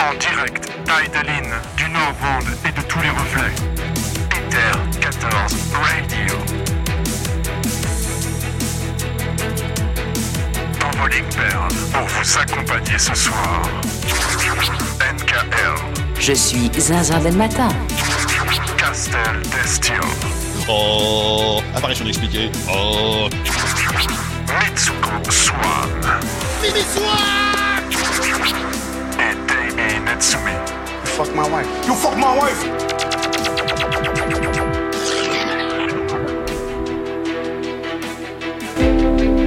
En direct d'Idaline, du Nord-Monde et de tous les reflets. Ether 14 Radio. Envoling Pearl pour vous accompagner ce soir. NKL, Je suis Zinzin del Matin. Castel Destio, Oh, apparition expliquée. Oh, Mitsuko Swan. Et Davey Natsumi. Fuck my wife. You fuck my wife.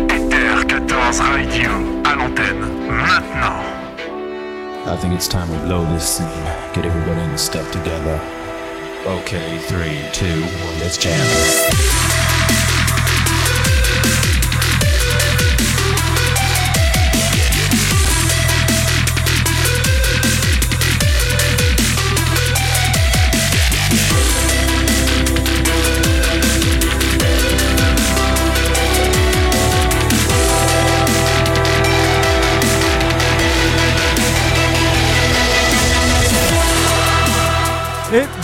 Ether 14 Radio à l'antenne maintenant. I think it's time we blow this and get everybody in the stuff together. Okay, three, two, one, let's jam.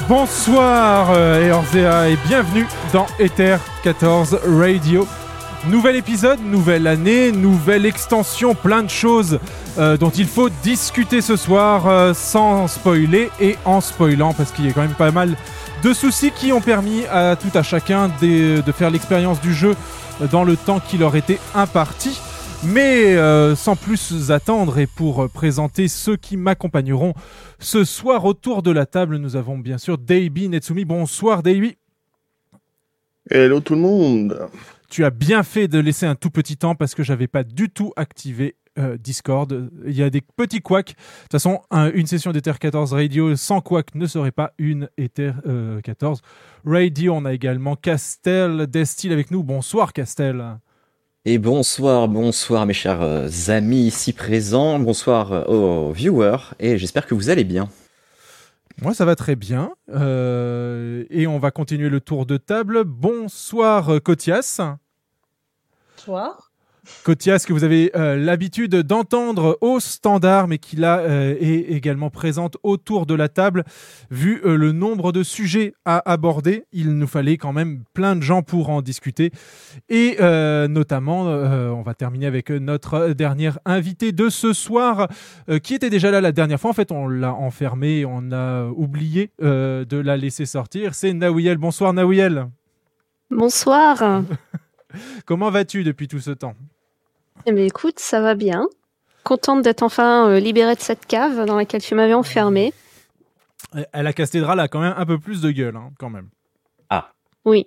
Bonsoir euh, et Orzea et bienvenue dans Ether 14 Radio. Nouvel épisode, nouvelle année, nouvelle extension, plein de choses euh, dont il faut discuter ce soir euh, sans spoiler et en spoilant parce qu'il y a quand même pas mal de soucis qui ont permis à tout à chacun de faire l'expérience du jeu dans le temps qui leur était imparti. Mais euh, sans plus attendre et pour euh, présenter ceux qui m'accompagneront ce soir autour de la table, nous avons bien sûr Daibi Netsumi. Bonsoir Daibi. Hello tout le monde. Tu as bien fait de laisser un tout petit temps parce que j'avais pas du tout activé euh, Discord. Il y a des petits couacs. De toute façon, un- une session d'Ether 14 Radio sans couac ne serait pas une Ether euh, 14 Radio. On a également Castel Destil avec nous. Bonsoir Castel. Et bonsoir, bonsoir mes chers euh, amis ici présents, bonsoir euh, aux viewers, et j'espère que vous allez bien. Moi, ça va très bien. Euh, et on va continuer le tour de table. Bonsoir, Cotias. Bonsoir. Cotias, que vous avez euh, l'habitude d'entendre au standard, mais qui là euh, est également présente autour de la table. Vu euh, le nombre de sujets à aborder, il nous fallait quand même plein de gens pour en discuter. Et notamment, on va terminer avec notre dernière invitée de ce soir, qui était déjà là la dernière fois. En fait, on l'a enfermée, on a oublié de la laisser sortir. C'est Naouiel. Bonsoir Naouiel. Bonsoir. Comment vas-tu depuis tout ce temps? Eh bien, écoute, ça va bien. Contente d'être enfin euh, libérée de cette cave dans laquelle tu m'avais enfermée. À la cathédrale a quand même un peu plus de gueule, hein, quand même. Oui,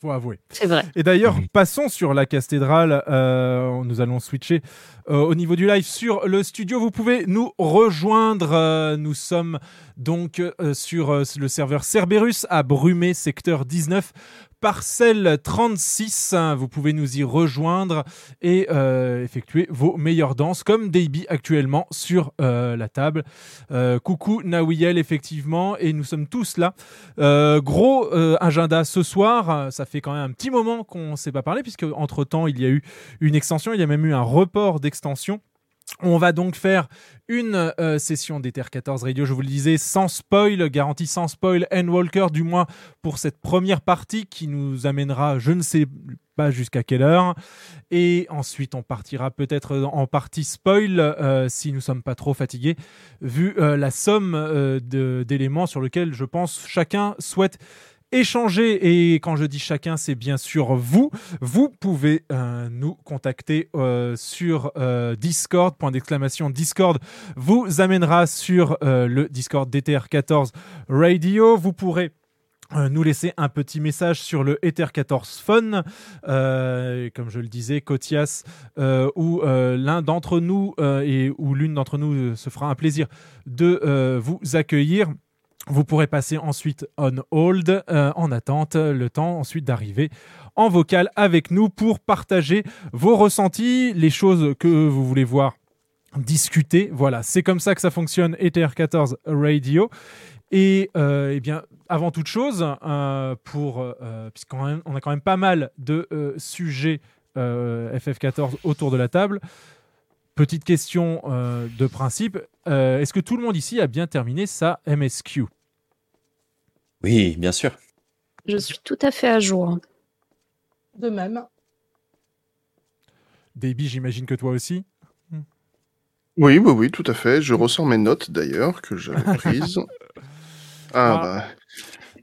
Faut avouer. c'est vrai. Et d'ailleurs, passons sur la cathédrale. euh, nous allons switcher euh, au niveau du live sur le studio. Vous pouvez nous rejoindre. euh, nous sommes donc euh, sur euh, le serveur Cerberus à Brumé, secteur 19. Parcelle 36, hein, vous pouvez nous y rejoindre et euh, effectuer vos meilleures danses comme Davey actuellement sur euh, la table. Euh, coucou Nawiel effectivement et nous sommes tous là gros agenda ce soir. Ça fait quand même un petit moment qu'on ne s'est pas parlé, puisque entre temps, il y a eu une extension, il y a même eu un report d'extension. On va donc faire une euh, session d'Ether 14 Radio, je vous le disais, sans spoil, garantie sans spoil, Walker, du moins pour cette première partie qui nous amènera, je ne sais pas jusqu'à quelle heure. Et ensuite, on partira peut-être en partie spoil euh, si nous sommes pas trop fatigués, vu euh, la somme d'éléments sur lesquels je pense chacun souhaite échanger. Et quand je dis chacun, c'est bien sûr vous. Vous pouvez euh, nous contacter euh, sur euh, Discord. Point d'exclamation Discord vous amènera sur le Discord d'Ether14 Radio. Vous pourrez nous laisser un petit message sur le Ether 14 Fun, comme je le disais, Cotias euh, euh, l'un d'entre nous et ou l'une d'entre nous se fera un plaisir de vous accueillir. Vous pourrez passer ensuite on hold euh, en attente, le temps ensuite d'arriver en vocal avec nous pour partager vos ressentis, les choses que vous voulez voir discuter. Voilà, c'est comme ça que ça fonctionne Ether 14 Radio. Et euh, eh bien, avant toute chose, euh, puisqu'on a, a quand même pas mal de sujets euh, FF14 autour de la table, petite question de principe. Est-ce que tout le monde ici a bien terminé sa MSQ Oui, bien sûr. Je suis tout à fait à jour. De même. Davy, j'imagine que toi aussi Oui, oui, oui, tout à fait. Je ressors mes notes d'ailleurs que j'avais prises. Ah, Ah. bah.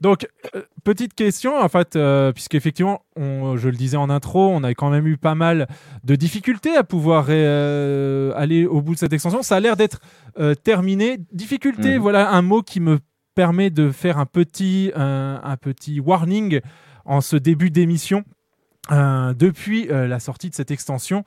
Donc, euh, petite question, en fait, euh, puisqu'effectivement, je le disais en intro, on a quand même eu pas mal de difficultés à pouvoir euh, aller au bout de cette extension. Ça a l'air d'être euh, terminé. Difficulté, Mhm. voilà un mot qui me permet de faire un petit, un, petit warning en ce début d'émission. Euh, depuis euh, la sortie de cette extension,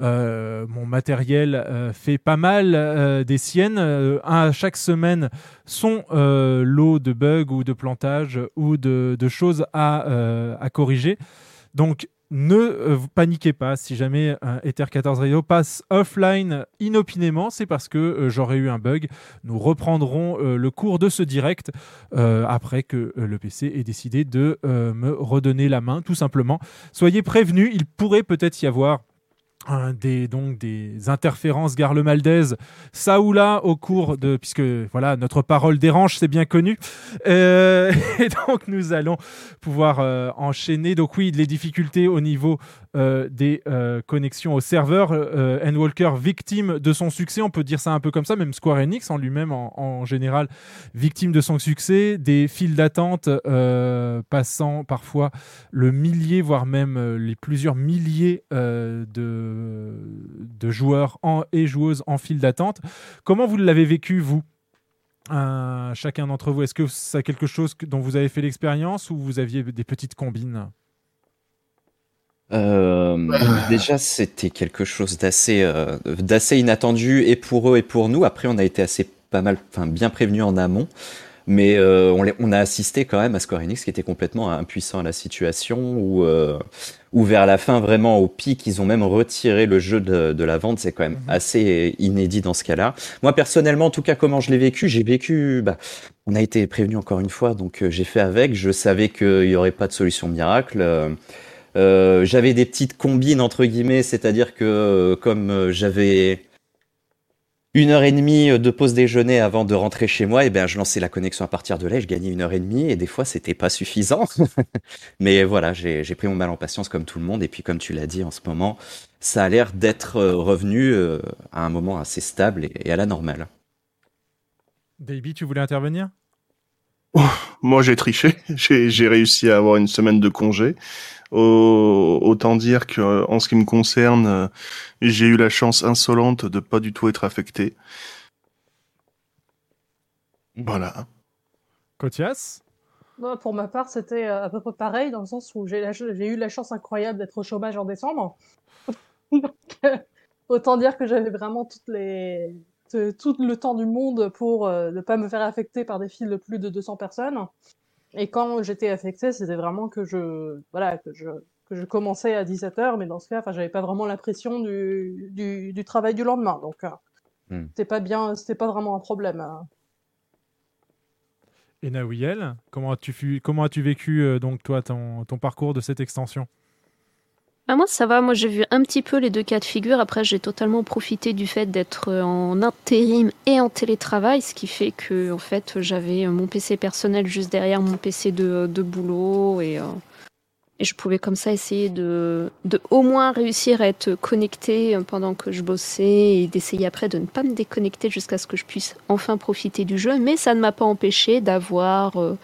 euh, mon matériel euh, fait pas mal euh, des siennes. Euh, à chaque semaine, son euh, lot de bugs ou de plantages ou de, choses à, euh, à corriger. Donc, ne euh, vous paniquez pas si jamais un Ether 14 Radio passe offline inopinément, c'est parce que euh, j'aurais eu un bug. Nous reprendrons euh, le cours de ce direct euh, après que euh, le PC ait décidé de euh, me redonner la main, tout simplement. Soyez prévenus, il pourrait peut-être y avoir des, donc des interférences garlemaldaises. Ça ou là au cours de puisque voilà notre parole dérange c'est bien connu. Euh, et donc nous allons pouvoir euh, enchaîner. Donc oui les difficultés au niveau euh, des euh, connexions au serveur euh, Endwalker victime de son succès. On peut dire ça un peu comme ça même Square Enix en lui-même en, général victime de son succès. Des files d'attente euh, passant parfois le millier voire même euh, les plusieurs milliers euh, de joueurs et joueuses en file d'attente. Comment vous l'avez vécu, vous? Euh, Chacun d'entre vous, est-ce que c'est quelque chose dont vous avez fait l'expérience ou vous aviez des petites combines? Euh, déjà, c'était quelque chose d'assez euh, d'assez inattendu et pour eux et pour nous. Après, on a été assez pas mal, enfin bien prévenus en amont, mais euh, on, a assisté quand même à Square Enix qui était complètement impuissant à la situation ou euh, ou vers la fin vraiment au pic, ils ont même retiré le jeu de, de la vente. C'est quand même assez inédit dans ce cas-là. Moi personnellement, en tout cas, comment je l'ai vécu, j'ai vécu. Bah, on a été prévenu encore une fois, donc euh, j'ai fait avec. Je savais qu'il y aurait pas de solution miracle. Euh, j'avais des petites combines entre guillemets, c'est-à-dire que euh, comme euh, j'avais une heure et demie de pause déjeuner avant de rentrer chez moi, et ben je lançais la connexion à partir de là, et je gagnais une heure et demie, et des fois c'était pas suffisant. Mais voilà, j'ai pris mon mal en patience comme tout le monde, et puis comme tu l'as dit en ce moment, ça a l'air d'être revenu à un moment assez stable et, à la normale. Davy, tu voulais intervenir? Moi, j'ai triché. J'ai réussi à avoir une semaine de congé. Au- autant dire que, en ce qui me concerne, euh, j'ai eu la chance insolente de pas du tout être affecté. Voilà. Kotias Moi, pour ma part, c'était euh, à peu près pareil, dans le sens où j'ai la ch- j'ai eu la chance incroyable d'être au chômage en décembre. Donc, euh, autant dire que j'avais vraiment toutes les... t- tout le temps du monde pour euh, ne pas me faire affecter par des files de plus de 200 personnes. Et quand j'étais affectée, c'était vraiment que je, voilà, que je, que je commençais à 17h, mais dans ce cas, enfin, j'avais pas vraiment l'impression du, du, du travail du lendemain. Donc, euh, Hmm. c'était pas bien, c'était pas vraiment un problème. hein. et Nawiel, comment as-tu comment as-tu vécu euh, donc toi ton, ton parcours de cette extension? Ah, moi, ça va. Moi, j'ai vu un petit peu les deux cas de figure. Après, j'ai totalement profité du fait d'être euh, en intérim et en télétravail, ce qui fait que, en fait, j'avais euh, mon PC personnel juste derrière mon PC de, de boulot et, euh, et je pouvais comme ça essayer de, de au moins réussir à être connecté euh, pendant que je bossais et d'essayer après de ne pas me déconnecter jusqu'à ce que je puisse enfin profiter du jeu. Mais ça ne m'a pas empêché d'avoir euh,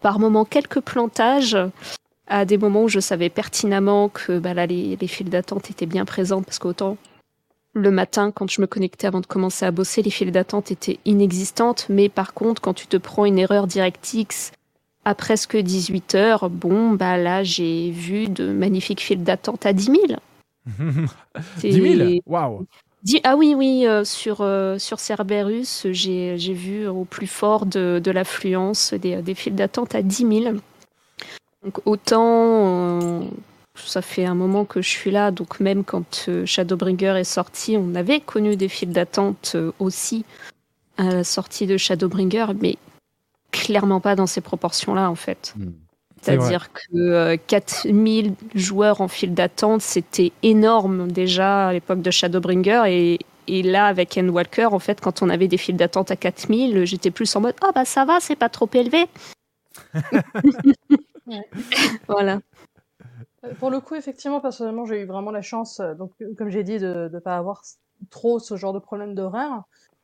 par moments quelques plantages à des moments où je savais pertinemment que bah, là, les, les files d'attente étaient bien présentes parce qu'autant le matin, quand je me connectais avant de commencer à bosser, les files d'attente étaient inexistantes. Mais par contre, quand tu te prends une erreur DirectX à presque 18 heures, bon, bah là, j'ai vu de magnifiques files d'attente à 10 000. 10 000 Waouh Ah oui, oui, euh, sur, euh, sur Cerberus, j'ai j'ai vu au plus fort de, de l'affluence des, des files d'attente à 10 000. Donc autant, euh, ça fait un moment que je suis là, donc même quand euh, Shadowbringer est sorti, on avait connu des files d'attente euh, aussi à la sortie de Shadowbringer, mais clairement pas dans ces proportions-là en fait. Vrai. C'est-à-dire que euh, 4000 joueurs en file d'attente, c'était énorme déjà à l'époque de Shadowbringer. Et, et là, avec Endwalker, en fait, quand on avait des files d'attente à 4000, j'étais plus en mode Ah bah ça va, c'est pas trop élevé. voilà. Euh, Pour le coup, effectivement, personnellement, j'ai eu vraiment la chance, euh, donc, euh, comme j'ai dit, de ne pas avoir trop ce genre de problème d'horaire.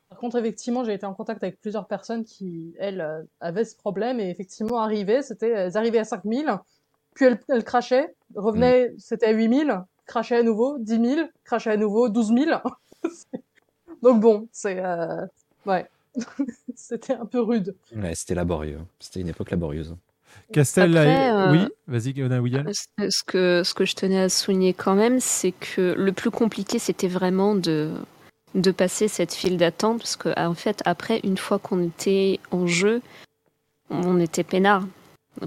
Par contre, effectivement, j'ai été en contact avec plusieurs personnes qui, elles, avaient ce problème et effectivement arrivaient, c'était, elles arrivaient à 5000, puis elles, elles crachaient, revenaient, c'était à 8000, crachaient à nouveau, 10 000, crachaient à nouveau, 12 000. donc bon, c'est, euh, ouais, c'était un peu rude. Ouais, c'était laborieux. C'était une époque laborieuse. Castel, Après, euh, oui, vas-y. Ce que, ce que je tenais à souligner quand même, c'est que le plus compliqué, c'était vraiment de, de passer cette file d'attente, parce que en fait, après, une fois qu'on était en jeu, on était peinard.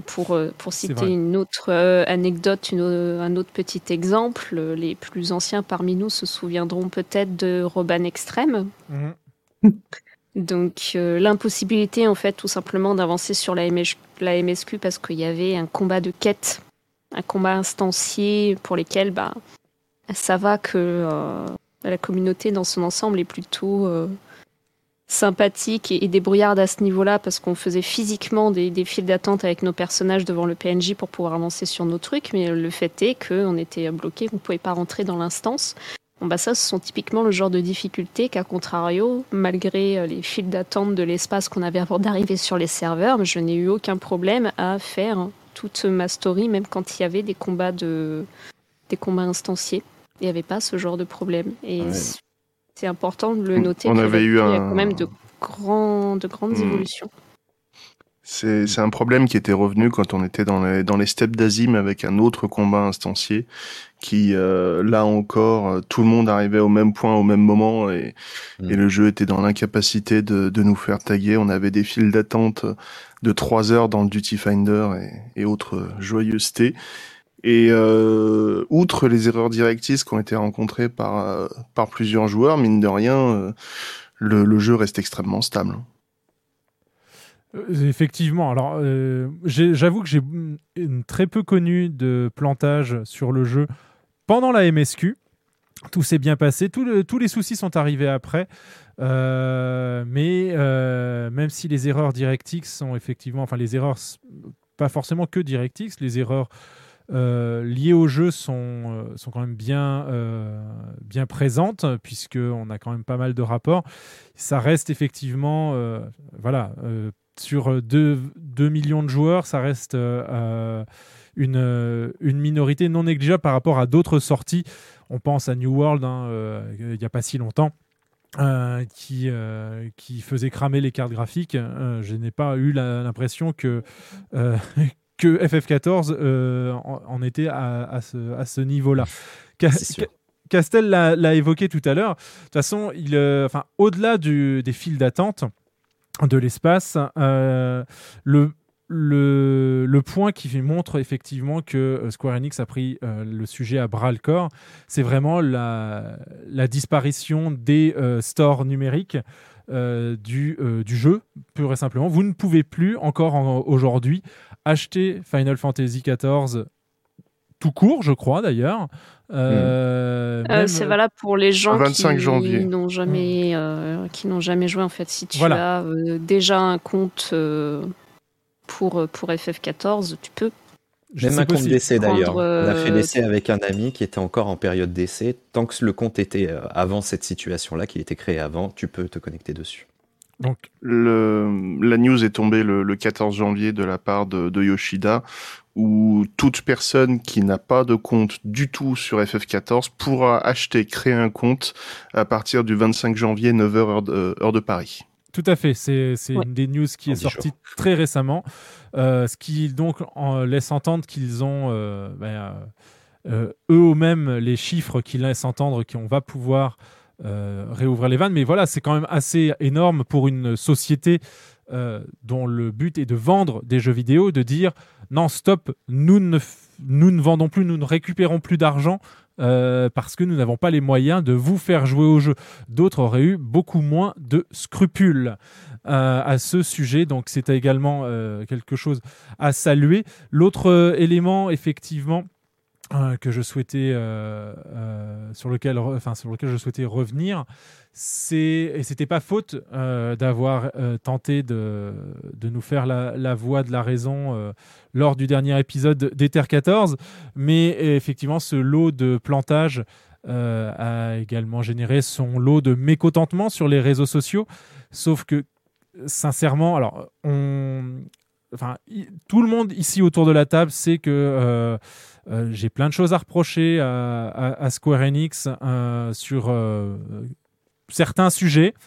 Pour, euh, pour citer une autre euh, anecdote, une, un autre petit exemple, les plus anciens parmi nous se souviendront peut-être de Roban Extrême. Mhm. Donc euh, l'impossibilité en fait tout simplement d'avancer sur la, MS la MSQ parce qu'il y avait un combat de quête, un combat instancié pour lesquels bah, ça va que euh, la communauté dans son ensemble est plutôt euh, sympathique et, débrouillarde à ce niveau-là parce qu'on faisait physiquement des, des files d'attente avec nos personnages devant le PNJ pour pouvoir avancer sur nos trucs, mais le fait est qu'on était bloqué, qu'on ne pouvait pas rentrer dans l'instance. Bon, bah ça, ce sont typiquement le genre de difficultés qu'à contrario, malgré euh, les files d'attente de l'espace qu'on avait avant d'arriver sur les serveurs, je n'ai eu aucun problème à faire toute ma story, même quand il y avait des combats de des combats instanciés. Il n'y avait pas ce genre de problème. Et Ouais. c'est important de le noter. on avait eu Il y a quand même de, grands, de grandes Hmm. évolutions. C'est un problème qui était revenu quand on était dans les, dans les steppes d'Azim avec un autre combat instancié qui, euh, là encore, euh, tout le monde arrivait au même point au même moment et, Mm. et le jeu était dans l'incapacité de, de nous faire taguer. On avait des files d'attente de trois heures dans le Duty Finder et, et autres joyeusetés. Et euh, outre les erreurs directrices qui ont été rencontrées par, par plusieurs joueurs, mine de rien, le, le jeu reste extrêmement stable. Euh, Effectivement. Alors, euh, j'avoue que j'ai très peu connu de plantage sur le jeu pendant la MSQ. Tout s'est bien passé. Tous les soucis sont arrivés après. Euh, mais même si les erreurs DirectX sont effectivement, enfin les erreurs, pas forcément que DirectX, les erreurs liées au jeu sont, sont quand même bien, bien présentes, puisqu'on a quand même pas mal de rapports. Ça reste effectivement, voilà, sur 2, millions de joueurs, ça reste euh, euh, une, euh, une minorité non négligeable par rapport à d'autres sorties. On pense à New World, hein, euh, il n'y a pas si longtemps. euh, qui, euh, qui faisait cramer les cartes graphiques. Euh, je n'ai pas eu l'impression que, euh, que FF14 euh, en, en était à, à ce, à ce niveau-là. Ca- Castel l'a évoqué tout à l'heure. De toute façon, il, euh, enfin, au-delà des files d'attente de l'espace, euh, le, le, point qui montre effectivement que euh, Square Enix a pris euh, le sujet à bras le corps, c'est vraiment la, disparition des stores numériques du, du jeu, pur et simplement. Vous ne pouvez plus, encore en- aujourd'hui, acheter Final Fantasy XIV tout court, je crois d'ailleurs. Euh, Euh, même- c'est valable pour les gens 25 qui janvier. n'ont jamais, euh, qui n'ont jamais joué. En fait, si tu Voilà. as euh, déjà un compte euh, pour, euh, pour FF14, tu peux. Même un compte d'essai d'ailleurs. On a fait euh, l'essai avec un ami qui était encore en période d'essai. Tant que le compte était euh, avant cette situation-là, qu'il était créé avant, tu peux te connecter dessus. Donc, Le, la news est tombée le, le 14 janvier de la part de, de Yoshida, où toute personne qui n'a pas de compte du tout sur FF14 pourra acheter, créer un compte à partir du 25 janvier, 9h heure de, heure de Paris. Tout à fait, c'est c'est Ouais. une des news qui En est sortie jours. très récemment, euh, ce qui donc en laisse entendre qu'ils ont euh, ben, euh, euh, eux-mêmes les chiffres qui laissent entendre qu'on va pouvoir euh, réouvrir les vannes. Mais voilà, c'est quand même assez énorme pour une société euh, dont le but est de vendre des jeux vidéo, de dire non, stop, nous ne, nous ne vendons plus, nous ne récupérons plus d'argent euh, parce que nous n'avons pas les moyens de vous faire jouer au jeu. D'autres auraient eu beaucoup moins de scrupules euh, à ce sujet, donc c'est également euh, quelque chose à saluer. L'autre euh, élément, effectivement, euh, que je souhaitais euh, euh, sur lequel enfin sur lequel je souhaitais revenir c'est et c'était pas faute euh, d'avoir tenté de, de nous faire la, la voix de la raison lors du dernier épisode d'Ether 14 mais effectivement ce lot de plantage a également généré son lot de mécontentement sur les réseaux sociaux. Sauf que sincèrement alors on enfin tout le monde ici autour de la table sait que euh, j'ai plein de choses à reprocher à, Square Enix euh, sur euh, certains sujets.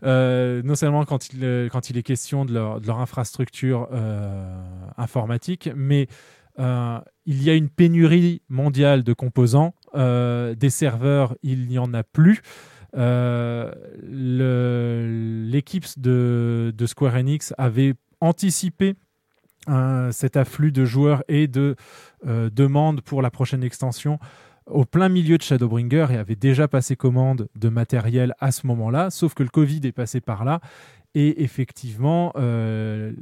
Non seulement quand il, est question de leur, infrastructure informatique, mais il y a une pénurie mondiale de composants. Des serveurs, il n'y en a plus. L'équipe de Square Enix avait anticipé cet afflux de joueurs et de euh, demandes pour la prochaine extension au plein milieu de Shadowbringer et avait déjà passé commande de matériel à ce moment-là, sauf que le Covid est passé par là. Et effectivement, euh,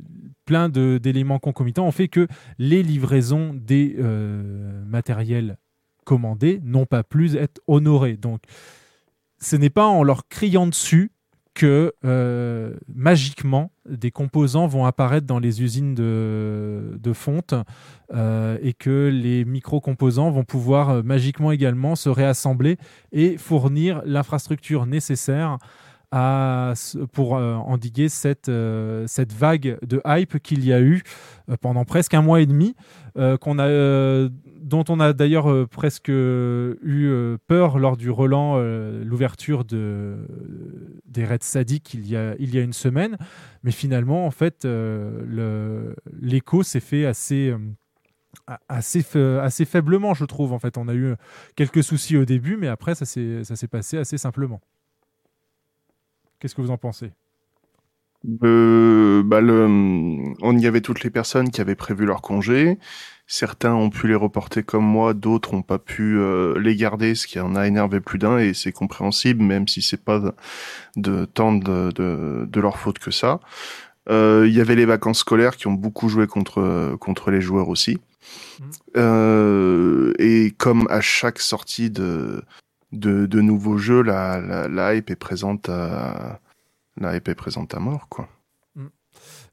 plein d'éléments concomitants ont fait que les livraisons des euh, matériels commandés n'ont pas pu être honorées. Donc, ce n'est pas en leur criant dessus que euh, magiquement des composants vont apparaître dans les usines de, fonte euh, et que les micro-composants vont pouvoir euh, magiquement également se réassembler et fournir l'infrastructure nécessaire pour endiguer cette, cette vague de hype qu'il y a eu pendant presque un mois et demi, dont on a d'ailleurs presque eu peur lors du relan, euh, l'ouverture de, des raids sadiques il y, a, il y a une semaine. Mais finalement, en fait, euh, l'écho s'est fait assez. euh, Assez, assez faiblement, je trouve. En fait, on a eu quelques soucis au début, mais après, ça s'est passé assez simplement. Qu'est-ce que vous en pensez? Euh, bah, le, on y avait toutes les personnes qui avaient prévu leur congé. Certains ont pu les reporter comme moi, d'autres n'ont pas pu euh, les garder, ce qui en a énervé plus d'un et c'est compréhensible, même si c'est pas de tant de, de, de leur faute que ça. Euh, Il y avait les vacances scolaires qui ont beaucoup joué contre contre les joueurs aussi. Euh, et comme à chaque sortie de de, de nouveaux jeux, la, la, la hype est présente à la est présente à mort, quoi.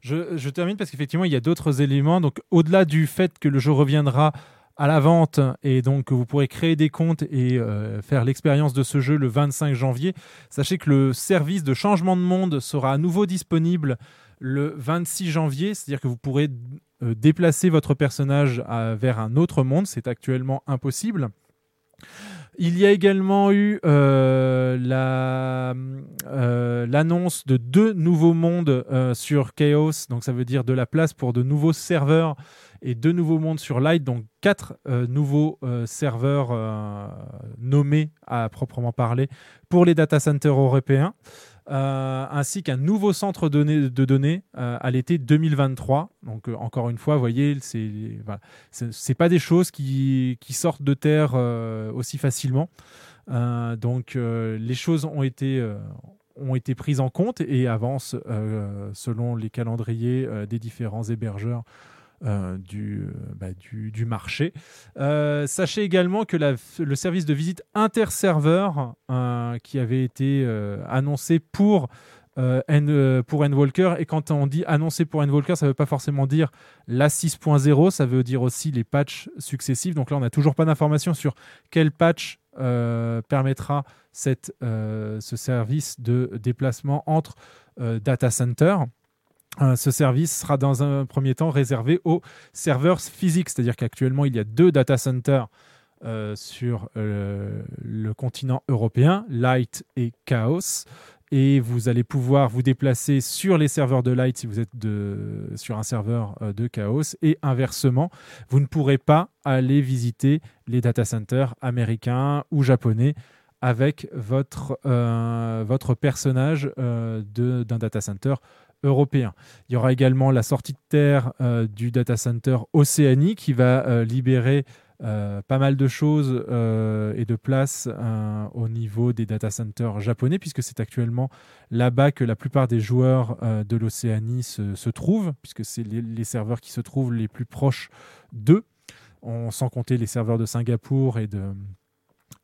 Je, je termine parce qu'effectivement, il y a d'autres éléments. Donc, au-delà du fait que le jeu reviendra à la vente et donc que vous pourrez créer des comptes et euh, faire l'expérience de ce jeu le 25 janvier, sachez que le service de changement de monde sera à nouveau disponible le 26 janvier, c'est-à-dire que vous pourrez euh, déplacer votre personnage vers un autre monde. C'est actuellement impossible. Il y a également eu euh, euh, l'annonce de deux nouveaux mondes euh, sur Chaos, donc ça veut dire de la place pour de nouveaux serveurs et deux nouveaux mondes sur Light, donc quatre nouveaux serveurs nommés à proprement parler pour les data centers européens. Euh, ainsi qu'un nouveau centre de données, euh, à l'été 2023. Donc euh, encore une fois, vous voyez, c'est voilà, pas des choses qui, qui sortent de terre aussi facilement. Donc les choses ont été ont été prises en compte et avancent selon les calendriers des différents hébergeurs euh, du, euh, bah, du, du marché. Euh, sachez également que le service de visite interserveur euh, qui avait été annoncé pour euh, N- pour Endwalker. Et quand on dit annoncé pour Endwalker, ça ne veut pas forcément dire la 6.0, ça veut dire aussi les patchs successifs. Donc là, on n'a toujours pas d'informations sur quel patch permettra cette, ce service de déplacement entre data centers. Euh, ce service sera dans un premier temps réservé aux serveurs physiques, c'est-à-dire qu'actuellement il y a deux data centers euh, sur euh, le continent européen, Light et Chaos, et vous allez pouvoir vous déplacer sur les serveurs de Light si vous êtes sur un serveur de Chaos, et inversement, vous ne pourrez pas aller visiter les data centers américains ou japonais avec votre, votre personnage d'un data center Il y aura également la sortie de terre euh, du data center Océanie qui va euh, libérer euh, pas mal de choses et de place au niveau des data centers japonais, puisque c'est actuellement là-bas que la plupart des joueurs de l'Océanie se, trouvent, puisque c'est les, serveurs qui se trouvent les plus proches d'eux, sans compter les serveurs de Singapour et de,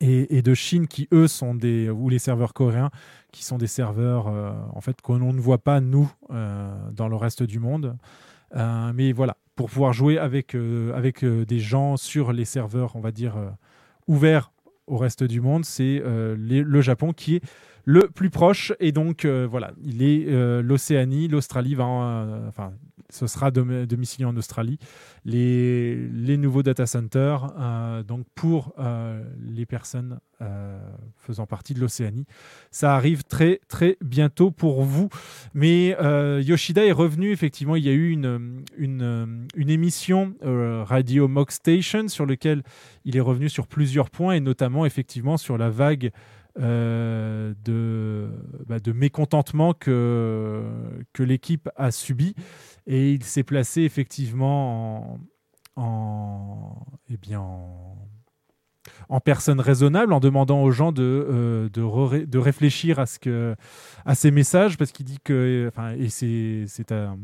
et, de Chine qui eux sont des ou les serveurs coréens qui sont des serveurs euh, en fait qu'on ne voit pas nous euh, dans le reste du monde. Euh, mais voilà, pour pouvoir jouer avec euh, avec des gens sur les serveurs, on va dire ouverts au reste du monde, c'est le Japon qui est le plus proche et donc voilà, il est l'Océanie, l'Australie va, en, enfin, ce sera dom- domicilié en Australie. Les, nouveaux data centers, euh, donc pour euh, les personnes euh, faisant partie de l'Océanie, ça arrive très très bientôt pour vous. Mais Yoshida est revenu effectivement. Il y a eu une une, émission Radio Mock Station sur lequel il est revenu sur plusieurs points et notamment effectivement sur la vague de, bah, de mécontentement que, que l'équipe a subi. Et il s'est placé effectivement en, eh bien, en, personne raisonnable, en demandant aux gens de, euh, de, de réfléchir à, ce que, à ces messages, parce qu'il dit que, enfin, et c'est à-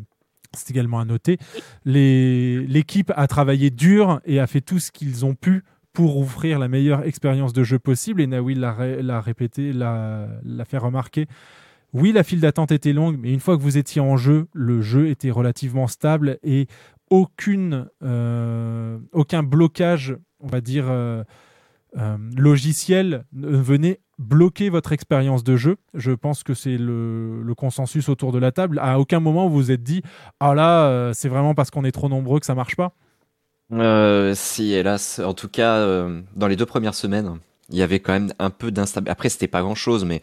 c'est également à noter, l'équipe a travaillé dur et a fait tout ce qu'ils ont pu pour offrir la meilleure expérience de jeu possible. Et Nawil l'a ré- l'a répété, l'a fait remarquer. Oui, la file d'attente était longue, mais une fois que vous étiez en jeu, le jeu était relativement stable et aucune, euh, aucun blocage, on va dire, euh, euh, logiciel venait bloquer votre expérience de jeu. Je pense que c'est le, le consensus autour de la table. À aucun moment vous vous êtes dit Ah là, euh, c'est vraiment parce qu'on est trop nombreux que ça marche pas. Euh, si, hélas. En tout cas, dans les deux premières semaines, il y avait quand même un peu d'instabilité. Après, c'était pas grand chose, mais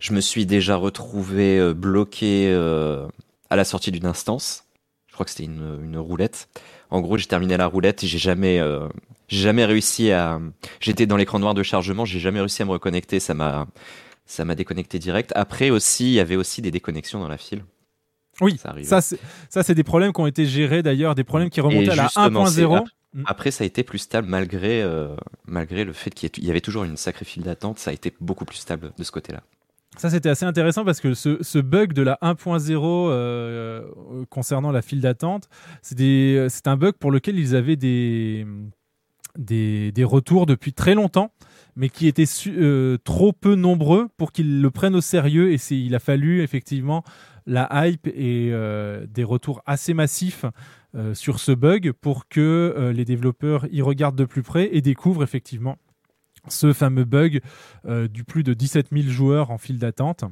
je me suis déjà retrouvé euh, bloqué euh, à la sortie d'une instance. Je crois que c'était une, une roulette. En gros, j'ai terminé la roulette et j'ai jamais, euh, jamais réussi à. J'étais dans l'écran noir de chargement, j'ai jamais réussi à me reconnecter. Ça m'a, ça m'a déconnecté direct. Après aussi, il y avait aussi des déconnexions dans la file. Oui, Ça arrive. ça c'est des problèmes qui ont été gérés d'ailleurs, des problèmes qui remontaient à la justement, c'est 1.0. ap- Après, ça a été plus stable malgré, euh, malgré le fait qu'il y avait toujours une sacrée file d'attente. Ça a été beaucoup plus stable de ce côté-là. Ça, c'était assez intéressant parce que ce, bug de la 1.0 euh, euh, concernant la file d'attente, c'est un bug pour lequel ils avaient des, des, retours depuis très longtemps, mais qui étaient euh, trop peu nombreux pour qu'ils le prennent au sérieux. Et il a fallu effectivement la hype et des retours assez massifs sur ce bug pour que les développeurs y regardent de plus près et découvrent effectivement ce fameux bug euh, du plus de 17 000 joueurs en file d'attente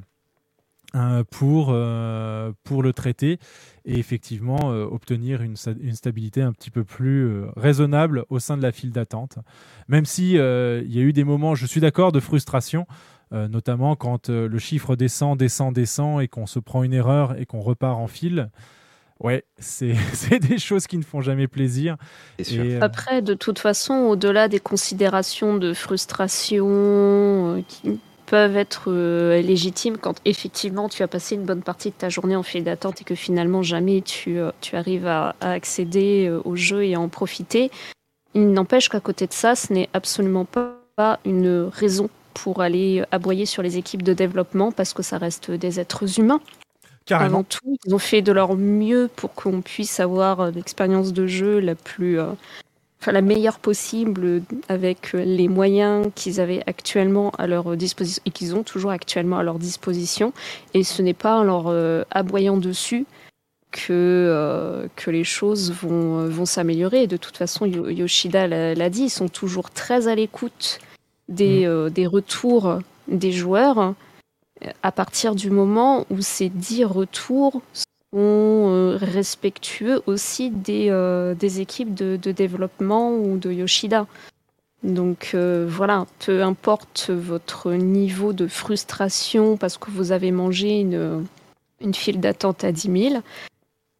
euh, pour, euh, pour le traiter et effectivement obtenir une, stabilité un petit peu plus raisonnable au sein de la file d'attente. Même si il y a eu des moments, je suis d'accord, de frustration, notamment quand le chiffre descend, descend, descend et qu'on se prend une erreur et qu'on repart en file. Ouais, c'est c'est des choses qui ne font jamais plaisir. Et, euh, Après, de toute façon, au-delà des considérations de frustration euh, qui peuvent être euh, légitimes quand effectivement tu as passé une bonne partie de ta journée en file d'attente et que finalement jamais tu, euh, tu arrives à, à accéder euh, au jeu et à en profiter, il n'empêche qu'à côté de ça, ce n'est absolument pas, pas une raison pour aller aboyer sur les équipes de développement parce que ça reste des êtres humains. Carrément. Avant tout, ils ont fait de leur mieux pour qu'on puisse avoir euh, l'expérience de jeu la plus, euh, enfin la meilleure possible avec euh, les moyens qu'ils avaient actuellement à leur disposition et qu'ils ont toujours actuellement à leur disposition. Et ce n'est pas en leur euh, aboyant dessus que, euh, que les choses vont, vont s'améliorer. Et de toute façon, Yo- Yoshida l'a dit, ils sont toujours très à l'écoute des, euh, des retours des joueurs à partir du moment où ces dix retours sont euh, respectueux aussi des, euh, équipes de, développement ou de Yoshida. Donc euh, voilà, peu importe votre niveau de frustration parce que vous avez mangé une, file d'attente à 10 000,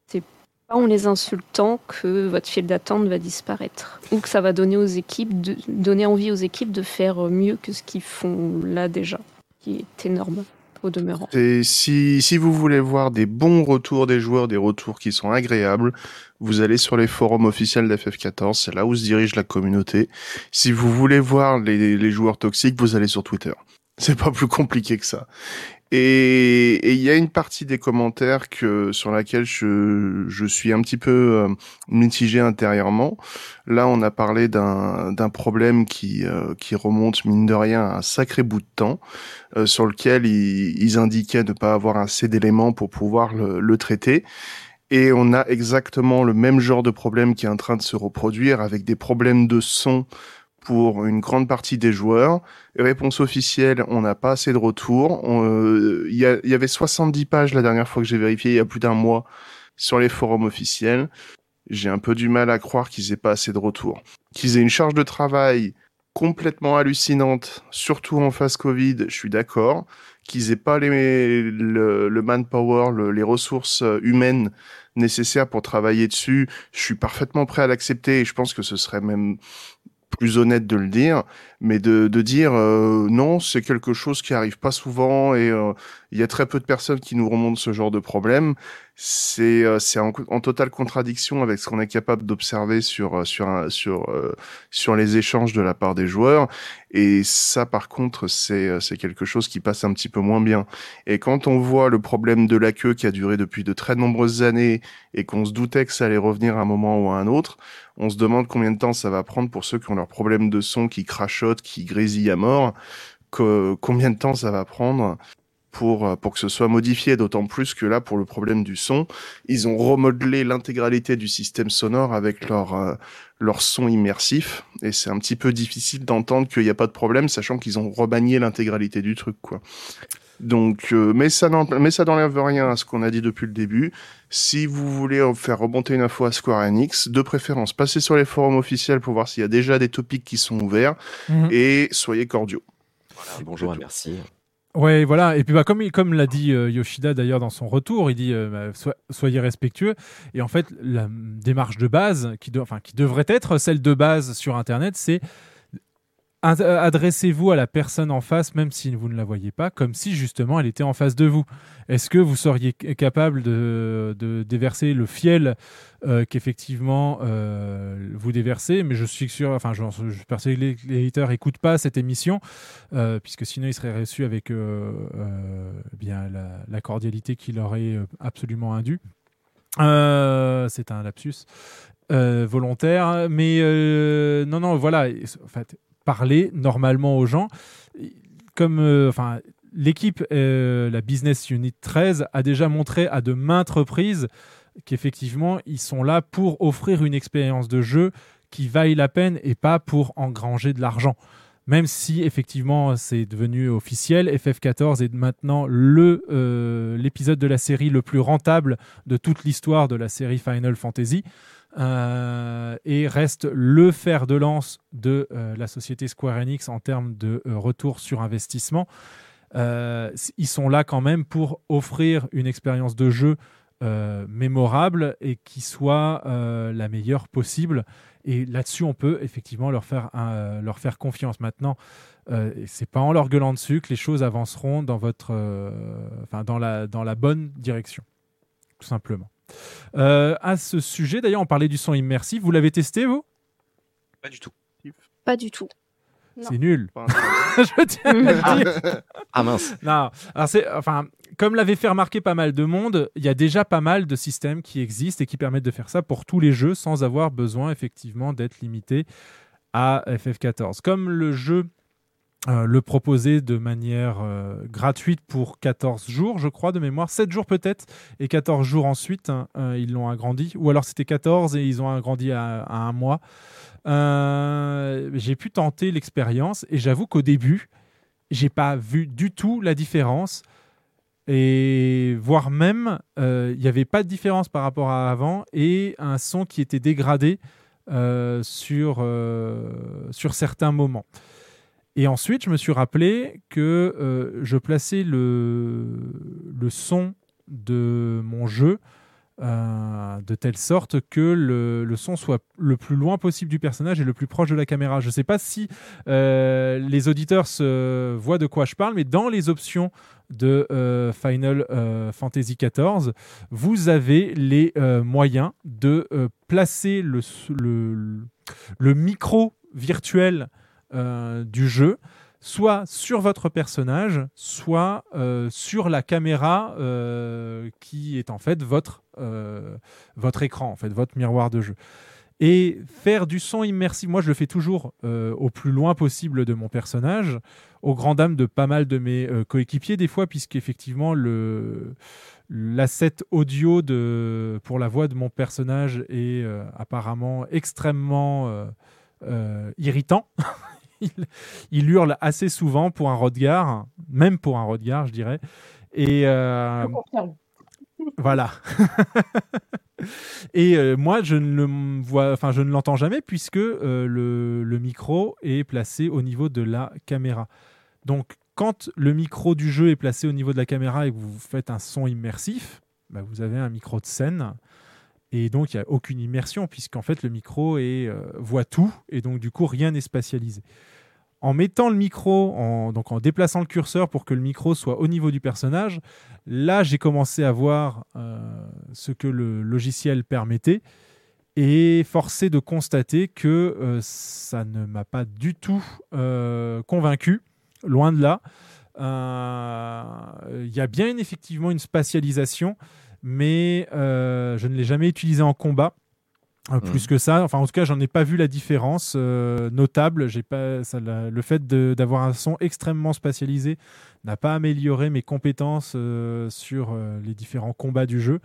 c'est pas en les insultant que votre file d'attente va disparaître ou que ça va donner donner envie aux équipes de faire mieux que ce qu'ils font là déjà, qui est énorme. au demeurant. Et si, si vous voulez voir des bons retours des joueurs, des retours qui sont agréables, vous allez sur les forums officiels d'FF14, c'est là où se dirige la communauté. Si vous voulez voir les, les joueurs toxiques, vous allez sur Twitter. C'est pas plus compliqué que ça. Et il y a une partie des commentaires que sur laquelle je, je suis un petit peu euh, mitigé intérieurement. Là, on a parlé d'un problème qui euh, qui remonte mine de rien à un sacré bout de temps, euh, sur lequel ils, indiquaient ne pas avoir assez d'éléments pour pouvoir le traiter. Et on a exactement le même genre de problème qui est en train de se reproduire avec des problèmes de son pour une grande partie des joueurs. Réponse officielle, on n'a pas assez de retours. Euh, Il y, avait 70 pages la dernière fois que j'ai vérifié, il y a plus d'un mois, sur les forums officiels. J'ai un peu du mal à croire qu'ils aient pas assez de retours. Qu'ils aient une charge de travail complètement hallucinante, surtout en phase Covid, je suis d'accord. Qu'ils aient pas le, manpower, le- les ressources humaines nécessaires pour travailler dessus, je suis parfaitement prêt à l'accepter et je pense que ce serait même plus honnête de le dire, mais de, de dire euh, non, c'est quelque chose qui arrive pas souvent et euh, il y a très peu de personnes qui nous remontent ce genre de problème. C'est euh, c'est en, en totale contradiction avec ce qu'on est capable d'observer sur euh, sur sur euh, sur les échanges de la part des joueurs et ça par contre c'est c'est quelque chose qui passe un petit peu moins bien. Et quand on voit le problème de la queue qui a duré depuis de très nombreuses années et qu'on se doutait que ça allait revenir à un moment ou à un autre, on se demande combien de temps ça va prendre pour ceux qui ont leurs problèmes de son, qui qui grésillent à mort, combien de temps ça va prendre pour, euh, pour que ce soit modifié, d'autant plus que là, pour le problème du son, ils ont remodelé l'intégralité du système sonore avec leur, euh, leur son immersif, et c'est un petit peu difficile d'entendre qu'il n'y a pas de problème, sachant qu'ils ont remanié l'intégralité du truc, quoi. Donc, euh, mais ça n'enlève rien à ce qu'on a dit depuis le début. Si vous voulez faire remonter une info à Square Enix, de préférence, passez sur les forums officiels pour voir s'il y a déjà des topics qui sont ouverts Mhm. et soyez cordiaux. Bonjour et merci. Ouais, voilà. Et puis, bah, comme, l'a dit euh, Yoshida d'ailleurs dans son retour, il dit euh, bah, so- soyez respectueux. Et en fait, la démarche de base, qui, doit- enfin, qui devrait être celle de base sur Internet, c'est euh, adressez-vous à la personne en face, même si vous ne la voyez pas, comme si justement elle était en face de vous. Est-ce que vous seriez capable de, déverser le fiel euh, qu'effectivement euh, vous déversez? Mais je suis sûr, enfin, je, je suis persuadé que les éditeurs n'écoutent pas cette émission, euh, puisque sinon ils seraient reçus avec euh, euh, bien la, cordialité qui leur est euh, absolument indue. Euh, c'est un lapsus euh, volontaire, mais euh, non, non, voilà. En fait, parler normalement aux gens, comme, euh, enfin, l'équipe, euh, la Business Unit 13 a déjà montré à de maintes reprises qu'effectivement ils sont là pour offrir une expérience de jeu qui vaille la peine et pas pour engranger de l'argent. Même si effectivement c'est devenu officiel, FF14 est maintenant le euh, l'épisode de la série le plus rentable de toute l'histoire de la série Final Fantasy euh, et reste le fer de lance de euh, la société Square Enix en termes de euh, retour sur investissement. Ils sont là quand même pour offrir une expérience de jeu mémorable et qui soit la meilleure possible. Et là-dessus, on peut effectivement leur faire, leur faire confiance. Maintenant, c'est pas en leur gueulant dessus que les choses avanceront dans, votre, dans, la, dans la bonne direction, tout simplement. Euh, à ce sujet, d'ailleurs, on parlait du son immersif. Vous l'avez testé, vous? Pas du tout. Pas du tout. C'est nul. Je tiens à le dire. Ah mince. Non, alors c'est, enfin, comme l'avait fait remarquer pas mal de monde, il y a déjà pas mal de systèmes qui existent et qui permettent de faire ça pour tous les jeux sans avoir besoin effectivement d'être limité à FF14. Comme le jeu euh, le proposait de manière euh, gratuite pour 14 jours, je crois, de mémoire, 7 jours peut-être, et 14 jours ensuite, hein, euh, ils l'ont agrandi, ou alors c'était 14 et ils ont agrandi à, un mois. J'ai pu tenter l'expérience et j'avoue qu'au début, j'ai pas vu du tout la différence et voire même il n'y avait pas de différence par rapport à avant et un son qui était dégradé sur, sur certains moments. Et ensuite, je me suis rappelé que euh, je plaçais le, son de mon jeu euh, de telle sorte que le, son soit le plus loin possible du personnage et le plus proche de la caméra. Je ne sais pas si euh, les auditeurs voient de quoi je parle, mais dans les options de Final Fantasy XIV, vous avez les moyens de placer le micro virtuel euh, du jeu soit sur votre personnage, soit euh, sur la caméra euh, qui est en fait votre, votre écran, en fait, votre miroir de jeu. Et faire du son immersif, moi je le fais toujours au plus loin possible de mon personnage, au grand dam de pas mal de mes coéquipiers des fois, puisqu'effectivement le l'asset audio de, pour la voix de mon personnage est apparemment extrêmement irritant. il, il hurle assez souvent pour un Rodgar, même pour un Rodgar, je dirais. Et euh, voilà. Et euh, moi, je ne le vois, enfin, je ne l'entends jamais puisque euh, le, le micro est placé au niveau de la caméra. Donc, quand le micro du jeu est placé au niveau de la caméra et que vous faites un son immersif, bah, vous avez un micro de scène. Et donc, il n'y a aucune immersion, puisqu'en fait, le micro euh, voit tout, et donc, du coup, rien n'est spatialisé. En mettant le micro, en, donc en déplaçant le curseur pour que le micro soit au niveau du personnage, là, j'ai commencé à voir euh, ce que le logiciel permettait, et forcé de constater que euh, ça ne m'a pas du tout convaincu, loin de là. Il y a bien effectivement une spatialisation, mais euh, je ne l'ai jamais utilisé en combat. euh, Plus que ça, enfin en tout cas, j'en ai pas vu la différence euh, notable. J'ai pas ça, la- le fait d'avoir un son extrêmement spatialisé n'a pas amélioré mes compétences euh, sur les différents combats du jeu.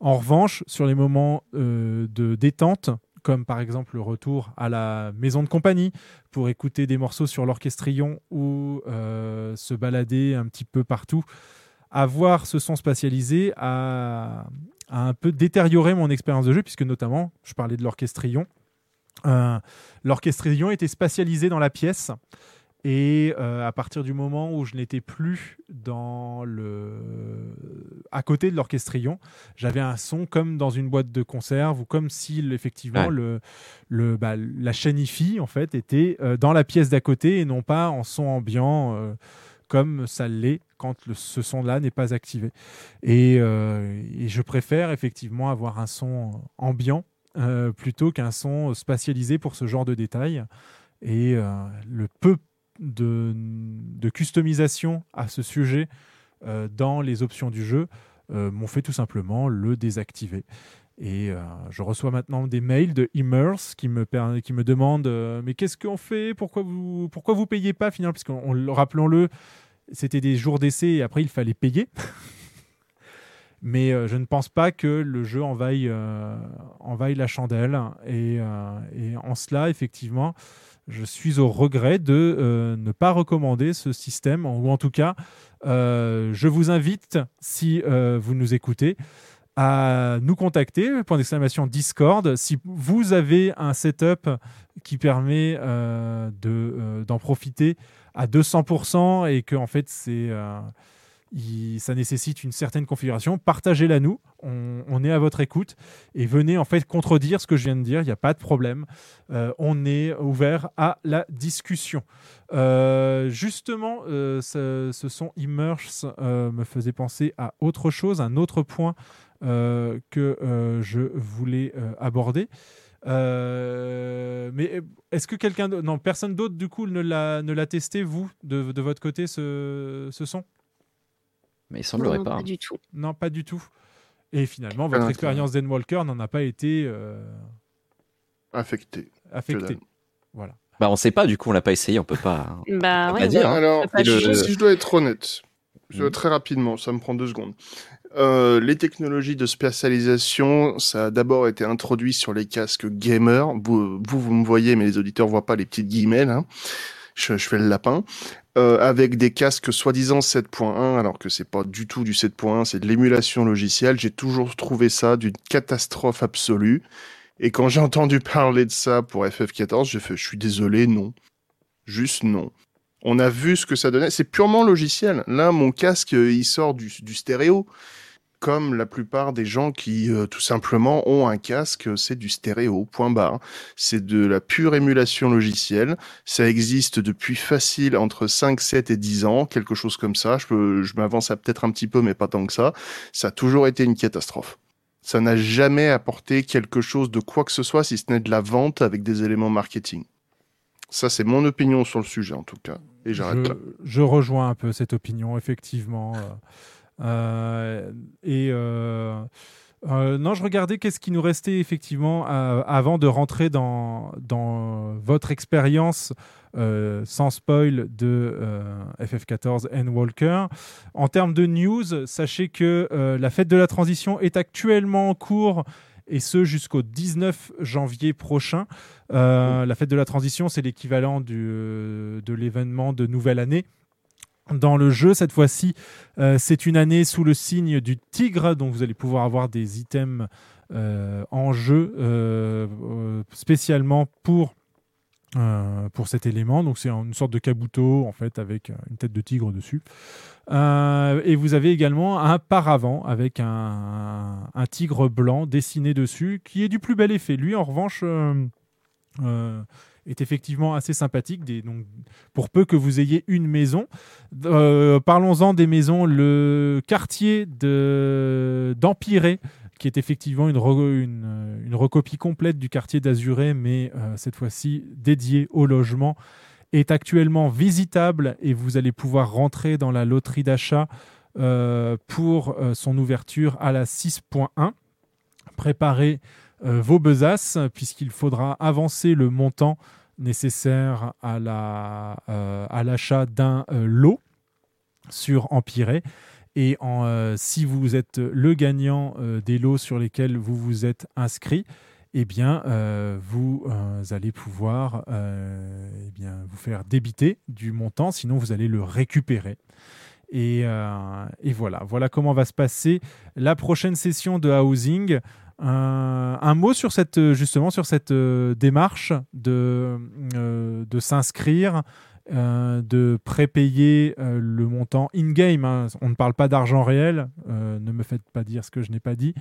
En revanche, sur les moments de détente, comme par exemple le retour à la maison de compagnie pour écouter des morceaux sur l'orchestrion ou se balader un petit peu partout, avoir ce son spatialisé a, a un peu détérioré mon expérience de jeu, puisque notamment, je parlais de l'orchestrion. Euh, l'orchestrion était spatialisé dans la pièce. Et euh, à partir du moment où je n'étais plus dans le... à côté de l'orchestrion, j'avais un son comme dans une boîte de conserve ou comme si effectivement Ouais. le, le, bah, la chaîne hi en fait était euh, dans la pièce d'à côté et non pas en son ambiant euh, comme ça l'est quand ce son-là n'est pas activé. Et, euh, et je préfère effectivement avoir un son ambiant euh, plutôt qu'un son spatialisé pour ce genre de détails. Et euh, le peu de, customisation à ce sujet dans les options du jeu m'ont fait tout simplement le désactiver. Et euh, je reçois maintenant des mails de Immerse qui me, qui me demandent euh, Mais qu'est-ce qu'on fait? Pourquoi vous pourquoi vous payez pas? Finalement on- rappelons-le, c'était des jours d'essai et après il fallait payer. Mais euh, je ne pense pas que le jeu envahit, envahit la chandelle. Et, en cela, effectivement, je suis au regret de ne pas recommander ce système, ou en tout cas, je vous invite, si vous nous écoutez, à nous contacter, point d'exclamation Discord, si vous avez un setup qui permet euh, euh, d'en profiter à 200% et que en fait c'est euh, ça nécessite une certaine configuration, partagez-la nous, on, est à votre écoute et venez en fait contredire ce que je viens de dire, il n'y a pas de problème, on est ouvert à la discussion. Justement, ce, son Immerse me faisait penser à autre chose, un autre point que euh, je voulais euh, aborder. Euh, mais est-ce que quelqu'un d'autre, non, personne d'autre du coup ne l'a ne l'a testé vous de, de votre côté ce, ce son? Mais il semblerait Non, pas. pas hein. du tout. Non, pas du tout. Et finalement, votre d'intérêt. expérience d'Enwalker n'en a pas été euh, Affecté. affectée. dalle. Voilà. Bah, on sait pas, du coup, on l'a pas essayé, on peut pas. Bah On ouais, va dire. Alors, peut pas le- juger. si je dois être honnête, je- Mhm. très rapidement, ça me prend deux secondes. Euh, les technologies de spatialisation, ça a d'abord été introduit sur les casques gamer. Vous, vous, me voyez, mais les auditeurs voient pas les petites guillemets là. Je, je fais le lapin. Euh, avec des casques soi-disant 7.1, alors que c'est pas du tout du 7.1, c'est de l'émulation logicielle. J'ai toujours trouvé ça d'une catastrophe absolue. Et quand j'ai entendu parler de ça pour FF14, j'ai fait, je suis désolé, non. Juste non. On a vu ce que ça donnait. C'est purement logiciel. Là, mon casque, euh, il sort du, stéréo. comme la plupart des gens qui euh, tout simplement ont un casque, c'est du stéréo, point barre. C'est de la pure émulation logicielle. Ça existe depuis facile entre 5, 7 et 10 ans, quelque chose comme ça. Je, je m'avance à peut-être un petit peu, mais pas tant que ça. Ça a toujours été une catastrophe. Ça n'a jamais apporté quelque chose de quoi que ce soit, si ce n'est de la vente avec des éléments marketing. Ça, c'est mon opinion sur le sujet, en tout cas. Et j'arrête je, rejoins un peu cette opinion, effectivement. Euh, euh, et euh, non, je regardais qu'est-ce qui nous restait effectivement euh, avant de rentrer dans, dans votre expérience euh, sans spoil de euh, FF14 N Walker. En termes de news, sachez que la fête de la transition est actuellement en cours et ce jusqu'au 19 janvier prochain. Euh, la fête de la transition, c'est l'équivalent euh, de l'événement de nouvelle année. Dans le jeu, cette fois-ci, euh, c'est une année sous le signe du tigre, donc vous allez pouvoir avoir des items euh, en jeu spécialement pour, euh, pour cet élément. Donc c'est une sorte de kabuto en fait avec une tête de tigre dessus. Euh, et vous avez également un paravent avec un, tigre blanc dessiné dessus qui est du plus bel effet. Lui, en revanche, euh, euh, est effectivement assez sympathique. Donc, pour peu que vous ayez une maison, parlons-en des maisons. Le quartier de d'Empiré, qui est effectivement une, une, recopie complète du quartier d'Azuré, mais cette fois-ci dédié au logement, est actuellement visitable et vous allez pouvoir rentrer dans la loterie d'achat euh, pour euh, son ouverture à la 6.1. Préparez euh, vos besaces puisqu'il faudra avancer le montant nécessaire à la, à l'achat d'un lot sur Empiré. Et en, si vous êtes le gagnant des lots sur lesquels vous vous êtes inscrit, eh bien, euh, vous euh, allez pouvoir euh, eh bien, vous faire débiter du montant, sinon vous allez le récupérer. Et, et voilà, voilà comment va se passer la prochaine session de housing. Un, mot sur cette justement sur cette démarche de, de s'inscrire, euh, de prépayer euh, le montant in-game. hein. On ne parle pas d'argent réel. euh, ne me faites pas dire ce que je n'ai pas dit.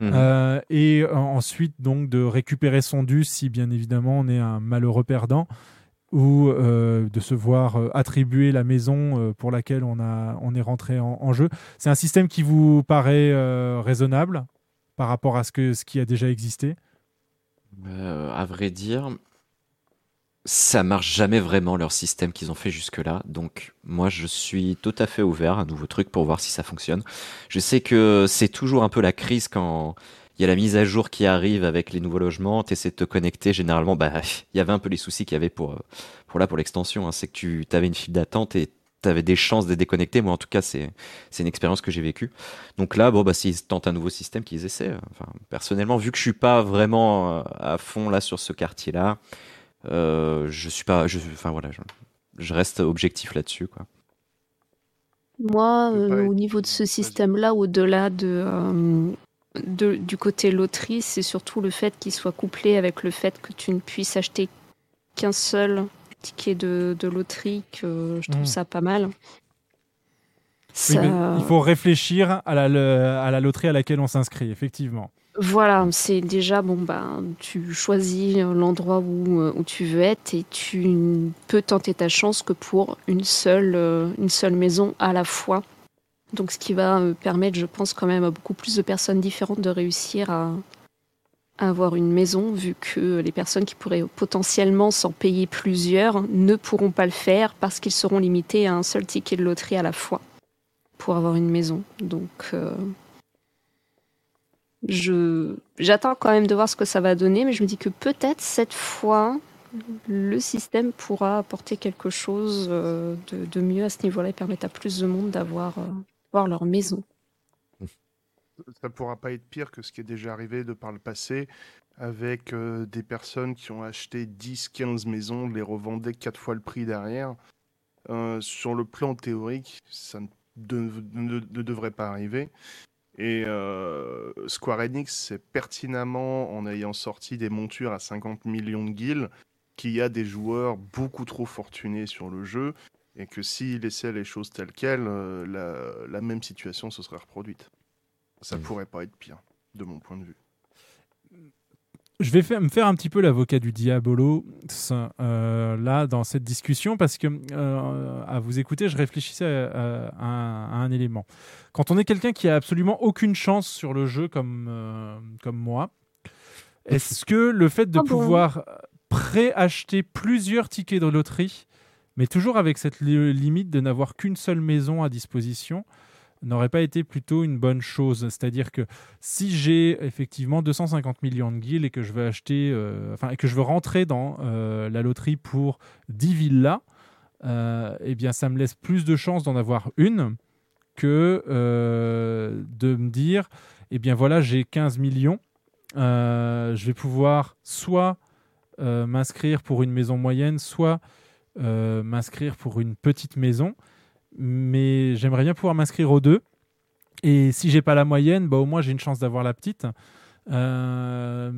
Mhm. Et ensuite donc de récupérer son dû si bien évidemment on est un malheureux perdant ou de se voir attribuer la maison pour laquelle on, a, on est rentré en, en jeu. C'est un système qui vous paraît raisonnable par rapport à ce, que, ce qui a déjà existé? À vrai dire, ça marche jamais vraiment leur système qu'ils ont fait jusque-là. Donc moi, je suis tout à fait ouvert à un nouveau truc pour voir si ça fonctionne. Je sais que c'est toujours un peu la crise quand il y a la mise à jour qui arrive avec les nouveaux logements. Tu essaies de te connecter. Généralement, bah, il y avait un peu les soucis qu'il y avait pour, euh, pour là, pour l'extension. hein. C'est que tu avais une file d'attente et tu avais des chances de déconnecter. Moi, en tout cas, c'est c'est une expérience que j'ai vécue. Donc là, bon, bah, s'ils tentent un nouveau système, qu'ils essaient. Enfin, personnellement, vu que je suis pas vraiment euh, à fond là sur ce quartier-là, je suis pas, je, enfin voilà, je, je reste objectif là-dessus, quoi. Moi, euh, au niveau de ce système-là, au-delà de, euh, de- du côté loterie, c'est surtout le fait qu'il soit couplé avec le fait que tu ne puisses acheter qu'un seul ticket de, de loterie, que je trouve Mm. ça pas mal. Ça- Il faut réfléchir à la, le- à la loterie à laquelle on s'inscrit, effectivement. Voilà, c'est déjà bon bah tu choisis l'endroit où, euh, où tu veux être et tu peux tenter ta chance que pour une seule euh, une seule maison à la fois. Donc ce qui va euh, permettre, je pense quand même à beaucoup plus de personnes différentes de réussir à, avoir une maison vu que les personnes qui pourraient potentiellement s'en payer plusieurs ne pourront pas le faire parce qu'ils seront limités à un seul ticket de loterie à la fois pour avoir une maison. Donc je j'attends quand même de voir ce que ça va donner, mais je me dis que peut-être cette fois le système pourra apporter quelque chose euh, de, de mieux à ce niveau-là et permettre à plus de monde d'avoir euh, avoir leur maison. Ça pourra pas être pire que ce qui est déjà arrivé de par le passé avec euh, des personnes qui ont acheté 10-15 maisons, les revendaient quatre fois le prix derrière. Sur le plan théorique, ça ne, ne- ne devrait pas arriver. Et euh, Square Enix sait pertinemment, en ayant sorti des montures à 50 millions de guilds, qu'il y a des joueurs beaucoup trop fortunés sur le jeu et que s'ils laissaient les choses telles quelles, euh, la, la même situation se serait reproduite. Ça pourrait pas être pire, de mon point de vue. Je vais faire, me faire un petit peu l'avocat du diabolo euh, là dans cette discussion parce que euh, à vous écouter, je réfléchissais à, à un, à un élément. Quand on est quelqu'un qui a absolument aucune chance sur le jeu comme euh, comme moi, est-ce que le fait de Ah bon pouvoir préacheter plusieurs tickets de loterie, mais toujours avec cette li- limite de n'avoir qu'une seule maison à disposition, n'aurait pas été plutôt une bonne chose C'est-à-dire que si j'ai effectivement 250 millions de guilds et que je veux acheter, euh, enfin, et que je veux rentrer dans euh, la loterie pour 10 villas, euh, eh bien, ça me laisse plus de chances d'en avoir une que de me dire, eh bien voilà, j'ai 15 millions, je vais pouvoir soit m'inscrire pour une maison moyenne, soit m'inscrire pour une petite maison. Mais j'aimerais bien pouvoir m'inscrire aux deux. Et si j'ai pas la moyenne, bah, au moins j'ai une chance d'avoir la petite. Euh,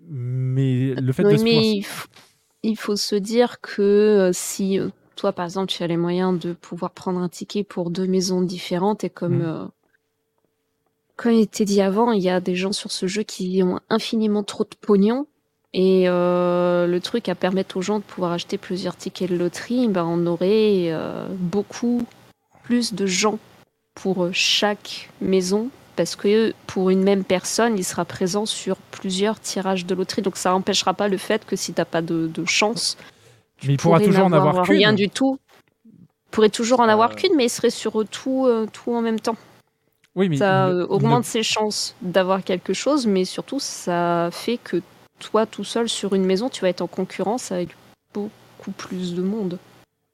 mais le fait de se mais il faut, il faut se dire que euh, si euh, toi, par exemple, tu as les moyens de pouvoir prendre un ticket pour deux maisons différentes et comme, euh, comme il était dit avant, il y a des gens sur ce jeu qui ont infiniment trop de pognon. Et euh, le truc à permettre aux gens de pouvoir acheter plusieurs tickets de loterie, ben, on aurait euh, beaucoup plus de gens pour euh, chaque maison parce que pour une même personne, il sera présent sur plusieurs tirages de loterie. Donc ça n'empêchera pas le fait que si tu n'as pas de, de chance, mais il pourra toujours en avoir qu'une. rien du tout. Tu pourrais toujours en avoir Euh. qu'une, mais il serait sur tout, euh, tout en même temps. Oui, mais Ça ne- augmente ses chances d'avoir quelque chose, mais surtout ça fait que toi tout seul sur une maison, tu vas être en concurrence avec beaucoup plus de monde.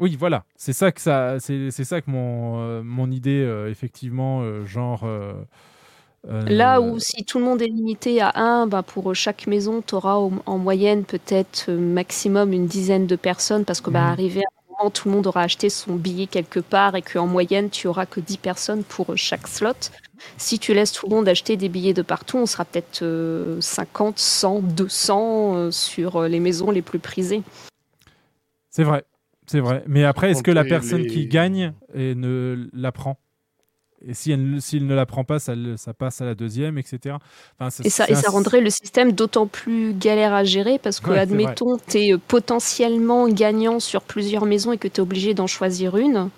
Oui, voilà. C'est ça que ça, c'est c'est ça que mon euh, mon idée euh, effectivement euh, genre. Là où si tout le monde est limité à un, bah pour chaque maison, tu auras en moyenne peut-être maximum une dizaine de personnes parce que bah, Mhm. arrivé à un moment, tout le monde aura acheté son billet quelque part et qu'en moyenne, tu auras que 10 personnes pour chaque slot. Si tu laisses tout le monde acheter des billets de partout, on sera peut-être euh, 50, 100, 200 euh, sur euh, les maisons les plus prisées. C'est vrai, c'est vrai. Mais après, est-ce que la personne les- qui gagne et ne la prend Et si elle, s'il ne la prend pas, ça, passe à la deuxième, etc. Enfin, Et ça, c'est et un- ça rendrait le système d'autant plus galère à gérer parce que, Ouais, admettons, tu es potentiellement gagnant sur plusieurs maisons et que tu es obligé d'en choisir une.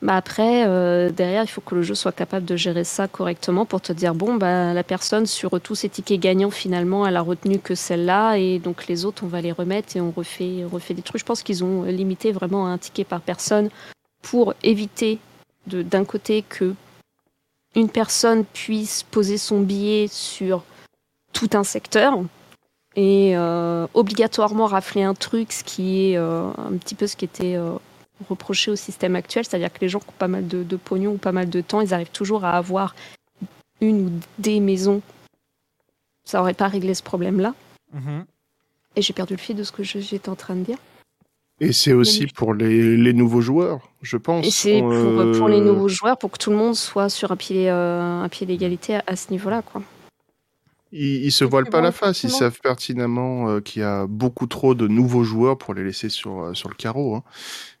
Bah après, euh, derrière, il faut que le jeu soit capable de gérer ça correctement pour te dire bon, bah, la personne sur tous ses tickets gagnants, finalement, elle a retenu que celle-là et donc les autres, on va les remettre et on refait, refait des trucs. Je pense qu'ils ont limité vraiment un ticket par personne pour éviter d'un côté que une personne puisse poser son billet sur tout un secteur et euh, obligatoirement rafler un truc, ce qui est euh, un petit peu ce qui était reproché au système actuel, c'est-à-dire que les gens qui ont pas mal de, de pognon ou pas mal de temps, ils arrivent toujours à avoir une ou des maisons. Ça aurait pas réglé ce problème-là. Mhm. Et j'ai perdu le fil de ce que j'étais en train de dire. Et c'est aussi pour les, les nouveaux joueurs, je pense. Et c'est pour, Euh, pour les nouveaux joueurs, pour que tout le monde soit sur un pied, euh, un pied d'égalité à, à ce niveau-là. quoi. Ils, ils se voilent pas la face, ils savent pertinemment euh, qu'il y a beaucoup trop de nouveaux joueurs pour les laisser sur, sur le carreau. hein.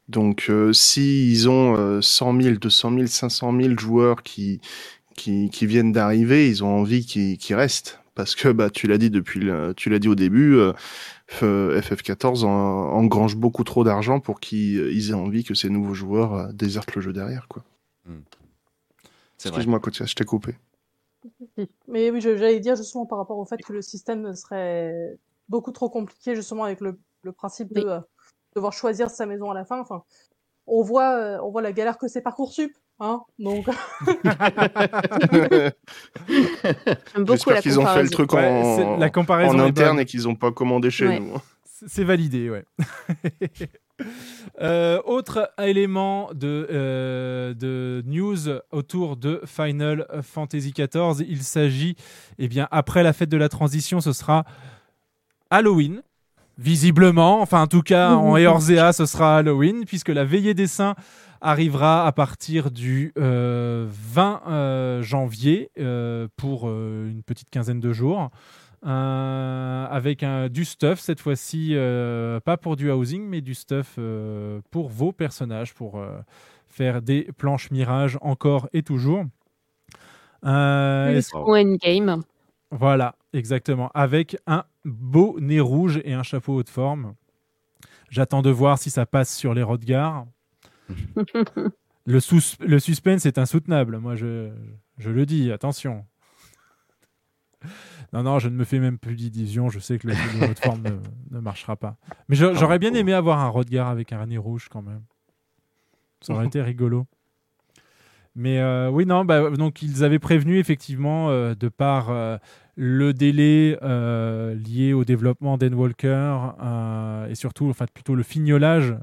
Donc, euh, s'ils ont euh, 100 000, 200 000, 500 000 joueurs qui, qui, qui viennent d'arriver, ils ont envie qu'ils qu'ils restent. Parce que, bah, tu l'as dit depuis, le- tu l'as dit au début, euh, F- FF14 en- engrange beaucoup trop d'argent pour qu'ils ils aient envie que ces nouveaux joueurs euh, désertent le jeu derrière, quoi. Vrai. Excuse-moi, Kotia, je t'ai coupé. Mais oui, j'allais dire justement par rapport au fait que le système serait beaucoup trop compliqué justement avec le, le principe de Oui. euh, devoir choisir sa maison à la fin. Enfin, on voit, euh, on voit la galère que c'est Parcoursup, hein. Donc, J'aime beaucoup J'espère la qu'ils ont fait le truc en, c'est- la comparaison en est interne et qu'ils n'ont pas commandé chez Ouais. nous. hein. C'est validé, ouais. Euh, autre élément de, euh, de news autour de Final Fantasy XIV, il s'agit, eh bien, après la fête de la transition, ce sera Halloween, visiblement. Enfin, en tout cas, en Eorzea, ce sera Halloween, puisque la veillée des saints arrivera à partir du euh, 20 euh, janvier euh, pour euh, une petite quinzaine de jours. Euh, avec un, du stuff cette fois-ci, euh, pas pour du housing, mais du stuff euh, pour vos personnages, pour euh, faire des planches mirages encore et toujours. Euh, Jusqu'au endgame. Voilà, exactement. Avec un beau nez rouge et un chapeau haute forme. J'attends de voir si ça passe sur les Rodgars. Le, sus- le suspense est insoutenable. Moi, je, je le dis, attention. Non, non, je ne me fais même plus d'illusions. Je sais que le, le haute forme ne, ne marchera pas. Mais j'aurais bien aimé avoir un Rodgar avec un nez rouge quand même. Ça aurait été rigolo. Mais euh, oui, non, bah, donc ils avaient prévenu effectivement euh, de par euh, le délai lié au développement d'En Walker euh, et surtout, enfin plutôt le fignolage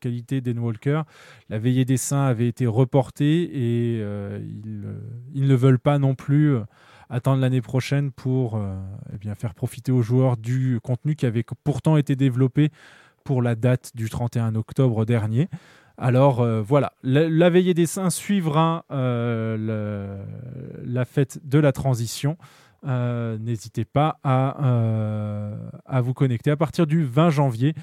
qualité d'En Walker, la veillée des saints avait été reportée et ils, ne veulent pas non plus attendre l'année prochaine pour eh faire profiter aux joueurs du contenu qui avait pourtant été développé pour la date du 31 octobre dernier. Alors euh, voilà, la, veillée des saints suivra euh, la fête de la transition. Euh, N'hésitez pas à, vous connecter à partir du 20 janvier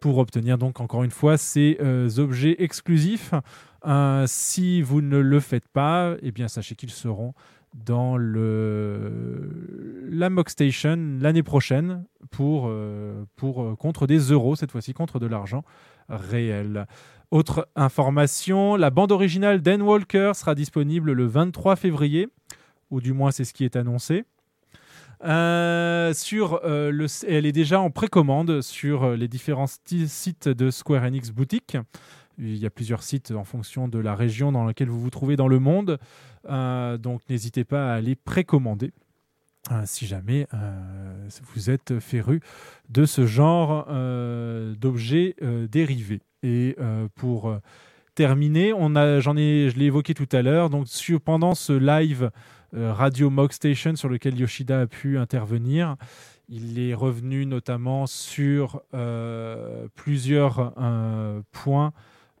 pour obtenir donc encore une fois ces objets exclusifs. Si vous ne le faites pas, eh bien sachez qu'ils seront dans la Mock Station l'année prochaine pour, contre des euros cette fois-ci contre de l'argent réel. Autre information, la bande originale d'Anne Walker sera disponible le 23 février, ou du moins c'est ce qui est annoncé. Euh, sur, euh, le, elle est déjà en précommande sur euh, les différents sites de Square Enix Boutique. Il y a plusieurs sites en fonction de la région dans laquelle vous vous trouvez dans le monde. Donc n'hésitez pas à aller précommander si jamais euh, vous êtes féru de ce genre euh, d'objets euh, dérivés. Et euh, pour euh, terminer, on a, j'en ai, je l'ai évoqué tout à l'heure. Donc pendant ce live euh, Radio Mock Station sur lequel Yoshida a pu intervenir, il est revenu notamment sur euh, plusieurs euh, points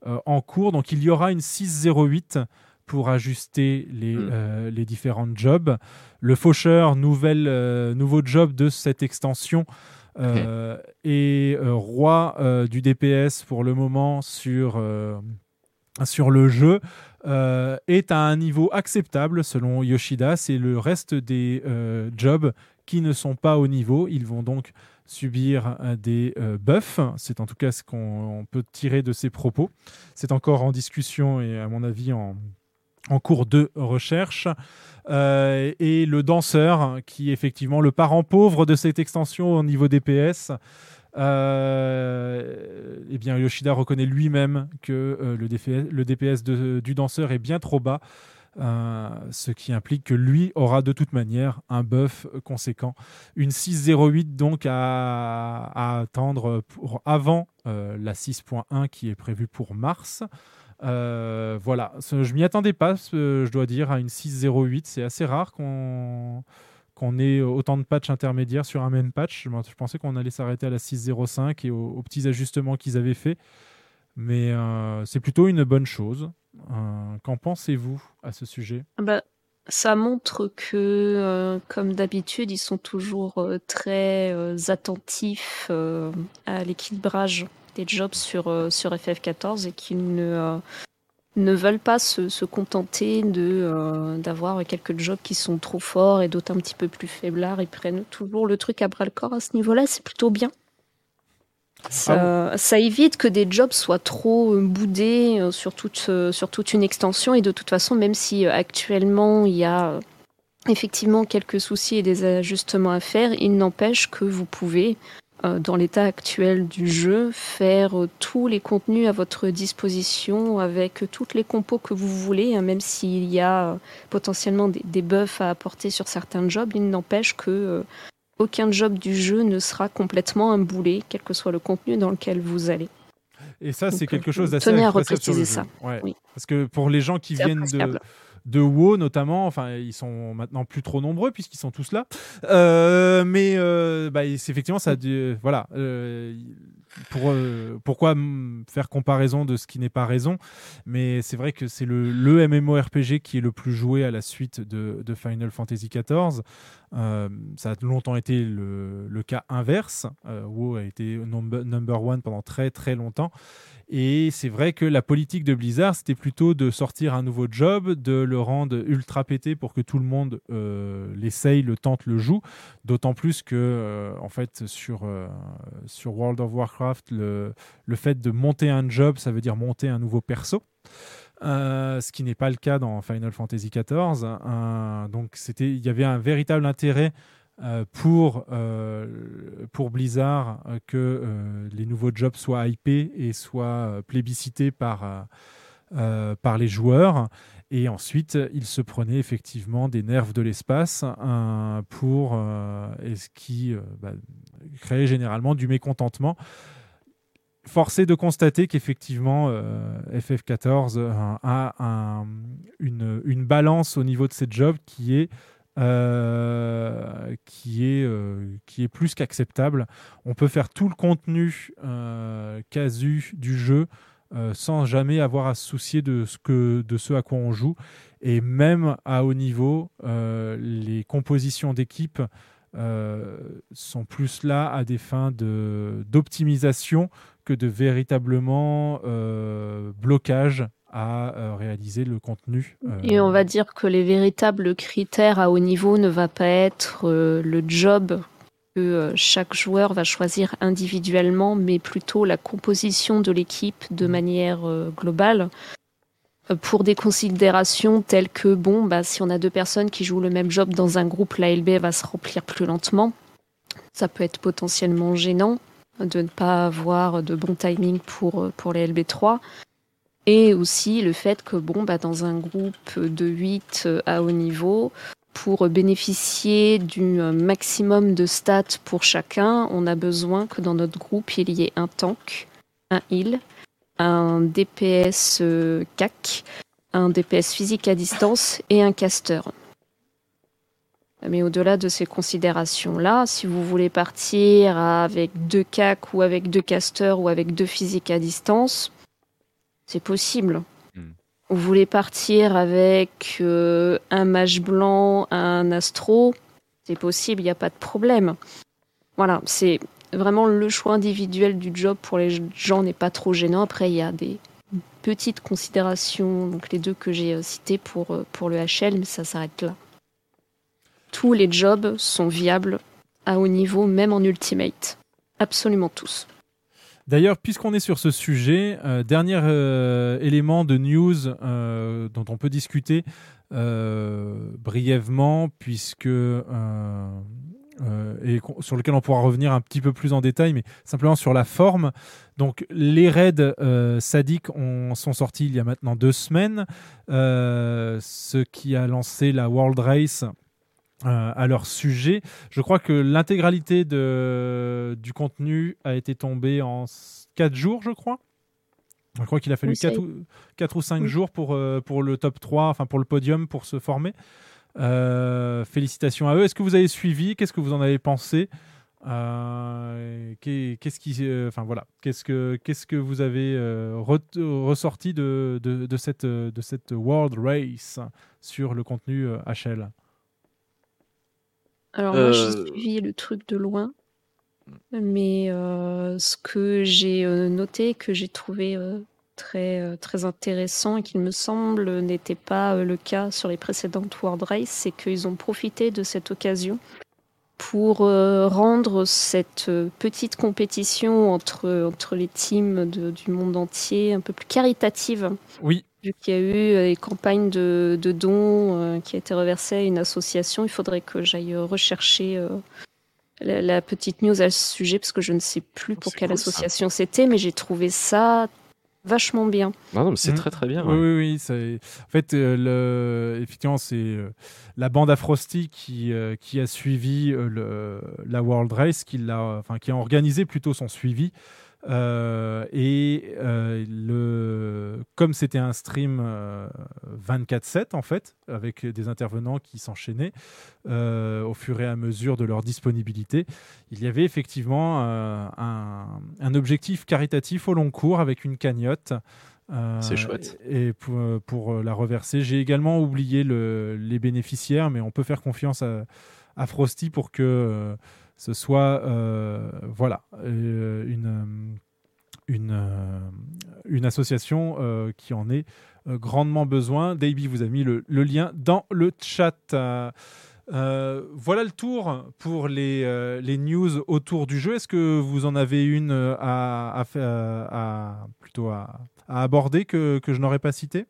euh, en cours. Donc il y aura une 608 pour ajuster les, euh, les différents jobs. Le faucheur, nouvelle, euh, nouveau job de cette extension, est euh, roi du DPS pour le moment sur, sur le jeu. euh, est à un niveau acceptable selon Yoshida. C'est le reste des euh, jobs qui ne sont pas au niveau. Ils vont donc subir des euh, buffs. C'est en tout cas ce qu'on on peut tirer de ses propos. C'est encore en discussion et à mon avis en, en cours de recherche. Euh, et le danseur, qui est effectivement le parent pauvre de cette extension au niveau DPS. Euh, eh bien, Yoshida reconnaît lui-même que euh, le, DPS, du danseur est bien trop bas, euh, ce qui implique que lui aura de toute manière un buff conséquent. Une 6.08 donc à, à attendre pour avant la 6.1 qui est prévue pour mars. Euh, voilà, je m'y attendais pas, je dois dire, à une 6.08. C'est assez rare qu'on ait autant de patchs intermédiaires sur un même patch. Je, pensais qu'on allait s'arrêter à la 6.05 et aux, petits ajustements qu'ils avaient faits. Mais euh, c'est plutôt une bonne chose. Euh, Qu'en pensez-vous à ce sujet? Ah bah, ça montre que, comme d'habitude, ils sont toujours très attentifs à l'équilibrage des jobs sur, euh, sur FF14 et qu'ils ne, euh, ne veulent pas se, se contenter de, euh, d'avoir quelques jobs qui sont trop forts et d'autres un petit peu plus faiblards. Ils prennent toujours le truc à bras le corps à ce niveau-là, c'est plutôt bien. Ça, ça évite que des jobs soient trop boudés sur toute, sur toute une extension. Et de toute façon, même si actuellement il y a effectivement quelques soucis et des ajustements à faire, il n'empêche que vous pouvez, dans l'état actuel du jeu, faire euh, tous les contenus à votre disposition avec euh, toutes les compos que vous voulez, hein, même s'il y a euh, potentiellement des, des buffs à apporter sur certains jobs. Il n'empêche que euh, aucun job du jeu ne sera complètement un boulet, quel que soit le contenu dans lequel vous allez. Et ça, c'est quelque euh, chose d'assez tenez à repréciser ça. Ouais. Oui. Parce que pour les gens qui viennent de. De WoW notamment, enfin ils sont maintenant plus trop nombreux puisqu'ils sont tous là. Euh, mais euh, bah, effectivement ça, voilà. euh, euh, pourquoi faire comparaison de ce qui n'est pas raison? Mais c'est vrai que c'est le, MMORPG qui est le plus joué à la suite de, Final Fantasy XIV. Ça a longtemps été le, cas inverse. WoW a été number, number one pendant très très longtemps. Et c'est vrai que la politique de Blizzard, c'était plutôt de sortir un nouveau job, de le rendre ultra pété pour que tout le monde euh, l'essaye, le tente, le joue. D'autant plus que, euh, en fait, sur, euh, sur World of Warcraft, le, le fait de monter un job, ça veut dire monter un nouveau perso. Euh, ce qui n'est pas le cas dans Final Fantasy XIV. Donc il y avait un véritable intérêt pour, euh, pour Blizzard euh, que euh, les nouveaux jobs soient hypés et soient euh, plébiscités par, euh, euh, par les joueurs. Et ensuite, il se prenait effectivement des nerfs de l'espace euh, pour euh, et ce qui euh, bah, créait généralement du mécontentement. Forcé de constater qu'effectivement, euh, FF14 euh, a un- une, une balance au niveau de ses jobs qui est euh, qui, est, euh, qui est plus qu'acceptable. On peut faire tout le contenu euh, casu du jeu sans jamais avoir à se soucier de ce, que, de ce à quoi on joue. Et même à haut niveau, les compositions d'équipe sont plus là à des fins d'optimisation que de véritablement blocage à euh, réaliser le contenu. euh, Et on va dire que les véritables critères à haut niveau ne va pas être euh, le job que chaque joueur va choisir individuellement, mais plutôt la composition de l'équipe de manière euh, globale. Pour des considérations telles que, bon, bah, si on a deux personnes qui jouent le même job dans un groupe, la LB va se remplir plus lentement. Ça peut être potentiellement gênant de ne pas avoir de bon timing pour, pour les LB3. Et aussi le fait que, bon, bah, dans un groupe de 8 euh, à haut niveau, pour bénéficier du euh, maximum de stats pour chacun, on a besoin que dans notre groupe, il y ait un tank, un heal, un DPS euh, CAC, un DPS physique à distance et un caster. Mais au-delà de ces considérations-là, si vous voulez partir avec deux CAC ou avec deux casters ou avec deux physiques à distance, c'est possible. Vous voulez partir avec euh, un mage blanc, un astro, c'est possible, il n'y a pas de problème. Voilà, c'est vraiment le choix individuel du job pour les gens n'est pas trop gênant. Après, il y a des petites considérations, donc les deux que j'ai euh, cités pour, euh, pour le HL, mais ça s'arrête là. Tous les jobs sont viables à haut niveau, même en ultimate. Absolument tous. D'ailleurs, puisqu'on est sur ce sujet, euh, dernier euh, élément de news euh, dont on peut discuter brièvement, puisque et sur lequel on pourra revenir un petit peu plus en détail, mais simplement sur la forme. Donc, les raids sadiques ont- sont sortis il y a maintenant deux semaines, ce qui a lancé la World Race euh, à leur sujet. Je crois que l'intégralité du contenu a été tombée en 4 jours, je crois. Je crois qu'il a fallu Oui, ça 4 y est. ou, quatre ou 5 Oui. jours pour, euh, pour le top 3, enfin pour le podium, pour se former. Euh, félicitations à eux. Est-ce que vous avez suivi? Qu'est-ce que vous en avez pensé? Qu'est- Qu'est-ce qui, enfin voilà, qu'est-ce que qu'est-ce que vous avez re- ressorti de, de, de cette de cette World Race sur le contenu HL Alors moi, j'ai Euh, suivi le truc de loin, mais euh, ce que j'ai euh, noté, que j'ai trouvé euh, très, euh, très intéressant et qu'il me semble n'était pas euh, le cas sur les précédentes World Race, c'est qu'ils ont profité de cette occasion pour euh, rendre cette euh, petite compétition entre, entre les teams de- du monde entier un peu plus caritative. Oui, vu qu'il y a eu euh, des campagnes de, de dons euh, qui a été reversées à une association, il faudrait que j'aille euh, rechercher euh, la, la petite news à ce sujet parce que je ne sais plus pour quelle cool, association c'était, mais j'ai trouvé ça vachement bien. Non, non, mais c'est Mm. très très bien. Oui, ouais. oui, oui. En fait, euh, le... effectivement, c'est euh, la bande à Frosty qui, euh, qui a suivi euh, le... la World Race, qui, l'a... Enfin, qui a organisé plutôt son suivi. Euh, et euh, le... comme c'était un stream euh, 24-7, en fait, avec des intervenants qui s'enchaînaient euh, au fur et à mesure de leur disponibilité, il y avait effectivement euh, un... un objectif caritatif au long cours avec une cagnotte. Euh, C'est chouette. Et pour, pour la reverser, j'ai également oublié le- les bénéficiaires, mais on peut faire confiance à, à Frosty pour que euh, ce soit euh, voilà, euh, une, euh, une, une association qui en est grandement besoin. Davey vous a mis le, le lien dans le chat. Euh, voilà le tour pour les, euh, les news autour du jeu. Est-ce que vous en avez une à, à, fa- à- plutôt à, à aborder que, que je n'aurais pas cité?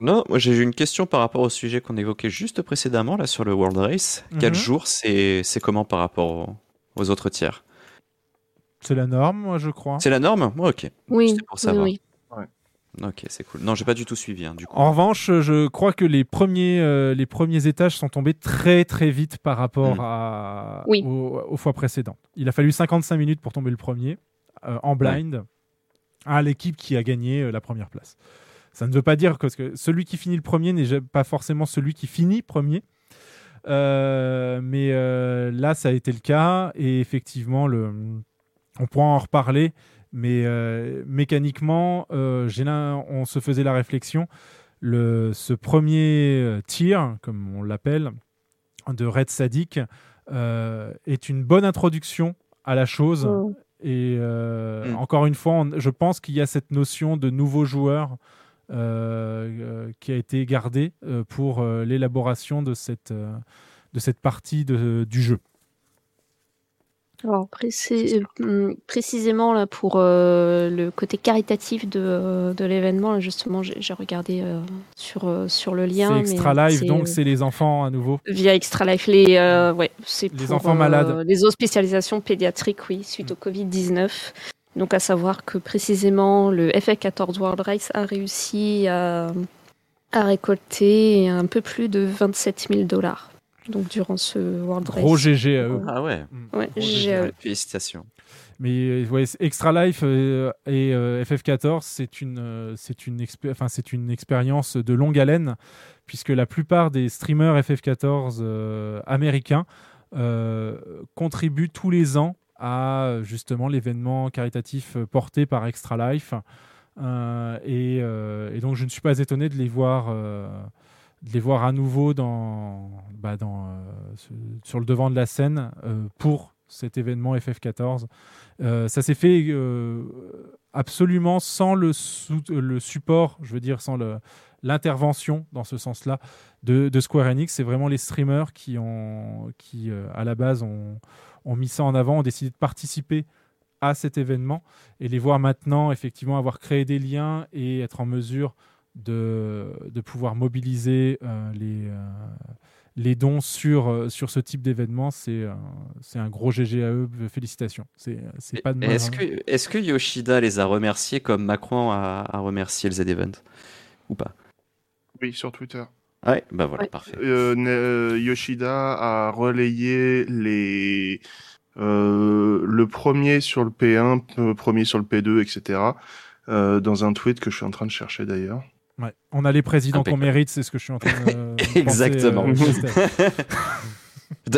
Non, moi j'ai une question par rapport au sujet qu'on évoquait juste précédemment là sur le World Race. Mhm. 4 jours, c'est c'est comment par rapport aux, autres tiers C'est la norme, moi, je crois. C'est la norme? Moi, ok. Oui, C'était pour oui, savoir. oui. Ok, c'est cool. Non, j'ai pas du tout suivi hein, du coup. En revanche, je crois que les premiers, euh, les premiers étages sont tombés très très vite par rapport Mm. à, Oui. aux, aux fois précédentes. Il a fallu 55 minutes pour tomber le premier euh, en blind à l'équipe qui a gagné euh, la première place. Ça ne veut pas dire que, parce que celui qui finit le premier n'est pas forcément celui qui finit premier. Euh, mais euh, là, ça a été le cas et effectivement, le, on pourra en reparler. Mais euh, mécaniquement, euh, on se faisait la réflexion. Le, ce premier tir, comme on l'appelle, de Red Sadik, euh, est une bonne introduction à la chose. Mm. Et euh, Mm. encore une fois, on- je pense qu'il y a cette notion de nouveau joueur qui a été gardée euh, pour euh, l'élaboration de cette, euh, de cette partie de- du jeu. Alors, précis- euh, précisément là, pour euh, le côté caritatif de, euh, de l'événement, justement, j'ai regardé euh, sur, euh, sur le lien. C'est mais, Extra euh, Life, donc euh, c'est les enfants à nouveau. Via Extra Life, les, euh, ouais, c'est Les pour, enfants euh, malades. les hospitalisations pédiatriques, oui, suite au Covid-19. Donc, à savoir que précisément, le FF14 World Race a réussi à, à récolter un peu plus de 27 000 dollars. Donc, durant ce World Gros Race. GG à eux. Ah ouais. Ouais, Gros GG à eux. Félicitations. Mais euh, ouais, Extra Life euh, et euh, FF14, c'est une, euh, c'est une, expé- enfin, c'est une expérience de longue haleine, puisque la plupart des streamers FF14 euh, américains euh, contribuent tous les ans à justement l'événement caritatif euh, porté par Extra Life. Euh, et, euh, donc, je ne suis pas étonné de les voir. euh, de les voir à nouveau dans, bah, euh, sur le devant de la scène euh, pour cet événement FF14. Euh, ça s'est fait euh, absolument sans le, support, je veux dire, sans l'intervention dans ce sens-là de, Square Enix. C'est vraiment les streamers qui, ont, qui euh, à la base, ont, ont mis ça en avant, ont décidé de participer à cet événement et les voir maintenant, effectivement, avoir créé des liens et être en mesure de, de pouvoir mobiliser euh, les, euh, les dons sur, euh, sur ce type d'événement, c'est euh, c'est un gros GG à eux. Félicitations. C'est c'est pas de mal, Est-ce hein. que, est que Yoshida les a remerciés comme Macron a, a remercié le Z-Event Ou pas? Oui, sur Twitter. Ouais, bah voilà, Ouais. parfait. Euh, ne- euh, Yoshida a relayé les euh, le premier sur le P1, le premier sur le P2, etc. euh, dans un tweet que je suis en train de chercher d'ailleurs. Ouais. On a les présidents qu'on mérite, c'est ce que je suis en train de. penser, Exactement. euh,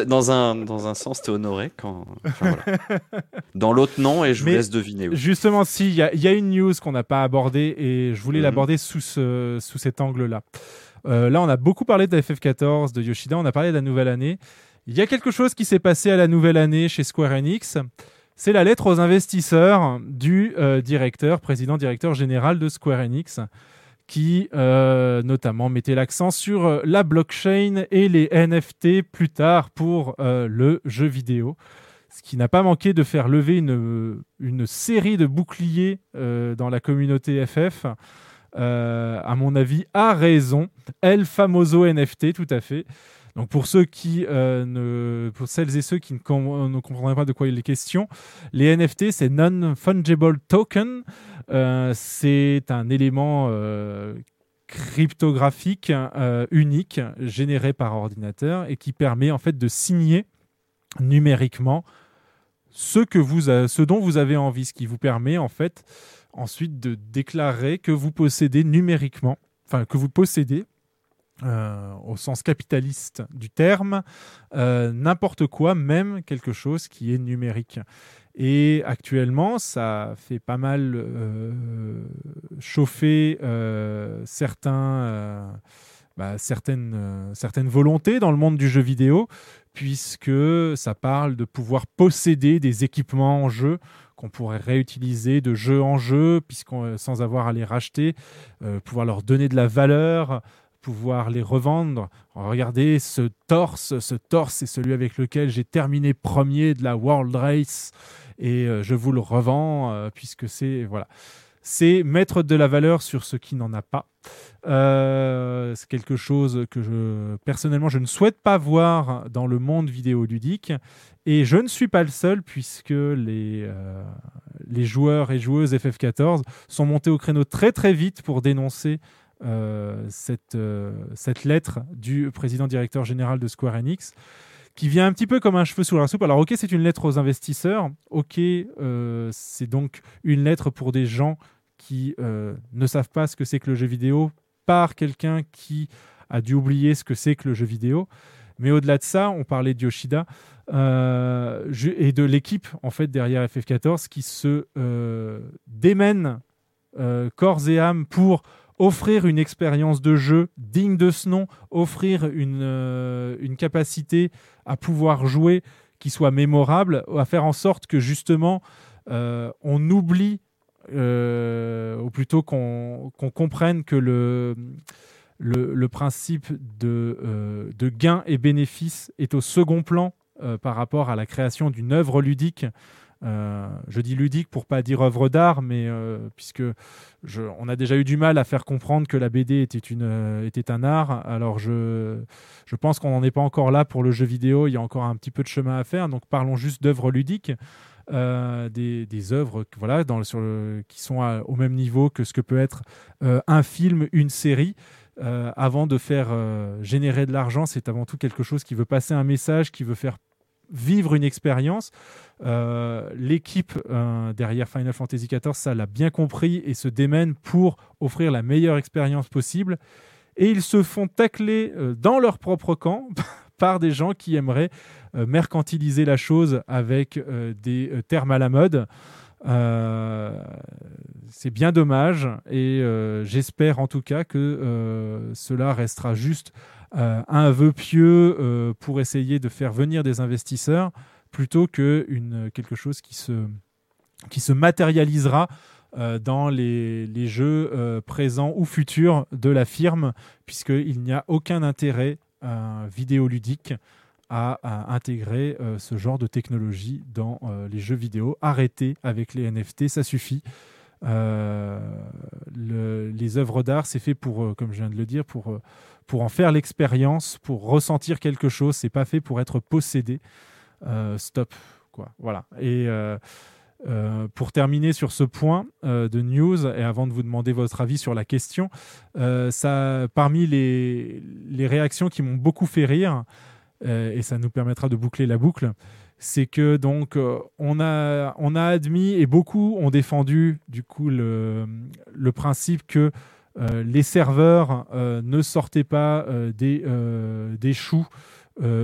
Dans un, dans un sens, t'es honoré quand. enfin, voilà. Dans l'autre, non, et je vous Mais laisse deviner. oui. Justement, si, il y, a- il y a une news qu'on n'a pas abordée et je voulais Mhm. l'aborder sous, ce, sous cet angle-là. Euh, là, on a beaucoup parlé de la FF14, de Yoshida, on a parlé de la nouvelle année. Il y a quelque chose qui s'est passé à la nouvelle année chez Square Enix. C'est la lettre aux investisseurs du euh, directeur, président-directeur général de Square Enix, qui euh, notamment mettait l'accent sur la blockchain et les NFT plus tard pour le jeu vidéo ce qui n'a pas manqué de faire lever une, une série de boucliers dans la communauté FF. Euh, à mon avis, a raison. El famoso NFT, tout à fait. Donc pour ceux qui euh, pour celles et ceux qui ne, com- ne comprendraient pas de quoi il est question, les NFT c'est non fungible token. Euh, c'est un élément euh, cryptographique euh, unique généré par ordinateur et qui permet en fait de signer numériquement ce, que vous ce dont vous avez envie, ce qui vous permet en fait ensuite de déclarer que vous possédez numériquement, enfin que vous possédez euh, au sens capitaliste du terme, euh, n'importe quoi, même quelque chose qui est numérique. Et actuellement, ça fait pas mal euh, chauffer bah, certaines, certaines volontés dans le monde du jeu vidéo, puisque ça parle de pouvoir posséder des équipements en jeu qu'on pourrait réutiliser de jeu en jeu, puisqu'on sans avoir à les racheter, euh, pouvoir leur donner de la valeur, pouvoir les revendre. Regardez ce torse, ce torse, c'est celui avec lequel j'ai terminé premier de la World Race et euh, je vous le revends euh, puisque c'est voilà, c'est mettre de la valeur sur ce qui n'en a pas. Euh, c'est quelque chose que personnellement je ne souhaite pas voir dans le monde vidéoludique et je ne suis pas le seul puisque les les joueurs et joueuses FF14 sont montés au créneau très très vite pour dénoncer euh, cette, euh, cette lettre du président directeur général de Square Enix qui vient un petit peu comme un cheveu sous la soupe. Alors ok, c'est une lettre aux investisseurs, ok, euh, c'est donc une lettre pour des gens qui ne savent pas ce que c'est que le jeu vidéo par quelqu'un qui a dû oublier ce que c'est que le jeu vidéo. Mais au-delà de ça, on parlait de Yoshida et de l'équipe en fait derrière FF14 qui se démène corps et âme pour offrir une expérience de jeu digne de ce nom, offrir une, euh, une capacité à pouvoir jouer qui soit mémorable, à faire en sorte que justement euh, on oublie, euh, ou plutôt qu'on comprenne que le, le, principe de, de gain et bénéfice est au second plan par rapport à la création d'une œuvre ludique. Euh, je dis ludique pour pas dire œuvre d'art, mais euh, puisque je, on a déjà eu du mal à faire comprendre que la BD était, une, euh, était un art, alors je, je pense qu'on n'en est pas encore là pour le jeu vidéo, il y a encore un petit peu de chemin à faire, donc parlons juste d'œuvres ludiques. des, œuvres voilà, dans, sur qui sont au même niveau que ce que peut être un film, une série. avant de faire générer de l'argent, c'est avant tout quelque chose qui veut passer un message, qui veut faire vivre une expérience. Euh, l'équipe euh, derrière Final Fantasy XIV, ça l'a bien compris et se démène pour offrir la meilleure expérience possible. Et ils se font tacler euh, dans leur propre camp par des gens qui aimeraient mercantiliser la chose avec des termes à la mode. c'est bien dommage et j'espère en tout cas que cela restera juste euh, un vœu pieux euh, pour essayer de faire venir des investisseurs plutôt que quelque chose qui se, qui se matérialisera euh, dans les, les jeux présents ou futurs de la firme, puisqu'il n'y a aucun intérêt vidéoludique à, à intégrer ce genre de technologie dans les jeux vidéo. Arrêtez avec les NFT, ça suffit. le, les œuvres d'art, c'est fait pour, comme je viens de le dire, pour pour en faire l'expérience, pour ressentir quelque chose. C'est pas fait pour être possédé. Euh, stop, quoi. Voilà. Et euh, euh, pour terminer sur ce point de news, et avant de vous demander votre avis sur la question, ça, parmi les, réactions qui m'ont beaucoup fait rire, et ça nous permettra de boucler la boucle, c'est que donc on a admis et beaucoup ont défendu du coup le, principe que euh, les serveurs euh, ne sortaient pas euh, des choux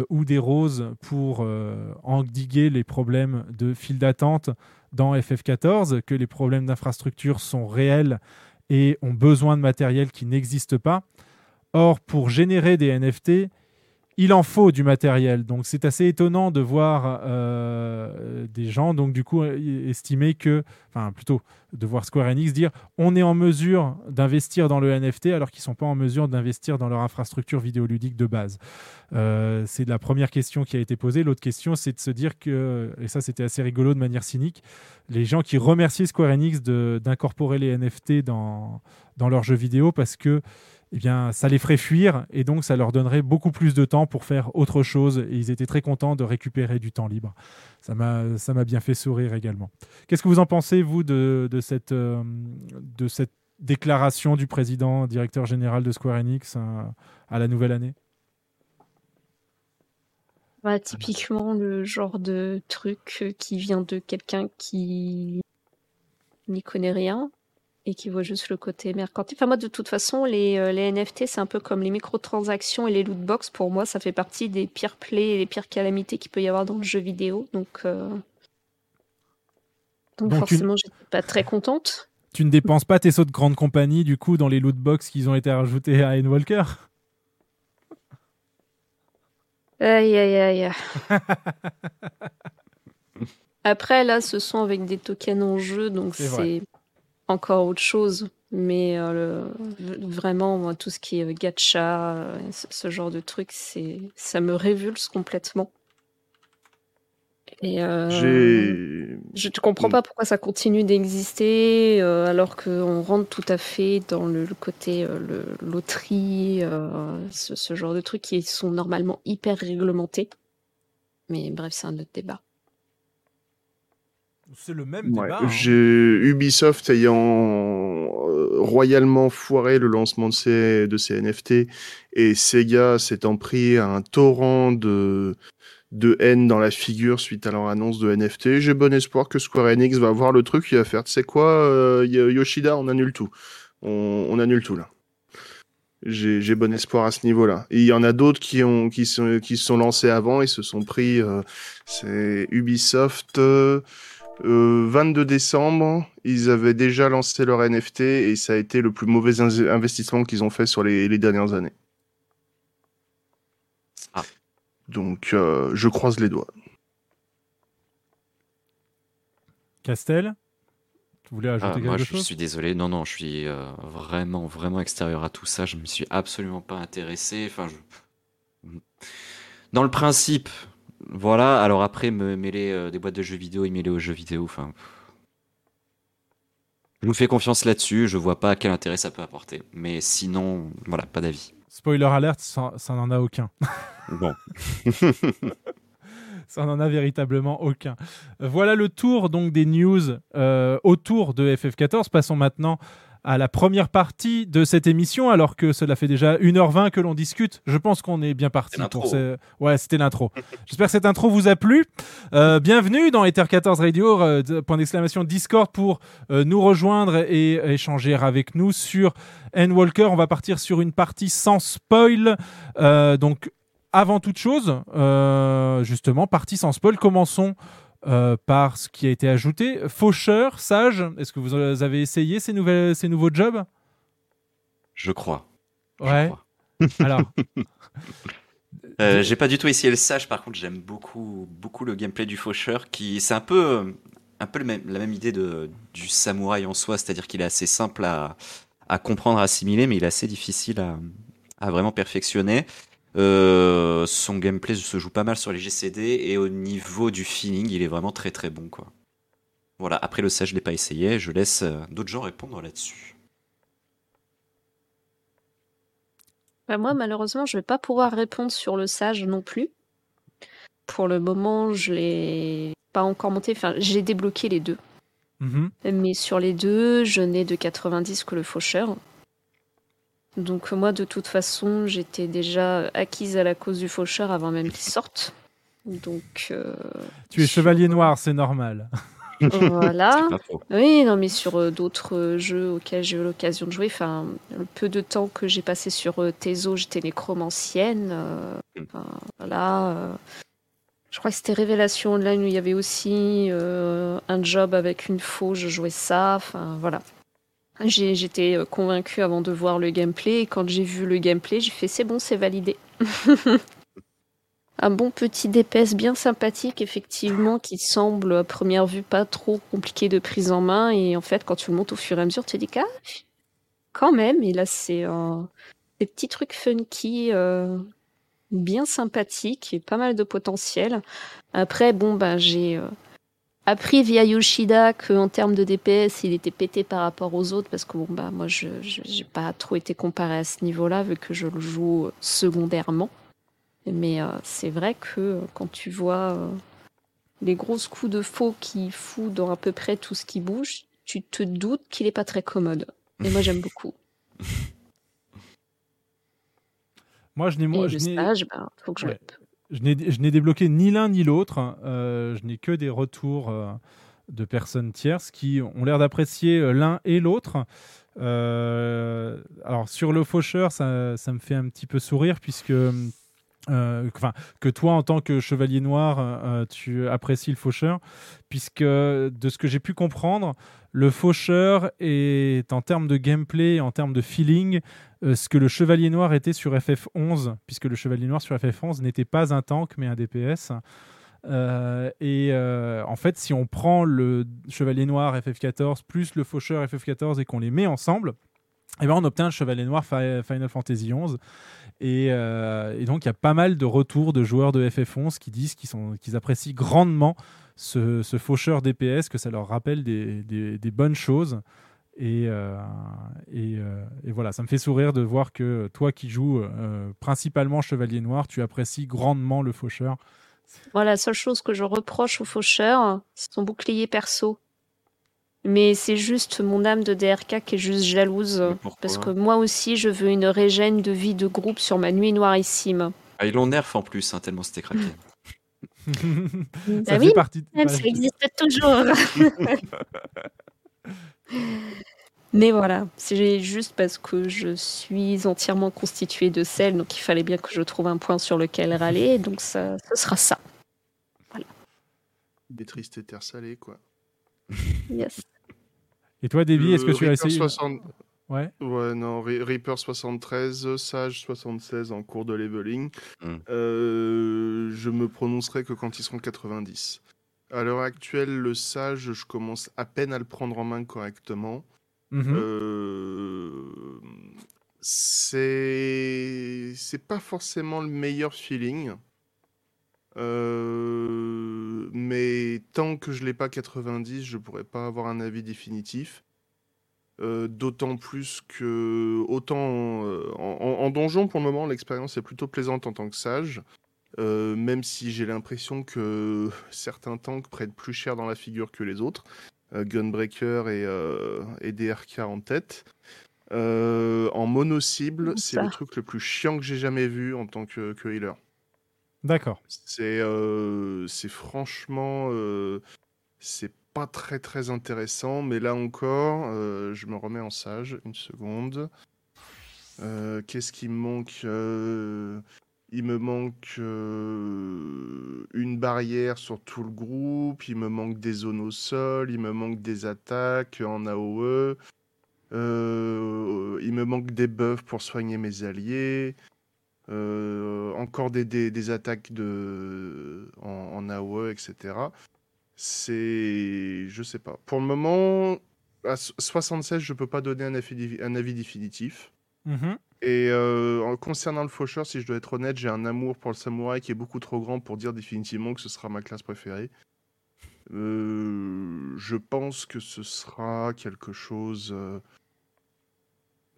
ou des roses pour endiguer les problèmes de file d'attente dans FF14, que les problèmes d'infrastructure sont réels et ont besoin de matériel qui n'existe pas. Or, pour générer des NFT, il en faut du matériel. Donc c'est assez étonnant de voir euh, des gens, donc du coup, estimer que, enfin plutôt de voir Square Enix dire on est en mesure d'investir dans le NFT alors qu'ils ne sont pas en mesure d'investir dans leur infrastructure vidéoludique de base. Euh, c'est la première question qui a été posée. L'autre question, c'est de se dire que, et ça c'était assez rigolo de manière cynique, les gens qui remerciaient Square Enix d'incorporer les NFT dans, dans leurs jeux vidéo parce que eh bien, ça les ferait fuir et donc ça leur donnerait beaucoup plus de temps pour faire autre chose. Et ils étaient très contents de récupérer du temps libre. Ça m'a, bien fait sourire également. Qu'est-ce que vous en pensez, vous, de, de cette, euh, de cette déclaration du président, directeur général de Square Enix euh, à la nouvelle année? Bah, Typiquement, le genre de truc qui vient de quelqu'un qui n'y connaît rien et qui voit juste le côté mercantile. Enfin, moi, de toute façon, les, euh, les NFT, c'est un peu comme les microtransactions et les lootbox. Pour moi, ça fait partie des pires plaies et des pires calamités qu'il peut y avoir dans le jeu vidéo. Donc, euh, donc, forcément, j'étais pas très contente. Tu ne dépenses pas tes sauts de grande compagnie, du coup, dans les lootbox qui ont été rajoutés à Endwalker Aïe, aïe, aïe. Après, là, ce sont avec des tokens en jeu, donc c'est encore autre chose. Mais euh, le- vraiment, moi, tout ce qui est gacha, euh, ce, ce genre de truc, c'est, ça me révulse complètement. Et euh, je ne comprends pas pourquoi ça continue d'exister euh, alors qu'on rentre tout à fait dans le, le côté euh, le, loterie, euh, ce, ce genre de trucs qui sont normalement hyper réglementés. Mais bref, c'est un autre débat. C'est le même Ouais, débat. hein. Ubisoft ayant euh, royalement foiré le lancement de ces, de ces NFT et Sega s'étant pris un torrent de, de haine dans la figure suite à leur annonce de NFT, j'ai bon espoir que Square Enix va voir le truc, il va faire, tu sais quoi, euh, Yoshida, on annule tout. On, on annule tout là. J'ai bon espoir à ce niveau-là. Et Il y en a d'autres qui ont qui sont qui se sont lancés avant et se sont pris. euh, c'est Ubisoft. Euh, euh, 22 décembre, ils avaient déjà lancé leur NFT et ça a été le plus mauvais in- investissement qu'ils ont fait sur les, les dernières années. Ah. Donc, euh, je croise les doigts. Castel, tu voulais ajouter Ah, quelque moi, je chose? suis désolé. Non, non, je suis euh, vraiment, vraiment extérieur à tout ça. Je me suis absolument pas intéressé. Enfin, je- dans le principe, voilà. Alors après, me mêler euh, des boîtes de jeux vidéo et mêler aux jeux vidéo, enfin, je vous fais confiance là-dessus. Je vois pas quel intérêt ça peut apporter. Mais sinon, voilà, pas d'avis. Spoiler alert, ça, ça n'en a aucun. Bon. ça n'en a véritablement aucun. Voilà le tour donc des news euh, autour de FF14. Passons maintenant à la première partie de cette émission, alors que cela fait déjà 1h20 que l'on discute. Je pense qu'on est bien parti pour ce... Ouais, c'était l'intro. J'espère que cette intro vous a plu. Euh, bienvenue dans Ether 14 Radio, euh, point d'exclamation Discord pour euh, nous rejoindre et échanger avec nous sur N-Walker. On va partir sur une partie sans spoil. Donc, avant toute chose, justement, partie sans spoil, commençons euh, par ce qui a été ajouté. Faucheur, sage, est-ce que vous avez essayé ces, nouvelles, ces nouveaux jobs? Je crois. je Ouais. crois. Alors, Euh, j'ai pas du tout essayé le sage, par contre j'aime beaucoup, beaucoup le gameplay du faucheur, qui c'est un peu, un peu le même- la même idée de, du samouraï en soi, c'est-à-dire qu'il est assez simple à, à comprendre, à assimiler, mais il est assez difficile à, à vraiment perfectionner. Euh, son gameplay se joue pas mal sur les GCD et au niveau du feeling, il est vraiment très très bon quoi. Voilà, après le sage je l'ai pas essayé, je laisse euh, d'autres gens répondre là-dessus. Bah, moi, malheureusement, je vais pas pouvoir répondre sur le sage non plus. Pour le moment, je l'ai pas encore monté. Enfin, j'ai débloqué les deux. mhm. Mais sur les deux, je n'ai de 90 que le faucheur. Donc moi, de toute façon, j'étais déjà acquise à la cause du faucheur avant même qu'il sorte. Donc euh, tu es sur- chevalier noir, c'est normal. Voilà. Oui, non, mais sur euh, d'autres euh, jeux auxquels j'ai eu l'occasion de jouer, enfin, le peu de temps que j'ai passé sur euh, Tezo, j'étais nécromancienne. euh, enfin, voilà. euh, je crois que c'était Révélation Online où il y avait aussi euh, un job avec une faux, je jouais ça. Enfin, voilà. J'étais euh, convaincue avant de voir le gameplay et quand j'ai vu le gameplay, j'ai fait c'est bon, c'est validé. Un bon petit DPS bien sympathique, effectivement, qui semble à première vue pas trop compliqué de prise en main. Et en fait, quand tu le montes au fur et à mesure, tu te dis qu'ah, quand même. Et là, c'est euh, des petits trucs funky, euh, bien sympathiques et pas mal de potentiel. Après, bon, ben, j'ai euh, appris via Yoshida qu'en termes de DPS, il était pété par rapport aux autres parce que bon, bah, moi, je n'ai pas trop été comparé à ce niveau-là vu que je le joue euh, secondairement. Mais euh, c'est vrai que euh, quand tu vois euh, les grosses coups de faux qu'il fout dans à peu près tout ce qui bouge, tu te doutes qu'il est pas très commode. Et moi j'aime beaucoup. Moi, je n'ai moi, Et je le n'ai- stage, faut que je Ouais. Je n'ai, débloqué ni l'un ni l'autre. Euh, je n'ai que des retours euh, de personnes tierces qui ont l'air d'apprécier euh, l'un et l'autre. Alors sur le faucheur, ça, ça me fait un petit peu sourire puisque euh, que toi en tant que chevalier noir, euh, tu apprécies le faucheur, puisque de ce que j'ai pu comprendre, le faucheur est en termes de gameplay, en termes de feeling, euh, ce que le chevalier noir était sur FF11, puisque le chevalier noir sur FF11 n'était pas un tank mais un DPS. Euh, et euh, en fait, si on prend le Chevalier Noir FF14 plus le Faucheur FF14 et qu'on les met ensemble, eh ben on obtient le Chevalier Noir Fi- Final Fantasy XI. Et, euh, et donc, il y a pas mal de retours de joueurs de FF11 qui disent qu'ils apprécient grandement ce, faucheur DPS, que ça leur rappelle des, bonnes choses. Et, euh, euh, et voilà, ça me fait sourire de voir que toi qui joues principalement Chevalier Noir, tu apprécies grandement le faucheur. Voilà, la seule chose que je reproche au faucheur, c'est son bouclier perso. Mais c'est juste mon âme de DRK qui est juste jalouse. Parce que moi aussi, je veux une régène de vie de groupe sur ma nuit noirissime. Ah, ils l'ont nerf en plus, hein, tellement c'était craqué. Bah oui, même ça existe toujours. Mais voilà, c'est juste parce que je suis entièrement constituée de sel, donc il fallait bien que je trouve un point sur lequel râler, donc ça, ce sera ça. Des tristes terres salées, quoi. Yes. Et toi, Davy, est-ce que tu as Reaper essayé 60 Ouais. Ouais, non, Re- Reaper 73, Sage 76 en cours de leveling. Hmm. Euh, je me prononcerai que quand ils seront 90. À l'heure actuelle, le Sage, je commence à peine à le prendre en main correctement. Mhm. Euh, c'est c'est pas forcément le meilleur feeling. Euh, mais tant que je l'ai pas 90, je pourrais pas avoir un avis définitif. Euh, D'autant plus que autant euh, en, donjon pour le moment l'expérience est plutôt plaisante en tant que sage. Même si j'ai l'impression que certains tanks prennent plus cher dans la figure que les autres. Gunbreaker et, et DRK en tête. En mono-cible, c'est le truc le plus chiant que j'ai jamais vu en tant que, que healer. D'accord. C'est euh, franchement, euh, c'est pas très très intéressant, mais là encore, euh, je me remets en sage, une seconde. Qu'est-ce qui me manque Il me manque une barrière sur tout le groupe, il me manque des zones au sol, il me manque des attaques en AOE, il me manque des buffs pour soigner mes alliés. Euh, encore des, des, des attaques de, en, en AOE, etc. C'est. Je sais pas. Pour le moment, à so- 76, je peux pas donner un avis, un avis définitif. Mhm. Et euh, concernant le faucheur, si je dois être honnête, j'ai un amour pour le samouraï qui est beaucoup trop grand pour dire définitivement que ce sera ma classe préférée. Euh, je pense que ce sera quelque chose euh,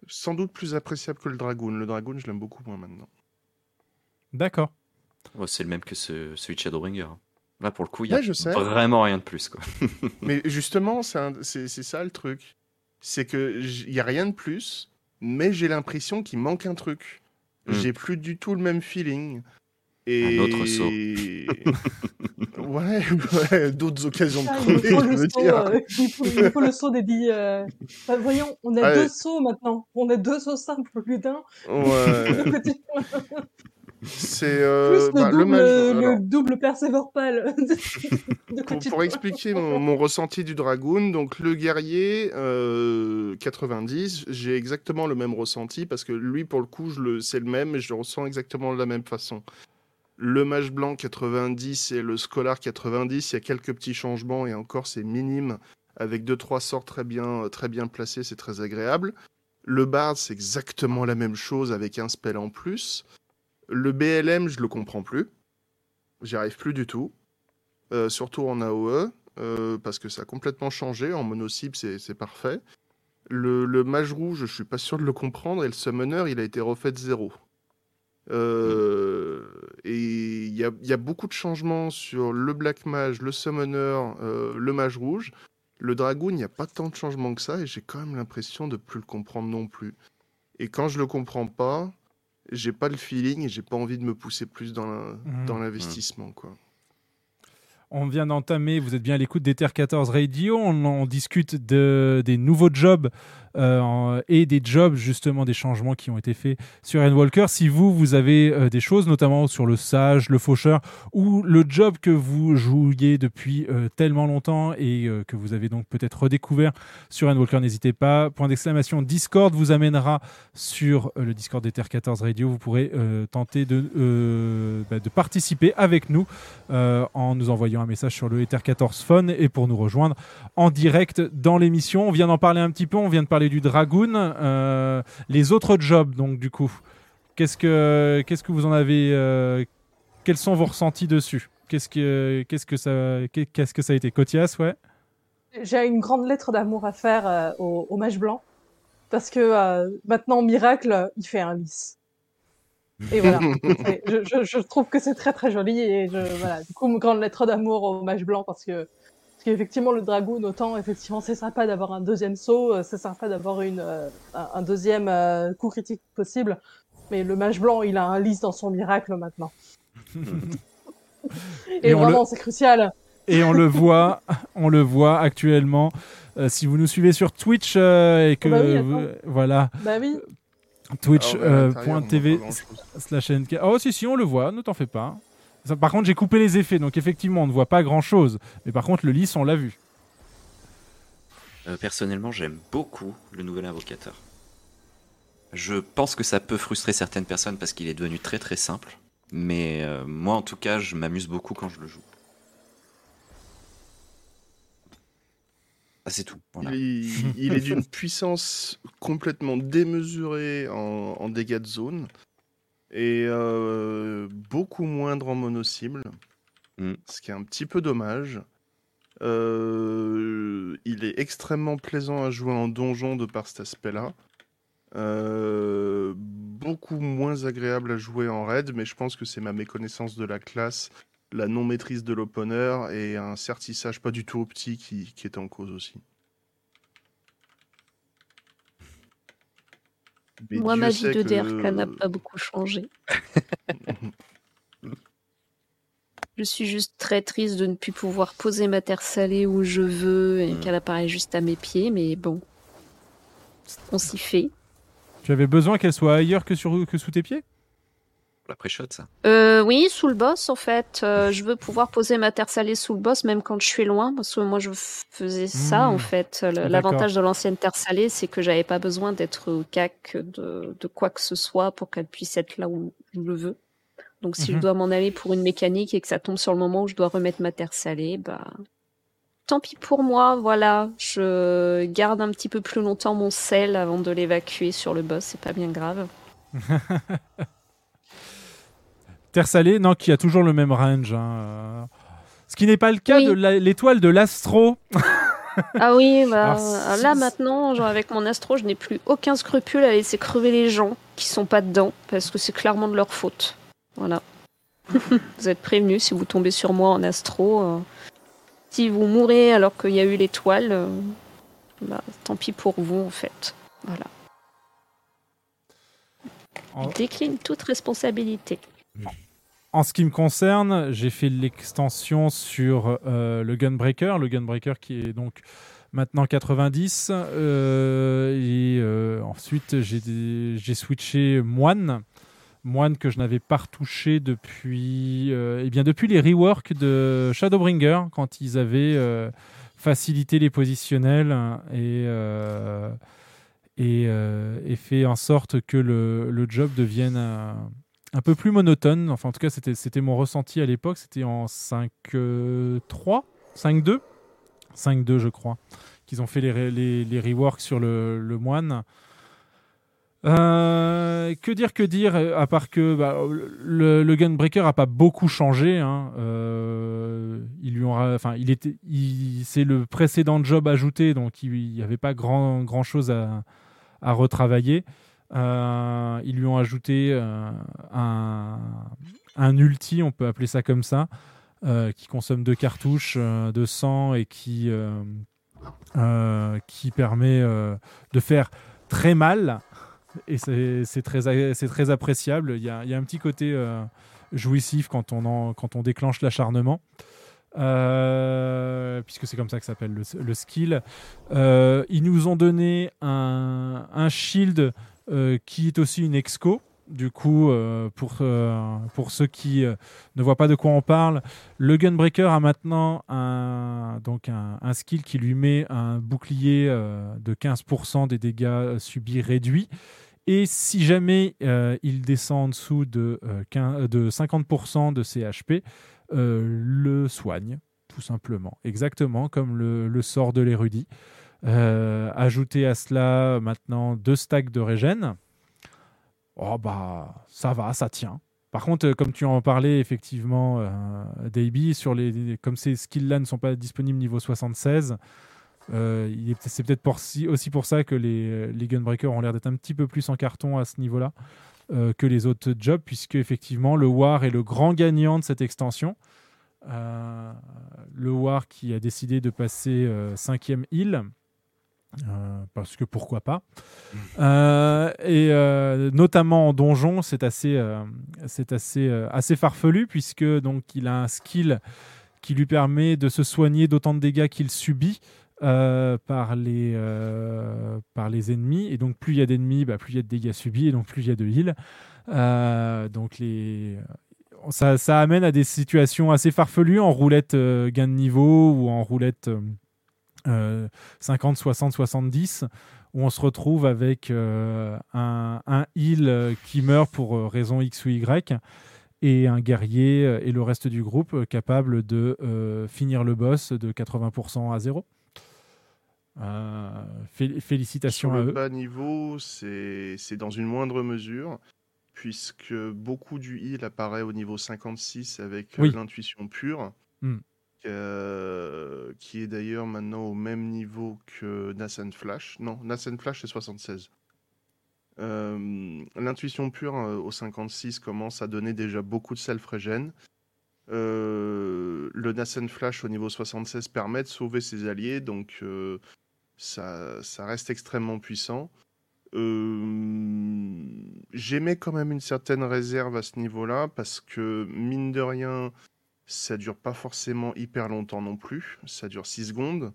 sans doute plus appréciable que le dragoon. Le dragoon, je l'aime beaucoup moins maintenant. D'accord. Ouais, c'est le même que ce, celui de Shadowbringer. hein. Là, pour le coup, il y Ouais, a vraiment rien de plus. Quoi. Mais justement, c'est ça le truc. C'est que il y a rien de plus, mais j'ai l'impression qu'il manque un truc. Hmm. J'ai plus du tout le même feeling. Et... Un autre saut. ouais, ouais, d'autres occasions de Ah, il, crever, nous faut je le veux saut, dire. euh, il, faut, il nous faut le saut des billes. euh. Bah, voyons, on a Ouais. deux sauts maintenant. On a deux sauts simples au lieu d'un. Ouais. C'est euh, le bah, le double Persévore pâle. Pour, expliquer mon, mon ressenti du dragoon, donc le guerrier euh, 90, j'ai exactement le même ressenti parce que lui, pour le coup, c'est le même et je le ressens exactement de la même façon. Le mage blanc 90 et le scolar 90, il y a quelques petits changements et encore c'est minime avec deux trois sorts très bien très bien placés, c'est très agréable. Le bard c'est exactement la même chose avec un spell en plus. Le BLM, je le comprends plus. J'y arrive plus du tout. Euh, surtout en AOE, euh, parce que ça a complètement changé. En mono-cible, c'est parfait. Le, mage rouge, je suis pas sûr de le comprendre. Et le summoner, il a été refait de zéro. Euh, et il y a, beaucoup de changements sur le black mage, le summoner, le mage rouge. Le dragoon, il n'y a pas tant de changements que ça. Et j'ai quand même l'impression de plus le comprendre non plus. Et quand je le comprends pas, j'ai pas le feeling et j'ai pas envie de me pousser plus dans Mhm. dans l'investissement, quoi. On vient d'entamer, vous êtes bien à l'écoute d'Ether 14 Radio, on, on discute de, des nouveaux jobs euh, et des jobs, justement, des changements qui ont été faits sur Endwalker. Si vous, vous avez euh, des choses, notamment sur le sage, le faucheur, ou le job que vous jouiez depuis euh, tellement longtemps et que vous avez donc peut-être redécouvert sur Endwalker, n'hésitez pas. Point d'exclamation Discord vous amènera sur le Discord d'Ether 14 Radio. Vous pourrez tenter de, bah, de participer avec nous en nous envoyant un message sur le Ether 14 Phone et pour nous rejoindre en direct dans l'émission. On vient d'en parler un petit peu, on vient de parler du Dragoon. Euh, les autres jobs, donc du coup, qu'est-ce que, qu'est-ce que vous en avez euh, Quels sont vos ressentis dessus? Qu'est-ce que, qu'est-ce que ça, qu'est-ce que ça a été? Cotias, ouais. J'ai une grande lettre d'amour à faire euh, au, au mage blanc parce que euh, maintenant miracle il fait un lys. Et voilà. Et je, je, je trouve que c'est très très joli et je, voilà. Du coup, une grande lettre d'amour au mage blanc parce que parce qu'effectivement le dragoon autant effectivement c'est sympa d'avoir un deuxième saut, euh, c'est sympa d'avoir une euh, un, deuxième euh, coup critique possible, mais le mage blanc il a un lys dans son miracle maintenant. et, Et on le- vraiment c'est crucial. et on le voit, on le voit actuellement. Euh, si vous nous suivez sur Twitch euh, et que bah oui, voilà Bah oui. Twitch Ah ouais, euh, slash NK. Oh si si on le voit, ne t'en fais pas. Ça, par contre j'ai coupé les effets donc effectivement on ne voit pas grand chose. Mais par contre le lys on l'a vu. Euh, personnellement, j'aime beaucoup le nouvel invocateur. Je pense que ça peut frustrer certaines personnes parce qu'il est devenu très très simple. Mais euh, moi, en tout cas, je m'amuse beaucoup quand je le joue. Ah, c'est tout. Voilà. Il, est- il est d'une puissance complètement démesurée en, en dégâts de zone et euh, beaucoup moindre en mono-cible, Mm. ce qui est un petit peu dommage. Euh, il est extrêmement plaisant à jouer en donjon de par cet aspect-là. Euh, beaucoup moins agréable à jouer en raid, mais je pense que c'est ma méconnaissance de la classe, la non-maîtrise de l'opener et un certissage pas du tout optique qui, qui est en cause aussi. Mais Moi, Dieu ma vie de que- DRK n'a pas beaucoup changé. Je suis juste très triste de ne plus pouvoir poser ma terre salée où je veux et Mm. qu'elle apparaît juste à mes pieds, mais bon, on s'y fait. Tu avais besoin qu'elle soit ailleurs que sur que sous tes pieds? La pré-shot, ça. Euh, oui, sous le boss, en fait. Euh, je veux pouvoir poser ma terre salée sous le boss, même quand je suis loin, parce que moi, je faisais ça, Hmm. en fait. Le- D'accord. L'avantage de l'ancienne terre salée, c'est que j'avais pas besoin d'être au cac de, de quoi que ce soit pour qu'elle puisse être là où je le veux. Donc, si Mhm. je dois m'en aller pour une mécanique et que ça tombe sur le moment où je dois remettre ma terre salée, bah... Tant pis pour moi, voilà. Je garde un petit peu plus longtemps mon sel avant de l'évacuer sur le boss, c'est pas bien grave. Terre salée, non, qui a toujours le même range. hein, euh. Ce qui n'est pas le cas Oui. de l'étoile de l'Astro. Ah oui, bah, Alors, si- là maintenant, genre avec mon astro, je n'ai plus aucun scrupule à laisser crever les gens qui sont pas dedans, parce que c'est clairement de leur faute. Voilà. vous êtes prévenus si vous tombez sur moi en astro. euh, si vous mourrez alors qu'il y a eu l'étoile, euh, bah, tant pis pour vous en fait. Voilà. Je décline toute responsabilité. En ce qui me concerne, j'ai fait l'extension sur euh, le Gunbreaker, le Gunbreaker qui est donc maintenant 90. euh, et euh, ensuite, j'ai switché Moine. Moine que je n'avais pas retouché depuis, eh bien depuis les reworks de Shadowbringer, quand ils avaient facilité les positionnels et, euh, et, et fait en sorte que le, job devienne un peu plus monotone. Enfin, en tout cas, c'était c'était mon ressenti à l'époque. C'était en 5-3, 5-2 5-2, je crois, qu'ils ont fait les, reworks sur le, moine. Euh, que dire, que dire, euh, à part que bah, le, Gunbreaker a pas beaucoup changé. hein. Euh, lui aura, enfin, il était, c'est le précédent job ajouté, donc il n'y avait pas grand, grand chose à retravailler. Euh, ils lui ont ajouté euh, un, un ulti, on peut appeler ça comme ça, euh, qui consomme deux cartouches de sang et qui, qui permet de faire très mal. Et c'est très, très appréciable. Il y a, y a un petit côté jouissif quand on, quand on déclenche l'acharnement. puisque c'est comme ça que s'appelle le, skill. Ils nous ont donné un, un shield qui est aussi une exco. Du coup, euh, pour, euh, pour ceux qui euh, ne voient pas de quoi on parle, le Gunbreaker a maintenant un, donc un, skill qui lui met un bouclier euh, de 15% des dégâts euh, subis réduits. Et si jamais euh, il descend en dessous de, euh, 15 de 50% de ses HP, euh, le soigne, tout simplement. Exactement comme le sort de l'érudit. Euh, ajouter à cela maintenant deux stacks de régène. Oh bah ça va, ça tient. Par contre, euh, comme tu en parlais effectivement, euh, Davey, sur les, comme ces skills-là ne sont pas disponibles niveau 76, euh, c'est peut-être aussi pour ça que les, les Gunbreakers ont l'air d'être un petit peu plus en carton à ce niveau-là que les autres jobs, puisque effectivement le War est le grand gagnant de cette extension. Le War qui a décidé de passer cinquième île. Euh, parce que pourquoi pas. Euh, et euh, notamment en donjon, c'est assez, c'est assez, assez farfelu puisque donc il a un skill qui lui permet de se soigner d'autant de dégâts qu'il subit par, les, par les ennemis. Et donc plus il y a d'ennemis, bah, plus il y a de dégâts subis et donc plus il y a de heal. Donc les, ça, ça amène à des situations assez farfelues en roulette gain de niveau ou en roulette euh, euh, 50, 60, 70 où on se retrouve avec euh, un, un heal euh, qui meurt pour euh, raison X ou Y et un guerrier et le reste du groupe capable de euh, finir le boss de 80% à 0. Fé- félicitations Sur à le eux. bas niveau, c'est dans une moindre mesure, puisque beaucoup du heal apparaît au niveau 56 avec Oui. l'intuition pure, Hmm. Euh, qui est d'ailleurs maintenant au même niveau que Nascent Flash. Non, Nascent Flash c'est 76. Euh, l'intuition pure euh, au 56 commence à donner déjà beaucoup de self-regen. Le Nascent Flash au niveau 76 permet de sauver ses alliés, donc ça, ça reste extrêmement puissant. Euh, J'émets quand même une certaine réserve à ce niveau-là, parce que mine de rien, ça dure pas forcément hyper longtemps non plus. Ça dure 6 secondes.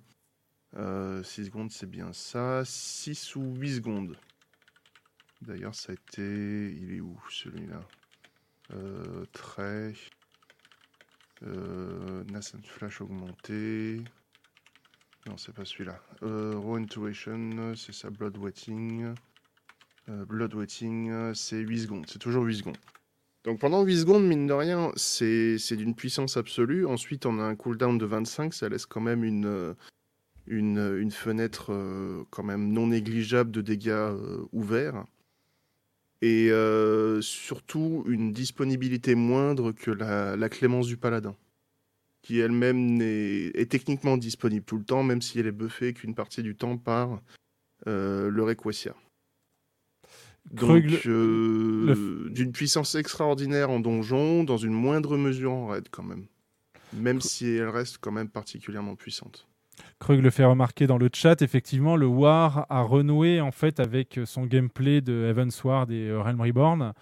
Euh, 6 secondes, c'est bien ça. 6 ou 8 secondes. D'ailleurs, ça a été. Il est où celui-là? Euh, Trait. Euh, Nascent Flash augmenté. Non, c'est pas celui-là. Euh, Raw Intuition, c'est ça, Blood Wetting. Euh, Blood Wetting, euh, c'est 8 secondes. C'est toujours 8 secondes. Donc pendant 8 secondes, mine de rien, c'est d'une puissance absolue. Ensuite, on a un cooldown de 25, ça laisse quand même une, euh, une fenêtre euh, quand même non négligeable de dégâts euh, ouverts. Et euh, surtout une disponibilité moindre que la, clémence du paladin, qui elle-même est techniquement disponible tout le temps, même si elle est buffée qu'une partie du temps par euh, le Requessia. Donc, Krug, euh, le- d'une puissance extraordinaire en donjon, dans une moindre mesure en raid quand même. Même si elle reste quand même particulièrement puissante. Krug le fait remarquer dans le chat, effectivement, le War a renoué en fait avec son gameplay de Heavensward et euh, Realm Reborn.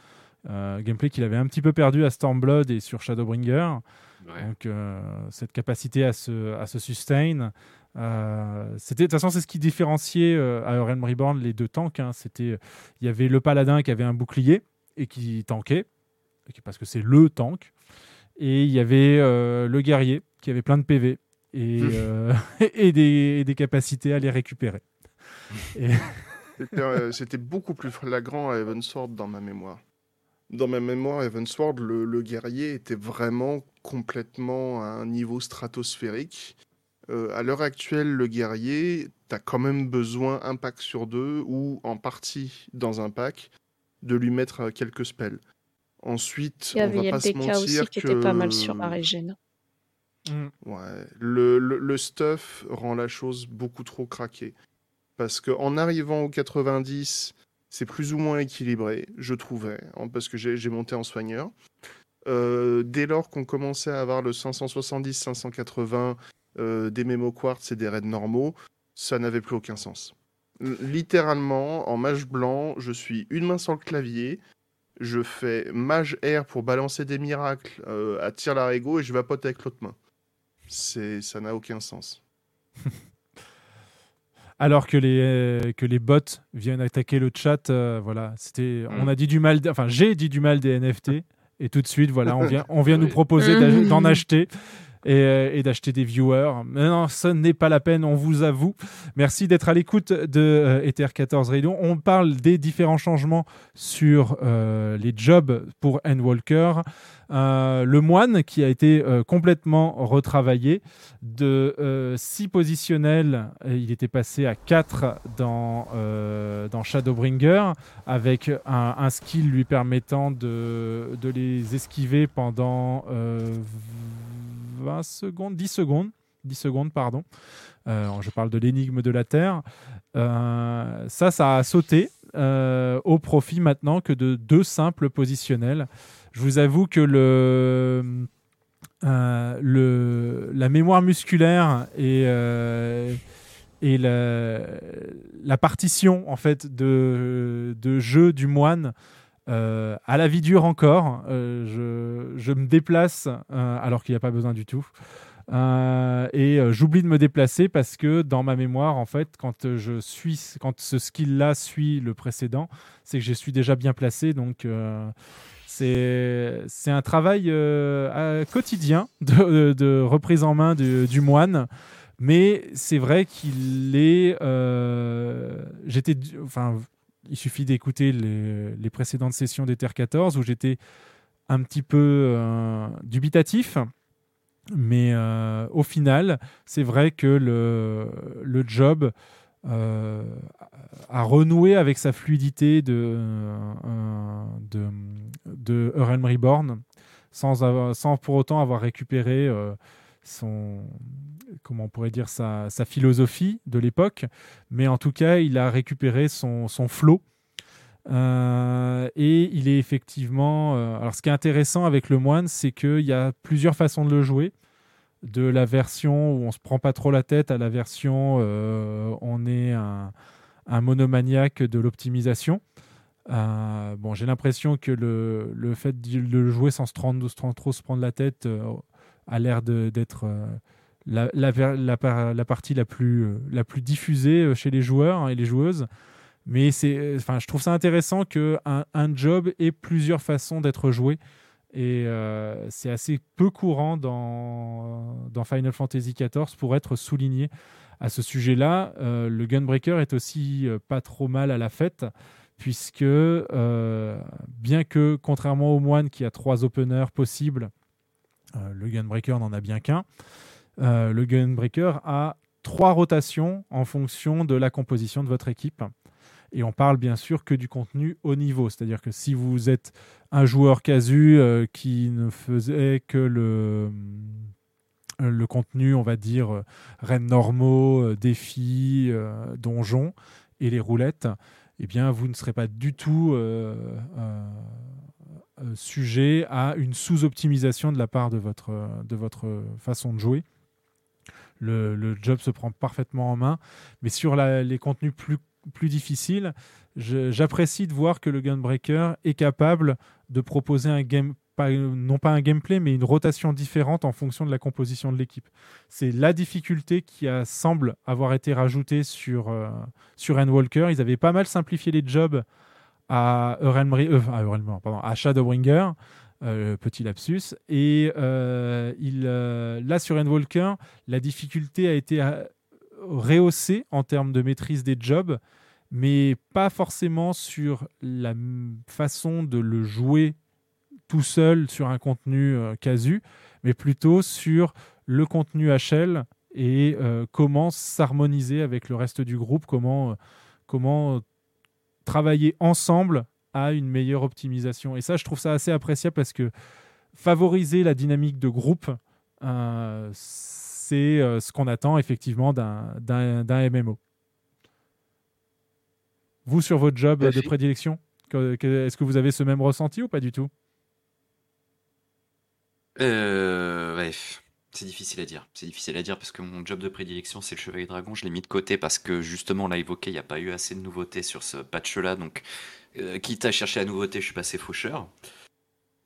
Euh, gameplay qu'il avait un petit peu perdu à Stormblood et sur Shadowbringer. Ouais. Donc, euh, cette capacité à se, à se sustain. Euh, c'était, de toute façon, c'est ce qui différenciait euh, à Realm Reborn les deux tanks. hein. C'était, il y avait le paladin qui avait un bouclier et qui tankait, parce que c'est le tank. Et il y avait euh, le guerrier qui avait plein de PV et, euh, et, des, et des capacités à les récupérer. Et- C'était euh, beaucoup plus flagrant à Evansword dans ma mémoire. Dans ma mémoire, Evansword, le, le guerrier était vraiment complètement à un niveau stratosphérique. Euh, à l'heure actuelle, le guerrier, t'as quand même besoin un pack sur deux ou en partie dans un pack de lui mettre euh, quelques spells. Ensuite, Il y on avait va il y a pas des se cas aussi mentir qui que étaient pas mal sur la régène. Ouais, le, le, le stuff rend la chose beaucoup trop craquée. Parce qu'en arrivant au 90, c'est plus ou moins équilibré, je trouvais, hein, parce que j'ai j'ai monté en soigneur. Euh, dès lors qu'on commençait à avoir le 570-580 euh, des mémo quartz et des raids normaux, ça n'avait plus aucun sens. Littéralement, en mage blanc, je suis une main sur le clavier, je fais mage air pour balancer des miracles euh, à tir larigot et je vapote avec l'autre main. C'est, ça n'a aucun sens. Alors que les, euh, que les bots viennent attaquer le chat, euh, voilà, c'était, on Mm. a dit du mal, enfin j'ai dit du mal des NFT, et tout de suite, voilà, on vient, on vient nous proposer d'en acheter et, euh, et d'acheter des viewers. Mais non, ça n'est pas la peine, on vous avoue. Merci d'être à l'écoute de euh, Ether 14 Radio. On parle des différents changements sur euh, les jobs pour Endwalker. Euh, le moine qui a été complètement retravaillé de 6 positionnels, il était passé à 4 dans, Shadowbringer avec un, skill lui permettant de, les esquiver pendant 20 secondes, 10 secondes, 10 secondes, pardon. Euh, je parle de l'énigme de la Terre. Euh, ça, ça a sauté euh, au profit maintenant que de deux simples positionnels. Je vous avoue que le, la mémoire musculaire et, la partition en fait de, de jeu du moine euh, à la vie dure encore. Euh, je, me déplace euh, alors qu'il n'y a pas besoin du tout. Euh, et j'oublie de me déplacer parce que dans ma mémoire, en fait, quand je suis, quand ce skill-là suit le précédent, c'est que je suis déjà bien placé. Donc, c'est c'est un travail quotidien de, reprise en main du, moine. Mais c'est vrai qu'il est. J'étais. Enfin, il suffit d'écouter les, précédentes sessions d'Ether 14 où j'étais un petit peu euh, dubitatif. Mais euh, au final, c'est vrai que le, job euh, a renoué avec sa fluidité de, de, de Reborn sans, sans pour autant avoir récupéré son comment on pourrait dire sa, philosophie de l'époque. Mais en tout cas il a récupéré son, flow Euh, et il est effectivement euh, alors ce qui est intéressant avec le moine c'est qu'il y a plusieurs façons de le jouer. De la version où on se prend pas trop la tête à la version euh, on est un, monomaniaque de l'optimisation. Euh, bon, j'ai l'impression que le, fait de le jouer sans, se sans trop se prendre la tête a l'air d'être la, la, la par- la partie la plus, euh, la plus diffusée euh, chez les joueurs hein, et les joueuses. Mais c'est, euh, enfin, je trouve ça intéressant qu'un un job ait plusieurs façons d'être joué. Et c'est assez peu courant dans, dans Final Fantasy XIV pour être souligné à ce sujet-là. Le Gunbreaker est aussi pas trop mal à la fête, puisque bien que, contrairement au Moine qui a trois openers possibles, le Gunbreaker n'en a bien qu'un. Euh, le Gunbreaker a trois rotations en fonction de la composition de votre équipe. Et on parle bien sûr que du contenu haut niveau. C'est-à-dire que si vous êtes un joueur casu euh, qui ne faisait que le, euh, le contenu, on va dire, euh, raids normaux, défis, donjons et les roulettes, eh bien, vous ne serez pas du tout sujet à une sous-optimisation de la part de votre, de votre façon de jouer. Le, job se prend parfaitement en main, mais sur les contenus plus, difficiles, j'apprécie de voir que le Gunbreaker est capable de proposer un game, non pas un gameplay, mais une rotation différente en fonction de la composition de l'équipe. C'est la difficulté qui a, semble avoir été rajoutée sur, euh, sur Endwalker. Ils avaient pas mal simplifié les jobs à, euh, à Shadowbringer. Euh, petit lapsus. Et euh, il, euh, là, sur Endwalker, la difficulté a été rehaussée en termes de maîtrise des jobs, mais pas forcément sur la façon de le jouer tout seul sur un contenu casu, mais plutôt sur le contenu HL et comment s'harmoniser avec le reste du groupe, comment, comment travailler ensemble à une meilleure optimisation. Et ça, je trouve ça assez appréciable parce que favoriser la dynamique de groupe, euh, c'est euh, ce qu'on attend effectivement d'un- MMO. Vous, sur votre job de prédilection, est-ce que vous avez ce même ressenti ou pas du tout? Euh, ouais, c'est difficile à dire. C'est difficile à dire parce que mon job de prédilection, c'est le Chevalier Dragon. Je l'ai mis de côté parce que justement, on l'a évoqué, il n'y a pas eu assez de nouveautés sur ce patch-là. Donc, euh, quitte à chercher la nouveauté, je suis passé faucheur.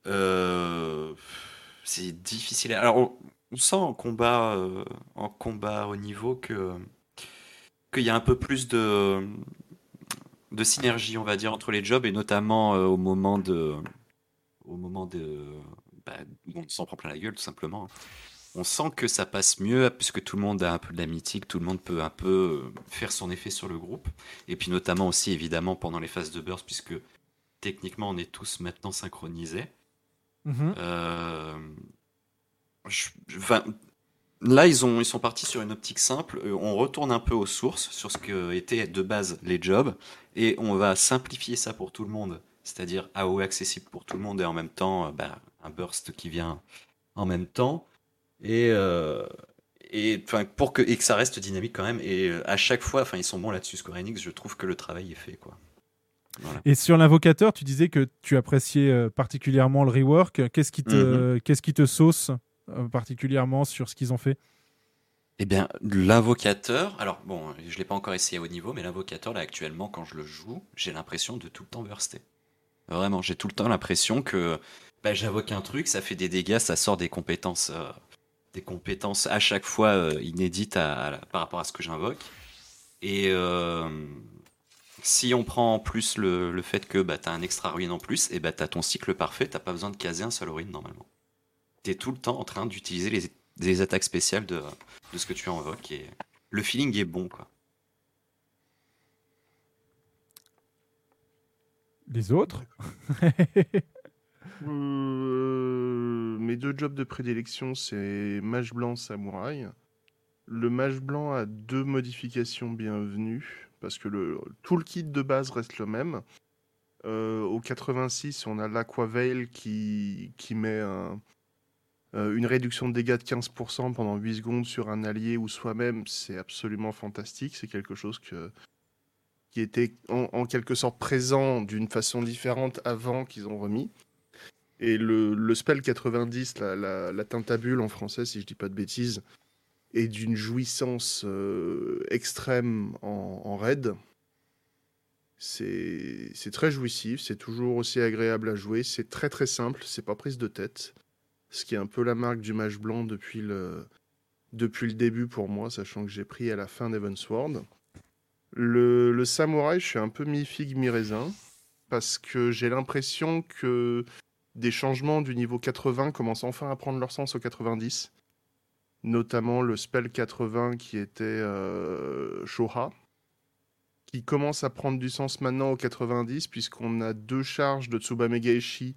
Euh, c'est difficile. Alors, on- sent en combat, euh, en combat au niveau que qu'il y a un peu plus de de synergie, on va dire, entre les jobs et notamment euh, au moment de au moment de bah, on s'en prend plein la gueule tout simplement. On sent que ça passe mieux puisque tout le monde a un peu de la mythique, tout le monde peut un peu euh, faire son effet sur le groupe et puis notamment aussi évidemment pendant les phases de burst puisque techniquement on est tous maintenant synchronisés. Mhm. Euh, je- je- enfin, là, ils, ont, ils sont partis sur une optique simple. Euh, On retourne un peu aux sources sur ce que étaient de base les jobs et on va simplifier ça pour tout le monde, c'est-à-dire AOE accessible pour tout le monde et en même temps bah, un burst qui vient en même temps et euh, et pour que et que ça reste dynamique quand même et euh, à chaque fois, enfin ils sont bons là-dessus Square Enix. Je trouve que le travail est fait quoi. Voilà. Et sur l'invocateur, tu disais que tu appréciais euh, particulièrement le rework. Qu'est-ce qui te, qu'est-ce qui te sauce euh, particulièrement sur ce qu'ils ont fait? Eh bien, l'invocateur, alors bon, je l'ai pas encore essayé haut niveau, mais l'invocateur, là, actuellement, quand je le joue, j'ai l'impression de tout le temps burster. Vraiment, j'ai tout le temps l'impression que bah, j'invoque un truc, ça fait des dégâts, ça sort des compétences, euh, des compétences à chaque fois euh, inédites à- à la- par rapport à ce que j'invoque. Et euh, si on prend en plus le, le fait que bah, tu as un extra ruine en plus, et bah, tu as ton cycle parfait, t'as pas besoin de caser un seul ruine normalement. Tu es tout le temps en train d'utiliser les, les attaques spéciales de, de ce que tu invoques et le feeling est bon quoi. Les autres? Euh, mes deux jobs de prédilection, c'est mage blanc, samouraï. Le mage blanc a deux modifications bienvenues, parce que le, tout le kit de base reste le même. Euh, au 86, on a l'Aquaveil qui, qui met euh, une réduction de dégâts de 15% pendant 8 secondes sur un allié ou soi-même. C'est absolument fantastique. C'est quelque chose qui était en, en quelque sorte présent d'une façon différente avant qu'ils ont remis. Et le, spell 90, la, la, tintabule en français, si je dis pas de bêtises, est d'une jouissance euh, extrême en, en raid. C'est c'est très jouissif, c'est toujours aussi agréable à jouer, c'est très très simple, c'est pas prise de tête. Ce qui est un peu la marque du mage blanc depuis le, depuis le début pour moi, sachant que j'ai pris à la fin d'Evansward. Le, le samouraï, je suis un peu mi-figue, mi-raisin, parce que j'ai l'impression que des changements du niveau 80 commencent enfin à prendre leur sens au 90. Notamment le spell 80 qui était euh, Shoha, qui commence à prendre du sens maintenant au 90, puisqu'on a deux charges de Tsubame Geishi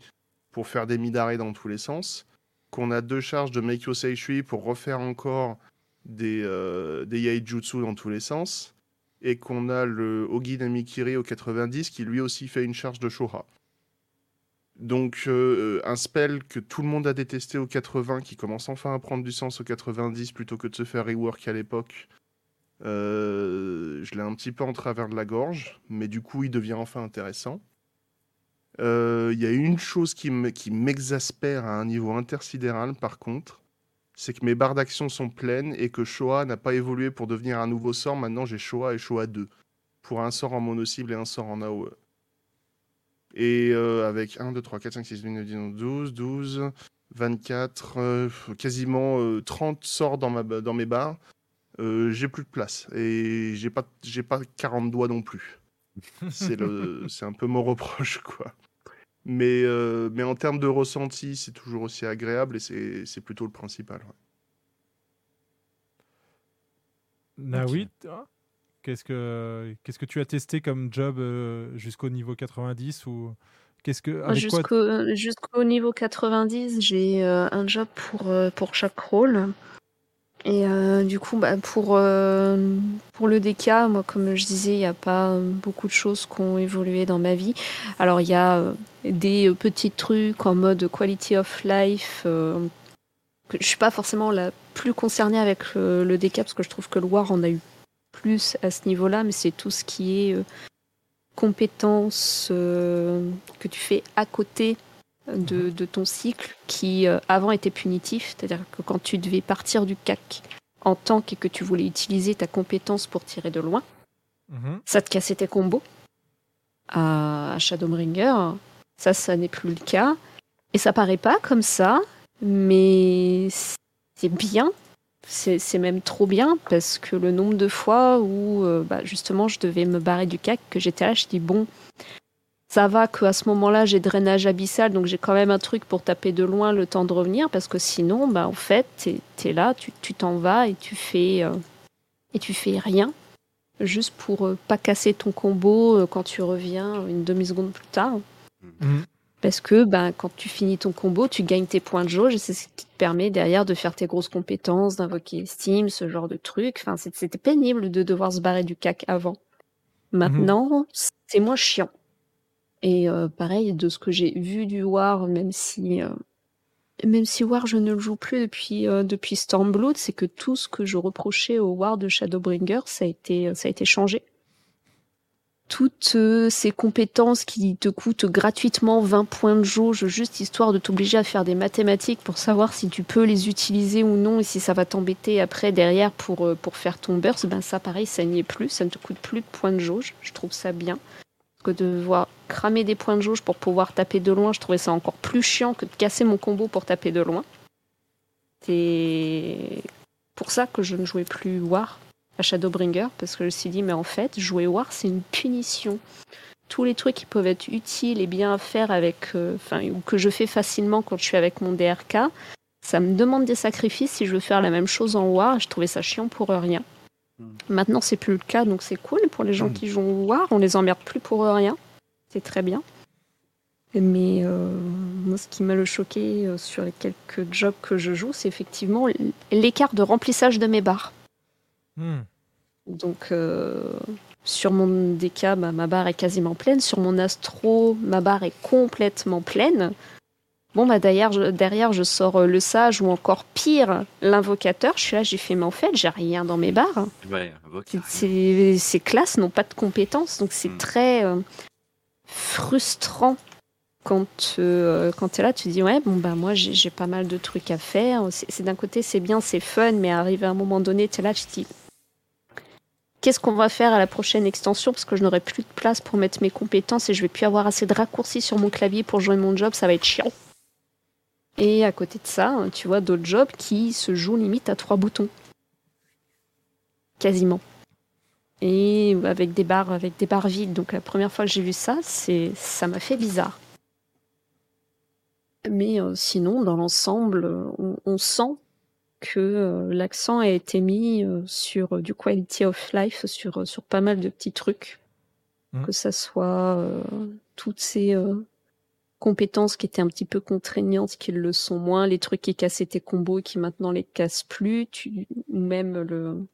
pour faire des Midare dans tous les sens, qu'on a deux charges de Meikyo Seishui pour refaire encore des, euh, Yaijutsu dans tous les sens, et qu'on a le Ogi Namikiri au 90 qui lui aussi fait une charge de Shoha. Donc euh, un spell que tout le monde a détesté au 80, qui commence enfin à prendre du sens au 90 plutôt que de se faire rework à l'époque. Euh, je l'ai un petit peu en travers de la gorge, mais du coup il devient enfin intéressant. Euh, Il y a une chose qui m'exaspère à un niveau intersidéral par contre, c'est que mes barres d'action sont pleines et que Shoah n'a pas évolué pour devenir un nouveau sort. Maintenant j'ai Shoah et Shoah 2 pour un sort en mono-cible et un sort en AOE. Et euh, avec 1, 2, 3, 4, 5, 6, 8, 9, 10, 11, 12, 12, 24, euh, quasiment euh, 30 sorts dans, ma, dans mes barres, euh, j'ai plus de place. Et j'ai pas, j'ai pas 40 doigts non plus. C'est le- c'est un peu mon reproche, quoi. Mais, euh, mais en termes de ressenti, c'est toujours aussi agréable et c'est c'est plutôt le principal. ouais. Naoui, toi, qu'est-ce que qu'est-ce que tu as testé comme job euh, jusqu'au niveau 90 ou qu'est-ce que avec quoi Jusqu'au jusqu'au niveau 90, j'ai euh, un job pour, euh, pour chaque rôle. Et du coup, bah, pour, pour le DK, moi, comme je disais, il n'y a pas beaucoup de choses qui ont évolué dans ma vie. Alors, il y a des petits trucs en mode quality of life. je suis pas forcément la plus concernée avec le DK parce que je trouve que le War en a eu plus à ce niveau-là, mais c'est tout ce qui est euh, compétences euh, que tu fais à côté de, de ton cycle qui euh, avant était punitif, c'est-à-dire que quand tu devais partir du CAC en tank et que tu voulais utiliser ta compétence pour tirer de loin, Mhm. ça te cassait tes combos à, à Shadowbringer. Ça, ça n'est plus le cas. Et ça paraît pas comme ça, mais c'est bien. C'est même trop bien parce que le nombre de fois où euh, bah, justement je devais me barrer du CAC, que j'étais là, je dis bon, ça va qu'à ce moment-là j'ai drainage abyssal, donc j'ai quand même un truc pour taper de loin le temps de revenir parce que sinon, bah, en fait, t'es es là, tu t'en vas et tu fais euh, et tu fais rien juste pour euh, pas casser ton combo euh, quand tu reviens une demi-seconde plus tard. Mhm. Parce que ben, quand tu finis ton combo, tu gagnes tes points de jauge et c'est ce qui te permet derrière de faire tes grosses compétences, d'invoquer Steam, ce genre de trucs. Enfin, c'était pénible de devoir se barrer du CAC avant. Maintenant, c'est moins chiant. Et euh, pareil, de ce que j'ai vu du War, même si, euh, même si War, je ne le joue plus depuis, euh, depuis Stormblood, c'est que tout ce que je reprochais au War de Shadowbringer, ça a été, ça a été changé toutes euh, ces compétences qui te coûtent gratuitement 20 points de jauge juste histoire de t'obliger à faire des mathématiques pour savoir si tu peux les utiliser ou non et si ça va t'embêter après derrière pour, euh, pour faire ton burst, ben ça pareil, ça n'y est plus, ça ne te coûte plus de points de jauge, je trouve ça bien. Parce que de devoir cramer des points de jauge pour pouvoir taper de loin, je trouvais ça encore plus chiant que de casser mon combo pour taper de loin. C'est pour ça que je ne jouais plus War à Shadowbringer parce que je me suis dit mais en fait jouer War c'est une punition. Tous les trucs qui peuvent être utiles et bien à faire avec, euh, enfin ou que je fais facilement quand je suis avec mon DRK, ça me demande des sacrifices si je veux faire la même chose en War. Je trouvais ça chiant pour rien. Maintenant c'est plus le cas donc c'est cool pour les gens qui jouent War. On les emmerde plus pour rien. C'est très bien. Mais euh, moi, ce qui m'a le choqué euh, sur les quelques jobs que je joue, c'est effectivement l'écart de remplissage de mes barres. Hmm. Donc, euh, sur mon DK, bah, ma barre est quasiment pleine. Sur mon Astro, ma barre est complètement pleine. Bon, bah, derrière, je, derrière, je sors euh, le sage ou encore pire, l'invocateur. Je suis là, j'ai fait, mais en fait, j'ai rien dans mes barres. Ouais, Ces classes n'ont pas de compétences, donc c'est Mm. très euh, frustrant quand, euh, quand tu es là, tu dis ouais, bon bah moi j'ai pas mal de trucs à faire. C'est c'est d'un côté c'est bien, c'est fun, mais arrivé à un moment donné, tu es là, tu te dis qu'est-ce qu'on va faire à la prochaine extension parce que je n'aurai plus de place pour mettre mes compétences et je vais plus avoir assez de raccourcis sur mon clavier pour jouer mon job, ça va être chiant. Et à côté de ça, tu vois d'autres jobs qui se jouent limite à trois boutons. Quasiment et avec des barres avec des barres vides. Donc la première fois que j'ai vu ça, c'est ça m'a fait bizarre. Mais euh, sinon, dans l'ensemble, on sent que euh, l'accent a été mis euh, sur euh, du quality of life, sur, sur pas mal de petits trucs. Mhm. Que ça soit euh, toutes ces euh, compétences qui étaient un petit peu contraignantes, qui le sont moins, les trucs qui cassaient tes combos et qui maintenant les cassent plus, tu, ou même le,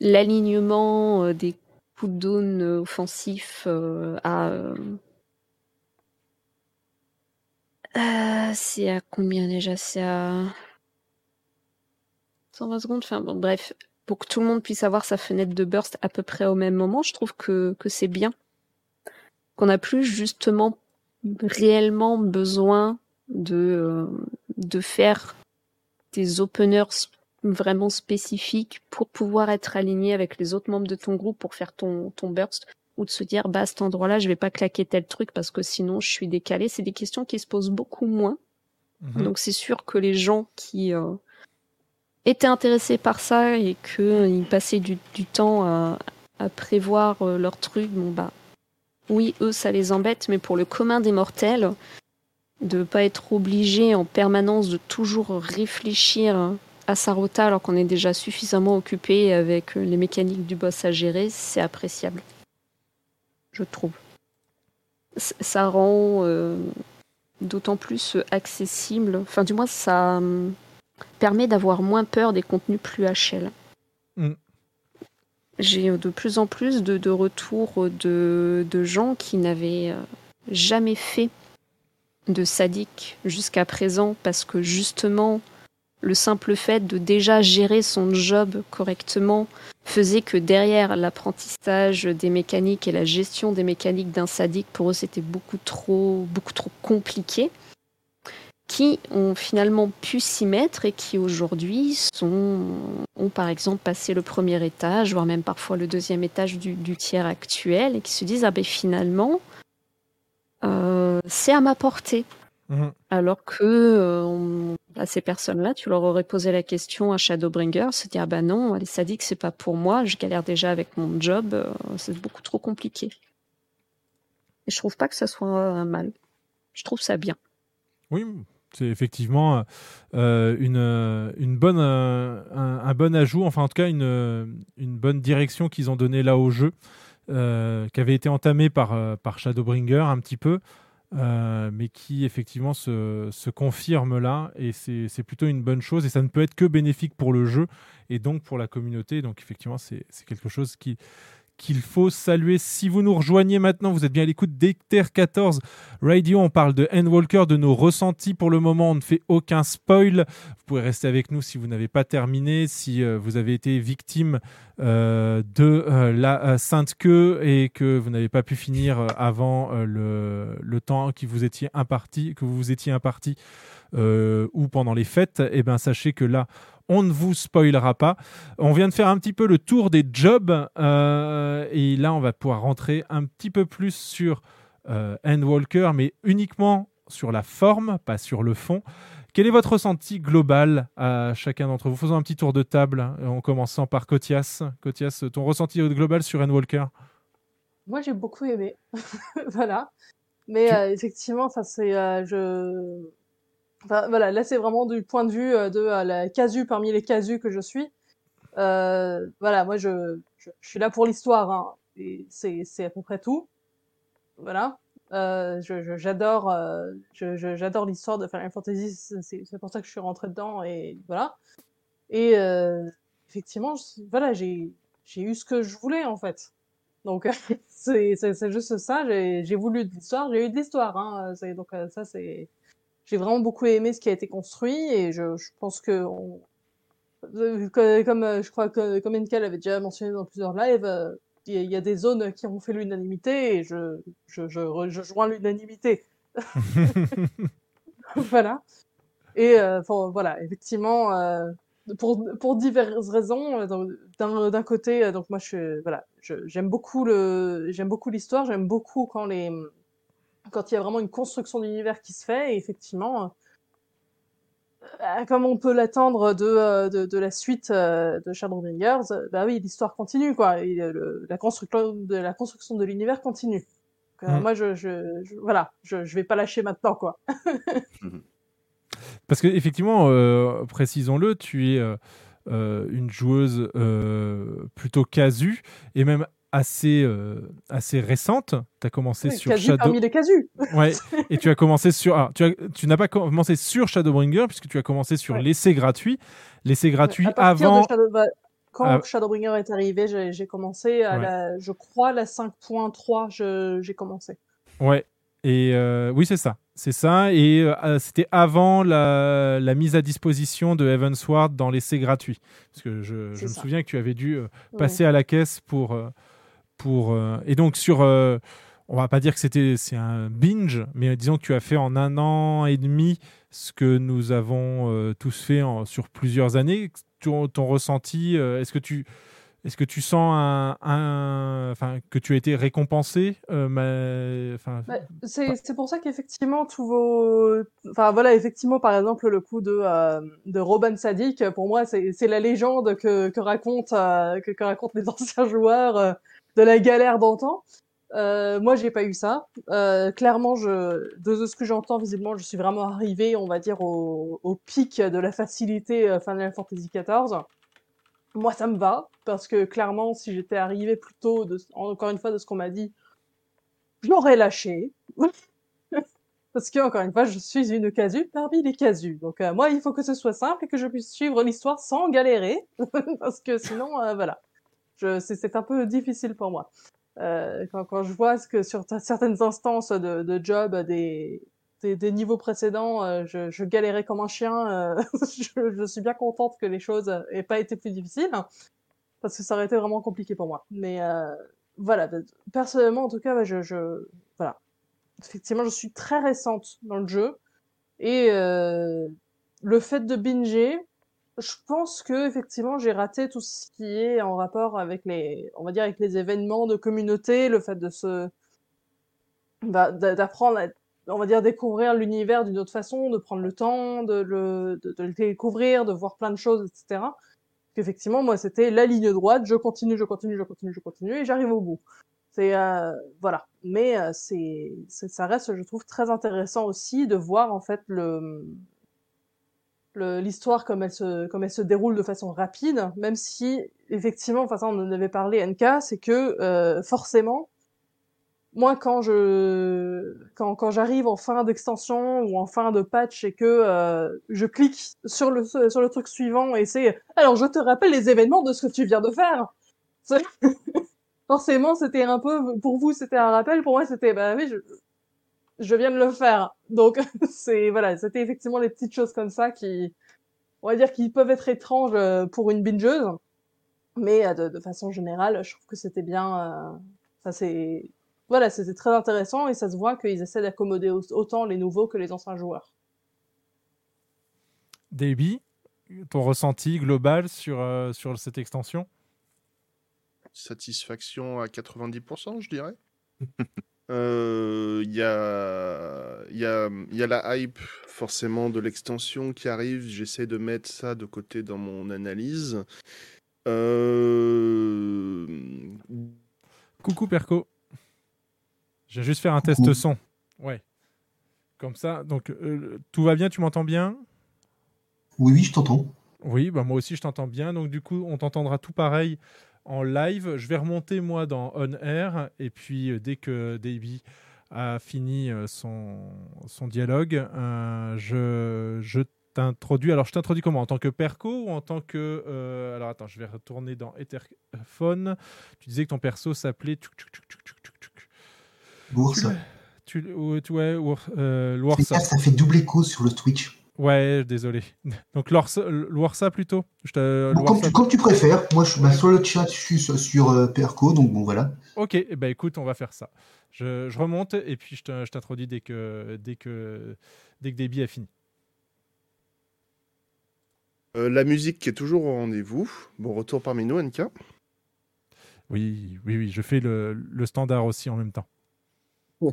l'alignement euh, des cooldowns euh, offensifs euh, à. euh, c'est à combien déjà? C'est à 120 secondes. Enfin bon, bref, pour que tout le monde puisse avoir sa fenêtre de burst à peu près au même moment, je trouve que, que c'est bien. Qu'on n'a plus justement réellement besoin de, euh, de faire des openers vraiment spécifiques pour pouvoir être aligné avec les autres membres de ton groupe pour faire ton, ton burst ou de se dire bah à cet endroit-là je vais pas claquer tel truc parce que sinon je suis décalé c'est des questions qui se posent beaucoup moins Mhm. donc c'est sûr que les gens qui euh, étaient intéressés par ça et qu'ils passaient du, du temps à, prévoir euh, leur truc bon bah oui eux ça les embête mais pour le commun des mortels de pas être obligé en permanence de toujours réfléchir à sa rota alors qu'on est déjà suffisamment occupé avec les mécaniques du boss à gérer, c'est appréciable. Je trouve. Ça rend euh, d'autant plus accessible, enfin du moins ça hum, permet d'avoir moins peur des contenus plus HL. Mm. J'ai euh, de plus en plus de, de retours de, de gens qui n'avaient euh, jamais fait de sadique jusqu'à présent parce que justement le simple fait de déjà gérer son job correctement faisait que derrière l'apprentissage des mécaniques et la gestion des mécaniques d'un sadique pour eux c'était beaucoup trop beaucoup trop compliqué qui ont finalement pu s'y mettre et qui aujourd'hui sont ont par exemple passé le premier étage voire même parfois le deuxième étage du, du tiers actuel et qui se disent ah ben finalement euh, c'est à ma portée Mhm. Alors que euh, on- à ces personnes-là, tu leur aurais posé la question à Shadowbringer, se dire ah bah non, les sadiques c'est pas pour moi, je galère déjà avec mon job, euh, c'est beaucoup trop compliqué. Et je trouve pas que ça soit un mal. Je trouve ça bien. Oui, c'est effectivement euh, une, euh, une bonne, euh, un, bon ajout, enfin en tout cas une, une bonne direction qu'ils ont donnée là au jeu, qui avait été entamée par, par Shadowbringer un petit peu, mais qui effectivement se, se confirme là, et c'est plutôt une bonne chose, et ça ne peut être que bénéfique pour le jeu, et donc pour la communauté, donc effectivement c'est quelque chose qui qu'il faut saluer. Si vous nous rejoignez maintenant, vous êtes bien à l'écoute d'Ecter 14 Radio. On parle de Endwalker, de nos ressentis. Pour le moment, on ne fait aucun spoil. Vous pouvez rester avec nous si vous n'avez pas terminé, si euh, vous avez été victime euh, de euh, la Sainte Queue et que vous n'avez pas pu finir avant le, temps qui vous étiez imparti, que vous vous étiez imparti ou pendant les fêtes. Eh ben, sachez que là, on ne vous spoilera pas. On vient de faire un petit peu le tour des jobs euh, et là on va pouvoir rentrer un petit peu plus sur euh, Endwalker, mais uniquement sur la forme, pas sur le fond. Quel est votre ressenti global à chacun d'entre vous? Faisons un petit tour de table euh, en commençant par Kotias. Kotias, ton ressenti global sur Endwalker Moi, j'ai beaucoup aimé. voilà. Mais Tu- euh, effectivement, ça c'est euh, je voilà, là c'est vraiment du point de vue euh, de euh, la casu parmi les casus que je suis. Euh, voilà, moi je, je, suis là pour l'histoire hein, et c'est à peu près tout. Voilà. J'adore l'histoire de Final Fantasy, c'est pour ça que je suis rentrée dedans et voilà. Et effectivement, voilà, j'ai eu ce que je voulais en fait. Donc c'est juste ça. J'ai voulu de l'histoire, j'ai eu de l'histoire. Hein. Donc ça c'est. J'ai vraiment beaucoup aimé ce qui a été construit et je je pense que on... euh, comme euh, je crois que comme Enkel avait déjà mentionné dans plusieurs lives, euh, il y, a- il y a des zones qui ont fait l'unanimité et je je je, re- je joins l'unanimité. voilà. Et euh, voilà, effectivement, euh, pour pour diverses raisons. D'un côté, donc moi je voilà, j'aime beaucoup le j'aime beaucoup l'histoire, j'aime beaucoup quand les quand il y a vraiment une construction d'univers qui se fait. Et effectivement, euh, comme on peut l'attendre de, euh, de de la suite euh, de Shadowbringers, euh, bah oui, l'histoire continue quoi. Et euh, le- la construction de la construction de l'univers continue. Donc, euh, Mm. Moi, je, je, je- voilà, je, je vais pas lâcher maintenant quoi. Parce que effectivement, euh, précisons-le, tu es euh, euh, une joueuse euh, plutôt casu et même assez, euh, assez récente. Tu as commencé Oui, sur Shadow. parmi les casus. Ouais, et tu as commencé sur. ah, tu as- tu n'as pas commencé sur Shadowbringer puisque tu as commencé sur Ouais. l'essai gratuit. L'essai gratuit À avant. Shadow... bah, quand Ah. Shadowbringer est arrivé, j'ai commencé à Ouais. la, je crois, la 5.3, je- j'ai commencé. Ouais. Et euh, oui, c'est ça. C'est ça. Et euh, c'était avant la, la mise à disposition de Heavensward dans l'essai gratuit. Parce que je, me souviens que tu avais dû euh, Ouais. passer à la caisse pour. euh, pour euh, et donc, sur. euh, on va pas dire que c'était c'est un binge, mais disons que tu as fait en un an et demi ce que nous avons euh, tous fait en- sur plusieurs années. Ton, ton ressenti, euh, est-ce que tu. Est-ce que tu sens un, un- enfin, que tu as été récompensé euh, enfin, Bah, c'est c'est pour ça qu'effectivement, tous vos. Enfin, voilà, effectivement, par exemple, le coup de, euh, de Robin Sadik, pour moi, c'est c'est la légende que, que, racontent, euh, que, que racontent les anciens joueurs de la galère d'antan. Euh, moi, j'ai pas eu ça. Euh, clairement, je, de ce que j'entends, visiblement, je suis vraiment arrivé, on va dire, au, au pic de la facilité euh, Final Fantasy XIV. Moi, ça me va, parce que clairement, si j'étais arrivé plus tôt, de, encore une fois, de ce qu'on m'a dit, je l'aurais lâché. Parce que, encore une fois, je suis une casu parmi les casus. Donc, euh, moi, il faut que ce soit simple et que je puisse suivre l'histoire sans galérer. parce que sinon, euh, voilà. C'est, un peu difficile pour moi. Euh, quand, je vois que sur certaines instances de, job des, niveaux précédents, euh, je, galérais comme un chien. euh, je, suis bien contente que les choses aient pas été plus difficiles. Parce que ça aurait été vraiment compliqué pour moi. Mais voilà, de- personnellement, en tout cas, ouais, je, voilà. Effectivement, je suis très récente dans le jeu. Et le fait de binger, je pense que effectivement j'ai raté tout ce qui est en rapport avec les, on va dire avec les événements de communauté, le fait de se, bah, d'a- d'apprendre à on va dire, découvrir l'univers d'une autre façon, de prendre le temps, de le, de, le découvrir, de voir plein de choses, etc. Effectivement, moi, c'était la ligne droite, je continue, je continue, je continue, je continue, et j'arrive au bout. C'est euh, voilà, mais euh, c'est, ça reste, je trouve, très intéressant aussi de voir en fait le- l'histoire comme elle se comme elle se déroule de façon rapide, même si effectivement, enfin ça on en avait parlé NK, c'est que euh, forcément, moi quand je quand quand j'arrive en fin d'extension ou en fin de patch et que euh, je clique sur le sur le truc suivant et c'est alors je te rappelle les événements de ce que tu viens de faire. Forcément, c'était un peu pour vous, c'était un rappel. Pour moi, c'était bah oui, je, je viens de le faire. Donc c'est voilà, c'était effectivement des petites choses comme ça qui, on va dire, qui peuvent être étranges euh, pour une bingeuse, mais euh, de, de façon générale, je trouve que c'était bien. euh, c'est voilà, c'était très intéressant et ça se voit qu'ils essaient d'accommoder au- autant les nouveaux que les anciens joueurs. Davey, ton ressenti global sur, euh, sur cette extension? Satisfaction à 90%, je dirais. Euh, Il y, a, il y, a, il y a la hype forcément de l'extension qui arrive. J'essaie de mettre ça de côté dans mon analyse. Euh, Coucou Perco. Je vais juste faire un test son. Ouais. Comme ça, donc euh, tout va bien, tu m'entends bien? Oui, oui, je t'entends. Oui, bah moi aussi je t'entends bien. Donc du coup, on t'entendra tout pareil en live. Je vais remonter moi dans On Air et puis euh, dès que Davey a fini euh, son, son dialogue, euh, je, je t'introduis. Alors je t'introduis comment? En tant que Perco ou en tant que... euh, alors attends, je vais retourner dans Etherphone. Tu disais que ton perso s'appelait... Bourse. Tu, tu, ou- tu- ouais, Ours- euh, ça fait double écho sur le Twitch. Ouais, désolé. Donc l'Oursa plutôt? Je te- Bon, comme, tu, comme tu préfères. Moi, je, bah, sur le chat, je suis sur, sur, euh, Perco, donc bon, voilà. Ok, eh ben écoute, on va faire ça. Je, je remonte et puis je te- je t'introduis dès que, dès que, dès que Debbie a fini. euh, la musique qui est toujours au rendez-vous. Bon retour parmi nous, NK. Oui, oui, oui, je fais le, le standard aussi en même temps. on,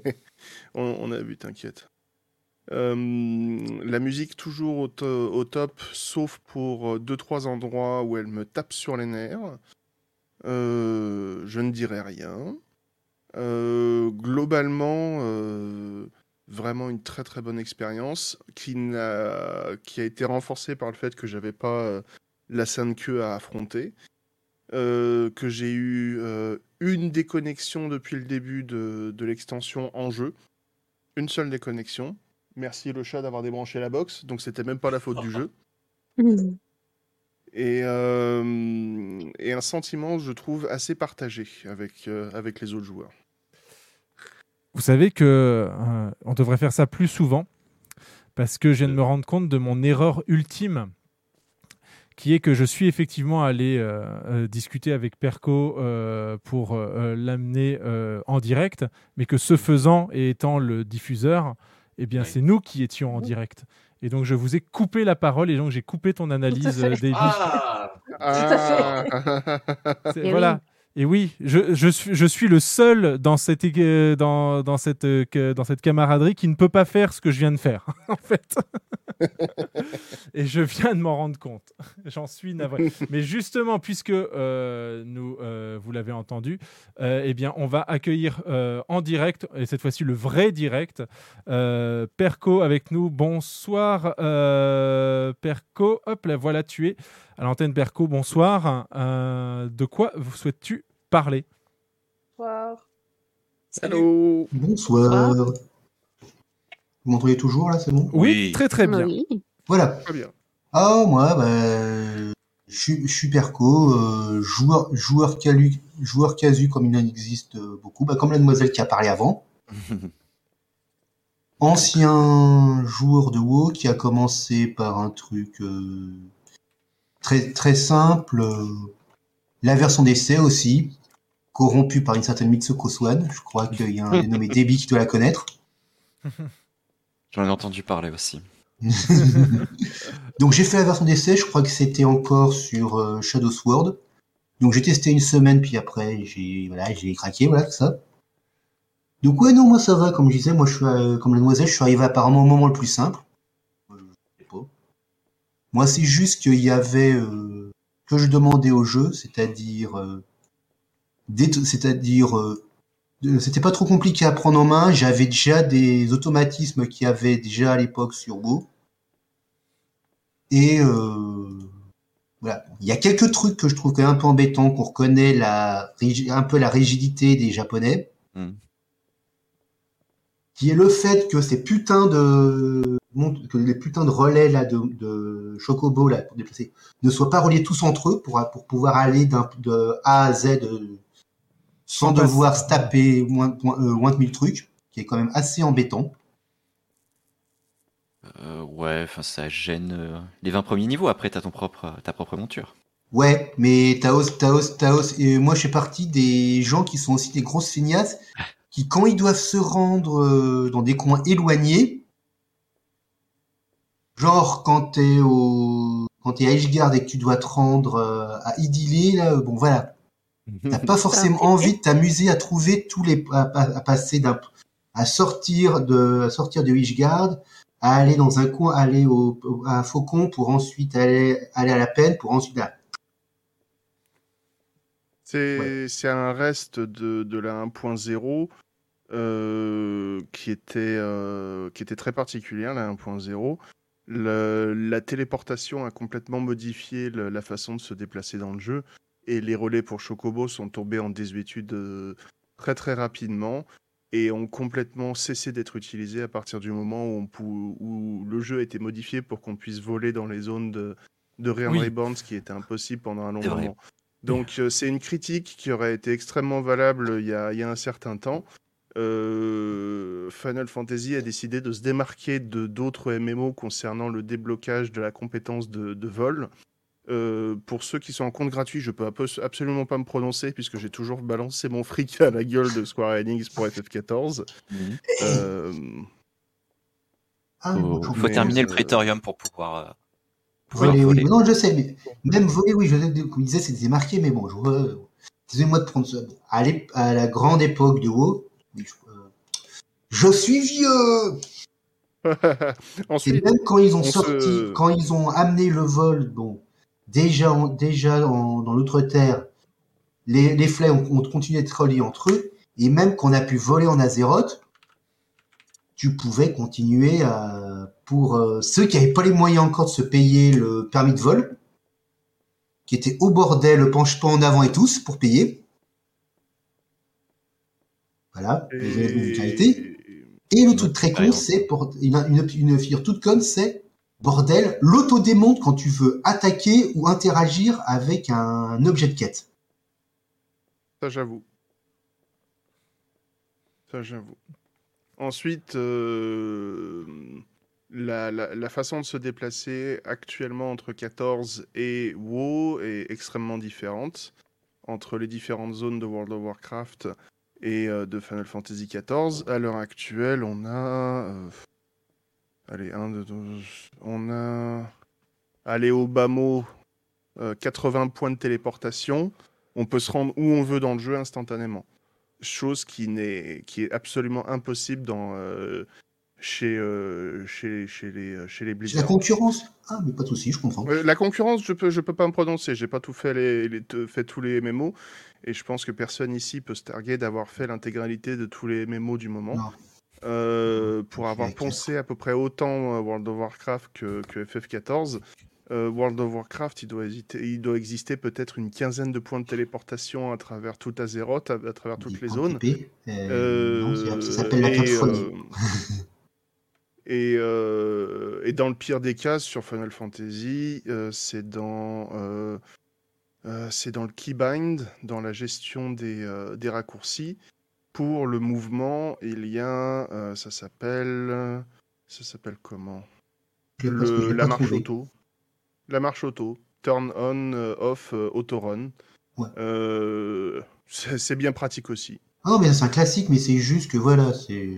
on a vu, t'inquiète. Euh, la musique toujours au, to- au top, sauf pour euh, deux trois endroits où elle me tape sur les nerfs. Euh, je ne dirai rien. Euh, globalement, euh, vraiment une très très bonne expérience qui, a été renforcée par le fait que j'avais pas euh, la sainte queue à affronter. Euh, que j'ai eu euh, une déconnexion depuis le début de, de l'extension en jeu. Une seule déconnexion. Merci le chat d'avoir débranché la box, donc c'était même pas la faute du jeu. Et, euh, et un sentiment, je trouve, assez partagé avec, euh, avec les autres joueurs. Vous savez que euh, on devrait faire ça plus souvent parce que je viens de me rendre compte de mon erreur ultime qui est que je suis effectivement allé discuter avec Perco euh, pour euh, l'amener euh, en direct, mais que ce faisant et étant le diffuseur, eh bien c'est nous qui étions en direct. Et donc je vous ai coupé la parole et donc j'ai coupé ton analyse, euh, Davy. Ah C'est- Et voilà. Et oui, je, je, suis, je suis le seul dans cette, euh, dans, dans, cette, euh, dans cette camaraderie qui ne peut pas faire ce que je viens de faire, en fait. Et je viens de m'en rendre compte. J'en suis navré. Mais justement, puisque euh, nous, euh, vous l'avez entendu, euh, eh bien, on va accueillir en direct, et cette fois-ci le vrai direct, Perco avec nous. Bonsoir, Perco. Hop, la voilà, tu es à l'antenne Perco. Bonsoir. De quoi vous souhaites-tu parler Bonsoir. Hello Bonsoir. Vous m'entendez toujours là, c'est bon? Oui, très très bien. Oui. Voilà. Très bien. Ah, moi, bah, je suis- Perco, euh, joueur, joueur, calu, joueur casu comme il en existe euh, beaucoup, bah, comme la demoiselle qui a parlé avant. Ancien joueur de WoW qui a commencé par un truc euh, très, très simple, euh, la version d'essai aussi, corrompu par une certaine Mitsuko Swan. Je crois qu'il y a un dénommé Debbie qui doit la connaître. J'en ai entendu parler aussi. Donc j'ai fait la version d'essai, je crois que c'était encore sur euh, Shadow Sword. Donc j'ai testé une semaine, puis après j'ai voilà, j'ai craqué, voilà tout ça. Donc ouais, non, moi ça va, comme je disais, moi je suis, euh, comme la noisette, je suis arrivé apparemment au moment le plus simple. Euh, je sais pas. Moi c'est juste qu'il y avait, euh, que je demandais au jeu, c'est-à-dire, euh, c'est-à-dire, euh, de- c'était pas trop compliqué à prendre en main, j'avais déjà des automatismes qu'il y avait déjà à l'époque sur Go. Et euh, voilà. Il y a quelques trucs que je trouve quand même un peu embêtants, qu'on reconnaît la, un peu la rigidité des Japonais Hmm. qui est le fait que ces putains de que les putains de relais là de, de chocobo là pour déplacer ne soient pas reliés tous entre eux pour pour pouvoir aller d'un de A à Z euh, sans devoir se taper moins moins, euh, moins de mille trucs qui est quand même assez embêtant. Euh, ouais, enfin ça gêne euh, les 20 premiers niveaux. Après, t'as ton propre, ta propre monture. Ouais, mais Taos, Taos, Taos, et moi je fais partie des gens qui sont aussi des grosses feignasses, qui quand ils doivent se rendre euh, dans des coins éloignés, genre quand t'es au, quand t'es à Ishgard et que tu dois te rendre euh, à Idili, là, bon voilà, t'as pas forcément envie de t'amuser à trouver tous les, à, à- à passer d'un, à sortir de, à sortir de Ishgard, à aller dans un coin, aller au, à Faucon pour ensuite aller, aller à la peine pour ensuite, là. C'est c'est un reste de, de la 1.0 euh, qui, était, euh, qui était très particulière, la 1.0. Le- La téléportation a complètement modifié le- la façon de se déplacer dans le jeu et les relais pour Chocobo sont tombés en désuétude euh, très très rapidement et ont complètement cessé d'être utilisés à partir du moment où, on pou- où le jeu a été modifié pour qu'on puisse voler dans les zones de, de Realm Oui. Reborn, ce qui était impossible pendant un long moment. Donc euh, c'est une critique qui aurait été extrêmement valable il y a, il y a un certain temps. Euh, Final Fantasy a décidé de se démarquer de d'autres MMO concernant le déblocage de la compétence de, de vol. Euh, pour ceux qui sont en compte gratuit, je peux abso- absolument pas me prononcer puisque j'ai toujours balancé mon fric à la gueule de Square Enix pour FF14. Euh, Ah, Faut, terminer le euh, prétorium pour pouvoir. euh, pouvoir Voler, oui. Non, je sais, mais même voler, oui, je sais, comme il disait, c'était marqué, mais bon, je vois. Excusez-moi de prendre ça. À, la grande époque de WoW, je, euh, je suis vieux! Et Ensuite, même quand ils ont on sorti, se- quand ils ont amené le vol, bon, déjà, en- déjà en- dans l'outre-terre, les, les flets ont, ont continué d'être reliés entre eux, et même qu'on a pu voler en Azeroth, tu pouvais continuer à, pour euh, ceux qui n'avaient pas les moyens encore de se payer le permis de vol, qui était au bordel, penche pas en avant et tous pour payer. Voilà, les éléments de qualité. Et le truc très con, c'est pour une, une, une figure toute conne, c'est bordel, l'autodémonte quand tu veux attaquer ou interagir avec un objet de quête. Ça, j'avoue. Ça, j'avoue. Ensuite, euh, la, façon de se déplacer actuellement entre 14 et WoW est extrêmement différente. Entre les différentes zones de World of Warcraft et euh, de Final Fantasy XIV, à l'heure actuelle, on a. euh, allez, 1, 2, 12. On a. Allez, au bas mot, euh, 80 points de téléportation on peut se rendre où on veut dans le jeu instantanément. Chose qui, n'est, qui est absolument impossible dans, euh, chez, euh, chez, chez les, euh, chez les C'est la concurrence Ah, mais pas de souci, je comprends. La concurrence, je peux, je peux pas me prononcer. J'ai pas tout fait, les, fait tous les MMO. Et je pense que personne ici peut se targuer d'avoir fait l'intégralité de tous les MMO du moment. Non. Euh, pour avoir poncé à peu près autant euh, World of Warcraft que, que FF14, euh, World of Warcraft, il doit, hésiter- il doit exister peut-être une quinzaine de points de téléportation à travers tout Azeroth, à, à travers toutes les zones. TP, euh, non, c'est- ça s'appelle la et, dans le pire des cas, sur Final Fantasy, c'est dans, c'est dans le keybind, dans la gestion des, des raccourcis. Pour le mouvement, il y a, euh, ça s'appelle, ça s'appelle comment? Le- La marche trouvé. auto. La marche auto. Turn on, euh, off, euh, auto run. Euh, c'est bien pratique aussi. Ah non, mais c'est un classique, mais c'est juste que voilà, c'est.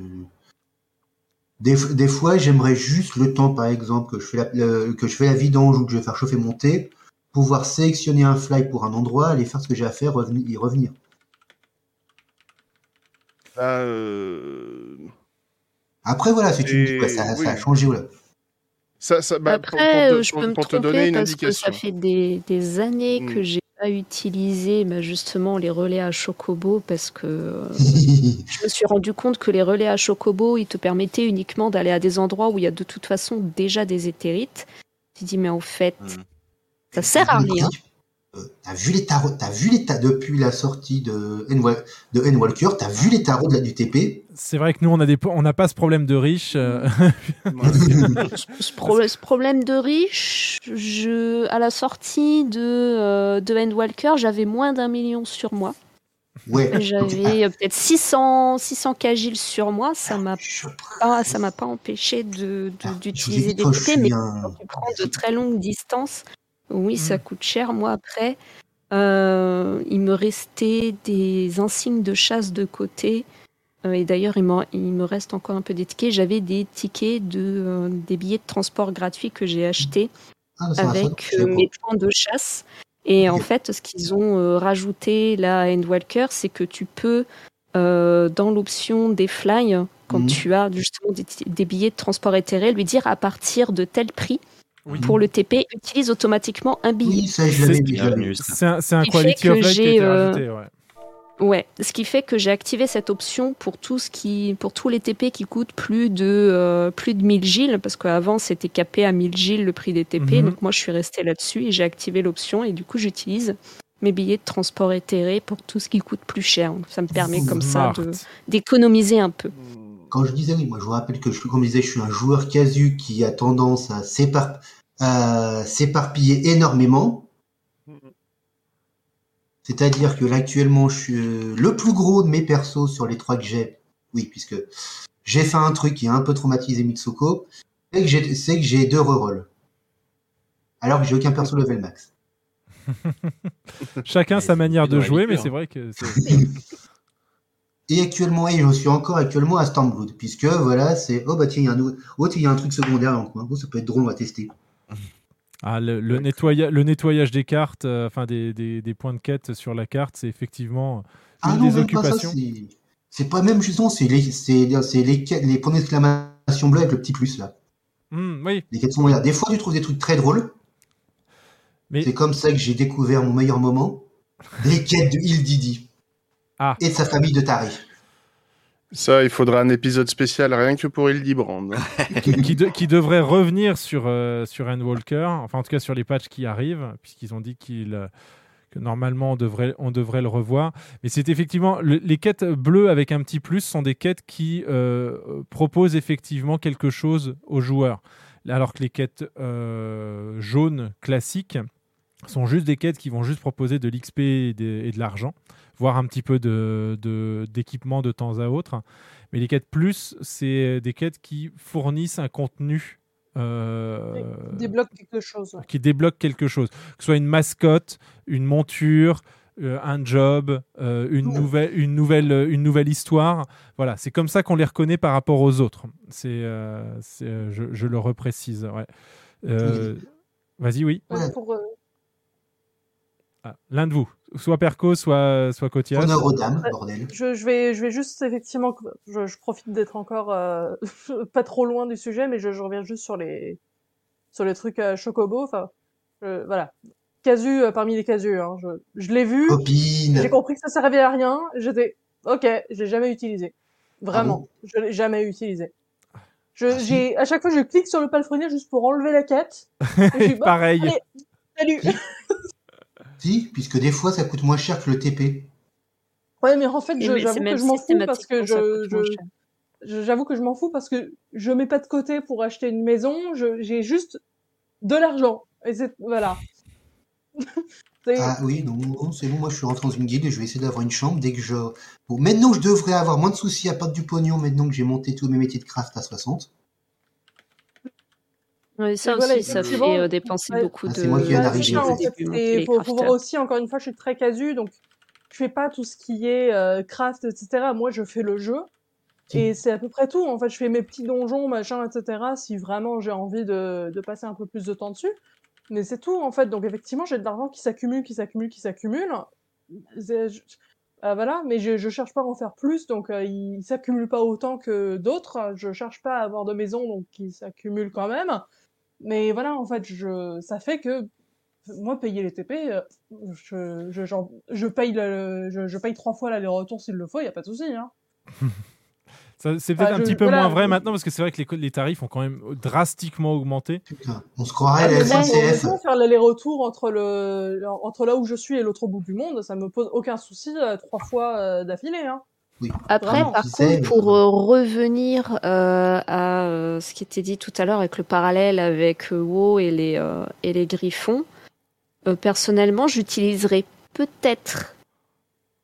Des, des fois, j'aimerais juste le temps, par exemple, que je fais la, le- que je fais la vidange ou que je vais faire chauffer mon thé, pouvoir sélectionner un fly pour un endroit, aller faire ce que j'ai à faire, revenir, y revenir. Bah, euh, Après, voilà, si tu me dis, quoi, ça, ça a changé, voilà. Ça, ça, bah, pour- Après, pour, euh, te, je pour- peux me pour te tromper donner une parce que indication. ça fait des, des années Mm. que j'ai pas utilisé bah, justement les relais à Chocobo parce que euh, je me suis rendu compte que les relais à Chocobo, ils te permettaient uniquement d'aller à des endroits où il y a de toute façon déjà des éthérites. Tu dis mais en fait, Mm. ça sert à rien. Euh, T'as vu les tarots, t'as vu les depuis la sortie de N- de t'as vu les tarots de la, du TP C'est vrai que nous, on a des, on n'a pas ce problème de riche. euh, Ce, pro- ce problème de riche, je, à la sortie de, euh, de Endwalker, j'avais moins d'un million sur moi. Ouais. J'avais euh, peut-être 600, 600 Kagil sur moi. Ça m'a pas, ça m'a pas empêché de, de- d'utiliser des Ah, TP, mais un- quand tu prends de très longues distances, oui, ça Mm. coûte cher. Moi, après, euh, il me restait des insignes de chasse de côté. Euh, et d'ailleurs, il, me reste encore un peu des tickets. J'avais des tickets de, euh, des billets de transport gratuits que j'ai achetés Ah, avec mes points de chasse. Et en fait, ce qu'ils ont rajouté là à Endwalker, c'est que tu peux, dans l'option des fly, quand Mhm. tu as justement des, des billets de transport éthéré, lui dire à partir de tel prix Oui. pour le TP, utilise automatiquement un billet. Oui, ça, je l'avais C'est- un, un Ce qui fait quality que of life qui a j'ai, été euh, rajouté. Ouais. Ouais, ce qui fait que j'ai activé cette option pour tout ce qui, pour tous les TP qui coûtent plus de euh, plus de 1000 giles, parce qu'avant c'était capé à 1000 giles le prix des TP. Mhm. Donc moi je suis restée là-dessus et j'ai activé l'option et du coup j'utilise mes billets de transport éthéré pour tout ce qui coûte plus cher. Donc, ça me permet comme ça d'économiser un peu. Quand je disais oui, moi je vous rappelle que je, comme je disais, je suis un joueur casu qui a tendance à s'épar- à s'éparpiller énormément. C'est-à-dire que là actuellement, je suis euh, le plus gros de mes persos sur les trois que j'ai. Oui, puisque j'ai fait un truc qui a un peu traumatisé Mitsuko, c'est que j'ai, deux rerolls. Alors que j'ai aucun perso level max. Chacun sa manière de jouer, mais c'est vrai que c'est- Et actuellement, et je suis encore actuellement à Stormblood, puisque voilà, c'est oh bah tiens, il y a un, nou- oh, tiens, il y a un truc secondaire dans le coin. Oh, ça peut être drôle, on va tester. Ah, le, le nettoya- le nettoyage des cartes, euh, enfin des, des- des points de quête sur la carte, c'est effectivement une Ah non, des même pas ça, occupations. c'est pas même justement, c'est les, les, les points d'exclamation bleus avec le petit plus là. Hmm, oui, Les quêtes sont là. Des fois, tu trouves des trucs très drôles. Mais- C'est comme ça que j'ai découvert mon meilleur moment. Les quêtes de Il Didi. Ah. Et de sa famille de tarés. Ça, il faudra un épisode spécial rien que pour Hildibrand. qui, qui de- qui devrait revenir sur, euh, sur Endwalker, enfin en tout cas sur les patchs qui arrivent, puisqu'ils ont dit qu'il, euh, que normalement on devrait, on devrait le revoir. Mais c'est effectivement, le- les quêtes bleues avec un petit plus sont des quêtes qui euh, proposent effectivement quelque chose aux joueurs. Alors que les quêtes euh, jaunes classiques sont juste des quêtes qui vont juste proposer de l'XP et de l'argent, voire un petit peu de- de- d'équipement de, temps à autre. Mais les quêtes plus, c'est des quêtes qui fournissent un contenu euh, Débloque quelque chose. ouais. qui débloque quelque chose. Que ce soit une mascotte, une monture, euh, un job, euh, une, nouvelle, une, nouvelle, une nouvelle histoire. Voilà, c'est comme ça qu'on les reconnaît par rapport aux autres. C'est, je, je le reprécise. Ouais. Vas-y, oui. Pour, Ah, L'un de vous, soit Perco, soit, soit Cotias. Honneur aux dames, bordel. je, je vais, je vais juste effectivement, je, je profite d'être encore euh, pas trop loin du sujet, mais je, je reviens juste sur les, sur les trucs euh, Chocobo. Enfin, voilà, casu euh, parmi les casus. Hein, je, je l'ai vu, Copine. j'ai compris que ça servait à rien. J'étais, ok, j'ai jamais utilisé. Vraiment, je l'ai jamais utilisé. Je, Ah, à chaque fois, je clique sur le palefrenier juste pour enlever la quête. Et je dis, bon, Pareil. allez, salut. Si, puisque des fois, ça coûte moins cher que le TP. Ouais, mais en fait, j'avoue que je m'en fous parce que je, j'avoue que je m'en fous parce que je mets pas de côté pour acheter une maison. Je, j'ai juste de l'argent. Et c'est, voilà. Ah oui, non, non, c'est bon, moi je suis rentré dans une guilde et je vais essayer d'avoir une chambre dès que je... Bon, maintenant je devrais avoir moins de soucis à perdre du pognon, maintenant que j'ai monté tous mes métiers de craft à 60. Ouais, ça Et voilà, aussi, ça fait euh, dépenser ouais. beaucoup Ah, de. c'est moi qui viens d'arriver, en fait. Et faut, faut voir aussi, encore une fois, je suis très casu, donc je fais pas tout ce qui est euh, craft, etc. Moi, je fais le jeu. Et c'est à peu près tout. En fait, je fais mes petits donjons, machin, etc. Si vraiment j'ai envie de, de passer un peu plus de temps dessus. Mais c'est tout, en fait. Donc, effectivement, j'ai de l'argent qui s'accumule, qui s'accumule, qui s'accumule. Euh, voilà, mais je, je cherche pas à en faire plus, donc euh, il, il s'accumule pas autant que d'autres. Je cherche pas à avoir de maison, donc il s'accumule quand même. Mais voilà, en fait, je, ça fait que moi, payer les TP, euh, je, je, je paye le, je, je paye trois fois l'aller-retour s'il le faut, il y a pas de souci. Hein. C'est peut-être Bah, un je- petit peu voilà. moins vrai maintenant parce que c'est vrai que les, les tarifs ont quand même drastiquement augmenté. On se croirait à Ah, la là, SNCF. faire l'aller-retour entre le, entre là où je suis et l'autre bout du monde, ça me pose aucun souci euh, trois fois euh, d'affilée. Hein. Après, par contre, pour euh, revenir euh, à euh, ce qui était dit tout à l'heure avec le parallèle avec euh, WoW et les, euh, et les griffons, euh, personnellement, j'utiliserais peut-être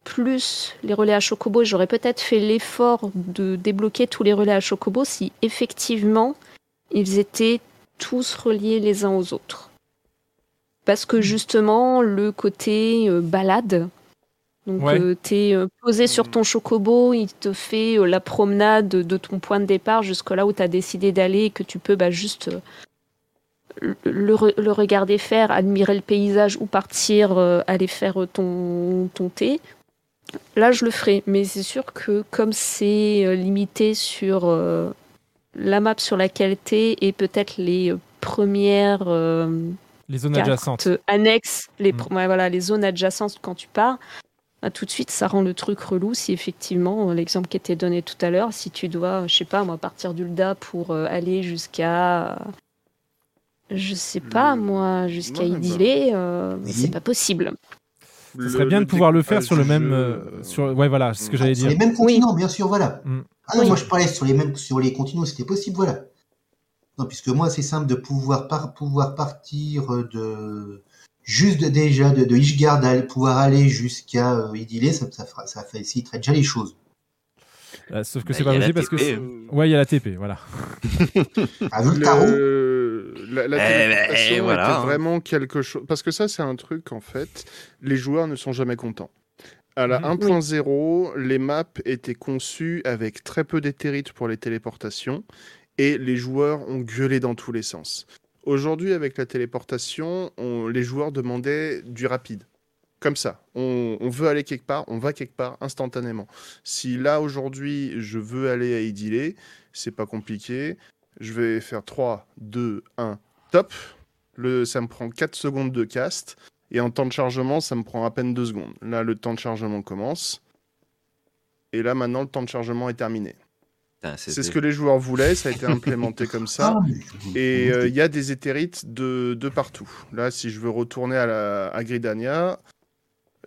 plus les relais à Chocobo et j'aurais peut-être fait l'effort de débloquer tous les relais à Chocobo si effectivement ils étaient tous reliés les uns aux autres. Parce que justement, le côté euh, balade, donc Ouais. euh, t'es euh, posé sur ton chocobo, il te fait euh, la promenade de ton point de départ jusque là où t'as décidé d'aller et que tu peux bah, juste le, le re- le regarder faire, admirer le paysage ou partir euh, aller faire ton, ton thé. Là, je le ferai, mais c'est sûr que comme c'est limité sur euh, la map sur laquelle t'es et peut-être les premières euh, Les zones adjacentes. annexes, les, Mm. ouais, voilà, les zones adjacentes quand tu pars, bah, tout de suite ça rend le truc relou si effectivement, euh, l'exemple qui était donné tout à l'heure, si tu dois, je sais pas moi, partir d'Ulda pour euh, aller jusqu'à. euh, Je sais pas moi, jusqu'à ouais, bah. Idylé, euh, c'est pas possible. Ce serait bien de pouvoir le faire sur le même. euh, sur... Ouais, voilà, c'est ce que j'allais Sur dire. les mêmes continents, bien sûr, voilà. Mm. Ah non, Oui. moi je parlais sur les mêmes sur les continents, c'était possible, voilà. Non, puisque moi c'est simple de pouvoir par- pouvoir partir de juste de- déjà de, de Ishgard à pouvoir aller jusqu'à euh, Idylé, ça, ça, fera- ça faciliterait déjà les choses. Euh, sauf que Bah, c'est pas possible parce que. Hein. Ouais, il y a la TP, voilà. Ah, vu le tarot La, la Eh téléportation eh, voilà, était hein. vraiment quelque chose. Parce que ça, c'est un truc, en fait, les joueurs ne sont jamais contents. À la Mhm. 1.0, les maps étaient conçues avec très peu d'éthérite pour les téléportations et les joueurs ont gueulé dans tous les sens. Aujourd'hui, avec la téléportation, on- les joueurs demandaient du rapide. Comme ça. On, veut aller quelque part, on va quelque part instantanément. Si là, aujourd'hui, je veux aller à Idylé, c'est pas compliqué. Je vais faire 3, 2, 1, top. Ça me prend 4 secondes de cast. Et en temps de chargement, ça me prend à peine 2 secondes. Là, le temps de chargement commence. Et là, maintenant, le temps de chargement est terminé. C'est ce que les joueurs voulaient, ça a été implémenté comme ça. Ah, Et euh, il y a des éthérites de, de partout. Là, si je veux retourner à, la, à Gridania,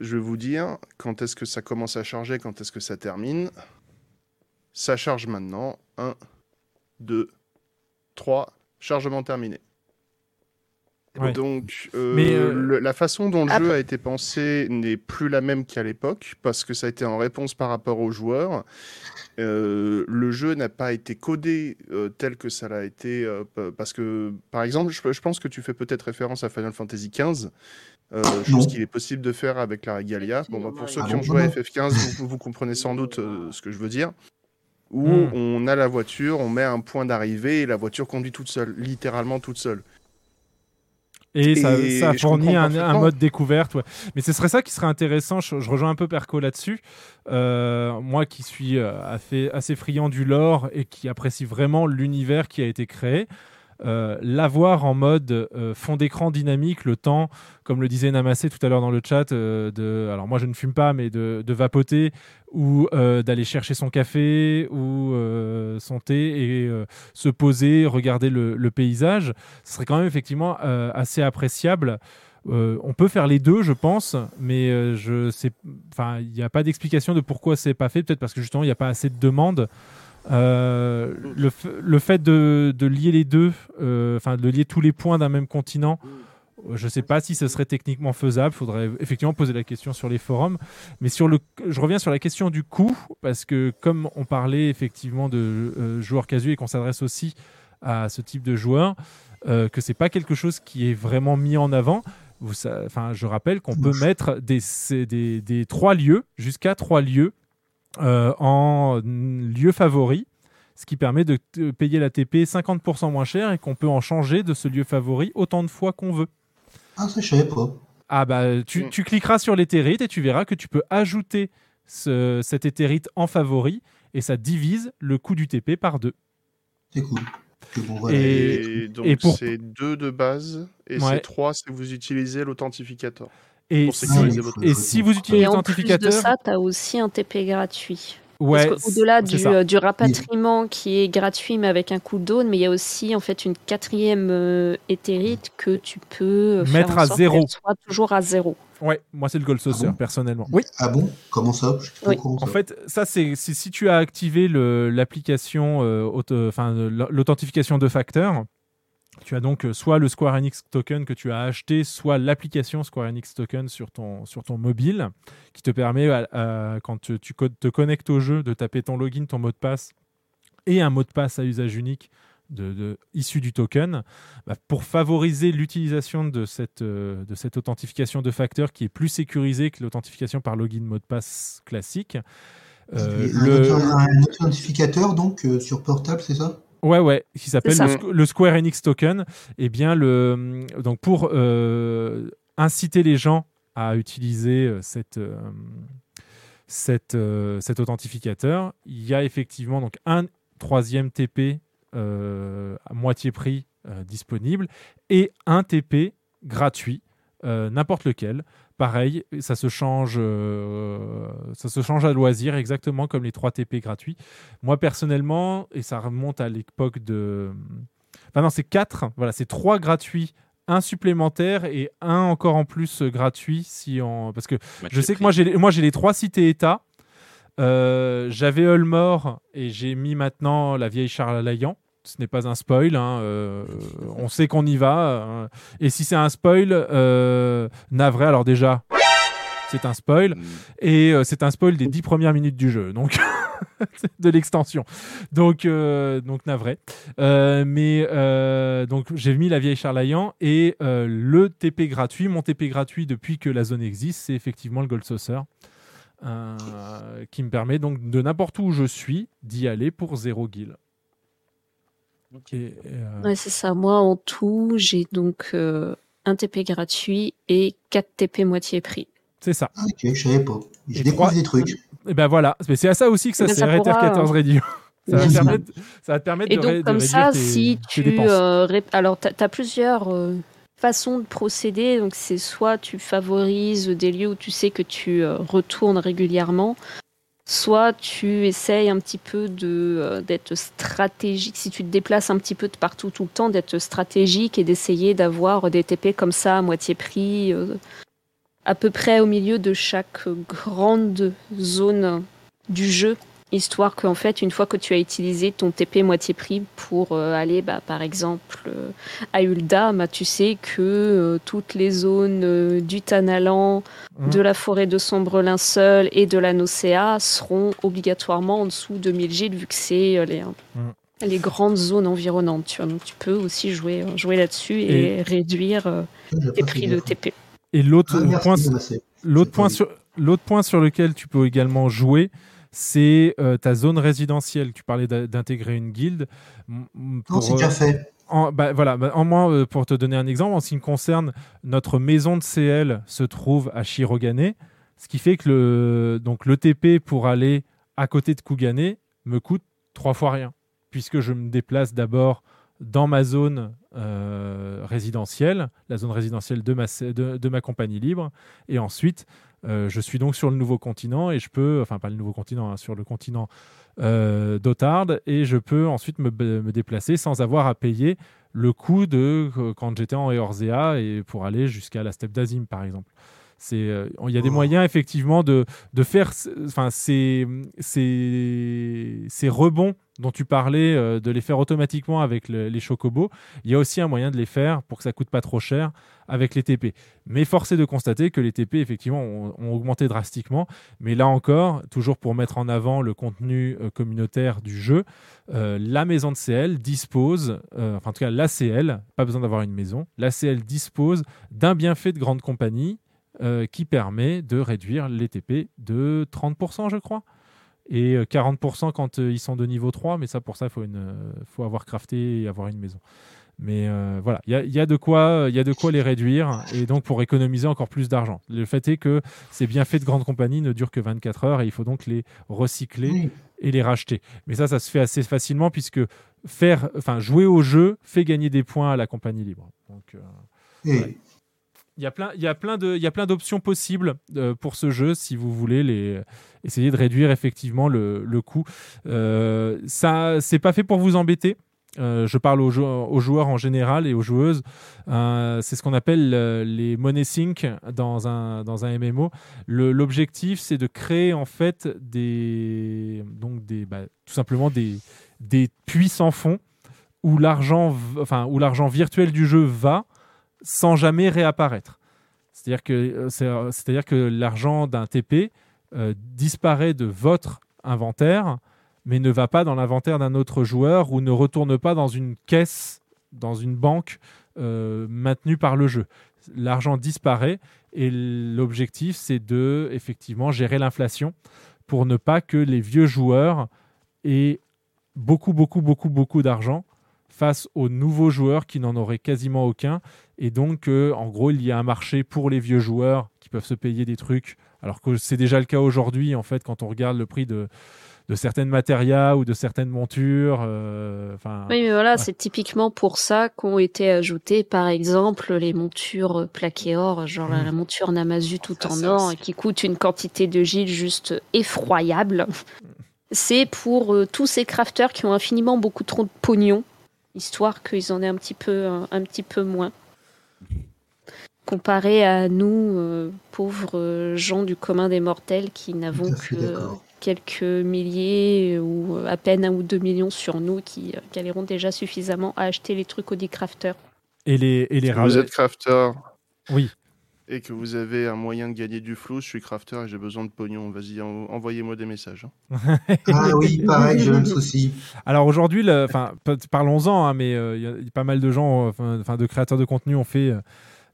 je vais vous dire quand est-ce que ça commence à charger, quand est-ce que ça termine. Ça charge maintenant. 1, 2, 3, chargement terminé. Ouais. Donc, euh, Mais, euh, le- la façon dont le Après- jeu a été pensé n'est plus la même qu'à l'époque, parce que ça a été en réponse par rapport aux joueurs. Euh, le jeu n'a pas été codé euh, tel que ça l'a été, euh, parce que, par exemple, je, je pense que tu fais peut-être référence à Final Fantasy XV, euh, chose qu'il est possible de faire avec la Regalia. Bon, bah, pour ceux qui ont joué à non. FF15, vous, vous comprenez sans doute euh, ce que je veux dire. Où Hmm. on a la voiture, on met un point d'arrivée et la voiture conduit toute seule, littéralement toute seule. Et, ça, Et ça je fournit un, mode découverte. Ouais. Mais ce serait ça qui serait intéressant. Je, je rejoins un peu Perco là-dessus. Euh, moi qui suis euh, assez, assez friand du lore et qui apprécie vraiment l'univers qui a été créé, euh, l'avoir en mode euh, fond d'écran dynamique, le temps, comme le disait Namassé tout à l'heure dans le chat, euh, de, alors moi je ne fume pas, mais de, de vapoter ou d'aller chercher son café ou son thé et se poser, regarder le, paysage, ce serait quand même effectivement assez appréciable. On peut faire les deux, je pense, mais je sais, enfin, il n'y a pas d'explication de pourquoi c'est pas fait. Peut-être parce que justement il n'y a pas assez de demandes. Euh, le, fait de, de lier les deux, euh, enfin de lier tous les points d'un même continent, euh, je ne sais pas si ce serait techniquement faisable. Il faudrait effectivement poser la question sur les forums. Mais sur le, je reviens sur la question du coût, parce que comme on parlait effectivement de euh, joueurs casu et qu'on s'adresse aussi à ce type de joueurs, que c'est pas quelque chose qui est vraiment mis en avant. Vous, je rappelle qu'on peut mettre des, c'est des, des trois lieux, jusqu'à trois lieux, en lieu favori, ce qui permet de payer la TP 50% moins cher et qu'on peut en changer de ce lieu favori autant de fois qu'on veut. Ah, ça, je savais pas. Ah bah tu, tu cliqueras sur l'éthérite et tu verras que tu peux ajouter ce- cet éthérite en favori et ça divise le coût du TP par deux. C'est cool. Que bon, voilà. Et, donc pour- c'est deux de base et Ouais. c'est trois si vous utilisez l'authentificateur. Et pour si, sécuriser votre et si vous utilisez Et en plus de ça, tu as aussi un TP gratuit. ouais, Parce qu'au-delà c'est du, ça. euh, du rapatriement qui est gratuit mais avec un cooldown, mais il y a aussi en fait une quatrième euh, éthérite que tu peux euh, faire Mettre en à sorte zéro. soit toujours à zéro. Ouais, moi c'est le Gold Saucer bon personnellement. Oui. Ah bon? Comment ça? Oui. En ça. fait, ça c'est c'est si tu as activé le- l'application, euh, auto- enfin l'authentification de facteur. Tu as donc euh, soit le Square Enix token que tu as acheté, soit l'application Square Enix token sur ton, sur ton mobile, qui te permet, à- à- quand tu, te connectes au jeu, de taper ton login, ton mot de passe et un mot de passe à usage unique de, de- issu du token, bah, pour favoriser l'utilisation de cette, euh, de cette authentification de facteur qui est plus sécurisée que l'authentification par login mot de passe classique. euh, un, le- auto- un authentificateur donc euh, sur portable, c'est ça? Ouais, ouais, qui s'appelle le, Square Enix Token. Eh bien, le, donc pour euh, inciter les gens à utiliser euh, cette, euh, cette, euh, cet authentificateur, il y a effectivement donc un troisième TP euh, à moitié prix euh, disponible et un TP gratuit, euh, n'importe lequel. Pareil, ça se change, euh, ça se change à loisir, exactement comme les 3 TP gratuits. Moi personnellement, et ça remonte à l'époque de, enfin non, c'est 4. Voilà, c'est 3 gratuits, un supplémentaire et un encore en plus euh, gratuit si on, parce que je sais que moi j'ai, les- moi j'ai les trois cités État. Euh, J'avais Ulmore et j'ai mis maintenant la vieille Charles Layan. Ce n'est pas un spoil, hein, euh, on sait qu'on y va. euh, et si c'est un spoil, euh, navré, alors déjà, c'est un spoil. Et euh, c'est un spoil des dix premières minutes du jeu, donc de l'extension. Donc, donc navré. Mais donc j'ai mis la vieille Charlayan et le TP gratuit, mon TP gratuit depuis que la zone existe, c'est effectivement le Gold Saucer. qui me permet donc de n'importe où je suis d'y aller pour zéro guild. Euh, Ouais, c'est ça. Moi, en tout, j'ai donc euh, un TP gratuit et 4 TP moitié prix. c'est ça. Ah, Ok, je savais pas. Je découvre des trucs. Et ben voilà, Mais c'est à ça aussi que ça ça sert Ether pourra, 14 hein. Radio. Ça va, C'est te ça. permettre, ça va te permettre Et de, donc, ré- de comme réduire ça, tes, si tes tu. dépenses. euh, alors, tu as, plusieurs euh, façons de procéder. Donc, c'est soit tu favorises des lieux où tu sais que tu euh, retournes régulièrement, soit tu essayes un petit peu de, euh, d'être stratégique. Si tu te déplaces un petit peu de partout tout le temps, d'être stratégique et d'essayer d'avoir des TP comme ça à moitié prix. euh, à peu près au milieu de chaque grande zone du jeu, histoire qu'en fait, une fois que tu as utilisé ton TP moitié prix pour euh, aller, bah, par exemple, euh, à Ulda, bah, tu sais que euh, toutes les zones euh, du Tanalan, Mhm. de la forêt de Sombre Linceul et de la Nocea seront obligatoirement en dessous de 1000 gilles, vu que c'est euh, les, Mhm. les grandes zones environnantes. Tu, vois. Donc, tu peux aussi jouer, jouer là-dessus et, Et- réduire euh, tes prix de. TP. Et l'autre Ah, point, l'autre point pas sur l'autre point sur lequel tu peux également jouer, c'est euh, ta zone résidentielle. Tu parlais d'intégrer une guilde. Pour, c'est euh, déjà fait. En, bah, voilà, bah, en moins, euh, pour te donner un exemple, en ce qui me concerne, notre maison de CL se trouve à Shirogane, ce qui fait que le, donc, le TP pour aller à côté de Kugane me coûte trois fois rien, puisque je me déplace d'abord dans ma zone euh, résidentielle, la zone résidentielle de ma, de, de ma compagnie libre, et ensuite euh, je suis donc sur le nouveau continent et je peux, enfin pas le nouveau continent, hein, sur le continent euh, d'Otard et je peux ensuite me, me, déplacer sans avoir à payer le coût de euh, quand j'étais en Eorzea et pour aller jusqu'à la steppe d'Azim par exemple. C'est, euh, il y a des moyens effectivement de, de faire enfin, ces, ces, ces rebonds dont tu parlais, euh, de les faire automatiquement avec le, les chocobos. Il y a aussi un moyen de les faire pour que ça coûte pas trop cher avec les TP. Mais force est de constater que les TP effectivement ont, ont augmenté drastiquement. Mais là encore, toujours pour mettre en avant le contenu euh, communautaire du jeu, euh, la maison de CL dispose, enfin en tout cas l'ACL, pas besoin d'avoir une maison, l'ACL dispose d'un bienfait de grande compagnie euh, qui permet de réduire les TP de 30%, je crois. Et 40% quand euh, ils sont de niveau 3, mais ça, pour ça, il faut, une, faut avoir crafté et avoir une maison. Mais euh, voilà, il y a, il y a de quoi, il y a de quoi les réduire et donc pour économiser encore plus d'argent. Le fait est que ces bienfaits de grandes compagnies ne durent que 24 heures et il faut donc les recycler et les racheter. Mais ça, ça se fait assez facilement puisque faire, enfin, jouer au jeu fait gagner des points à la compagnie libre. Donc, euh, Et ouais. Il y a plein, d'options possibles euh, pour ce jeu si vous voulez les essayer de réduire effectivement le, le coût. Euh, ça, c'est pas fait pour vous embêter. Euh, je parle aux, jou- aux joueurs en général et aux joueuses. Euh, c'est ce qu'on appelle les money sync dans un, dans un MMO. L'objectif, c'est de créer en fait des, donc des, bah, tout simplement des, des puits sans fond où l'argent, enfin où l'argent virtuel du jeu va sans jamais réapparaître. C'est-à-dire que, euh, euh, l'argent d'un TP euh, disparaît de votre inventaire, mais ne va pas dans l'inventaire d'un autre joueur ou ne retourne pas dans une caisse, dans une banque maintenue par le jeu. L'argent disparaît et l'objectif, c'est de effectivement gérer l'inflation pour ne pas que les vieux joueurs aient beaucoup, beaucoup, beaucoup, beaucoup d'argent face aux nouveaux joueurs qui n'en auraient quasiment aucun. Et donc, euh, en gros, il y a un marché pour les vieux joueurs qui peuvent se payer des trucs, alors que c'est déjà le cas aujourd'hui, en fait, quand on regarde le prix de, de certaines matérias ou de certaines montures. euh, Oui, mais voilà, ouais. c'est typiquement pour ça qu'ont été ajoutées, par exemple, les montures plaquées or, genre la, Mm. la monture Namazu tout en or, aussi. qui coûte une quantité de gilles juste effroyable. C'est pour euh, tous ces crafters qui ont infiniment beaucoup trop de pognon, histoire qu'ils en aient un petit peu, un, un petit peu moins. Comparé à nous, euh, pauvres euh, gens du commun des mortels qui n'avons que quelques milliers ou euh, à peine un ou deux millions sur nous qui euh, galeront déjà suffisamment à acheter les trucs Audi Crafter. et les, et les Si vous êtes crafter Oui. Et que vous avez un moyen de gagner du flou, je suis crafter et j'ai besoin de pognon. Vas-y, en- envoyez-moi des messages. hein. Ah oui, pareil, j'ai le même souci. Alors aujourd'hui, le- enfin, pa- parlons-en, hein, mais euh, il y a- il y, a pas mal de gens, euh, enfin, de créateurs de contenu ont fait euh,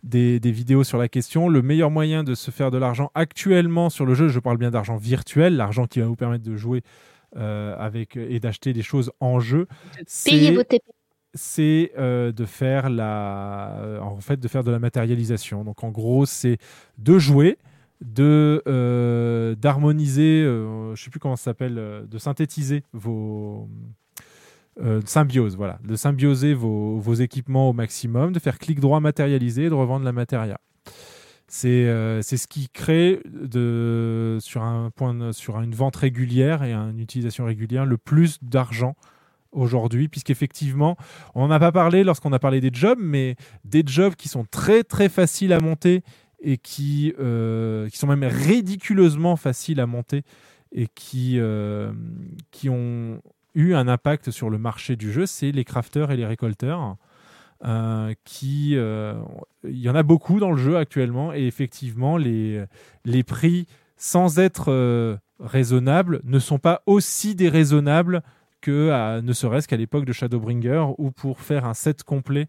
des, des vidéos sur la question. Le meilleur moyen de se faire de l'argent actuellement sur le jeu, je parle bien d'argent virtuel, l'argent qui va vous permettre de jouer euh, avec et d'acheter des choses en jeu, Payez vos TP. C'est euh, de faire la, euh, en fait, de faire de la matérialisation. Donc en gros, c'est de jouer, de euh, d'harmoniser, euh, je sais plus comment ça s'appelle, euh, de synthétiser vos euh, symbiose, voilà, de symbioser vos, vos équipements au maximum, de faire clic droit matérialiser et de revendre la matéria. C'est euh, ce qui crée de, sur, un point, de- sur une vente régulière et une utilisation régulière le plus d'argent aujourd'hui, puisqu'effectivement, on n'en a pas parlé lorsqu'on a parlé des jobs, mais des jobs qui sont très très faciles à monter et qui, euh, sont même ridiculeusement faciles à monter et qui, euh, qui ont eu un impact sur le marché du jeu, c'est les crafters et les récolteurs. euh, qui il y en a beaucoup dans le jeu actuellement et effectivement les, les prix sans être raisonnables ne sont pas aussi déraisonnables que à- ne serait-ce qu'à l'époque de Shadowbringer où pour faire un set complet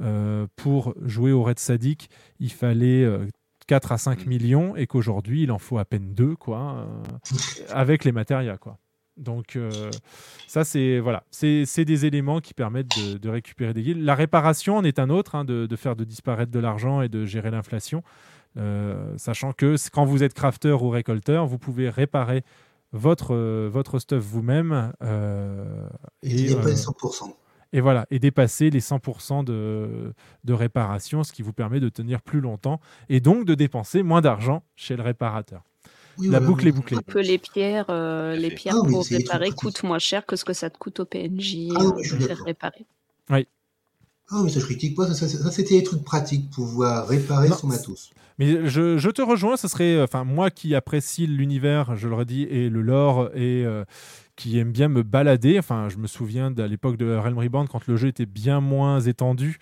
euh, pour jouer au Red Sadic il fallait euh, 4 à 5 millions et qu'aujourd'hui il en faut à peine 2 quoi euh, avec les matérias quoi. Donc euh, ça c'est voilà. C'est des éléments qui permettent de, de récupérer des guildes la réparation en est un autre hein, de, de faire de disparaître de l'argent et de gérer l'inflation. Euh, sachant que quand vous êtes crafter ou récolteur vous pouvez réparer votre, euh, votre stuff vous-même euh, Et dépasses euh, 100%. et voilà, et dépasser les 100% de, de réparation, ce qui vous permet de tenir plus longtemps et donc de dépenser moins d'argent chez le réparateur. Oui, La voilà, boucle est oui. bouclée. Que les pierres, euh, les pierres Ah oui, pour réparer coûtent moins cher que ce que ça te coûte au PNJ Ah euh, oui, de faire réparer. Ah oui, ça je critique pas, ça, ça, ça, c'était des trucs pratiques, pouvoir réparer Non, son matos. Mais je, je te rejoins, ce serait, enfin moi qui apprécie l'univers, je le redis, et le lore, et euh, qui aime bien me balader. Enfin, je me souviens de l'époque de Realm Reborn quand le jeu était bien moins étendu.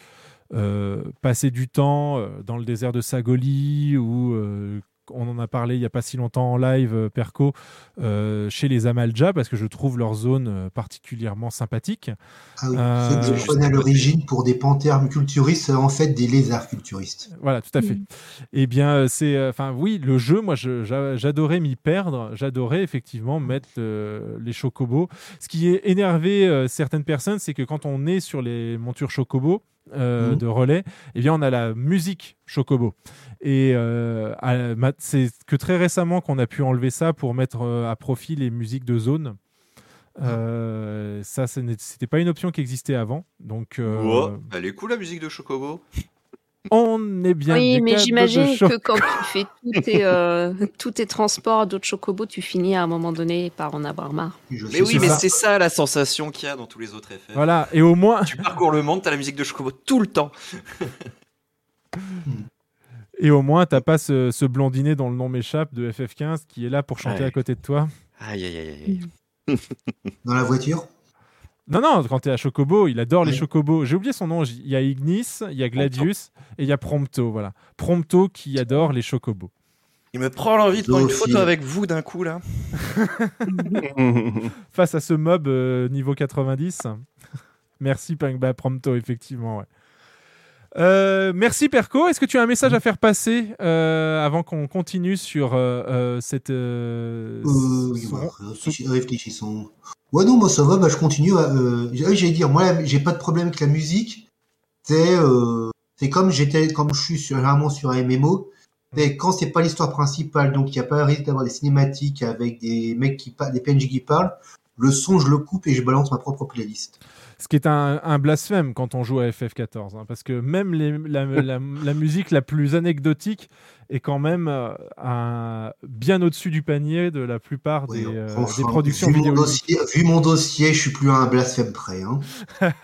euh, passer du temps euh, dans le désert de Sagoli ou euh, on en a parlé il n'y a pas si longtemps en live, euh, Perco, euh, chez les Amalja, parce que je trouve leur zone euh, particulièrement sympathique. Ah oui, Euh, ceux que je juste prenais à l'origine pour des panthères culturistes, en fait des lézards culturistes. Voilà, tout à fait. Eh bien, c'est, euh, enfin, oui, le jeu, moi, je- j'a- j'adorais m'y perdre. J'adorais effectivement mettre euh, les chocobos. Ce qui est énervé euh, certaines personnes, c'est que quand on est sur les montures chocobo, euh, Mhm. de relais, eh bien, on a la musique Chocobo. Et euh, à- ma- c'est que très récemment qu'on a pu enlever ça pour mettre euh, à profit les musiques de zone. Euh, ça, c'était pas une option qui existait avant. Donc, euh, Oh, elle est cool la musique de Chocobo. On est bien. oui, mais j'imagine que quand tu fais tous tes, euh, tous tes transports d'autres chocobos, tu finis à un moment donné par en avoir marre. Mais oui, mais c'est ça la sensation qu'il y a dans tous les autres FF. Voilà, et au moins. Tu parcours le monde, t'as la musique de Chocobo tout le temps. Et au moins, t'as pas ce, ce blondinet dont le nom m'échappe de FF15 qui est là pour chanter Ouais. à côté de toi. Aïe aïe aïe aïe. Dans la voiture? Non, non, quand t'es à Chocobo, il adore les. Chocobos. J'ai oublié son nom. Il y a Ignis, il y a Gladius et il y a Prompto. Voilà. Prompto qui adore les Chocobos. Il me prend l'envie de prendre une photo avec vous d'un coup là. Face à ce mob euh, niveau 90. merci Pangba Prompto, effectivement. ouais. Euh, merci Perco. Est-ce que tu as un message à faire passer euh, avant qu'on continue sur euh, euh, cette. euh, Euh, réfléchissons. Ouais, non, moi ça va, bah, je continue. à, Euh, ah, j'allais dire, moi j'ai pas de problème avec la musique. C'est euh, c'est comme j'étais, comme je suis sur, généralement sur un MMO. Mais quand c'est pas l'histoire principale, donc il n'y a pas le risque d'avoir des cinématiques avec des mecs qui parlent, des PNJ qui parlent, le son je le coupe et je balance ma propre playlist. Ce qui est un, un blasphème quand on joue à FF14, hein, parce que même les- la, la- la musique la plus anecdotique est quand même euh, un- bien au-dessus du panier de la plupart des, euh, Enfin, des productions vu, mon dossier, vu mon dossier, je suis plus à un blasphème près. Hein.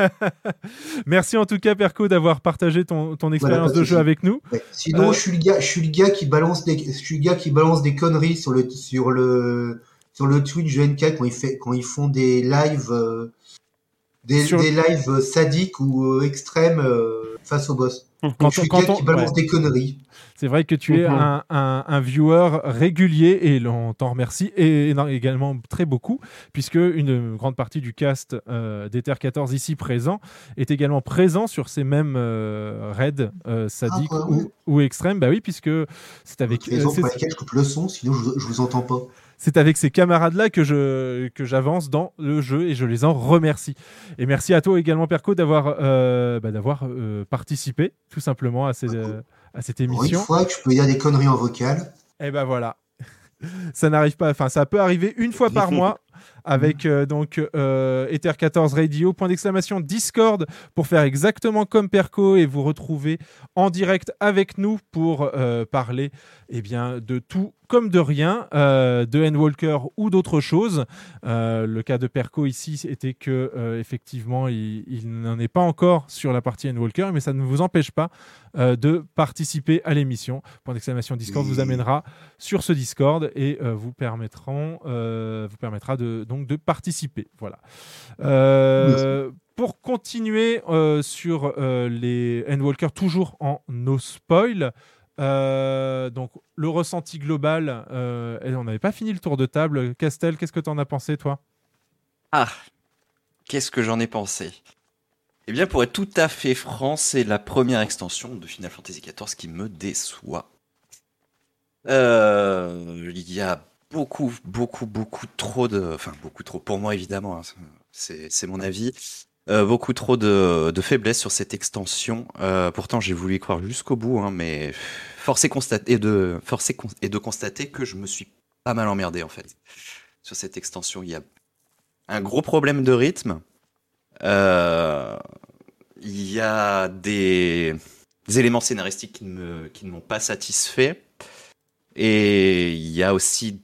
Merci en tout cas Perco d'avoir partagé ton, ton expérience pas de jeu avec nous. Ouais. Sinon, Euh, je suis le gars, je suis le gars qui balance des, je suis le gars qui balance des conneries sur le, sur le, sur le Twitch de NK quand ils fait, quand ils font des lives, euh, des, Sur- des lives euh, sadiques ou euh, extrêmes euh, face au boss. Quand Donc, je suis on- quand qui on- balance ouais. des conneries. C'est vrai que tu es Mhm. un, un- un viewer régulier et on t'en remercie et, également très beaucoup puisque une grande partie du cast euh, d'Ether 14 ici présent est également présent sur ces mêmes euh, raids euh, sadiques Ah, ouais, ouais. ou, ou extrêmes. Bah oui, puisque c'est avec euh, c'est- pour laquelle je coupe le son, sinon je, je vous entends pas. C'est avec ces camarades-là que je que j'avance dans le jeu et je les en remercie. Et merci à toi également Perco d'avoir euh, bah, d'avoir euh, participé tout simplement à, ces, euh, à cette Pour une émission. fois que je peux dire des conneries en vocal. Et ben voilà. ça n'arrive pas, enfin ça peut arriver une fois par mois avec euh, donc euh, Ether 14 Radio, point d'exclamation Discord pour faire exactement comme Perco et vous retrouver en direct avec nous pour euh, parler eh bien, de tout comme de rien, de Endwalker ou d'autres choses. Le cas de Perco ici était que effectivement il, il n'en est pas encore sur la partie Endwalker, mais ça ne vous empêche pas de participer à l'émission. Point d'exclamation Discord vous amènera sur ce Discord et vous permettront, vous permettra de donc de participer. Voilà. Euh, pour continuer euh, sur euh, les Endwalker, toujours en no spoil. euh, donc le ressenti global, on n'avait pas fini le tour de table. Castel, qu'est-ce que tu en as pensé toi? Ah, qu'est-ce que j'en ai pensé? Eh bien, pour être tout à fait franc, c'est la première extension de Final Fantasy XIV qui me déçoit. Euh, beaucoup, beaucoup, beaucoup trop de... Enfin, beaucoup trop pour moi, évidemment, hein, c'est mon avis. Euh, beaucoup trop de, de faiblesse sur cette extension. Euh, pourtant, j'ai voulu y croire jusqu'au bout, hein, mais force est, constater de, force est de constater que je me suis pas mal emmerdé, en fait. Sur cette extension, il y a un gros problème de rythme. Euh, Il y a des, éléments scénaristiques qui ne m'ont pas satisfait. Et il y a aussi,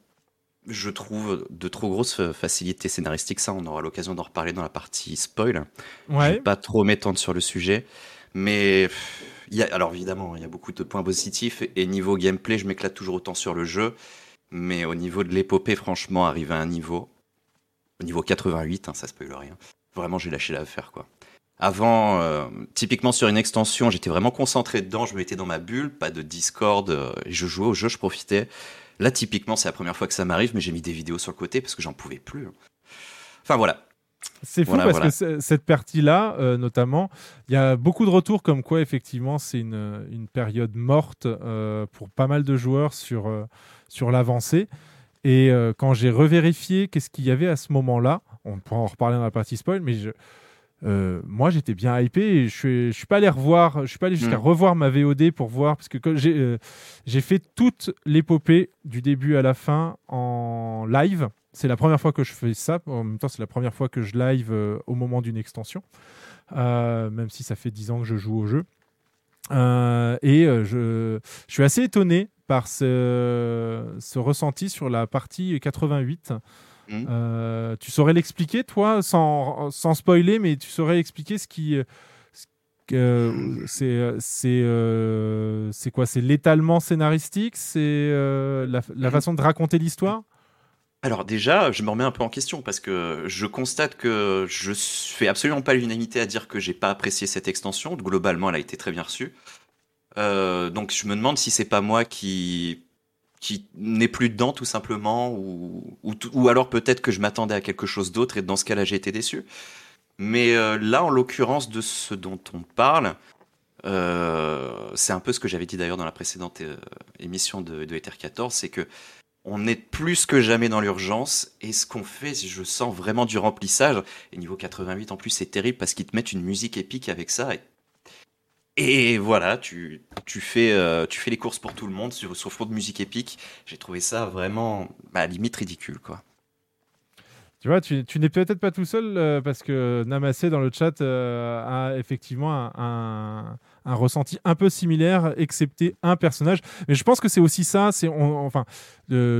je trouve, de trop grosses facilités scénaristiques. Ça, on aura l'occasion d'en reparler dans la partie spoil. Ouais. Je vais pas trop m'étendre sur le sujet. Mais pff, il y a, alors évidemment, il y a beaucoup de points positifs. Et niveau gameplay, je m'éclate toujours autant sur le jeu. Mais au niveau de l'épopée, franchement, arrivé à un niveau, au niveau 88, hein, ça spoil rien. Vraiment, j'ai lâché l'affaire, quoi. Avant, euh, typiquement sur une extension, j'étais vraiment concentré dedans, je me mettais dans ma bulle, pas de Discord, euh, je jouais au jeu, je profitais. Là, typiquement, c'est la première fois que ça m'arrive, mais j'ai mis des vidéos sur le côté parce que j'en pouvais plus. Enfin, voilà. C'est fou Voilà, parce voilà. que cette partie-là, euh, notamment, il y a beaucoup de retours comme quoi, effectivement, c'est une, une période morte euh, pour pas mal de joueurs sur, euh, sur l'avancée. Et quand j'ai revérifié qu'est-ce qu'il y avait à ce moment-là, on pourra en reparler dans la partie spoil, mais je- euh, moi j'étais bien hypé et je suis, je suis pas allé revoir, je suis pas allé jusqu'à Mm. revoir ma VOD pour voir parce que j'ai euh, j'ai fait toute l'épopée du début à la fin en live. C'est la première fois que je fais ça. En même temps, c'est la première fois que je live euh, au moment d'une extension, même si ça fait 10 ans que je joue au jeu. Et je, je suis assez étonné par ce, ce ressenti sur la partie 88. Mhm. Euh, tu saurais l'expliquer, toi, sans, sans spoiler, mais tu saurais expliquer ce qui. que- c'est c'est euh, c'est quoi? C'est l'étalement scénaristique? C'est euh, la, la façon de raconter l'histoire? Alors déjà, je me remets un peu en question parce que je constate que je fais absolument pas l'unanimité à dire que j'ai pas apprécié cette extension. Globalement, elle a été très bien reçue. Euh, donc je me demande si c'est pas moi qui qui n'est plus dedans tout simplement ou ou, alors peut-être que je m'attendais à quelque chose d'autre et dans ce cas-là j'ai été déçu. Mais euh, là, en l'occurrence de ce dont on parle, euh, c'est un peu ce que j'avais dit d'ailleurs dans la précédente euh, émission de, Ether 14, c'est que on est plus que jamais dans l'urgence et ce qu'on fait, je sens vraiment du remplissage. Et niveau 88 en plus, c'est terrible parce qu'ils te mettent une musique épique avec ça. Et voilà, tu, tu, fais, euh, tu fais les courses pour tout le monde sur fond de musique épique. J'ai trouvé ça vraiment, bah, limite ridicule, quoi. Tu vois, tu, n'es peut-être pas tout seul euh, parce que Namassé dans le chat euh, a effectivement un, ressenti un peu similaire, excepté un personnage. Mais je pense que c'est aussi ça. C'est enfin,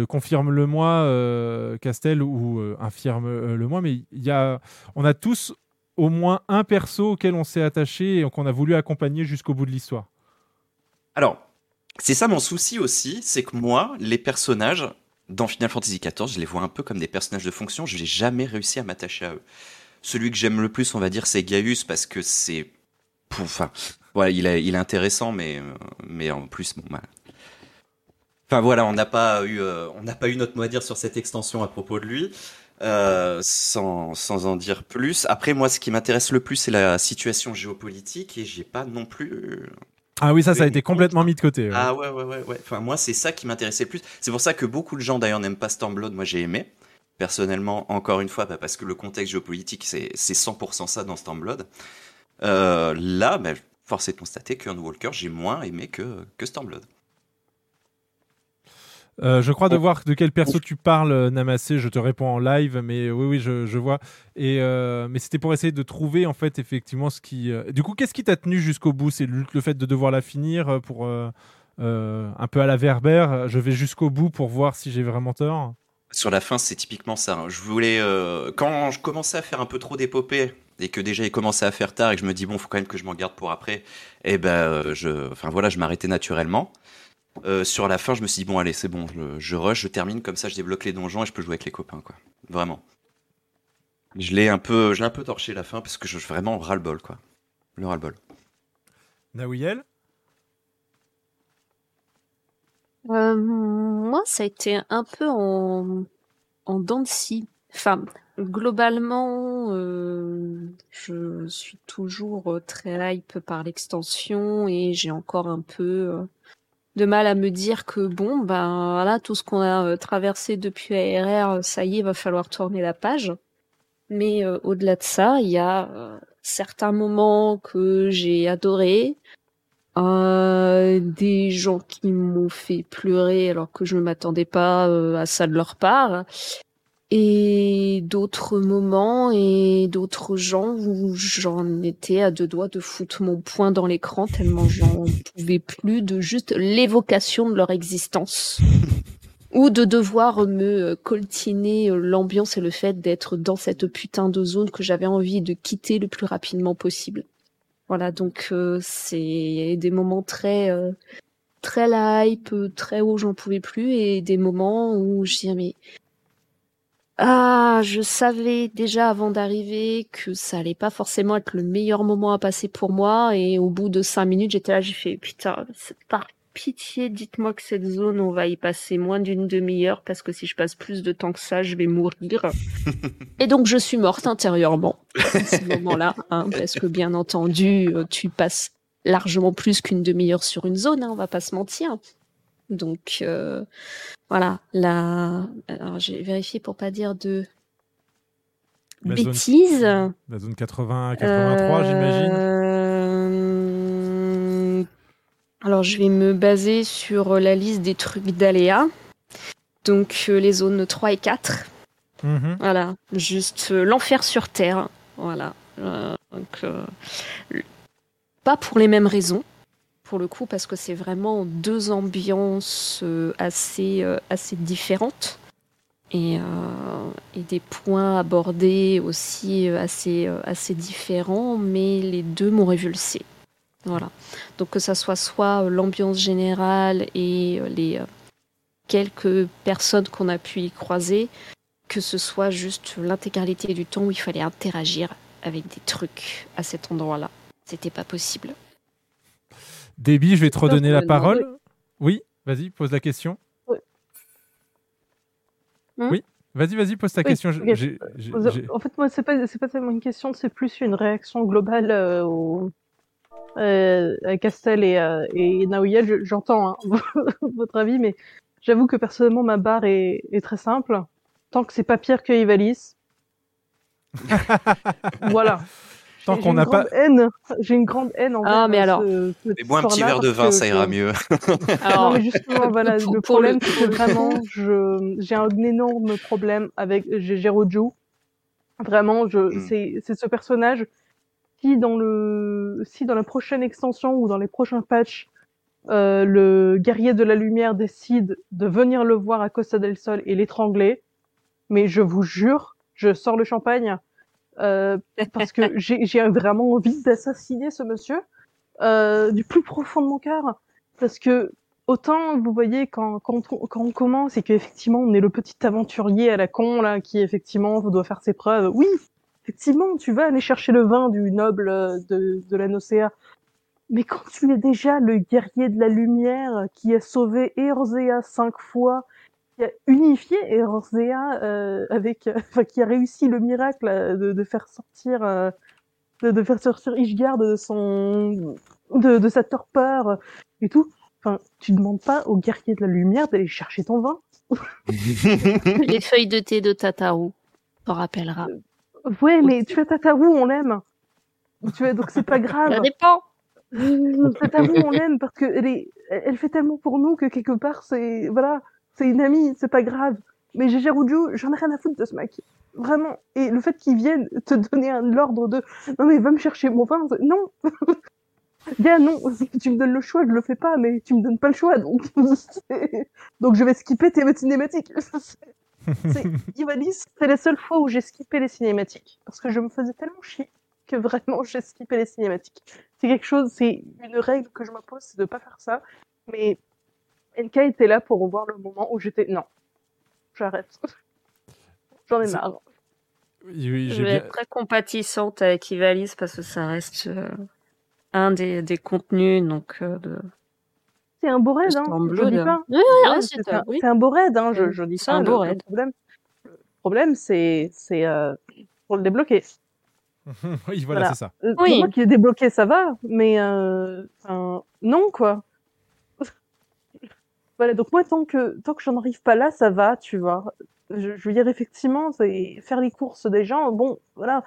confirme-le moi, euh, Castel, ou euh, infirme-le moi. Mais y a, on a tous au moins un perso auquel on s'est attaché et qu'on a voulu accompagner jusqu'au bout de l'histoire. Alors, c'est ça mon souci aussi, c'est que moi, les personnages dans Final Fantasy XIV, je les vois un peu comme des personnages de fonction, je n'ai jamais réussi à m'attacher à eux. Celui que j'aime le plus, on va dire, c'est Gaius parce que c'est. Enfin, voilà, il est, intéressant, mais, mais en plus, bon, bah. Enfin voilà, on n'a pas eu, euh, on n'a pas eu notre mot à dire sur cette extension à propos de lui. Euh, sans, sans en dire plus. Après, moi, ce qui m'intéresse le plus, c'est la situation géopolitique et j'ai pas non plus euh, Ah oui, ça, ça a été complètement mis de côté. ouais. ah ouais, ouais, ouais, ouais. Enfin, moi, c'est ça qui m'intéressait le plus. C'est pour ça que beaucoup de gens, d'ailleurs, n'aiment pas Stormblood. Moi, j'ai aimé. Personnellement, encore une fois, bah, parce que le contexte géopolitique, c'est c'est 100% ça dans Stormblood. Euh, là, bah, force est de constater qu'un Walker, j'ai moins aimé que, que Stormblood. Euh, je crois de voir de quel perso tu parles, euh, Namassé. Je te réponds en live, mais euh, oui, oui, je, je vois. Et euh, mais c'était pour essayer de trouver en fait effectivement ce qui. euh, Du coup, qu'est-ce qui t'a tenu jusqu'au bout? C'est le, le fait de devoir la finir pour euh, euh, un peu à la Verber. Je vais jusqu'au bout pour voir si j'ai vraiment tort. Sur la fin, c'est typiquement ça. hein. Je voulais, euh, quand je commençais à faire un peu trop d'épopée et que déjà il commençait à faire tard et que je me dis bon, faut quand même que je m'en garde pour après. Et ben, euh, je, enfin voilà, je m'arrêtais naturellement. Euh, sur la fin, je me suis dit bon, allez, c'est bon, je, je rush, je termine comme ça, je débloque les donjons et je peux jouer avec les copains, quoi. Vraiment. Je l'ai un peu, je l'ai un peu torché la fin parce que je vraiment ras le bol, quoi. Le ras le bol. Nawiel Euh, moi, ça a été un peu en, en dents de scie. Enfin, globalement, euh, je suis toujours très hype par l'extension et j'ai encore un peu euh, de mal à me dire que bon, ben voilà, tout ce qu'on a euh, traversé depuis ARR, ça y est, va falloir tourner la page. Mais euh, au-delà de ça, il y a euh, certains moments que j'ai adorés, des gens qui m'ont fait pleurer alors que je ne m'attendais pas à ça de leur part, et d'autres moments et d'autres gens où j'en étais à deux doigts de foutre mon poing dans l'écran tellement j'en pouvais plus de juste l'évocation de leur existence. Ou de devoir me coltiner l'ambiance et le fait d'être dans cette putain de zone que j'avais envie de quitter le plus rapidement possible. Voilà, donc euh, c'est des moments très euh, très la hype, très haut, j'en pouvais plus, et des moments où je dis mais ah, je savais déjà avant d'arriver que ça allait pas forcément être le meilleur moment à passer pour moi, et au bout de cinq minutes, j'étais là, j'ai fait putain, par pitié, dites-moi que cette zone, on va y passer moins d'une demi-heure parce que si je passe plus de temps que ça, je vais mourir. Et donc je suis morte intérieurement à ce moment-là, hein, parce que bien entendu, euh, tu passes largement plus qu'une demi-heure sur une zone, hein, on va pas se mentir. Donc euh, voilà, là, alors j'ai vérifié pour pas dire de La zone- bêtises. La zone 80 à 83, j'imagine. Euh, Alors, je vais me baser sur la liste des trucs d'aléas. Donc, euh, les zones 3 et 4. Mhm. Voilà, juste l'enfer sur Terre. Voilà. Donc, pas pour les mêmes raisons, pour le coup, parce que c'est vraiment deux ambiances euh, assez, euh, assez différentes. Et, euh, et des points abordés aussi assez, assez différents, mais les deux m'ont révulsé. Voilà. Donc que ça soit soit l'ambiance générale et les quelques personnes qu'on a pu y croiser, que ce soit juste l'intégralité du temps où il fallait interagir avec des trucs à cet endroit-là. C'était pas possible. Déby, je vais te redonner la parole. demander. Oui, vas-y, pose la question. Hmm? Oui, vas-y, vas-y, pose ta Oui, question. En fait, moi, c'est pas, pas tellement une question, c'est plus une réaction globale euh, au, euh, à Castel et, euh, et Naoyel. Je- J'entends hein, votre avis, mais j'avoue que personnellement, ma barre est, est très simple. Tant que c'est pas pire que Ivalice. voilà. Tant J'ai- qu'on n'a une pas- grande haine. J'ai une grande haine envers Ah, mais euh, alors. ce- ce Mais bois un petit verre de vin, que- ça ira mieux. Alors, non, mais justement, voilà, pour- le problème, c'est que vraiment, je, j'ai un énorme problème avec Geroju. Vraiment, je, Mm. c'est, c'est ce personnage qui, dans le, si dans la prochaine extension ou dans les prochains patchs, euh, le guerrier de la lumière décide de venir le voir à Costa del Sol et l'étrangler, mais je vous jure, je sors le champagne, euh, parce que j'ai, vraiment envie d'assassiner ce monsieur, euh, du plus profond de mon cœur, parce que autant vous voyez quand quand on, quand on commence et qu'effectivement on est le petit aventurier à la con là qui effectivement doit faire ses preuves. Oui, effectivement, tu vas aller chercher le vin du noble euh, de de la Nocea. Mais quand tu es déjà le guerrier de la lumière qui a sauvé Eorzea cinq fois, qui a unifié Eorzea euh, avec, enfin qui a réussi le miracle euh, de, de faire sortir, euh, de, de faire sortir Ishgard de son, de, de sa torpeur et tout. Enfin, tu demandes pas au guerrier de la lumière d'aller chercher ton vin. les feuilles de thé de Tataru, t'en rappelleras. Ouais, mais tu as Tataru, on l'aime. Tu vois, donc c'est pas grave. Ça dépend. Tataru, on l'aime parce que elle est, elle elle fait tellement pour nous que quelque part c'est, voilà, c'est une amie, c'est pas grave. Mais Gégé Roudiou, j'en ai rien à foutre de ce mec. Vraiment. Et le fait qu'il vienne te donner l'ordre de, non mais va me chercher mon vin, non. Gars, non, tu me donnes le choix, je le fais pas, mais tu me donnes pas le choix, donc, donc je vais skipper tes cinématiques. Ivalice, c'est la seule fois où j'ai skippé les cinématiques. Parce que je me faisais tellement chier que vraiment j'ai skippé les cinématiques. C'est quelque chose, c'est une règle que je m'impose, c'est de pas faire ça. Mais NK était là pour voir le moment où j'étais, non, j'arrête. J'en ai marre. Oui, oui, Je vais bien- être très compatissante avec Ivalice parce que ça reste euh, un des, des contenus donc euh, de C'est un beau raid, hein, je dis pas. Oui, oui, Ouais, ouais, c'est c'est un, un- oui. c'est un beau raid, hein, je, je dis pas. un le- beau le problème, le problème, c'est, c'est euh, pour le débloquer. oui, voilà, c'est ça. Euh, Oui. Moi qui est débloqué, ça va, mais euh, non quoi. Voilà, donc moi tant que tant que j'en arrive pas là, ça va, tu vois. Je, je veux dire effectivement, c'est faire les courses des gens. Bon, voilà.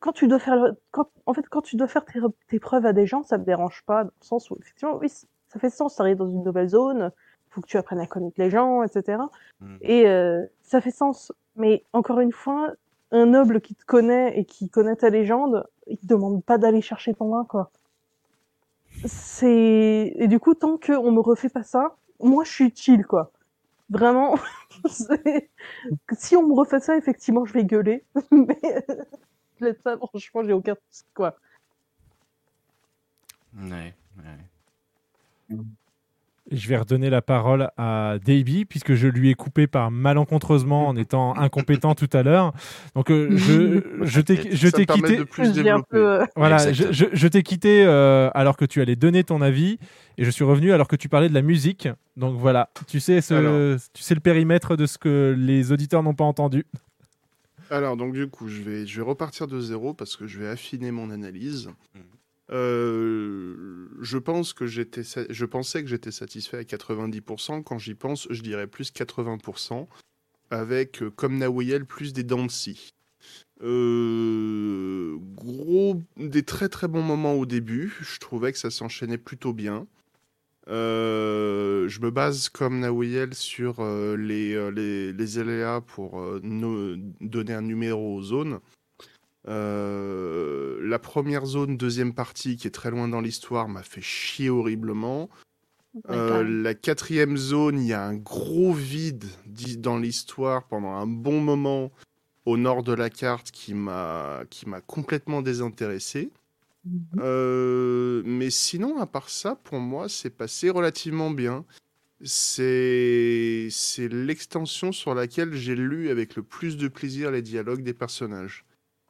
Quand tu dois faire, quand, en fait, quand tu dois faire tes, tes preuves à des gens, ça me dérange pas, dans le sens où effectivement, oui, ça fait sens. T'arrives dans une nouvelle zone, faut que tu apprennes à connaître les gens, etc. Mm. Et euh, ça fait sens. Mais encore une fois, un noble qui te connaît et qui connaît ta légende, il te demande pas d'aller chercher ton vin, quoi. C'est et du coup, tant que on me refait pas ça, moi je suis chill, quoi. Vraiment, si on me refait ça, effectivement, je vais gueuler. Mais ça, franchement, j'ai aucun quoi. Ouais, ouais. Je vais redonner la parole à Davey, puisque je lui ai coupé par malencontreusement en étant incompétent tout à l'heure. Donc, euh, je, je t'ai quitté. de plus Je l'ai un développer. peu, Voilà, je, Exactement. je- je t'ai quitté euh, alors que tu allais donner ton avis et je suis revenu alors que tu parlais de la musique. Donc voilà, tu sais, ce, Alors. tu sais le périmètre de ce que les auditeurs n'ont pas entendu. Alors, donc, du coup, je vais, je vais repartir de zéro parce que je vais affiner mon analyse. Euh, je pense que j'étais, je pensais que j'étais satisfait à 90%. Quand j'y pense, je dirais plus 80%. Avec, euh, comme Naoyel, plus des dents de. Euh, gros, des très très bons moments au début. Je trouvais que ça s'enchaînait plutôt bien. Je me base comme Nawiel sur les, les, les aléas pour donner un numéro aux zones. Euh, la première zone, deuxième partie, qui est très loin dans l'histoire, m'a fait chier horriblement. Euh, la quatrième zone, il y a un gros vide dit- dans l'histoire pendant un bon moment au nord de la carte qui m'a qui m'a complètement désintéressé. Euh, mais sinon, à part ça, pour moi, c'est passé relativement bien. C'est l'extension sur laquelle j'ai lu avec le plus de plaisir les dialogues des personnages.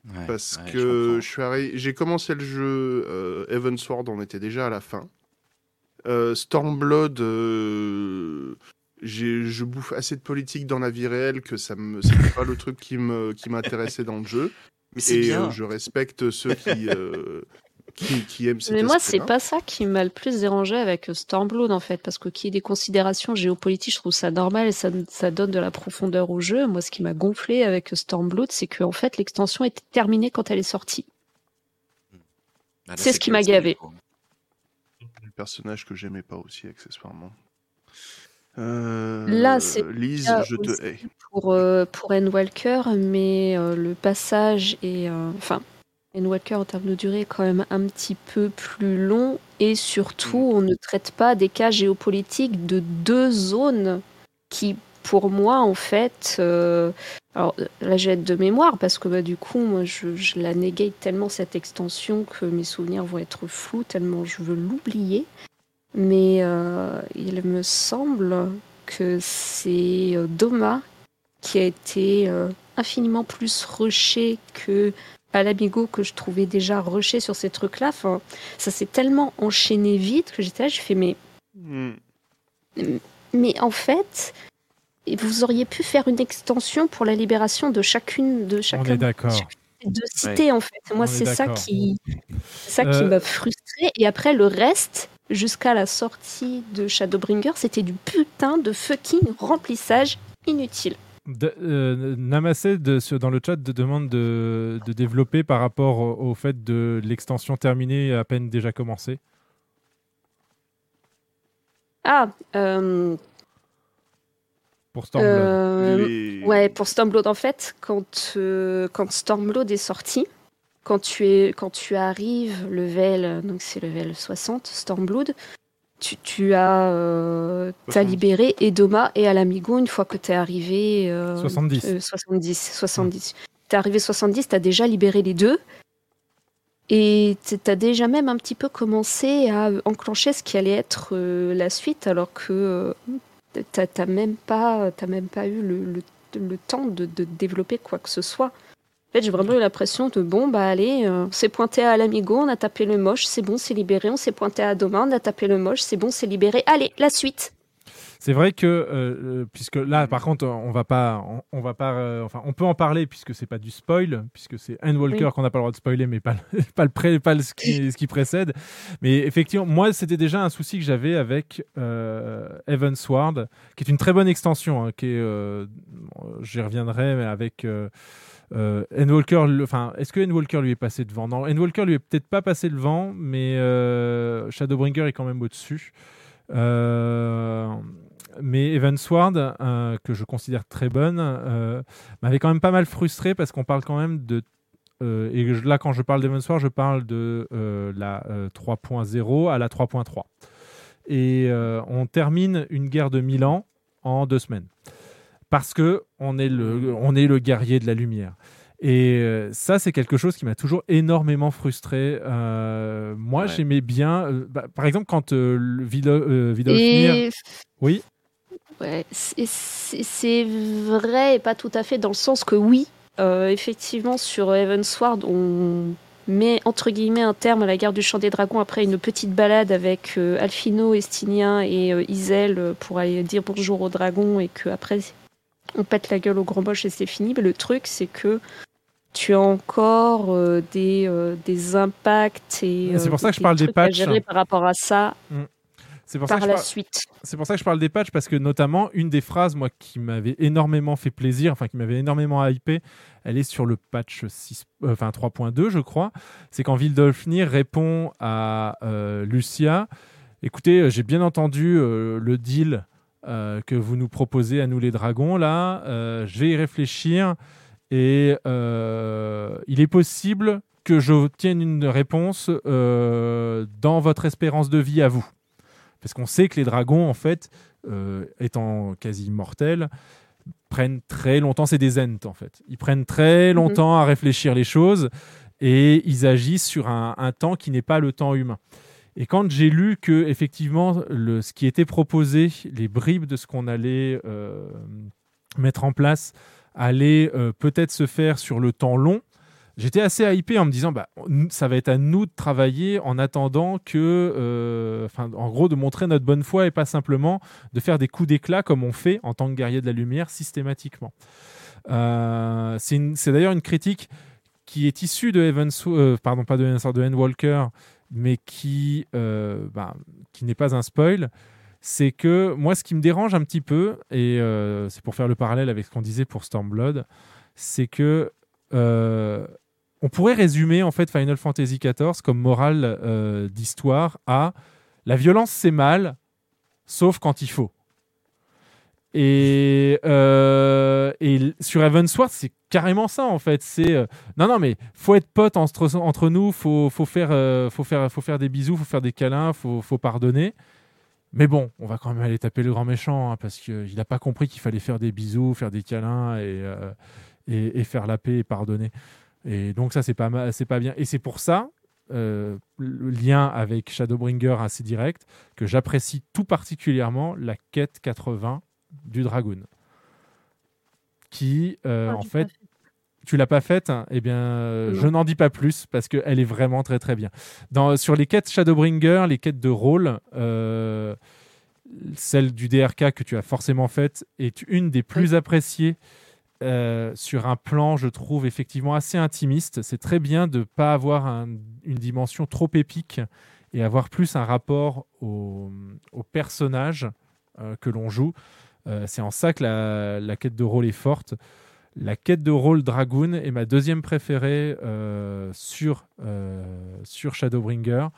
Ouais, Parce ouais, que j'ai commencé le jeu euh, Heavensward, on était déjà à la fin. Euh, Stormblood, euh, j'ai- je bouffe assez de politique dans la vie réelle que ça me c'était pas le truc qui me qui m'intéressait dans le jeu. Mais c'est Et bien. euh, je respecte ceux qui euh, qui, qui aiment Mais moi, c'est pas ça qui m'a le plus dérangé avec euh, Stormblood, en fait, parce que qu'il y ait des considérations géopolitiques, je trouve ça normal et ça, ça donne de la profondeur au jeu. Moi, ce qui m'a gonflé avec Stormblood, c'est que, en fait, l'extension était terminée quand elle est sortie. Ah, c'est ce qui m'a gavé. du personnage que j'aimais pas aussi accessoirement. Euh, Là, c'est Lise, je te hais. pour euh, pour Walker, mais euh, le passage est, euh, enfin, Walker en termes de durée est quand même un petit peu plus long et surtout, on ne traite pas des cas géopolitiques de deux zones qui, pour moi, en fait, euh, alors là, j'ai de mémoire parce que bah, du coup, moi, je, je la négate tellement cette extension que mes souvenirs vont être flous tellement je veux l'oublier. Mais euh, il me semble que c'est euh, Doma qui a été euh, infiniment plus rushé que Alamigo que je trouvais déjà rushé sur ces trucs-là. Enfin, ça s'est tellement enchaîné vite que j'étais là, je fais mais Hmm. mais en fait, vous auriez pu faire une extension pour la libération de chacune de On chacun est d'accord. de cités en fait. Moi, c'est ça qui, ça qui Euh, m'a frustré. Et après, le reste, jusqu'à la sortie de Shadowbringer, c'était du putain de fucking remplissage inutile. De- euh, Namassé de- sur- dans le chat de demande de, de développer par rapport au, au fait de l'extension terminée à peine déjà commencée. Ah, euh, Pour Stormblood. euh, Les- ouais, pour Stormblood, en fait, quand, euh, quand Stormblood est sorti, quand tu, es, quand tu arrives level, donc c'est level 60, Stormblood, tu, tu as euh, t'as 70. libéré Edoma et Alamigo une fois que tu es arrivé euh, 70. euh, 70 70 t'es arrivé 70 t'as déjà libéré les deux et t- t'as déjà même un petit peu commencé à enclencher ce qui allait être euh, la suite alors que euh, t'as t'as même pas t'as même pas eu le, le, le temps de, de développer quoi que ce soit en fait, j'ai vraiment eu l'impression de bon, bah allez, euh, on s'est pointé à l'amigo, on a tapé le moche, c'est bon, c'est libéré. On s'est pointé à Doma, on a tapé le moche, c'est bon, c'est libéré. Allez, la suite. C'est vrai que euh, euh, puisque là par contre on va pas on, on va pas euh, enfin on peut en parler puisque c'est pas du spoil puisque c'est Endwalker Oui. qu'on n'a pas le droit de spoiler mais pas le, pas le pré- pas le- ce qui, ce qui précède mais effectivement moi c'était déjà un souci que j'avais avec euh, Evansward qui est une très bonne extension hein, qui est euh, j'y reviendrai mais avec euh, le- enfin, est-ce que Endwalker lui est passé devant? Non, Endwalker lui est peut-être pas passé devant, mais euh, Shadowbringer est quand même au-dessus. Euh, mais Evansward, euh, que je considère très bonne, euh, m'avait quand même pas mal frustré parce qu'on parle quand même de. et là, quand je parle d'Evansward, je parle de la euh, 3.0 à la 3.3. Et on termine une guerre de 1000 ans en deux semaines. Parce que on est le, on est le guerrier de la lumière. Et euh, ça, c'est quelque chose qui m'a toujours énormément frustré. Euh, moi, Ouais. j'aimais bien, euh, bah, par exemple, quand euh, le euh, Et Oui, Ouais, c'est- vrai et pas tout à fait dans le sens que oui, euh, effectivement sur Evansward, on met entre guillemets un terme à la guerre du champ des dragons après une petite balade avec euh, Alfino, Estinien et euh, Isel pour aller dire bonjour aux dragons et que après on pète la gueule au grand moche et c'est fini. Mais le truc c'est que tu as encore euh, des, euh, des impacts et C'est pour euh, ça que je parle des patchs. par rapport à ça. C'est pour ça par que je la parle- suite. C'est pour ça que je parle des patchs parce que notamment une des phrases moi qui m'avait énormément fait plaisir, enfin qui m'avait énormément hypé, elle est sur le patch 6, euh, enfin 3.2 je crois. C'est quand Vildolfnir répond à euh, Lucia, écoutez, euh, j'ai bien entendu euh, le deal euh, que vous nous proposez à nous les dragons là, euh, je vais y réfléchir et euh, il est possible que j'obtienne une réponse dans votre espérance de vie à vous. Parce qu'on sait que les dragons, en fait, étant quasi mortels, prennent très longtemps, c'est des ents en fait. Ils prennent très longtemps à réfléchir les choses et ils agissent sur un, un temps qui n'est pas le temps humain. Et quand j'ai lu que effectivement ce qui était proposé, les bribes de ce qu'on allait euh, mettre en place, allait euh, peut-être se faire sur le temps long, J'étais assez hypé en me disant, bah, ça va être à nous de travailler en attendant que, euh, enfin, en gros, de montrer notre bonne foi et pas simplement de faire des coups d'éclat comme on fait en tant que guerrier de la lumière systématiquement. C'est d'ailleurs une critique qui est issue de Evans, pardon, pas de de. Walker, mais qui, euh, bah, qui n'est pas un spoil. C'est que moi, ce qui me dérange un petit peu, et euh, c'est pour faire le parallèle avec ce qu'on disait pour Stormblood, c'est que euh, on pourrait résumer en fait Final Fantasy XIV comme morale d'histoire à la violence c'est mal, sauf quand il faut. Et, euh, et sur Evansward, c'est carrément ça en fait. C'est euh, non non mais faut être potes entre, nous, faut faut faire euh, faut faire faut faire des bisous, faut faire des câlins, faut faut pardonner. Mais bon, on va quand même aller taper le grand méchant hein, parce qu'il n'a pas compris qu'il fallait faire des bisous, faire des câlins et, euh, et, et faire la paix et pardonner. Et donc ça, c'est pas, pas bien. Et c'est pour ça, le lien avec Shadowbringer assez direct, que j'apprécie tout particulièrement la quête 80 du Dragoon. Qui, euh, Ah, en fait, tu l'as pas faite, hein eh bien, euh, Non. je n'en dis pas plus parce qu'elle est vraiment très très bien. Dans, sur les quêtes Shadowbringer, les quêtes de rôle, euh, celle du DRK que tu as forcément faite est une des plus appréciées euh, sur un plan, je trouve, effectivement assez intimiste. C'est très bien de ne pas avoir un- une dimension trop épique et avoir plus un rapport au, au personnage euh, que l'on joue. Euh, c'est en ça que la, quête de rôle est forte. La quête de rôle Dragoon est ma deuxième préférée euh, sur, euh, sur Shadowbringer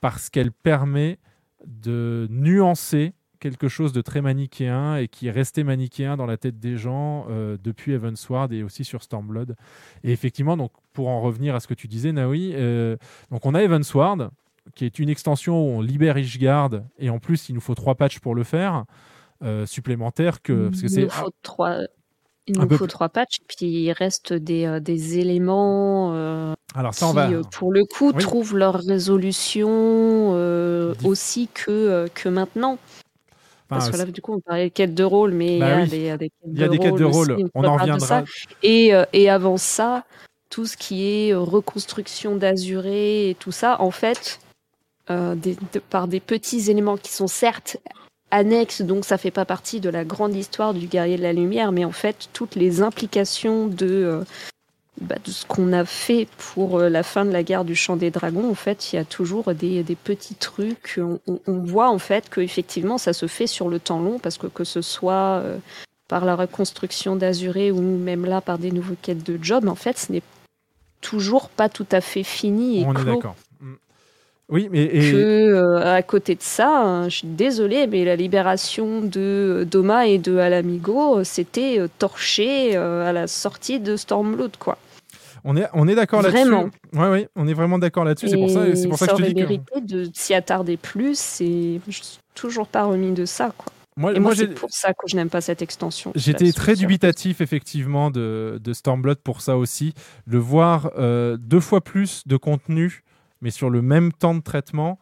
parce qu'elle permet de nuancer quelque chose de très manichéen et qui est resté manichéen dans la tête des gens depuis Evansward et aussi sur Stormblood. Et effectivement, donc, pour en revenir à ce que tu disais, Naoui, donc on a Evansward, qui est une extension où on libère Ishgard, et en plus, il nous faut trois patchs pour le faire, supplémentaires, que, parce que il c'est nous faut trois, il nous faut plus- trois patchs, puis il reste des, euh, des éléments euh, Alors ça, on qui, va- euh, pour le coup, Oui. trouvent leur résolution euh, aussi que, euh, que maintenant. Parce que là, du coup, on parlait de quêtes de rôle, mais Bah il y a des, il y a des quêtes Il y a des quêtes de aussi, rôle, on en parle de reviendra. Et, euh, et avant ça, tout ce qui est euh, reconstruction d'Azuré et tout ça, en fait, euh, des- de- par des petits éléments qui sont certes annexes, donc ça fait pas partie de la grande histoire du guerrier de la lumière, mais en fait, toutes les implications de, euh, bah, de ce qu'on a fait pour euh, la fin de la guerre du champ des dragons, en fait, il y a toujours des, des petits trucs. On, on- on voit en fait que effectivement ça se fait sur le temps long, parce que que ce soit euh, par la reconstruction d'Azuré ou même là par des nouveaux quêtes de job, en fait, ce n'est toujours pas tout à fait fini et on clos. d'accord. Oui, mais et- Que euh, à côté de ça, hein, je suis désolée, mais la libération de Doma et de Alamigo, euh, c'était euh, torché euh, à la sortie de Stormblood, quoi. on est, on est d'accord là-dessus. Vraiment. Ouais, ouais, on est vraiment d'accord là-dessus. C'est pour ça, c'est pour ça que je te dis que. mérité de s'y attarder plus et je suis toujours pas remis de ça, quoi. Moi- et moi, moi, c'est pour ça que je n'aime pas cette extension. J'étais très dubitatif effectivement de, de Stormblood pour ça aussi. Le voir euh, deux fois plus de contenu, mais sur le même temps de traitement,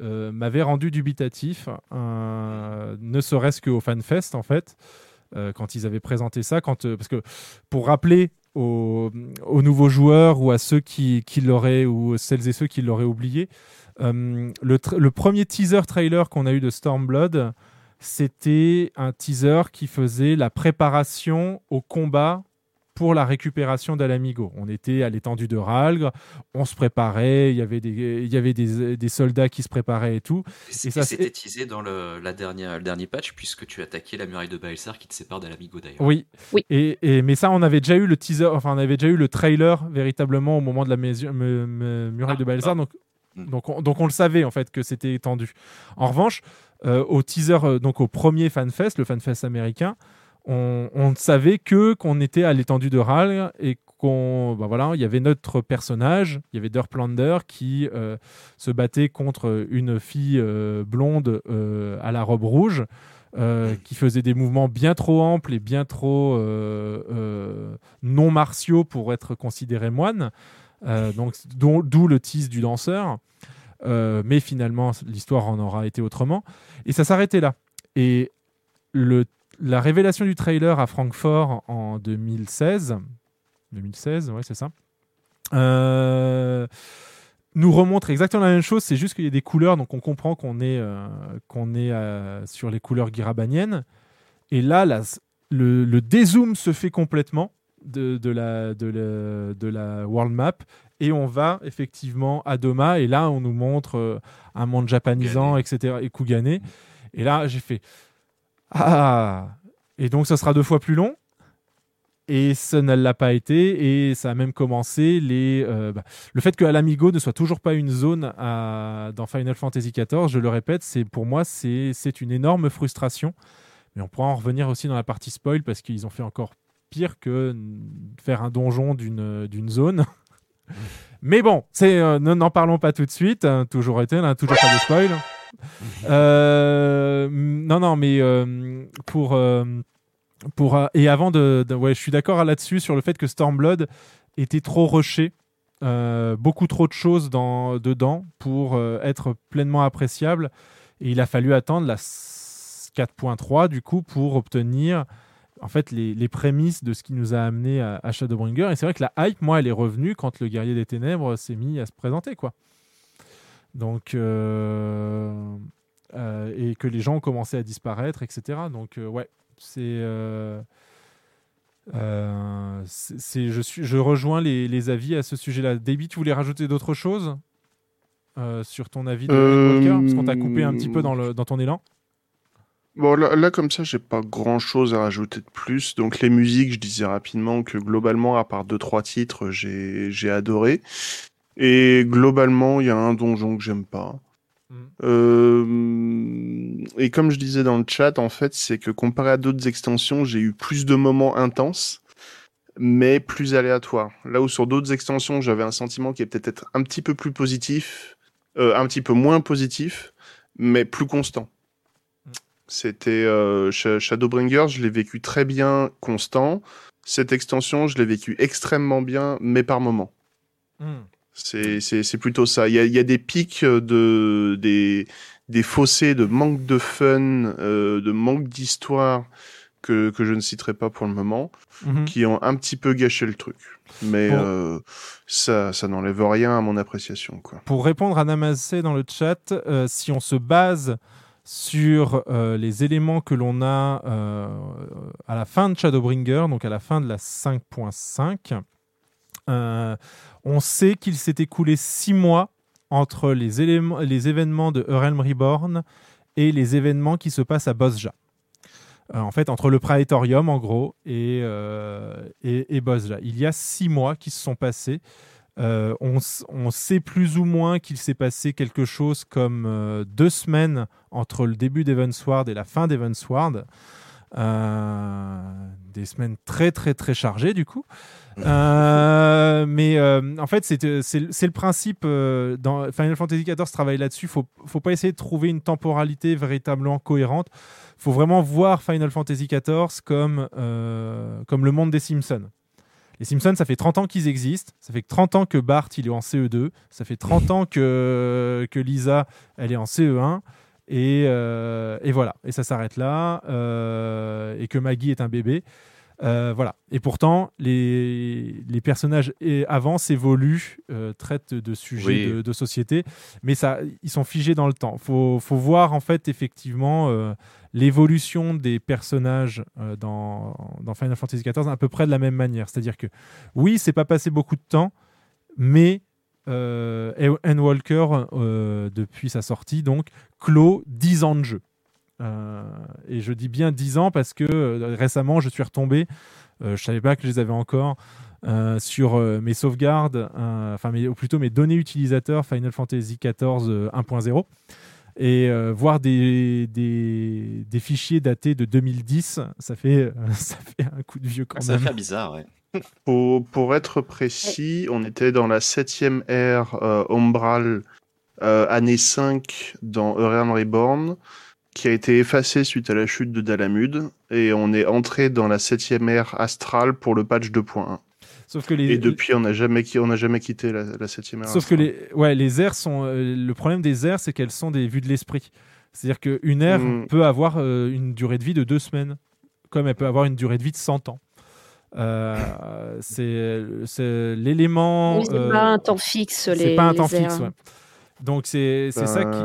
euh, m'avait rendu dubitatif. euh, ne serait-ce qu'au FanFest en fait, euh, quand ils avaient présenté ça. Parce que pour rappeler aux, aux nouveaux joueurs ou à ceux qui, l'auraient ou celles et ceux qui l'auraient oublié, le premier teaser trailer qu'on a eu de Stormblood, c'était un teaser qui faisait la préparation au combat pour la récupération d'Alamigo. On était à l'étendue de Ralgre, on se préparait, il y avait des, il y avait des, des soldats qui se préparaient et tout. Et, ça c'était teasé dans le, la dernière, le dernier patch, puisque tu attaquais la muraille de Baelsar qui te sépare d'Alamigo d'ailleurs. Oui. oui. Et, et, mais ça, on avait déjà eu le teaser, enfin, on avait déjà eu le trailer véritablement au moment de la muraille de Baelsar. Donc, donc on, donc on, le savait en fait que c'était étendu. En revanche, euh, au teaser, euh, donc au premier FanFest, le FanFest américain, on, ne savait que qu'on était à l'étendue de Ralg et qu'on, bah voilà, il y avait notre personnage, il y avait Derplander qui euh, se battait contre une fille blonde à la robe rouge. qui faisait des mouvements bien trop amples et bien trop non martiaux pour être considéré moine. Euh, donc d'où le tease du danseur. Euh, mais finalement, l'histoire en aura été autrement. Et ça s'arrêtait là. Et le, la révélation du trailer à Francfort en 2016, 2016, ouais, c'est ça, euh, nous remontre exactement la même chose. C'est juste qu'il y a des couleurs, donc on comprend qu'on est, qu'on est sur les couleurs guirabaniennes. Et là, le, le dézoom se fait complètement de, la, de, la, world map et on va effectivement à Doma et là on nous montre euh, un monde japonisant, etc. et Kugane. Et là j'ai fait Ah Et donc ça sera deux fois plus long et ça ne l'a pas été et ça a même commencé les, euh, bah, le fait que Alamigo ne soit toujours pas une zone dans Final Fantasy XIV, je le répète, c'est pour moi c'est une énorme frustration. Mais on pourra en revenir aussi dans la partie spoil parce qu'ils ont fait encore pire que faire un donjon d'une zone. Mais bon, c'est euh, n'en parlons pas tout de suite. Hein, toujours été, là, toujours pas de spoil. Euh, non, non, mais euh, pour pour et avant de, ouais, je suis d'accord là-dessus sur le fait que Stormblood était trop rushé. beaucoup trop de choses dans, dedans pour être pleinement appréciable et il a fallu attendre la 4.3 du coup pour obtenir en fait les, prémices de ce qui nous a amené à, Shadowbringer. Et c'est vrai que la hype, moi, elle est revenue quand le guerrier des ténèbres s'est mis à se présenter, quoi. Donc euh, euh, et que les gens ont commencé à disparaître, etc. Donc euh, ouais, c'est c'est je suis je rejoins les, avis à ce sujet-là. David, tu voulais rajouter d'autres choses sur ton avis de Parce qu'on t'a coupé un petit peu dans, le, dans ton élan? Bon, là, comme ça, j'ai pas grand chose à rajouter de plus. Donc, les musiques, je disais rapidement que globalement, à part deux, trois titres, j'ai, j'ai adoré. Et globalement, il y a un donjon que j'aime pas. Mmh. Euh, et comme je disais dans le chat, en fait, c'est que comparé à d'autres extensions, j'ai eu plus de moments intenses, mais plus aléatoires. Là où sur d'autres extensions, j'avais un sentiment qui est peut-être un petit peu plus positif, euh, un petit peu moins positif, mais plus constant. C'était euh, Shadowbringers, je l'ai vécu très bien, constant. Cette extension, je l'ai vécu extrêmement bien, mais par moment. Hmm. C'est plutôt ça. Il y a, des pics de des, des fossés de manque de fun, euh, de manque d'histoire que, que je ne citerai pas pour le moment, mhm. qui ont un petit peu gâché le truc. Mais euh, ça, ça n'enlève rien à mon appréciation. Quoi. Pour répondre à Namasé dans le chat, si on se base sur euh, les éléments que l'on a euh, à la fin de Shadowbringer, donc à la fin de la 5.5. Euh, on sait qu'il s'est écoulé six mois entre les, événements de Realm Reborn et les événements qui se passent à Bosja. en fait, entre le Praetorium, en gros, et, et Bosja. Il y a six mois qui se sont passés euh, on, sait plus ou moins qu'il s'est passé quelque chose comme euh, deux semaines entre le début d'Evansward et la fin d'Evansward. Euh, des semaines très très très chargées du coup. mais en fait, c'est le principe dans Final Fantasy XIV travaille là-dessus. Faut faut pas essayer de trouver une temporalité véritablement cohérente. Faut vraiment voir Final Fantasy XIV comme comme le monde des Simpsons. Les Simpsons, ça fait 30 ans qu'ils existent. Ça fait 30 ans que Bart, il est en CE2. Ça fait 30 ans que, que Lisa, elle est en CE1. Et, euh, voilà. Et ça s'arrête là. Euh, et que Maggie est un bébé. Euh, voilà. Et pourtant, les, les personnages avancent, évoluent, euh, traitent de sujets Oui. de, de société, mais ça, ils sont figés dans le temps. Faut, faut voir en fait effectivement euh, l'évolution des personnages dans, dans Final Fantasy XIV à peu près de la même manière. C'est-à-dire que oui, c'est pas passé beaucoup de temps, mais N. Walker, euh, depuis sa sortie, donc, clôt 10 ans de jeu. Euh, et je dis bien 10 ans parce que euh, récemment, je suis retombé, euh, je savais pas que je les avais encore, euh, sur euh, mes sauvegardes, enfin, mes- ou plutôt mes données utilisateurs Final Fantasy XIV euh, 1.0. Et euh, voir des, des, des fichiers datés de 2010, ça fait, euh, ça fait un coup de vieux quand Ça va même. faire bizarre, ouais. Pour, pour être précis, on était dans la septième ère euh, Umbral, euh, année 5 dans Realm Reborn, qui a été effacée suite à la chute de Dalamud, et on est entré dans la septième ère Astral pour le patch 2.1. Sauf que les, Et depuis, on n'a jamais, qui- on jamais quitté la, la septième ère. Sauf que Astral. les, ouais, les aires sont. euh, le problème des aires, c'est qu'elles sont des vues de l'esprit. C'est-à-dire qu'une aire Mm. peut avoir euh, une durée de vie de deux semaines, comme elle peut avoir une durée de vie de 100 ans. Euh, c'est c'est l'élément. Oui, c'est euh, pas un temps fixe, les C'est pas un temps fixe, ouais. Donc c'est c'est ça qui.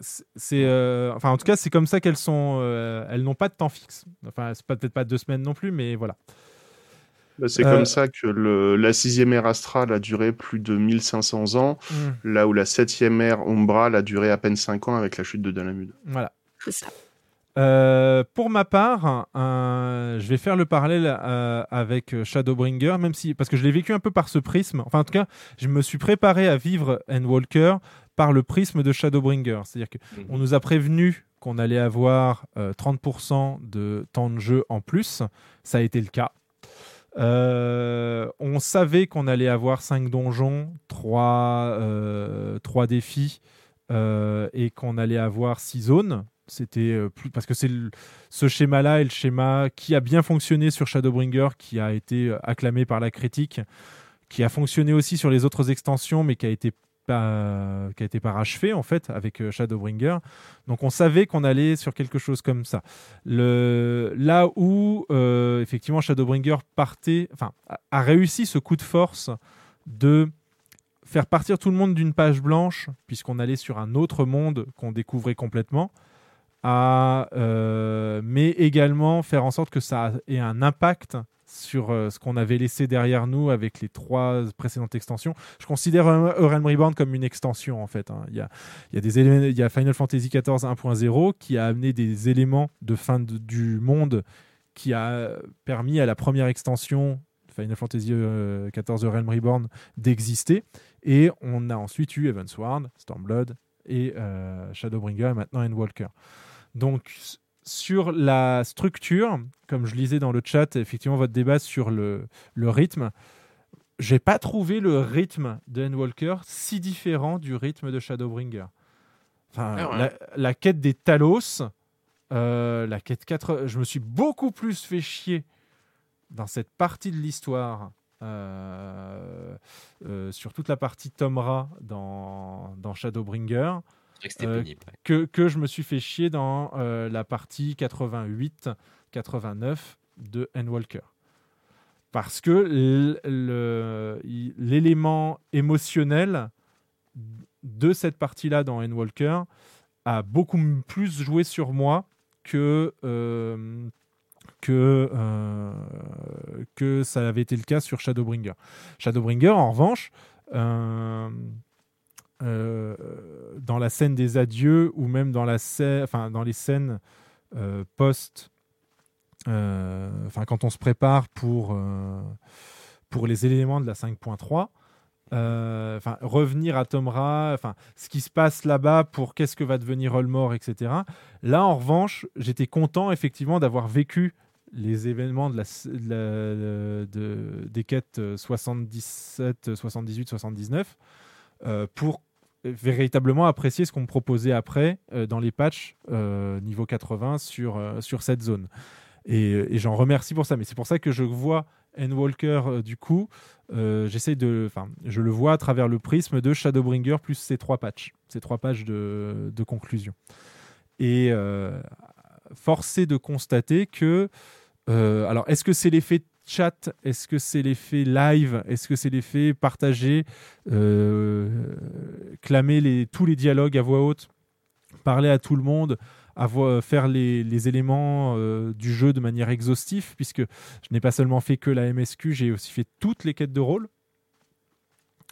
Euh, c'est- euh, enfin en tout cas c'est comme ça qu'elles sont. euh, elles n'ont pas de temps fixe. Enfin c'est peut-être pas deux semaines non plus, mais voilà. Bah, c'est Euh, comme ça que le, la sixième ère Astral a duré plus de 1500 ans, Mm. là où la septième ère Umbral a duré à peine 5 ans avec la chute de Dalamud. Voilà. C'est ça. Euh, pour ma part, euh, je vais faire le parallèle euh, avec Shadowbringer, même si parce que je l'ai vécu un peu par ce prisme. Enfin, en tout cas, je me suis préparé à vivre Endwalker par le prisme de Shadowbringer. C'est-à-dire que Mhm. on nous a prévenu qu'on allait avoir euh, 30% de temps de jeu en plus. Ça a été le cas. Euh, on savait qu'on allait avoir 5 donjons, 3, défis euh, et qu'on allait avoir 6 zones. C'était euh, plus parce que c'est ce schéma-là est le schéma qui a bien fonctionné sur Shadowbringer, qui a été euh, acclamé par la critique, qui a fonctionné aussi sur les autres extensions, mais qui a été qui a été parachevé en fait avec euh, Shadowbringer. Donc on savait qu'on allait sur quelque chose comme ça. Le, là où euh, effectivement Shadowbringer partait, enfin a, réussi ce coup de force de faire partir tout le monde d'une page blanche, puisqu'on allait sur un autre monde qu'on découvrait complètement, euh, mais également faire en sorte que ça ait un impact sur euh, ce qu'on avait laissé derrière nous avec les trois précédentes extensions. Je considère euh, Reborn comme une extension en fait. hein. Il, y a, des éléments, il y a Final Fantasy XIV 1.0 qui a amené des éléments de fin du monde qui a permis à la première extension Final Fantasy euh, XIV Realm Reborn d'exister. Et on a ensuite eu Evansward, Stormblood et euh, Shadowbringer et maintenant Endwalker. Donc sur la structure, comme je lisais dans le chat, effectivement votre débat sur le, le rythme, j'ai pas trouvé le rythme de Endwalker si différent du rythme de Shadowbringer. Enfin, Ah ouais. la, la quête des Talos, euh, la quête 4, je me suis beaucoup plus fait chier dans cette partie de l'histoire, euh, euh, sur toute la partie Tomra dans, dans Shadowbringer, Euh, pénible. ouais. que, que je me suis fait chier dans euh, la partie 88-89 de Endwalker. Parce que l'élément émotionnel de cette partie-là dans Endwalker a beaucoup plus joué sur moi que, euh, que, euh, que ça avait été le cas sur Shadowbringer. Shadowbringer, en revanche, euh, euh, dans la scène des adieux ou même dans, les scènes euh, post, euh, enfin, quand on se prépare pour, pour les éléments de la 5.3, euh, enfin, revenir à Tomra, enfin, ce qui se passe là-bas pour qu'est-ce que va devenir Olmor, etc. Là, en revanche, j'étais content effectivement d'avoir vécu les événements de la, de la- de- des quêtes 77, 78, 79 euh, pour véritablement apprécier ce qu'on me proposait après euh, dans les patchs euh, niveau 80 sur, euh, sur cette zone. Et, et j'en remercie pour ça. Mais c'est pour ça que je vois Endwalker euh, du coup, euh, j'essaie de, je le vois à travers le prisme de Shadowbringer plus ces trois patchs, ces trois pages de, de conclusion. Et euh, forcé de constater que Euh, alors, est-ce que c'est l'effet chat Est-ce que c'est l'effet live? Est-ce que c'est l'effet partagé euh, Clamer tous les dialogues à voix haute Parler à tout le monde faire les, éléments euh, du jeu de manière exhaustive, puisque je n'ai pas seulement fait que la MSQ, j'ai aussi fait toutes les quêtes de rôle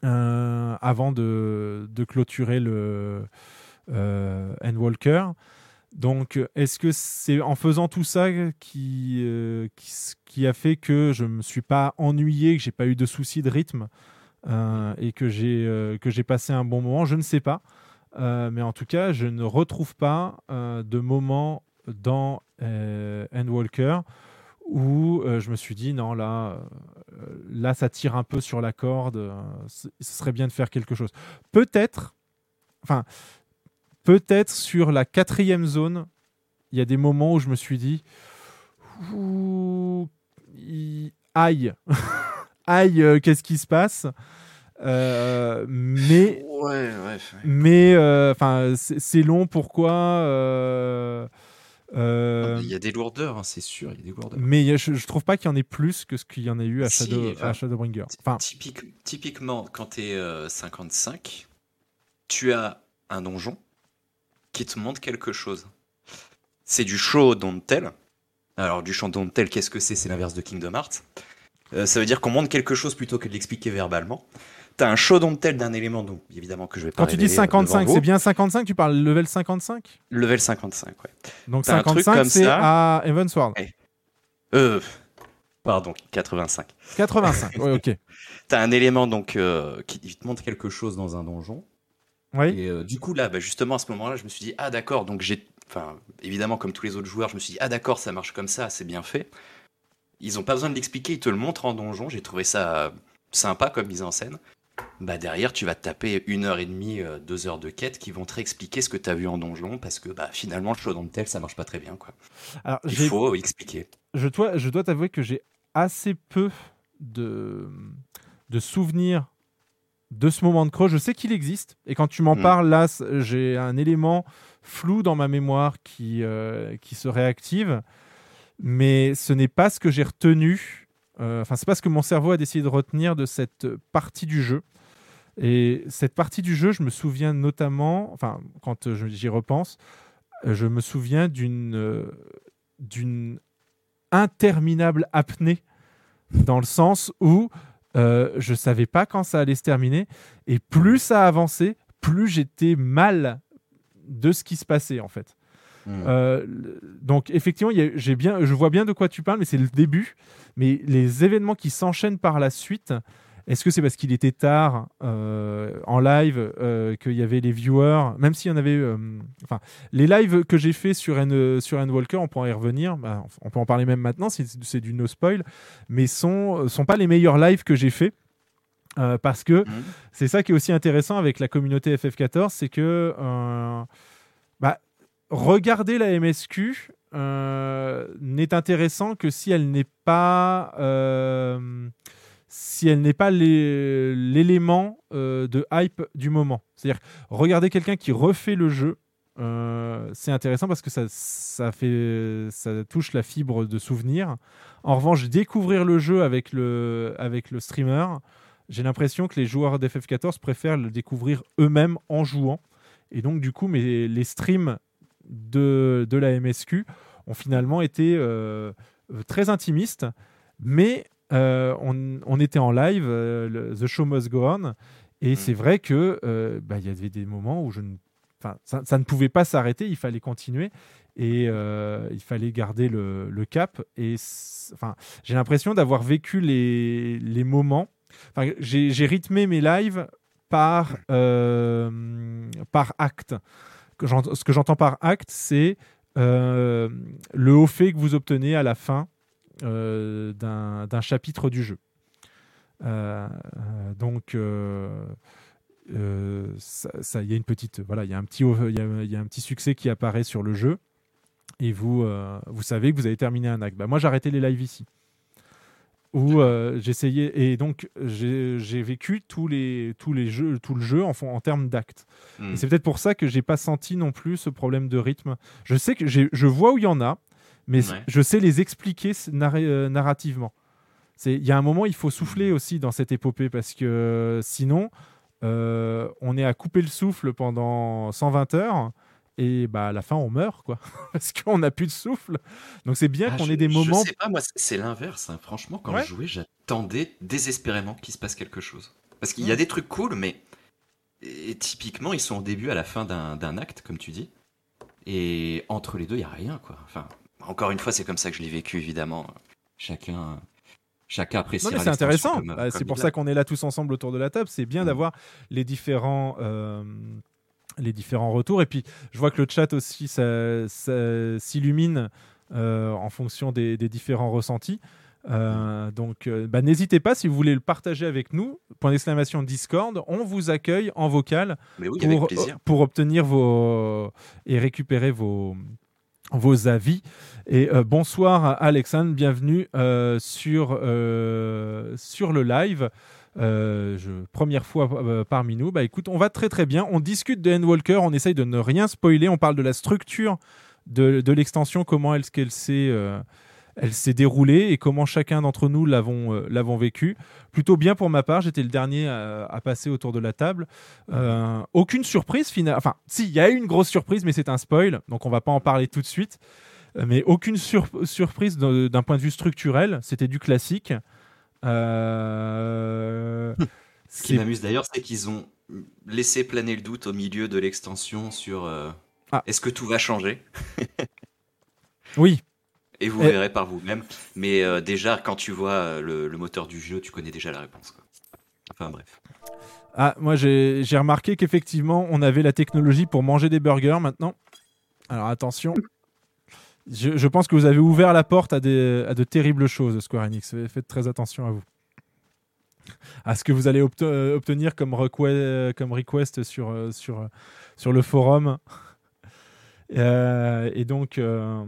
euh, avant de, de, clôturer le Endwalker. Donc, est-ce que c'est en faisant tout ça qui, euh, qui, a fait que je me suis pas ennuyé, que j'ai pas eu de soucis de rythme euh, et que j'ai euh, que j'ai passé un bon moment? Je ne sais pas. Mais en tout cas, je ne retrouve pas de moment dans Endwalker où je me suis dit non là, là ça tire un peu sur la corde, ce serait bien de faire quelque chose. Peut-être, enfin peut-être sur la quatrième zone, il y a des moments où je me suis dit aïe, aïe, qu'est-ce qui se passe? Euh, mais ouais, ouais, mais enfin euh, c'est long pourquoi euh, il y a des lourdeurs hein, c'est sûr il y a des lourdeurs. mais je, je trouve pas qu'il y en ait plus que ce qu'il y en a eu à, si, Shadow, enfin, à Shadowbringer enfin typique, typiquement quand tu es 55 tu as un donjon qui te montre quelque chose c'est du show don't tell alors du show don't tell qu'est-ce que c'est? C'est l'inverse de Kingdom Hearts ça veut dire qu'on montre quelque chose plutôt que de l'expliquer verbalement T'as un show don't tell d'un élément, donc évidemment que je vais pas. Quand tu dis 55, c'est bien 55 Tu parles level 55 Level 55, ouais. Donc 55, c'est à Evansward. Hey. Euh. Pardon, 85. 85, ouais, ok. T'as un élément donc euh, qui te montre quelque chose dans un donjon. Oui. Et euh, du coup, là, bah, justement, à ce moment-là, je me suis dit, ah d'accord, donc j'ai. Enfin, évidemment, comme tous les autres joueurs, je me suis dit, ah d'accord, ça marche comme ça, c'est bien fait. Ils ont pas besoin de l'expliquer, ils te le montrent en donjon. J'ai trouvé ça sympa comme mise en scène bah derrière tu vas te taper une heure et demie, euh, deux heures de quête qui vont te réexpliquer ce que tu as vu en donjon parce que bah, finalement le show dans tel ça marche pas très bien quoi. Alors, Il faut expliquer. Je dois, je dois t'avouer que j'ai assez peu de, de souvenirs de ce moment de creux. Je sais qu'il existe et quand tu m'en Mm. parles là, j'ai un élément flou dans ma mémoire qui, euh, qui se réactive, mais ce n'est pas ce que j'ai retenu. Euh, Enfin, c'est pas ce que mon cerveau a décidé de retenir de cette partie du jeu. Et cette partie du jeu, je me souviens notamment, enfin, quand euh, j'y repense, euh, je me souviens d'une euh, d'une interminable apnée dans le sens où euh, je savais pas quand ça allait se terminer et plus ça avançait, plus j'étais mal de ce qui se passait en fait. Mm. Euh, donc effectivement, j'ai bien, je vois bien de quoi tu parles, mais c'est le début. Mais les événements qui s'enchaînent par la suite, est-ce que c'est parce qu'il était tard euh, en live, euh, qu'il y avait les viewers, même s'il y en avait, euh, enfin, les lives que j'ai fait sur N, sur Endwalker, on pourra y revenir. bah, on peut en parler même maintenant, c'est c'est du no spoil, mais sont sont pas les meilleurs lives que j'ai fait. Parce que c'est ça qui est aussi intéressant avec la communauté FF14, c'est que bah, regarder la MSQ euh, n'est intéressant que si elle n'est pas euh, si elle n'est pas l'élément euh, de hype du moment. C'est-à-dire regarder quelqu'un qui refait le jeu. euh, c'est intéressant parce que ça, ça fait ça touche la fibre de souvenir. En revanche, découvrir le jeu avec le avec le streamer, j'ai l'impression que les joueurs d'FF14 préfèrent le découvrir eux-mêmes en jouant. Et donc, du coup, mes, les streams de, de la MSQ ont finalement été euh, très intimistes. Mais on, on était en live, euh, le- The Show Must Go On. Et c'est vrai que euh, bah, il y avait des moments où je ne, enfin, ça, ça ne pouvait pas s'arrêter, il fallait continuer et euh, il fallait garder le, le cap. Et enfin, j'ai l'impression d'avoir vécu les, les moments. Enfin, j'ai rythmé mes lives par, euh, par acte. Que Ce que j'entends par acte, c'est euh, le haut fait que vous obtenez à la fin euh, d'un d'un chapitre du jeu. Euh, euh, donc, euh, euh, ça, ça- il y a une petite, voilà, il y a un petit, il y a, il y a un petit succès qui apparaît sur le jeu, et vous, euh, vous savez que vous avez terminé un acte. Bah, moi, j'ai arrêté les lives ici, où euh, j'essayais, et donc j'ai vécu tous les, tous les jeux, tout le jeu en, termes d'actes. Mm. Et c'est peut-être pour ça que j'ai pas senti non plus ce problème de rythme. Je sais que je vois où il y en a, mais Ouais. je sais les expliquer euh, narrativement. Il y a un moment, il faut souffler aussi dans cette épopée parce que sinon, euh, on est à couper le souffle pendant 120 heures et bah, à la fin, on meurt, quoi, parce qu'on n'a plus de souffle. Donc c'est bien Ah, qu'on ait des moments. Je sais pas, moi, c'est- l'inverse. hein. Franchement, quand Ouais. je jouais, j'attendais désespérément qu'il se passe quelque chose. Parce qu'il y a Mm. des trucs cool, mais et typiquement, ils sont au début, à la fin d'un d'un acte, comme tu dis. Et entre les deux, il y a rien, quoi. Enfin, encore une fois, c'est comme ça que je l'ai vécu, évidemment. Chacun, chacun apprécie. C'est intéressant. Bah, c'est pour ça qu'on est là tous ensemble autour de la table. C'est bien d'avoir les différents. euh, les différents retours et puis je vois que le chat aussi ça, ça s'illumine euh, en fonction des, des différents ressentis Euh, donc euh, bah, n'hésitez pas si vous voulez le partager avec nous point d'exclamation Discord on vous accueille en vocal oui, pour, pour obtenir vos et récupérer vos vos avis. Et euh, bonsoir Alexandre, bienvenue euh, sur, euh, sur le live. Première fois parmi nous. Bah écoute, on va très très bien. On discute de Endwalker, on essaye de ne rien spoiler. On parle de la structure de, de l'extension, comment elle, qu'elle s'est elle s'est déroulée et comment chacun d'entre nous l'avons euh, l'avons vécu. Plutôt bien pour ma part, j'étais le dernier à, à passer autour de la table. Euh, aucune surprise finale. Enfin, si, il y a eu une grosse surprise, mais c'est un spoil, donc on va pas en parler tout de suite. Euh, Mais aucune sur- surprise d'un point de vue structurel, c'était du classique. Euh, Ce qui m'amuse d'ailleurs, c'est qu'ils ont laissé planer le doute au milieu de l'extension sur euh, Ah. est-ce que tout va changer? Oui. Et vous verrez par vous-même. Mais euh, déjà, quand tu vois euh, le, le moteur du jeu, tu connais déjà la réponse. quoi. Enfin bref. Ah, moi j'ai remarqué qu'effectivement on avait la technologie pour manger des burgers maintenant. Alors attention, je, je pense que vous avez ouvert la porte à, des, à de terribles choses, Square Enix. Faites très attention à vous. À ce que vous allez euh, obtenir comme, request, comme request sur, sur, sur le forum. Euh, et donc, euh,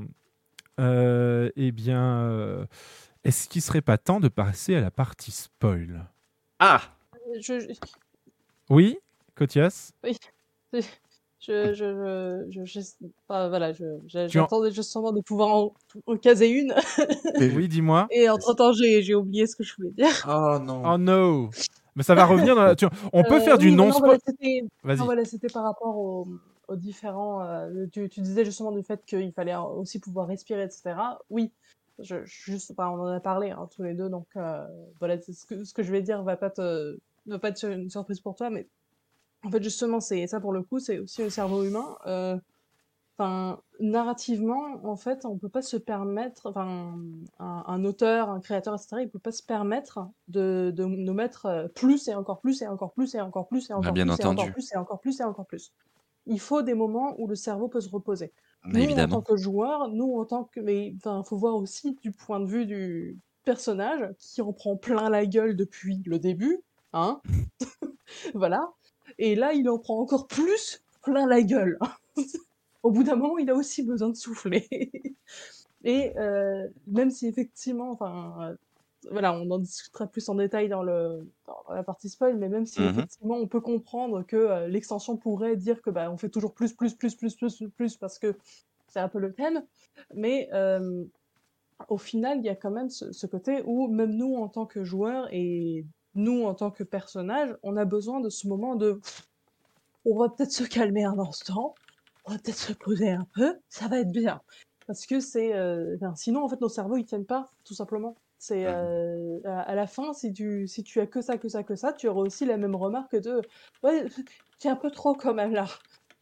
eh bien, euh, est-ce qu'il serait pas temps de passer à la partie spoil? Ah Je, je- Oui, Kotias oui. Je, je, je, je, je- enfin, voilà, je, je- Tu en- j'attendais justement de pouvoir en, en caser une. Oui, dis-moi. Et entre temps, j'ai, j'ai oublié ce que je voulais dire. Oh non. Oh no Mais ça va revenir dans la... tu- On peut Euh, faire du oui, non non, voilà, spoil. c'était- Vas-y. non, voilà, c'était par rapport aux, aux différents. euh, tu, tu disais justement du fait qu'il fallait aussi pouvoir respirer, etc. Oui, je, je- juste, on en a parlé hein, tous les deux, donc euh, voilà, ce que, ce que je vais dire va pas te, va pas être une surprise pour toi, mais en fait, justement, c'est ça pour le coup, c'est aussi le cerveau humain. euh, Enfin, narrativement, en fait, on peut pas se permettre, enfin, un, un auteur, un créateur, etc., il peut pas se permettre de, de nous mettre plus et encore plus et encore plus et encore plus et encore bien plus et encore entendu. plus et encore plus et encore plus. Il faut des moments où le cerveau peut se reposer. Mais nous, évidemment. en tant que joueurs, nous, en tant que, mais, enfin, faut voir aussi du point de vue du personnage qui en prend plein la gueule depuis le début, hein. voilà. Et là, il en prend encore plus plein la gueule. Au bout d'un moment, il a aussi besoin de souffler. Et euh, même si effectivement, enfin, voilà, on en discutera plus en détail dans, le, dans la partie spoil, mais même si Mhm. effectivement on peut comprendre que euh, l'extension pourrait dire que bah, on fait toujours plus, plus, plus, plus, plus, plus, parce que c'est un peu le thème, mais euh, au final, il y a quand même ce, ce côté où même nous en tant que joueurs et nous en tant que personnages, on a besoin de ce moment de on va peut-être se calmer un instant, on va peut-être se poser un peu, ça va être bien. Parce que c'est. euh, sinon, en fait, nos cerveaux, ils tiennent pas, tout simplement. C'est euh, à, à la fin, si tu, si tu as que ça, que ça, que ça, tu auras aussi la même remarque de Ouais, c'est un peu trop quand même là.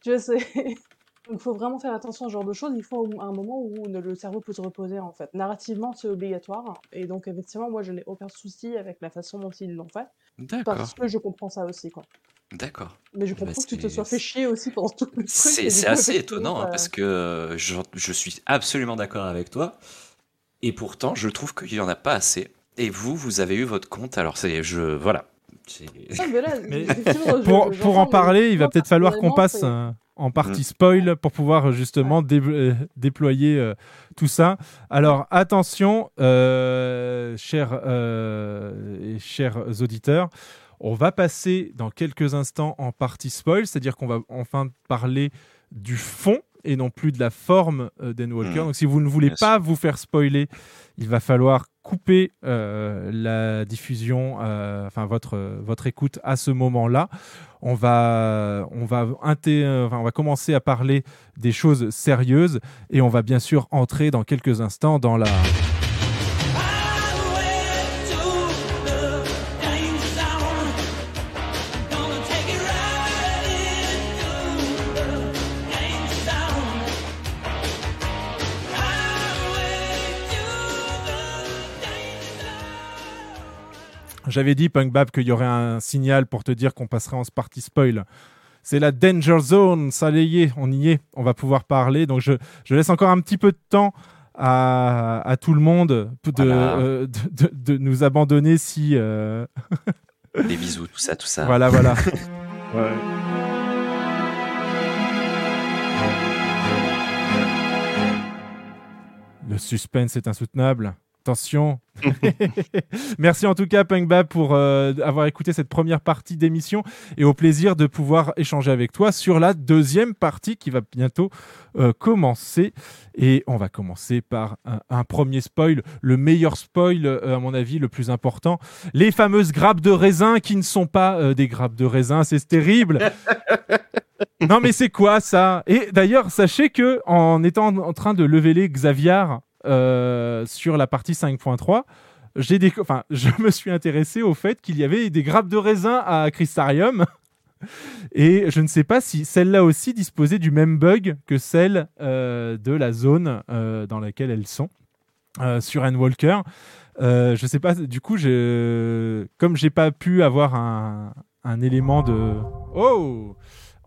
Je sais. Donc, il faut vraiment faire attention à ce genre de choses. Il faut un moment où le cerveau peut se reposer, en fait. Narrativement, c'est obligatoire. Et donc, effectivement, moi, je n'ai aucun souci avec la façon dont ils l'ont fait. D'accord. Parce que je comprends ça aussi, quoi. D'accord. Mais je Bah, comprends que tu te sois fait chier aussi pendant tout le truc. C'est assez étonnant hein, parce que euh, je, je suis absolument d'accord avec toi. Et pourtant, je trouve qu'il n'y en a pas assez. Et vous, vous avez eu votre compte. Alors, c'est. Je. Voilà. Ah, mais là, Mais effectivement, je- pour, en parler, il va peut-être falloir qu'on passe euh, en partie spoil pour pouvoir euh, justement dé- euh, déployer euh, tout ça. Alors attention, euh, chers, euh, et chers auditeurs, on va passer dans quelques instants en partie spoil, c'est-à-dire qu'on va enfin parler du fond et non plus de la forme euh, d'Endwalker. Mm. Donc si vous ne voulez Bien pas vous faire spoiler, il va falloir couper euh, la diffusion, euh, enfin votre votre écoute à ce moment-là. On va on va inté- enfin, on va commencer à parler des choses sérieuses et on va bien sûr entrer dans quelques instants dans la J'avais dit, Punk Bab, qu'il y aurait un signal pour te dire qu'on passerait en partie spoil. C'est la Danger Zone, ça y est, on y est, on va pouvoir parler. Donc je, je laisse encore un petit peu de temps à, à tout le monde de, Voilà. euh, de, de- de nous abandonner si... euh, Des bisous, tout ça, tout ça. Voilà, voilà. Ouais. Le suspense est insoutenable. Attention. Merci en tout cas, Punk Bab, pour euh, avoir écouté cette première partie d'émission et au plaisir de pouvoir échanger avec toi sur la deuxième partie qui va bientôt euh, commencer. Et on va commencer par un, un premier spoil, le meilleur spoil, euh, à mon avis, le plus important. Les fameuses grappes de raisin qui ne sont pas des grappes de raisin, c'est terrible. non mais c'est quoi ça? Et d'ailleurs, sachez que en étant en train de lever les Xavier euh, sur la partie 5.3, j'ai enfin, je me suis intéressé au fait qu'il y avait des grappes de raisin à Crystarium. Et je ne sais pas si celle-là aussi disposait du même bug que celle euh, de la zone euh, dans laquelle elles sont sur Endwalker. Je sais pas, du coup, je... comme j'ai pas pu avoir un, un élément de. Oh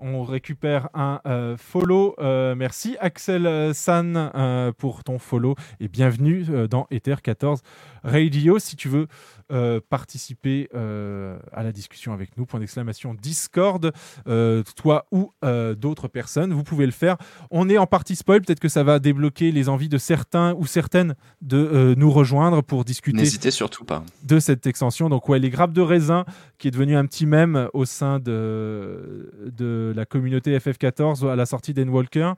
on récupère un euh, follow. Euh, merci Axel euh, San pour ton follow et bienvenue dans Ether 14 Radio. Si tu veux euh, participer euh, à la discussion avec nous, point d'exclamation Discord, euh, toi ou d'autres personnes, vous pouvez le faire. On est en partie spoil, peut-être que ça va débloquer les envies de certains ou certaines de nous rejoindre pour discuter N'hésitez surtout pas. de cette extension. Donc ouais, les grappes de raisin qui est devenu un petit mème au sein de, de la communauté FF14 à la sortie d'Endwalker.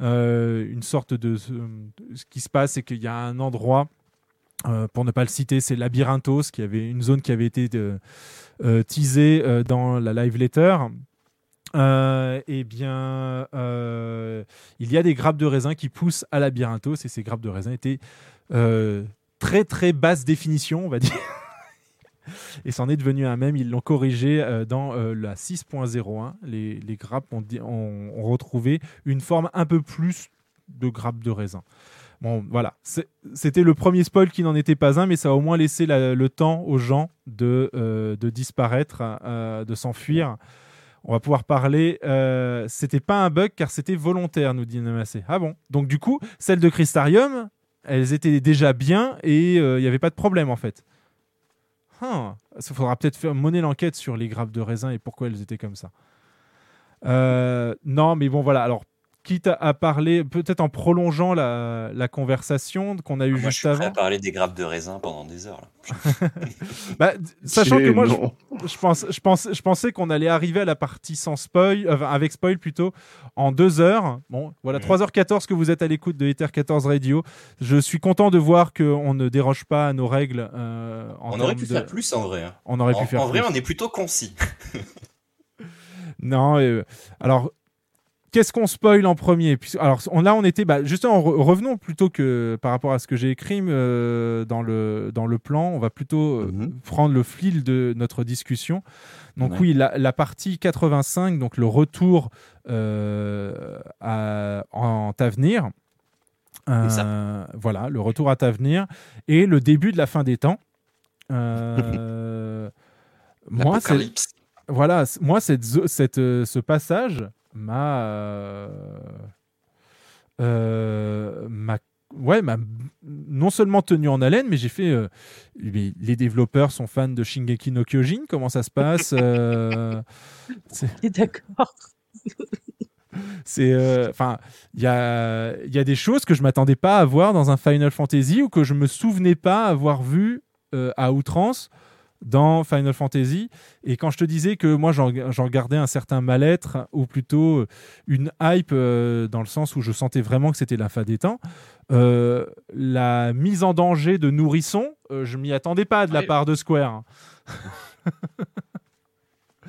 Euh, une sorte de... Ce qui se passe, c'est qu'il y a un endroit, euh, pour ne pas le citer, c'est Labyrinthos, qui avait une zone qui avait été euh, euh, teasée dans la live letter. Eh bien, il y a des grappes de raisin qui poussent à Labyrinthos et ces grappes de raisin étaient très très basse définition, on va dire. Et c'en est devenu un même, ils l'ont corrigé dans la 6.01. Les, grappes ont- ont retrouvé une forme un peu plus de grappes de raisin. Bon, voilà. C'était le premier spoil qui n'en était pas un, mais ça a au moins laissé la- le temps aux gens de, euh, disparaître, euh, de s'enfuir. On va pouvoir parler. Euh, c'était pas un bug car c'était volontaire, nous dit Namacé. Ah bon? Donc du coup, celles de Crystarium, elles étaient déjà bien et euh, il n'y avait pas de problème en fait. Il faudra peut-être faire l'enquête sur les grappes de raisin et pourquoi elles étaient comme ça. Euh, non, mais bon, voilà. Alors, quitte à, parler, peut-être en prolongeant la, la conversation qu'on a eue Moi, je juste suis prêt avant. à parler des grappes de raisin pendant des heures. Là. Bah, sachant que moi, je, pense, je, pense, je pensais qu'on allait arriver à la partie sans spoil, euh, avec spoil plutôt, en deux heures. Bon, voilà, 3h14 que vous êtes à l'écoute de Ether 14 Radio. Je suis content de voir qu'on ne déroge pas à nos règles. euh, en on aurait pu de- faire plus en vrai. hein. On aurait en, pu faire en vrai, plus. on est plutôt concis. Non, euh, alors qu'est-ce qu'on spoil en premier Alors on, là, on était bah, justement re- revenons plutôt que par rapport à ce que j'ai écrit euh, dans le dans le plan, on va plutôt euh, prendre le fil de notre discussion. Donc Ouais. oui, la, la partie 85, donc le retour euh, à, en Tavenir. Euh, voilà, le retour à Tavenir et le début de la fin des temps. Moi, c'est voilà, moi, cette, ce passage m'a. euh, euh, m'a- ouais, m'a non seulement tenu en haleine, mais j'ai fait. euh, les développeurs sont fans de Shingeki no Kyojin, comment ça se passe euh, c'est- D'accord. c'est euh, enfin il y a il y a des choses que je m'attendais pas à voir dans un Final Fantasy ou que je me souvenais pas avoir vu à outrance dans Final Fantasy. Et quand je te disais que moi j'en gardais un certain mal-être, ou plutôt euh, une hype euh, dans le sens où je sentais vraiment que c'était la fin des temps, euh, la mise en danger de nourrisson, euh, je m'y attendais pas de la Ouais. part de Square.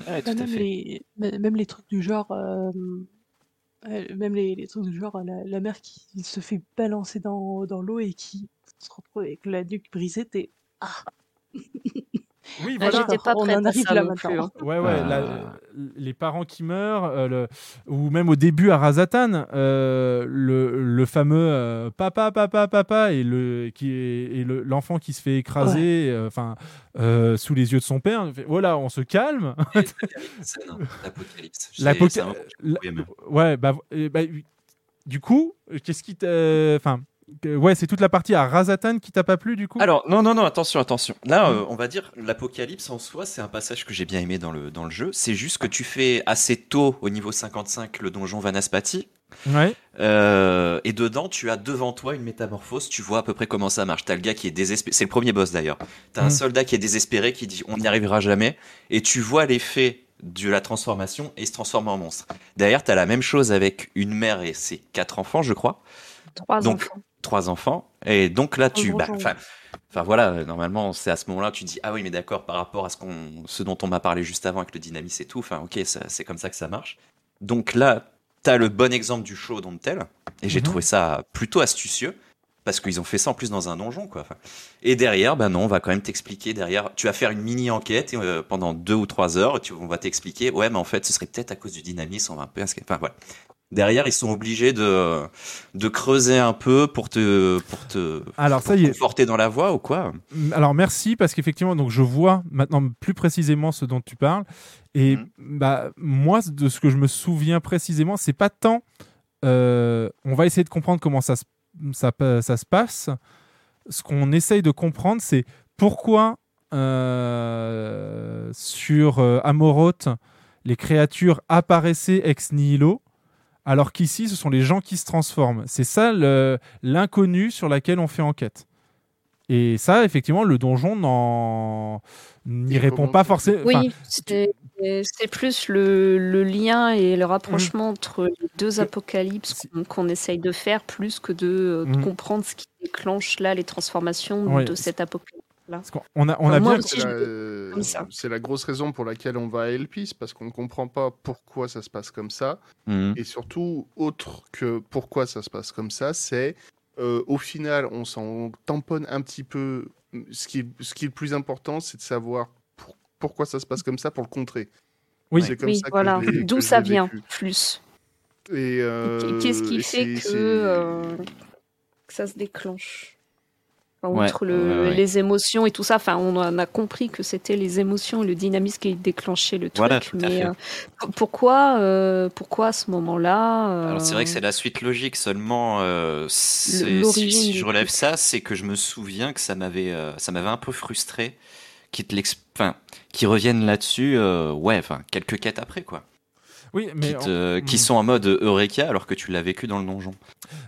Bah, même, les, m- même les trucs du genre, même les, les trucs du genre, la, la mère qui se fait balancer dans, dans l'eau et qui se retrouve avec la nuque brisée, t'es ah. Oui, Ah, voilà. J'étais pas On prête en à arrive ça là non maintenant. plus. hein. Ouais, ouais, Euh. la- les parents qui meurent, euh, le- ou même au début à Razatan, euh, le, le fameux euh, papa, papa, papa, et le qui est, et le- l'enfant qui se fait écraser, euh, enfin, euh, sous les yeux de son père. fait, Voilà, on se calme. L'apocalypse. C'est- L'apoca- c'est un moment que j'ai la- beaucoup aimé. Ouais, bah, bah, du coup, qu'est-ce qui t'a, enfin, ouais, c'est toute la partie à Razatan qui t'a pas plu du coup? Alors, non, non, non, attention, attention. Là, euh, on va dire, l'apocalypse en soi, c'est un passage que j'ai bien aimé dans le, dans le jeu. C'est juste que tu fais assez tôt, au niveau 55, le donjon Vanaspati. Ouais. Euh, et dedans, tu as devant toi une métamorphose. Tu vois à peu près comment ça marche. T'as le gars qui est désespéré. C'est le premier boss d'ailleurs. T'as un Mm. soldat qui est désespéré qui dit on n'y arrivera jamais. Et tu vois l'effet de la transformation et il se transforme en monstre. Derrière, t'as la même chose avec une mère et ses quatre enfants, je crois. Trois Donc, enfants. Trois enfants. Et donc là, tu. Bah. Enfin, enfin, voilà, normalement, c'est à ce moment-là, tu dis Ah oui, mais d'accord, par rapport à ce, qu'on, ce dont on m'a parlé juste avant avec le dynamisme et tout, enfin, ok, c'est comme ça que ça marche. Donc là, t'as le bon exemple du show dont tel. Et j'ai Mhm. trouvé ça plutôt astucieux. Parce qu'ils ont fait ça en plus dans un donjon, quoi. Et derrière, ben non, on va quand même t'expliquer. Derrière, tu vas faire une mini enquête euh, pendant deux ou trois heures. Et tu, on va t'expliquer. Ouais, mais en fait, ce serait peut-être à cause du dynamisme. On va un peu. Enfin voilà. Derrière, ils sont obligés de de creuser un peu pour te pour te Alors, pour ça y est. conforter dans la voie ou quoi. Alors merci parce qu'effectivement donc je vois maintenant plus précisément ce dont tu parles et Mhm. bah moi de ce que je me souviens précisément c'est pas tant euh, on va essayer de comprendre comment ça se, ça se passe ce qu'on essaye de comprendre c'est pourquoi euh, sur euh, Amoroth les créatures apparaissaient ex nihilo alors qu'ici ce sont les gens qui se transforment c'est ça l'inconnu sur laquelle on fait enquête et ça, effectivement, le donjon n'en- n'y répond pas forcément. Oui, c'est plus le, le lien et le rapprochement entre les deux apocalypses qu'on essaye de faire, plus que de, euh, de Mhm. comprendre ce qui déclenche là les transformations Ouais. de cet on a, on Enfin, a moi bien. aussi, C'est la, comme ça. c'est la grosse raison pour laquelle on va à Elpis, parce qu'on ne comprend pas pourquoi ça se passe comme ça. Mhm. Et surtout, autre que pourquoi ça se passe comme ça, c'est euh, au final, on s'en tamponne un petit peu. Ce qui, ce qui est le plus important, c'est de savoir pour- pourquoi ça se passe comme ça pour le contrer. Oui, c'est comme Oui, ça que voilà. D'où ça vient, vécu. plus. Et euh, Qu'est-ce qui et fait que, euh, que ça se déclenche? Ouais, Outre le- ouais, ouais. les émotions et tout ça, enfin, on a compris que c'était les émotions et le dynamisme qui déclenchaient le truc. Voilà, mais euh, pourquoi, euh, pourquoi à ce moment-là euh, Alors c'est vrai que c'est la suite logique seulement. si, je relève ça, c'est que je me souviens que ça m'avait ça m'avait un peu frustré qu'ils te reviennent là-dessus. ouais, enfin quelques quêtes après quoi. Oui, mais qui, te- on- qui Hmm. sont en mode Eureka alors que tu l'as vécu dans le donjon.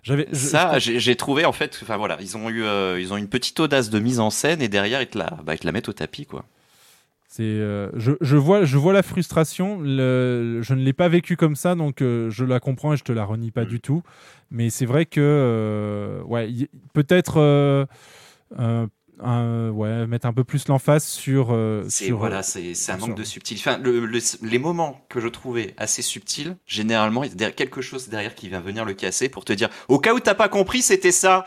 J'avais- ça, j'ai trouvé en fait, enfin voilà, ils ont eu euh, ils ont une petite audace de mise en scène et derrière ils te la bah, ils te la mettent au tapis quoi. C'est, euh, je, je vois, je vois la frustration. le- je ne l'ai pas vécu comme ça, donc euh, je la comprends et je te la renie pas du tout. Mais c'est vrai que, ouais, peut-être, euh, un- ouais, mettre un peu plus l'emphase sur. euh, sur, voilà, euh, c'est un sur- manque de subtilité. Enfin, le- le- les moments que je trouvais assez subtils, généralement, il y a quelque chose derrière qui vient venir le casser pour te dire, au cas où t'as pas compris, c'était ça.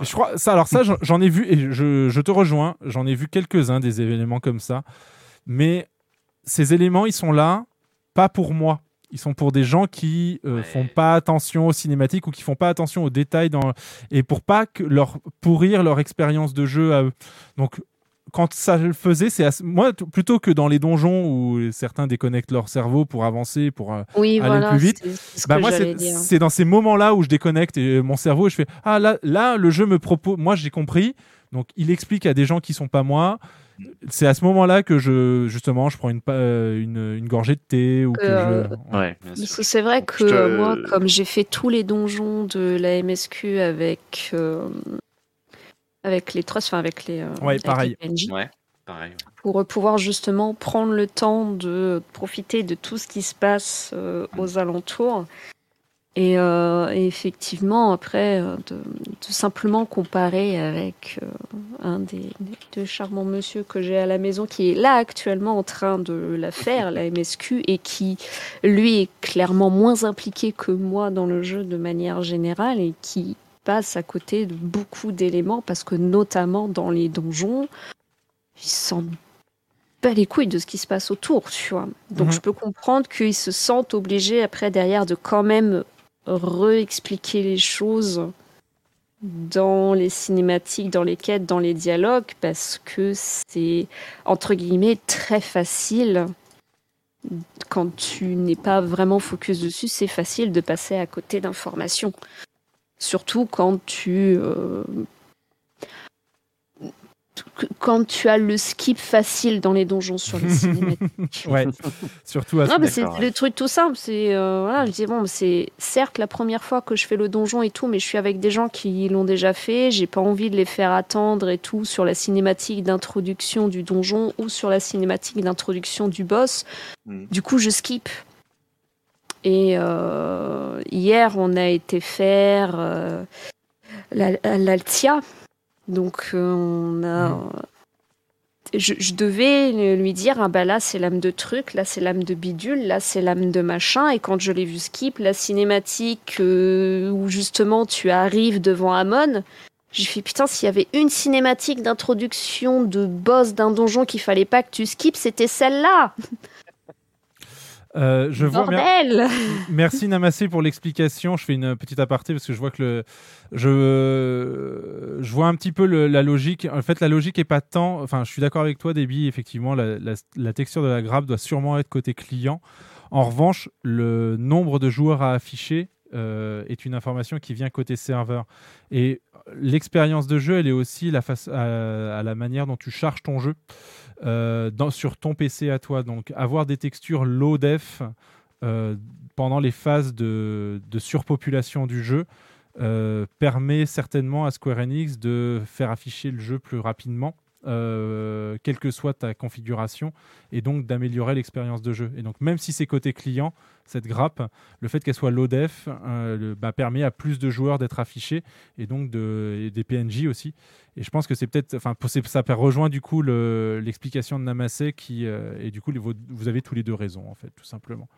Je crois ça. Alors ça, j'en- j'en ai vu et je, je te rejoins. J'en ai vu quelques-uns des événements comme ça, mais ces éléments, ils sont là pas pour moi. Ils sont pour des gens qui euh, font pas attention aux cinématiques ou qui font pas attention aux détails dans et pour pas que leur pourrir leur expérience de jeu à eux. Donc quand ça le faisait, c'est assez- moi plutôt que dans les donjons où certains déconnectent leur cerveau pour avancer, pour euh, Oui, aller voilà, plus vite. ce bah que moi, c'est dans ces moments-là où je déconnecte et mon cerveau et je fais ah là là le jeu me propose. Moi j'ai compris. Donc il explique à des gens qui sont pas moi. C'est à ce moment-là que je justement je prends une euh, une, une gorgée de thé ou que Euh, je Ouais. Parce que c'est vrai que Je te- moi, comme j'ai fait tous les donjons de la MSQ avec, euh, avec les trusts, enfin avec les, euh, Ouais, avec pareil. les PNJ, Ouais, Pareil. pour pouvoir justement prendre le temps de profiter de tout ce qui se passe euh, aux alentours. Et, euh, et effectivement, après, euh, de, de simplement comparer avec euh, un des, deux charmants monsieur que j'ai à la maison qui est là actuellement en train de la faire, la MSQ, et qui, lui, est clairement moins impliqué que moi dans le jeu de manière générale et qui passe à côté de beaucoup d'éléments parce que notamment dans les donjons, il s'en bat les couilles de ce qui se passe autour, tu vois. Donc Mhm. je peux comprendre qu'ils se sentent obligés après derrière de quand même re-expliquer les choses dans les cinématiques, dans les quêtes, dans les dialogues, parce que c'est entre guillemets très facile. Quand tu n'es pas vraiment focus dessus, c'est facile de passer à côté d'informations. Surtout quand tu euh, quand tu as le skip facile dans les donjons sur les cinématiques. ouais, surtout à ce Non, mais c'est le truc tout simple. C'est euh, voilà, je dis bon, c'est certes la première fois que je fais le donjon et tout, mais je suis avec des gens qui l'ont déjà fait. J'ai pas envie de les faire attendre et tout sur la cinématique d'introduction du donjon ou sur la cinématique d'introduction du boss. Du coup, je skip. Et euh, hier, on a été faire euh, la- l'Altia. Donc, euh, on a. Je, je devais lui dire ah bah là c'est l'âme de truc, là c'est l'âme de bidule, là c'est l'âme de machin. Et quand je l'ai vu skip, la cinématique euh, où justement tu arrives devant Amon, j'ai fait putain s'il y avait une cinématique d'introduction de boss d'un donjon qu'il fallait pas que tu skips, c'était celle-là. Euh, je vois, Merci Namassé pour l'explication. Je fais une petite aparté parce que je vois que le, je, je vois un petit peu le- la logique. En fait, la logique est pas tant. Enfin, je suis d'accord avec toi, Déby. Effectivement, la, la- la texture de la grappe doit sûrement être côté client. En revanche, le nombre de joueurs à afficher euh, est une information qui vient côté serveur. Et l'expérience de jeu, elle est aussi la face, à, à la manière dont tu charges ton jeu dans, sur ton PC à toi. Donc, avoir des textures low def euh, pendant les phases de, de surpopulation du jeu euh, permet certainement à Square Enix de faire afficher le jeu plus rapidement. Euh, quelle que soit ta configuration et donc d'améliorer l'expérience de jeu. Et donc même si c'est côté client cette grappe le fait qu'elle soit low def euh, le- bah, permet à plus de joueurs d'être affichés et donc de, et des PNJ aussi. Et je pense que c'est peut-être enfin ça rejoint du coup le- l'explication de Namassé qui euh, et du coup les- vous, vous avez tous les deux raison en fait tout simplement.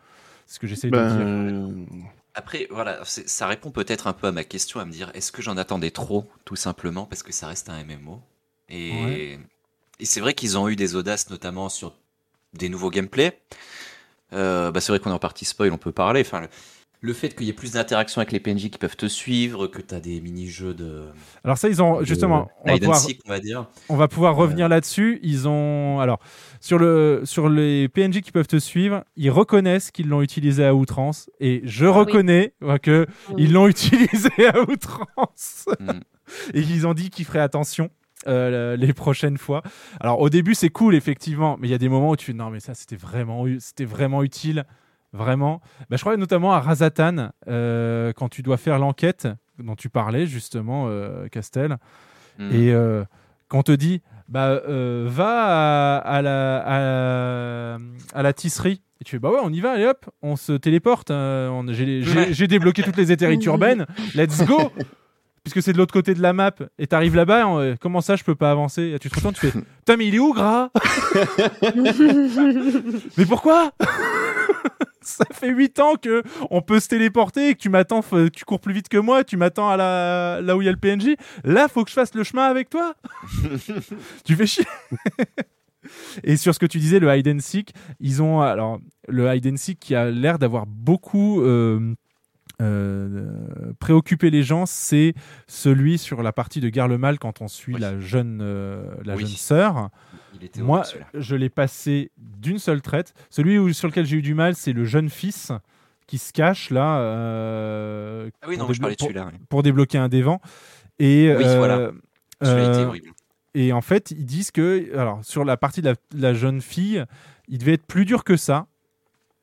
C'est ce que j'essaie Ben, de dire. Après, voilà, ça répond peut-être un peu à ma question, à me dire est-ce que j'en attendais trop, tout simplement, parce que ça reste un MMO. Et, Ouais. et c'est vrai qu'ils ont eu des audaces, notamment sur des nouveaux gameplays. Euh, bah, c'est vrai qu'on est en partie spoil, on peut parler. Enfin, le, le fait qu'il y ait plus d'interaction avec les PNJ qui peuvent te suivre, que tu as des mini-jeux de. Alors ça, ils ont de justement, on va pouvoir- seek, on va dire. On va pouvoir revenir là-dessus. Ils ont alors sur le sur les PNJ qui peuvent te suivre, ils reconnaissent qu'ils l'ont utilisé à outrance et je reconnais euh, que ils l'ont utilisé à outrance et qu'ils ont dit qu'ils feraient attention. Euh, les prochaines fois. Alors au début c'est cool effectivement, mais il y a des moments où tu fais non mais ça c'était vraiment c'était vraiment utile, vraiment. Bah, je crois notamment à Razatan euh, quand tu dois faire l'enquête dont tu parlais justement euh, Castel Mhm. et euh, qu'on te dit bah euh, va à, à la, à, la- à la tisserie et tu fais bah ouais on y va allez hop on se téléporte euh, j'ai débloqué toutes les éthérites urbaines let's go puisque c'est de l'autre côté de la map et t'arrives là-bas euh, comment ça je peux pas avancer? Et tu te retournes tu fais putain mais il est où gras? Mais pourquoi? Ça fait 8 ans que on peut se téléporter et que tu m'attends, f- tu cours plus vite que moi, tu m'attends à la, là où il y a le PNJ. Là, faut que je fasse le chemin avec toi. tu fais chier. et sur ce que tu disais, le hide and seek, ils ont alors le hide and seek qui a l'air d'avoir beaucoup euh, euh, préoccupé les gens, c'est celui sur la partie de Gare le Mal quand on suit la jeune, euh, la Oui. jeune sœur. Moi, je l'ai passé d'une seule traite. Celui où- sur lequel j'ai eu du mal, c'est le jeune fils qui se cache là. euh, Ah oui, non, pour déblo- oui. Débloquer un des vents. Et, euh, voilà. Celui-là était euh, horrible. Et en fait, ils disent que, alors, sur la partie de la, de la jeune fille, il devait être plus dur que ça.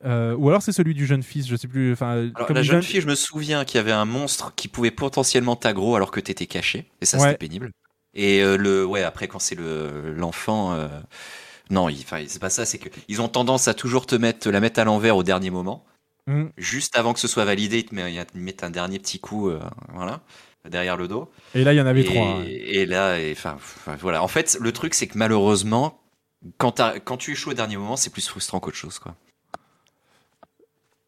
Euh, ou alors c'est celui du jeune fils, je sais plus. Enfin, la jeune fille, je me souviens qu'il y avait un monstre qui pouvait potentiellement t'aggro alors que t'étais caché. Et ça, Ouais. c'était pénible. Et euh, le, ouais, après quand c'est le l'enfant, euh, non, c'est pas ça, c'est que ils ont tendance à toujours te mettre, te la mettre à l'envers au dernier moment, Mm. juste avant que ce soit validé, ils te mettent, un dernier petit coup, euh, voilà, derrière le dos. Et là, il y en avait Et- trois. hein. Et là, et, enfin, voilà. En fait, le truc, c'est que malheureusement, quand, quand tu échoues au dernier moment, c'est plus frustrant qu'autre chose, quoi.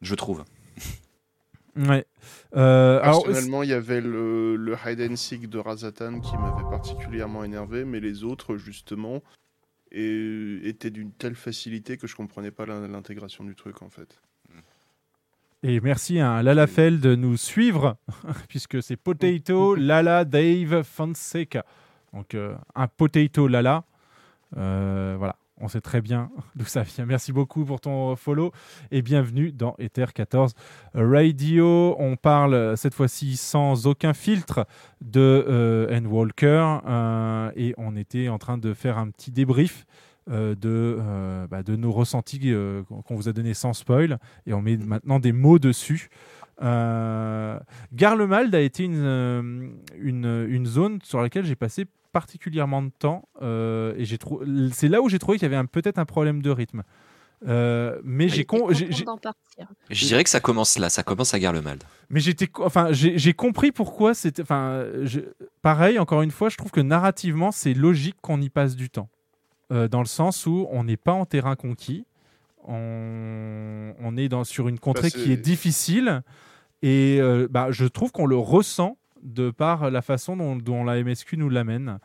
Je trouve. Ouais. Euh, alors, Personnellement, il y avait le, le hide and seek de Razatan qui m'avait particulièrement énervé, mais les autres, justement, et- étaient d'une telle facilité que je comprenais pas l'in- l'intégration du truc, en fait. Et merci à Lalafel de nous suivre, puisque c'est Potato Lala Dave Fonseca. Donc euh, un Potato Lala. Euh, voilà, on sait très bien d'où ça vient. Merci beaucoup pour ton follow et bienvenue dans Ether 14 Radio. On parle euh, cette fois-ci sans aucun filtre de euh, N. Walker euh, et on était en train de faire un petit débrief euh, de, euh, bah, de nos ressentis euh, qu'on vous a donné sans spoil et on met maintenant des mots dessus. Euh, Garlemald a été une, une, une zone sur laquelle j'ai passé particulièrement de temps euh, et j'ai trou- c'est là où j'ai trouvé qu'il y avait un- peut-être un problème de rythme. Euh, mais j'ai con-. Je dirais que ça commence là, ça commence à Garlemald. mais j'étais, enfin, j'ai j'ai compris pourquoi c'était, enfin, je- pareil, encore une fois, je trouve que narrativement, c'est logique qu'on y passe du temps, Euh, dans le sens où on n'est pas en terrain conquis, on, on est dans, sur une contrée Bah, qui est difficile, et euh, bah, je trouve qu'on le ressent de par la façon dont, dont la MSQ nous l'amène.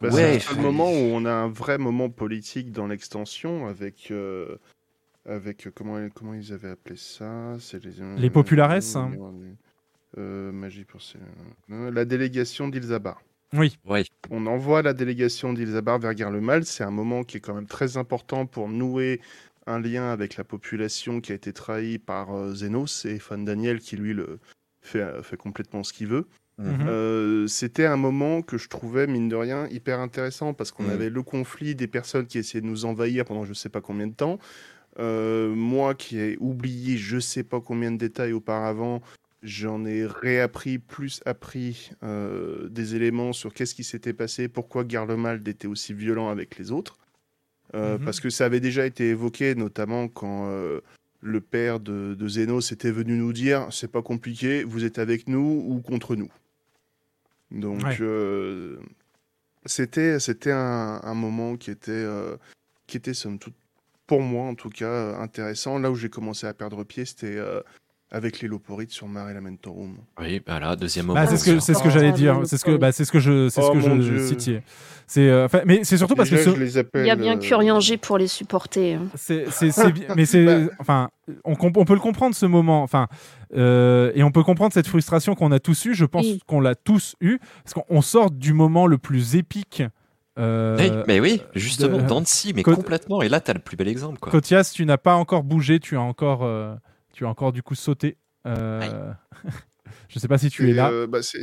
Bah, Ouais, c'est le moment où on a un vrai moment politique dans l'extension avec. euh, avec euh, comment, comment ils avaient appelé ça? C'est les, Les populares, hein. euh, magie pour ces- euh, la délégation d'Ilzabar. Oui. Oui. On envoie la délégation d'Ilzabar vers Garlemald. C'est un moment qui est quand même très important pour nouer un lien avec la population qui a été trahie par euh, Zénos et Fan Daniel qui lui le fait, euh, fait complètement ce qu'il veut. Mhm. Euh, C'était un moment que je trouvais, mine de rien, hyper intéressant parce qu'on Mhm. avait le conflit des personnes qui essayaient de nous envahir pendant je sais pas combien de temps. Euh, moi qui ai oublié je sais pas combien de détails auparavant, j'en ai réappris, plus appris euh, des éléments sur qu'est-ce qui s'était passé, pourquoi Garlemald était aussi violent avec les autres. Mhm. Parce que ça avait déjà été évoqué, notamment quand le père de, de Zénos était venu nous dire c'est pas compliqué, vous êtes avec nous ou contre nous. Donc Ouais. euh, c'était c'était un, un moment qui était euh, qui était somme toute pour moi en tout cas euh, intéressant. Là où j'ai commencé à perdre pied, c'était euh, avec les Loporites sur Mare Lamentorum. Oui, bah là, deuxième moment. Bah, c'est ce que c'est ce que j'allais dire. C'est ce que bah, c'est ce que je c'est ce Oh que mon je Dieu. citais. C'est euh, mais c'est surtout parce que ce- je les appelle. Il y a bien euh, Curianger pour les supporter. hein. C'est, c'est, c'est bien, mais c'est, enfin, on, comp- on peut le comprendre ce moment, enfin, euh, et on peut comprendre cette frustration qu'on a tous eu. Je pense Oui. qu'on l'a tous eu, parce qu'on on sort du moment le plus épique. euh, Oui, mais oui, justement, de- Dancy, mais complètement. Et là, t'as le plus bel exemple, quoi. Cotias, tu n'as pas encore bougé, tu as encore, euh, tu as encore du coup sauté. Euh, je sais pas si tu es là. euh, bah, c'est-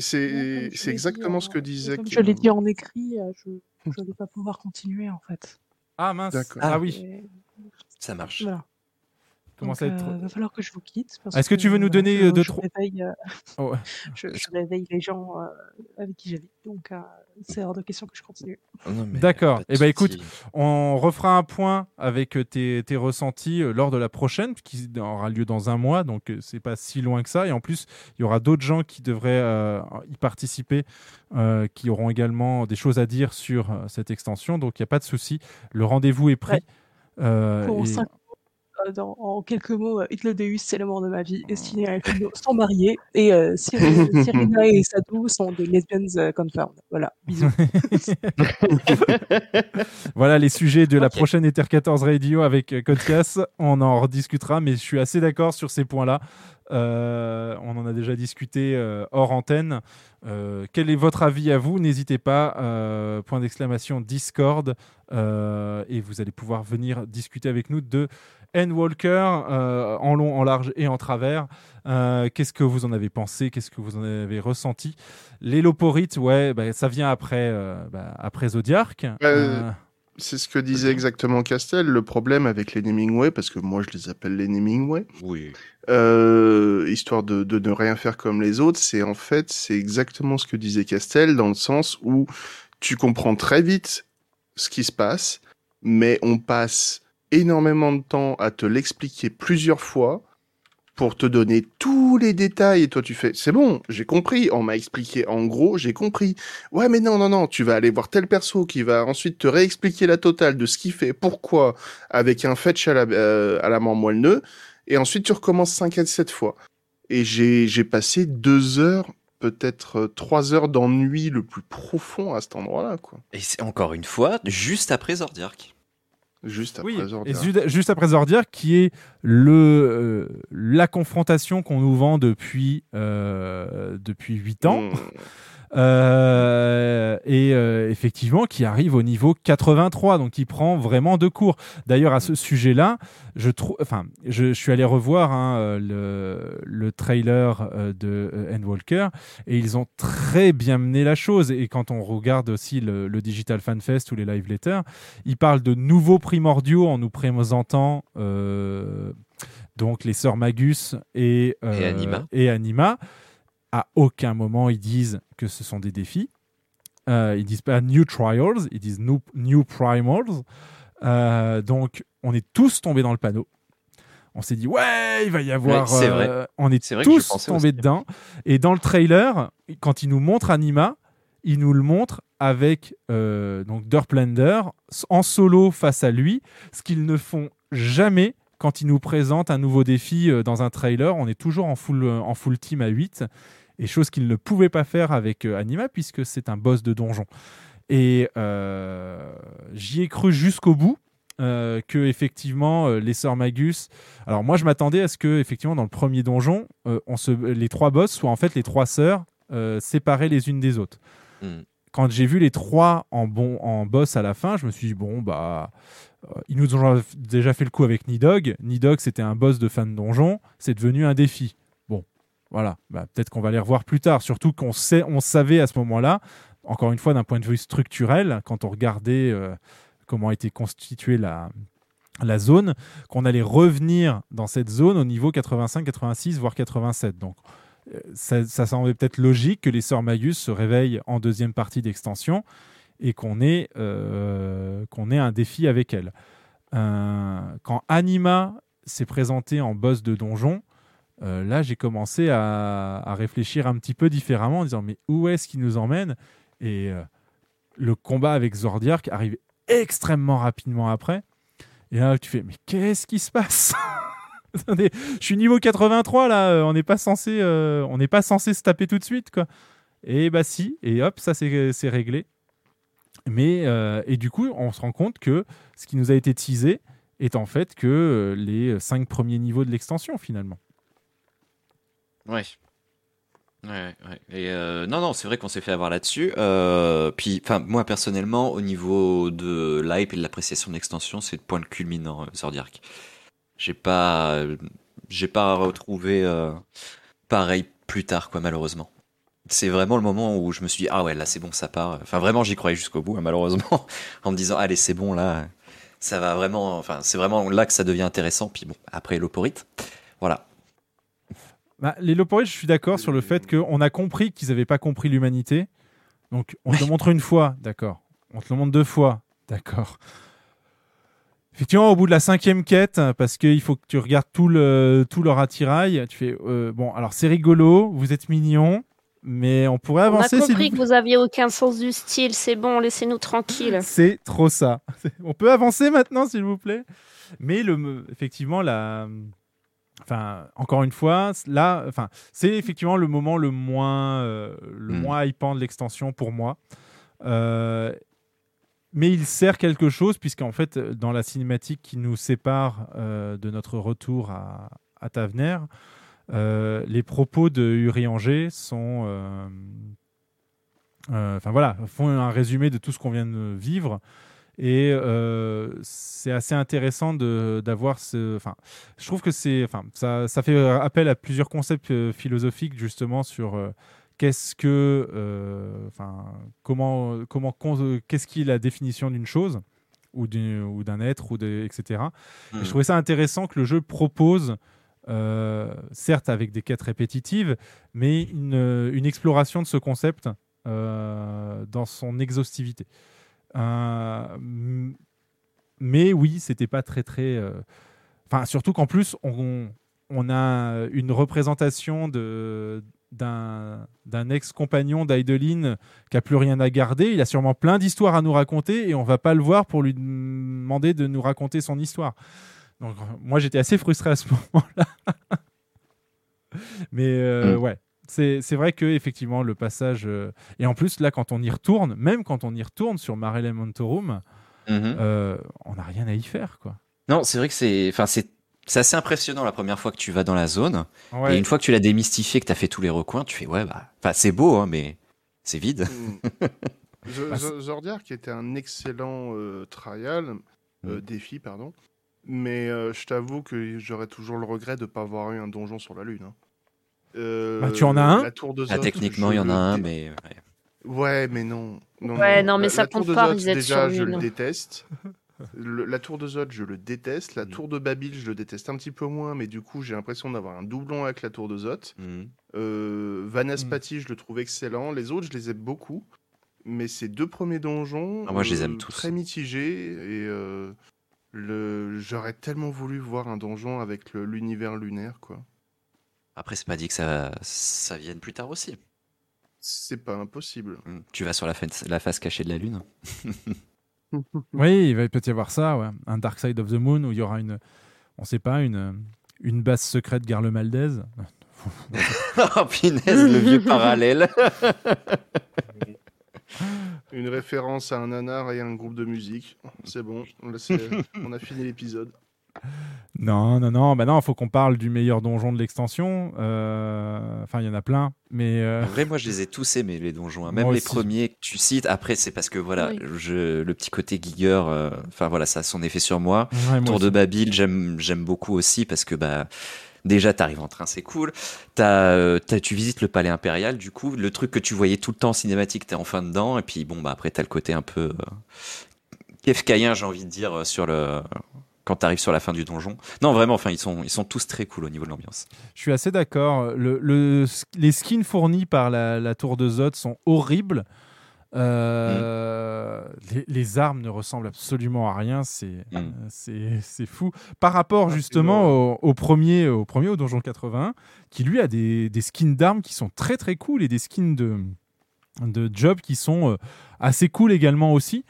exactement dit, ce que disait. Comme je l'ai dit en écrit, euh, je ne vais pas pouvoir continuer en fait. Ah mince. D'accord. Ah, oui. Ça marche. Voilà. Commence Donc, à être- euh, va falloir que je vous quitte. parce Est-ce que tu veux nous donner, je, euh, deux, je trois- réveille, euh, Oh, ouais. je, je réveille les gens euh, avec qui j'habite, donc euh, c'est hors de question que je continue. Mais D'accord. Eh ben écoute, on refera un point avec tes, tes ressentis lors de la prochaine, qui aura lieu dans un mois, donc c'est pas si loin que ça. Et en plus, il y aura d'autres gens qui devraient euh, y participer, euh, qui auront également des choses à dire sur euh, cette extension. Donc il n'y a pas de souci. Le rendez-vous est pris. Ouais. Euh, Pour et- euh, dans- en quelques mots, euh, Hitlodeus, c'est l'amour de ma vie, et Stine et Alfredo sont mariés, et euh, Cyril- Cyrilla et Sadou sont des lesbiennes euh, confirmed. Voilà, bisous. voilà les sujets de la prochaine Ether 14 Radio avec euh, Codecast. On en rediscutera, mais je suis assez d'accord sur ces points-là. Euh, on en a déjà discuté euh, hors antenne. Euh, quel est votre avis à vous? N'hésitez pas. euh, point d'exclamation Discord. euh, et vous allez pouvoir venir discuter avec nous de N. Walker euh, en long, en large et en travers. Euh, Qu'est-ce que vous en avez pensé? Qu'est-ce que vous en avez ressenti? Les Loporites, ouais, bah, ça vient après, euh, bah, après Zodiac. Euh, C'est ce que disait exactement Castel. Le problème avec les Hemingway, parce que moi je les appelle les Hemingway, Oui. euh, histoire de, de ne rien faire comme les autres, c'est en fait c'est exactement ce que disait Castel dans le sens où tu comprends très vite ce qui se passe, mais on passe énormément de temps à te l'expliquer plusieurs fois pour te donner tous les détails. Et toi tu fais c'est bon j'ai compris. On m'a expliqué en gros j'ai compris. Ouais mais non non non tu vas aller voir tel perso qui va ensuite te réexpliquer la totale de ce qu'il fait pourquoi avec un fetch à la euh, à la et ensuite tu recommences 5 à 7 fois. Et j'ai j'ai passé deux heures peut-être euh, trois heures d'ennui le plus profond à cet endroit là quoi. Et c'est encore une fois, juste après Zordiark. Juste après Oui, juste après Zordiark, qui est le, euh, la confrontation qu'on nous vend depuis, euh, depuis 8 ans. Mm. Euh, et euh, effectivement, qui arrive au niveau 83, donc qui prend vraiment de cours. D'ailleurs, à ce sujet-là, je trouve, enfin, je, je suis allé revoir hein, euh, le, le trailer de Endwalker et ils ont très bien mené la chose. Et quand on regarde aussi le, le Digital Fan Fest ou les live letters, ils parlent de nouveaux primordiaux en nous présentant euh, donc les sœurs Magus et, Et Anima. et Anima. À aucun moment ils disent que ce sont des défis. Euh, ils disent pas new trials, ils disent new, new primals. Euh, donc on est tous tombés dans le panneau. On s'est dit ouais, il va y avoir. Ouais, c'est euh, vrai. on est, vrai tous tombés aussi. dedans. Et dans le trailer, quand il nous montre Anima, il nous le montre avec donc Durplander en solo face à lui, ce qu'ils ne font jamais quand ils nous présentent un nouveau défi euh, dans un trailer. On est toujours en full, euh, en full team à 8, et chose qu'ils ne pouvaient pas faire avec euh, Anima puisque c'est un boss de donjon. Et euh, j'y ai cru jusqu'au bout. euh, que effectivement euh, les sœurs Magus. Alors moi je m'attendais à ce que effectivement dans le premier donjon, on se, les trois boss soient en fait les trois sœurs séparées les unes des autres. Mm. Quand j'ai vu les trois en bon en boss à la fin, je me suis dit bon bah ils nous ont déjà fait le coup avec Nidog. Nidog c'était un boss de fin de donjon, c'est devenu un défi. Bon voilà, bah, peut-être qu'on va les revoir plus tard. Surtout qu'on on savait à ce moment-là, encore une fois d'un point de vue structurel, quand on regardait euh, comment était constituée la, zone, qu'on allait revenir dans cette zone au niveau 85, 86, voire 87. Donc euh, ça, ça semblait peut-être logique que les sœurs Magus se réveillent en deuxième partie d'extension et qu'on ait, euh, qu'on ait un défi avec elles. Euh, quand Anima s'est présenté en boss de donjon, euh, là j'ai commencé à, réfléchir un petit peu différemment en disant mais où est-ce qu'il nous emmène? Et euh, le combat avec Zordiark arrive extrêmement rapidement après. Et là tu fais mais qu'est-ce qui se passe? Je suis niveau 83 là, on n'est pas censé, on n'est pas censé se taper tout de suite quoi. Et bah si, et hop, ça c'est réglé. Mais euh, et du coup, on se rend compte que ce qui nous a été teasé est en fait que euh, les cinq premiers niveaux de l'extension finalement. Ouais. Ouais, ouais. Et euh, non, non, c'est vrai qu'on s'est fait avoir là-dessus. Puis, enfin, moi personnellement, au niveau de l'hype et de l'appréciation de l'extension, c'est le point culminant, euh, Zordiark. J'ai pas, j'ai pas retrouvé pareil plus tard, quoi, malheureusement. C'est vraiment le moment où je me suis dit, ah ouais, là c'est bon, ça part. Enfin, vraiment, j'y croyais jusqu'au bout, hein, malheureusement, en me disant, allez, c'est bon, là, ça va vraiment, enfin, c'est vraiment là que ça devient intéressant. Puis bon, après l'oporite, voilà. Bah, les Loporites, je suis d'accord sur le fait qu'on a compris qu'ils n'avaient pas compris l'humanité. Donc, on te le montre une fois, d'accord. On te le montre deux fois, d'accord. Effectivement, au bout de la cinquième quête, parce qu'il faut que tu regardes tout, le, tout leur attirail, tu fais euh, bon, alors c'est rigolo, vous êtes mignons, mais on pourrait On a avancer. compris vous que vous aviez aucun sens du style, c'est bon, laissez-nous tranquilles. C'est trop ça. On peut avancer maintenant, s'il vous plaît. Mais le, effectivement, la, enfin, encore une fois, là, enfin, c'est effectivement le moment le moins, euh, le Mm. moins hypant de l'extension pour moi. Euh, mais il sert quelque chose puisqu'en fait, dans la cinématique qui nous sépare euh, de notre retour à, à Tavener, euh, les propos de Urianger sont euh, euh, enfin voilà, font un résumé de tout ce qu'on vient de vivre. Et euh, c'est assez intéressant d'avoir ce. Enfin, je trouve que c'est. Enfin, ça, ça fait appel à plusieurs concepts euh, philosophiques justement sur euh, qu'est-ce que. euh, Enfin, comment. comment qu'est-ce qui est la définition d'une chose ou d'un être, ou de, etc. Et je trouvais ça intéressant que le jeu propose, euh, certes avec des quêtes répétitives, mais une, exploration de ce concept euh, dans son exhaustivité. Euh, mais oui, c'était pas très très. Enfin, surtout qu'en plus, on, on a une représentation de d'un d'un ex-compagnon d'Aideline qui a plus rien à garder. Il a sûrement plein d'histoires à nous raconter et on va pas le voir pour lui demander de nous raconter son histoire. Donc moi j'étais assez frustré à ce moment-là. Mais euh, Mm. ouais, c'est c'est vrai que effectivement le passage euh, et en plus là quand on y retourne, même quand on y retourne sur Mare Elementorum, Mhm. euh, on n'a rien à y faire quoi. Non, c'est vrai que c'est, enfin, c'est, c'est assez impressionnant la première fois que tu vas dans la zone. Ouais. Et une fois que tu l'as démystifié, que tu as fait tous les recoins, tu fais, ouais, bah, enfin, c'est beau, hein, mais c'est vide. The- Bah, Zordiar qui était un excellent euh, trial, euh, défi, pardon. Mais euh, je t'avoue que j'aurais toujours le regret de ne pas avoir eu un donjon sur la Lune. hein. Euh, Bah, tu en as un La tour de Ah, Zot, techniquement, je il y en a le un, dé- mais. ouais. Ouais, mais non. non Ouais, non, mais La- ça la tour compte de pas, Zot, déjà, sur je le déteste. Le- la tour de Zod, je le déteste. La tour de Babil, je le déteste un petit peu moins, mais du coup, j'ai l'impression d'avoir un doublon avec la tour de Zot. Mhm. Euh, Vanaspati, je le trouve excellent. Les autres, je les aime beaucoup. Mais ces deux premiers donjons, Ah, moi, je les aime tous. très mitigés. Et euh, le... j'aurais tellement voulu voir un donjon avec l'univers lunaire, quoi. Après, c'est pas dit que ça, ça vienne plus tard aussi. C'est pas impossible. Mm. Tu vas sur la face, la face cachée de la Lune. Oui, il va peut-être y avoir ça, ouais. un Dark Side of the Moon où il y aura une, on sait pas, une, une base secrète Garle Maldez. oh, punaise, le vieux parallèle. Une référence à un nanar et à un groupe de musique. C'est bon, là, on a fini l'épisode. Non, non, non, bah non, faut qu'on parle du meilleur donjon de l'extension. Euh, Enfin, il y en a plein, mais euh, En vrai, moi, je les ai tous aimés, les donjons. hein. Même Moi les aussi. premiers que tu cites. Après, c'est parce que, voilà, Oui. je, le petit côté Giger, euh, enfin, voilà, ça a son effet sur moi. Ouais, moi Tour de aussi. J'aime, j'aime beaucoup aussi parce que, bah, déjà, t'arrives en train, c'est cool. T'as, euh, t'as- tu visites le palais impérial, du coup, le truc que tu voyais tout le temps en cinématique, t'es enfin dedans. Et puis, bon, bah, après, t'as le côté un peu euh, kefkaïen, j'ai envie de dire, euh, sur le. Quand t'arrives sur la fin du donjon. Non, vraiment, enfin, ils sont, ils sont tous très cool au niveau de l'ambiance. je suis assez d'accord. Le, le- les skins fournis par la, la tour de Zod sont horribles. Euh, les, les armes ne ressemblent absolument à rien. C'est Mm. euh, fou. Par rapport justement au, au premier, au premier, au donjon 81, qui lui a des, des skins d'armes qui sont très très cool et des skins de, de job qui sont euh, assez cool également aussi.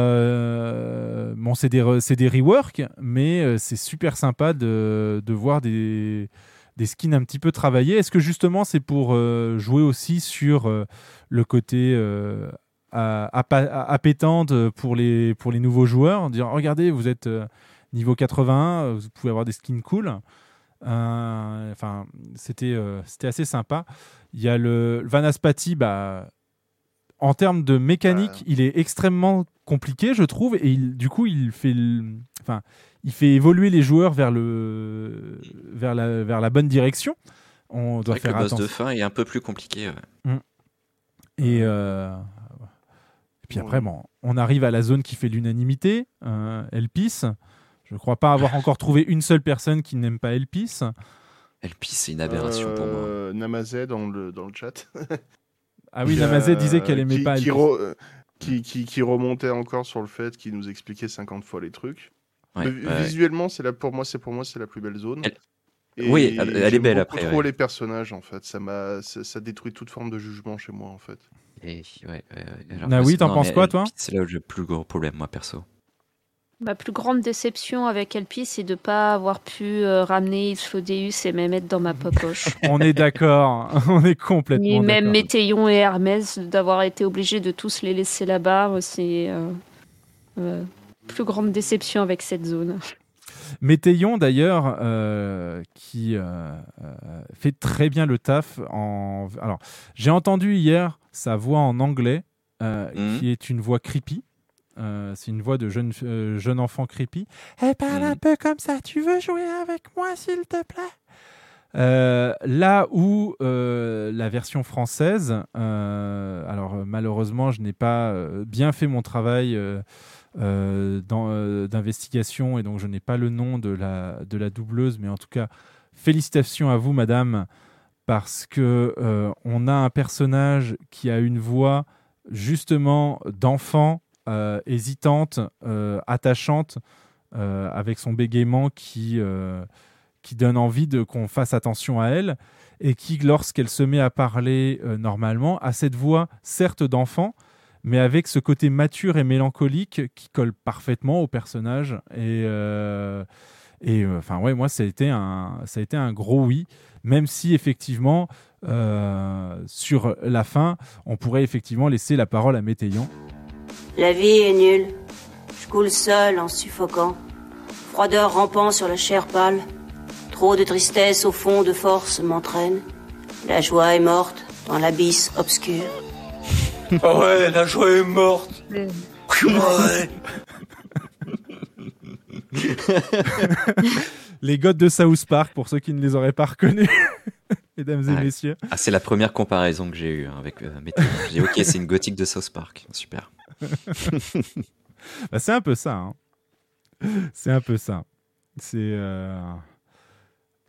Euh, bon, c'est des, re- des reworks, mais c'est super sympa de, de voir des, des skins un petit peu travaillés. Est-ce que justement c'est pour euh, jouer aussi sur euh, le côté euh, appétante pour les, pour les nouveaux joueurs? Dire regardez, vous êtes euh, niveau 81, vous pouvez avoir des skins cool. Enfin, c'était c'était assez sympa. Il y a le Vanaspati, bah, en termes de mécanique, il est extrêmement compliqué, je trouve, et il, du coup, il fait, le- enfin, il fait évoluer les joueurs vers le, vers la, vers la bonne direction. On doit vrai que faire le boss de fin est un peu plus compliqué. ouais. Et, euh, et puis après, bon, on arrive à la zone qui fait l'unanimité, euh, Elpis. Je ne crois pas avoir encore trouvé une seule personne qui n'aime pas Elpis. Elpis, c'est une aberration pour moi. Euh, Namazé dans le, dans le chat. Ah oui, Namazé disait qu'elle aimait qui- pas qui, Elpis. euh, qui, qui, qui remontait encore sur le fait qu'il nous expliquait 50 fois les trucs. Ouais, ouais, visuellement, c'est la, pour moi, c'est pour moi, c'est la plus belle zone. Et Oui, elle- elle est belle beaucoup après, Trop ouais. les personnages en fait, ça m'a, ça, ça détruit toute forme de jugement chez moi en fait. Et, ouais, Ah oui, t'en penses quoi, toi C'est là où j'ai le plus gros problème, moi, perso. Ma plus grande déception avec Elpis, c'est de ne pas avoir pu euh, ramener Islodeus et même être dans ma poche. On est d'accord, on est complètement Ni même d'accord. Météion et Hermès, d'avoir été obligé de tous les laisser là-bas, c'est euh, euh, plus grande déception avec cette zone. Météion d'ailleurs, euh, qui euh, euh, fait très bien le taf. En... Alors, j'ai entendu hier sa voix en anglais, euh, Mhm. qui est une voix creepy. Euh, c'est une voix de jeune, euh, jeune enfant creepy. Elle parle un Mhm. peu comme ça. Tu veux jouer avec moi, s'il te plaît? Euh, là où euh, la version française, euh, alors malheureusement je n'ai pas euh, bien fait mon travail euh, euh, d'investigation et donc je n'ai pas le nom de la, de la doubleuse, mais en tout cas, félicitations à vous, madame, parce que euh, on a un personnage qui a une voix justement d'enfant, hésitante, attachante, avec son bégaiement qui, qui donne envie de qu'on fasse attention à elle et qui, lorsqu'elle se met à parler normalement, a cette voix certes d'enfant, mais avec ce côté mature et mélancolique qui colle parfaitement au personnage. Et, euh, et euh, enfin, ouais, moi, ça a, été un, ça a été un gros oui, même si effectivement, euh, sur la fin, on pourrait effectivement laisser la parole à Météillon. La vie est nulle. Je coule seul en suffoquant. Froideur rampant sur la chair pâle. Trop de tristesse au fond de force m'entraîne. La joie est morte dans l'abysse obscur. Ah ouais, la joie est morte. Ouais. les godes de South Park, pour ceux qui ne les auraient pas reconnus, mesdames et messieurs. Ah, c'est la première comparaison que j'ai eue hein, avec euh, Météo. J'ai dit, ok, c'est une gothique de South Park. Super. Bah, c'est un peu ça. hein. C'est un peu ça. C'est. euh,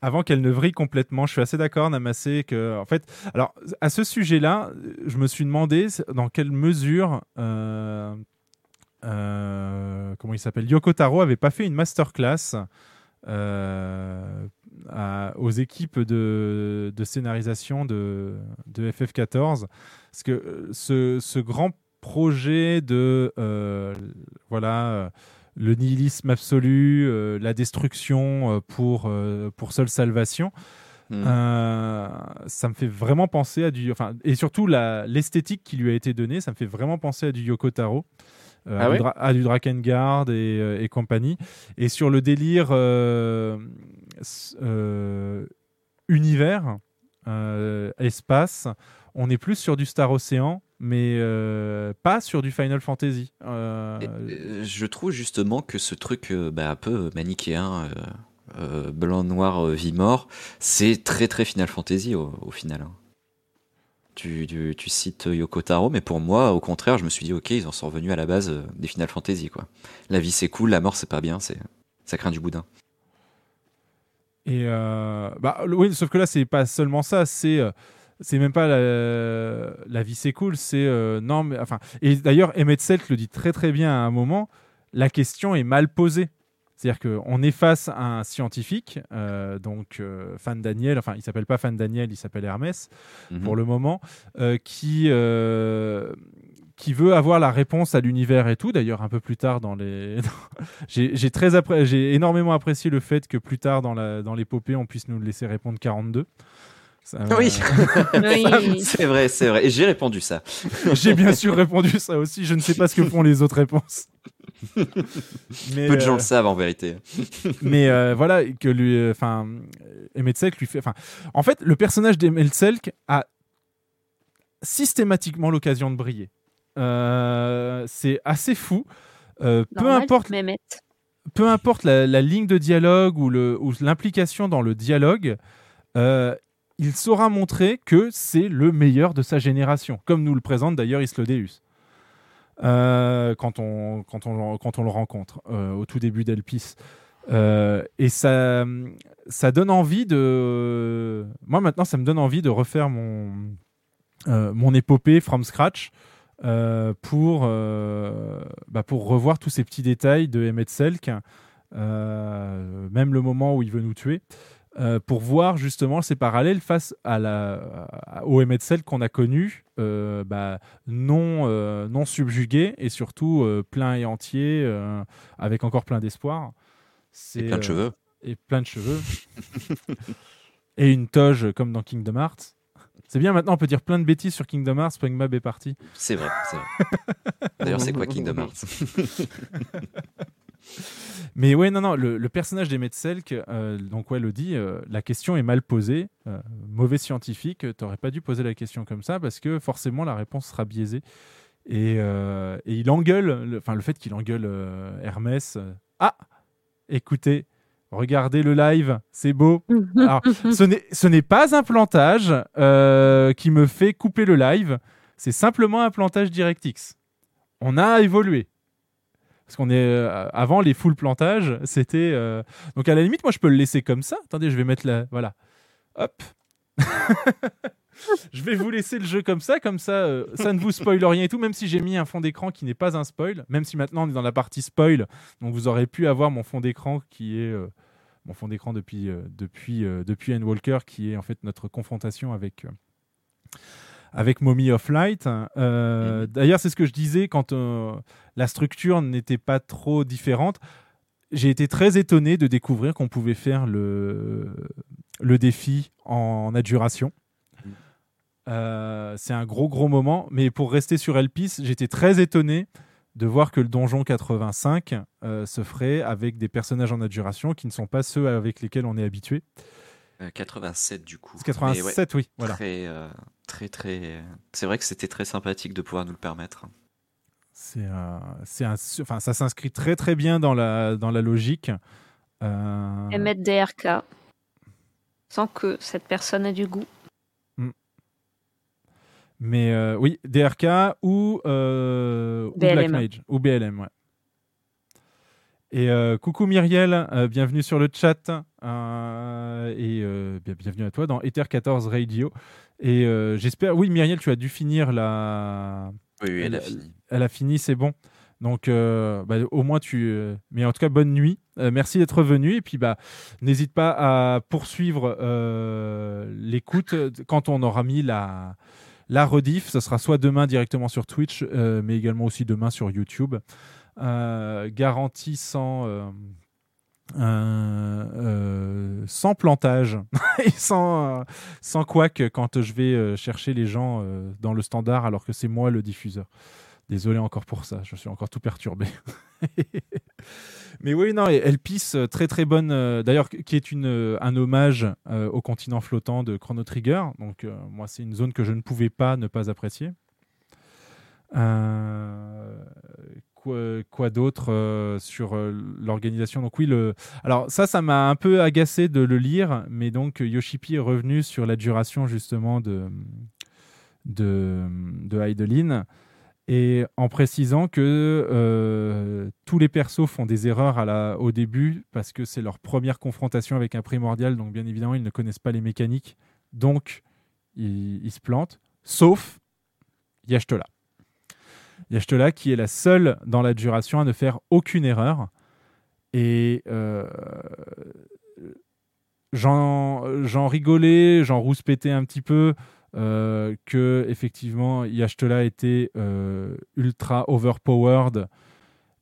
Avant qu'elle ne vrille complètement, je suis assez d'accord, Namassé, que. En fait, alors, à ce sujet-là, je me suis demandé dans quelle mesure. euh, euh, comment il s'appelle Yoko Taro avait pas fait une masterclass euh, aux équipes de, scénarisation de, de FF14 parce que ce, ce grand projet de voilà le nihilisme absolu, euh, la destruction euh, pour, euh, pour seule salvation. Mm. Euh, ça me fait vraiment penser à du. Enfin, et surtout l'esthétique qui lui a été donnée, ça me fait vraiment penser à du Yoko Taro. euh, Ah à, du à du Drakengard et, euh, et compagnie. Et sur le délire univers, espace, on est plus sur du Star Ocean, mais euh, pas sur du Final Fantasy. Euh, Euh, je trouve justement que ce truc bah, un peu manichéen, euh, blanc, noir, vie, mort, c'est très très Final Fantasy au, au final. hein. Tu, tu- tu cites Yoko Taro, mais pour moi, au contraire, je me suis dit, ok, ils en sont revenus à la base des Final Fantasy. Quoi. La vie c'est cool, la mort c'est pas bien, c'est ça craint du boudin. Et bah oui, sauf que là c'est pas seulement ça, c'est c'est même pas la, la vie c'est cool, c'est euh, non mais enfin et d'ailleurs Emmett Selk le dit très très bien à un moment, la question est mal posée. C'est-à-dire qu'on est face à un scientifique, euh, donc euh, Fan Daniel, enfin il s'appelle pas Fan Daniel, il s'appelle Hermès Mhm. pour le moment, euh, qui qui veut avoir la réponse à l'univers et tout. D'ailleurs, un peu plus tard dans les, j'ai j'ai très appré- j'ai énormément apprécié le fait que plus tard dans la dans l'épopée, on puisse nous laisser répondre 42. Ça Oui, Oui. c'est vrai, c'est vrai. Et j'ai répondu ça. j'ai bien sûr répondu ça aussi. Je ne sais pas ce que font les autres réponses. Mais, Peu de gens euh, le savent en vérité. mais euh, voilà que lui euh, enfin Emmett Selk lui fait enfin en fait le personnage d'Emmett Selk a systématiquement l'occasion de briller Euh, c'est assez fou Euh, peu importe Mehmet. peu importe la, la ligne de dialogue ou l'implication dans le dialogue euh, il saura montrer que c'est le meilleur de sa génération comme nous le présente d'ailleurs Islodeus euh, quand, on, quand, on, quand on le rencontre euh, au tout début d'Elpis. Euh, et ça, ça donne envie de. Moi, maintenant, ça me donne envie de refaire mon, mon épopée from scratch pour, bah, pour revoir tous ces petits détails de Emmett Selk, même le moment où il veut nous tuer. Euh, pour voir justement ces parallèles face à la, au Selk qu'on a connu, euh, bah, non, euh, non subjugué et surtout euh, plein et entier, euh, avec encore plein d'espoir. C'est, Et plein de euh, cheveux. Et plein de cheveux. et une toge comme dans Kingdom Hearts. C'est bien, maintenant on peut dire plein de bêtises sur Kingdom Hearts, Springmab est parti. C'est vrai, c'est vrai. D'ailleurs, c'est quoi Kingdom Hearts? Mais ouais, non, non, le, le personnage d'Emmett Selk, euh, donc ouais, le dit, euh, la question est mal posée. Euh, mauvais scientifique, t'aurais pas dû poser la question comme ça parce que forcément la réponse sera biaisée. Et, et il engueule, le- enfin le fait qu'il engueule Hermès. ah, écoutez, regardez le live, c'est beau. Alors, ce n'est- ce n'est pas un plantage euh, qui me fait couper le live, c'est simplement un plantage DirectX. On a évolué. Parce qu'on est euh, avant les full plantages, c'était euh, donc à la limite moi je peux le laisser comme ça. Attendez, je vais mettre la voilà. Hop. je vais vous laisser le jeu comme ça, comme ça, euh, ça ne vous spoil rien et tout, même si j'ai mis un fond d'écran qui n'est pas un spoil, même si maintenant on est dans la partie spoil, donc vous aurez pu avoir mon fond d'écran qui est mon fond d'écran depuis euh, depuis depuis Anne Walker, qui est en fait notre confrontation avec avec Mommy of Light. Euh, D'ailleurs, c'est ce que je disais quand euh, la structure n'était pas trop différente. J'ai été très étonné de découvrir qu'on pouvait faire le, le défi en adjuration. Euh, c'est un gros gros moment, mais pour rester sur Elpis, j'étais très étonné de voir que le donjon 85 euh, se ferait avec des personnages en adjuration qui ne sont pas ceux avec lesquels on est habitué. Euh, 87 du coup. C'est 87, Mais oui, voilà. Très, euh, très, très. C'est vrai que c'était très sympathique de pouvoir nous le permettre. C'est euh, c'est un, enfin, ça s'inscrit très très bien dans la, dans la logique. Euh, Et mettre des RK sans que cette personne ait du goût. Mais euh, oui, DRK ou, euh, ou Black BLM. Mage. Ou BLM, ouais. Et euh, coucou Myriel, euh, bienvenue sur le chat. euh, et bien- bienvenue à toi dans Ether 14 Radio. Et j'espère, oui Myriel, tu as dû finir la. Oui, oui, elle a fini. Elle a fini, c'est bon. Donc bah, au moins tu. mais en tout cas, bonne nuit. Merci d'être venu. Et puis bah, n'hésite pas à poursuivre l'écoute quand on aura mis la. La rediff, ce sera soit demain directement sur Twitch, mais également aussi demain sur YouTube. Euh, garantie sans, euh, euh, sans plantage et sans, euh, sans couac quand je vais chercher les gens dans le standard alors que c'est moi le diffuseur. Désolé encore pour ça, je suis encore tout perturbé. Mais oui, non, Elpis, très très bonne, d'ailleurs, qui est une, un hommage au continent flottant de Chrono Trigger. Donc, moi, c'est une zone que je ne pouvais pas ne pas apprécier. Quoi d'autre euh, sur euh, l'organisation Donc, oui, alors ça, ça m'a un peu agacé de le lire, mais donc Yoshipi est revenu sur la duration justement de, de, de Heidelin et en précisant que euh, tous les persos font des erreurs au début parce que c'est leur première confrontation avec un primordial, donc bien évidemment ils ne connaissent pas les mécaniques, donc ils, ils se plantent, sauf Yashtola. Yashtola qui est la seule dans la duration à ne faire aucune erreur. Et euh, j'en rigolais, j'en rouspétais un petit peu euh, que effectivement était euh, ultra overpowered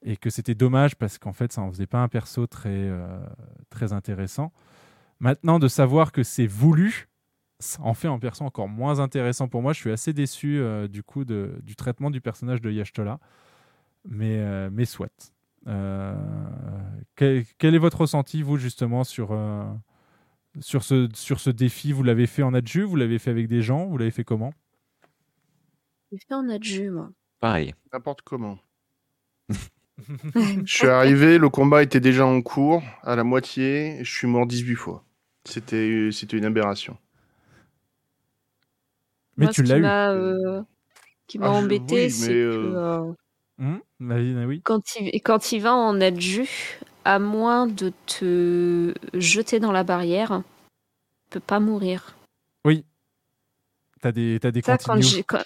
et que c'était dommage parce qu'en fait ça en faisait pas un perso très euh, très intéressant. Maintenant de savoir que c'est voulu, ça en fait un perso encore moins intéressant pour moi. Je suis assez déçu euh, du coup de- du traitement du personnage de Yashtola, mais euh, mais soit. Euh, quel, quel est votre ressenti vous justement sur euh, sur ce, sur ce défi, vous l'avez fait en adju, vous l'avez fait avec des gens, vous l'avez fait comment? J'ai fait en adju, moi. Pareil. N'importe comment. Je suis arrivé, le combat était déjà en cours, à la moitié, je suis mort 18 fois. C'était c'était une aberration. Mais Moi, tu l'as qui eu. m'a, euh, qui m'a Ah, embêté, oui, c'est mais, que Hum, vas-y, Naoui. quand, il, quand il va en adju, à moins de te jeter dans la barrière, tu peux pas mourir. Oui. T'as des, t'as des Ça, quand quand...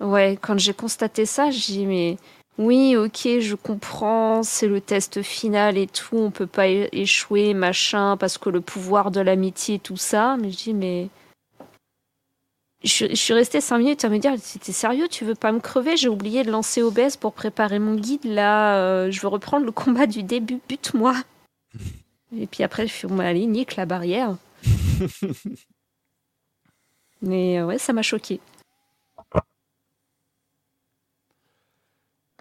Ouais, quand j'ai constaté ça, j'ai dit mais oui, ok, je comprends, c'est le test final et tout, on peut pas échouer, machin, parce que le pouvoir de l'amitié, tout ça. Mais je dis mais je, suis- je suis restée cinq minutes à me dire t'es sérieux, tu veux pas me crever? J'ai oublié de lancer OBS pour préparer mon guide. Là, euh, je veux reprendre le combat du début, bute-moi. Et puis après, je suis bon, allez, nique la barrière. Mais euh, ouais, ça m'a choqué.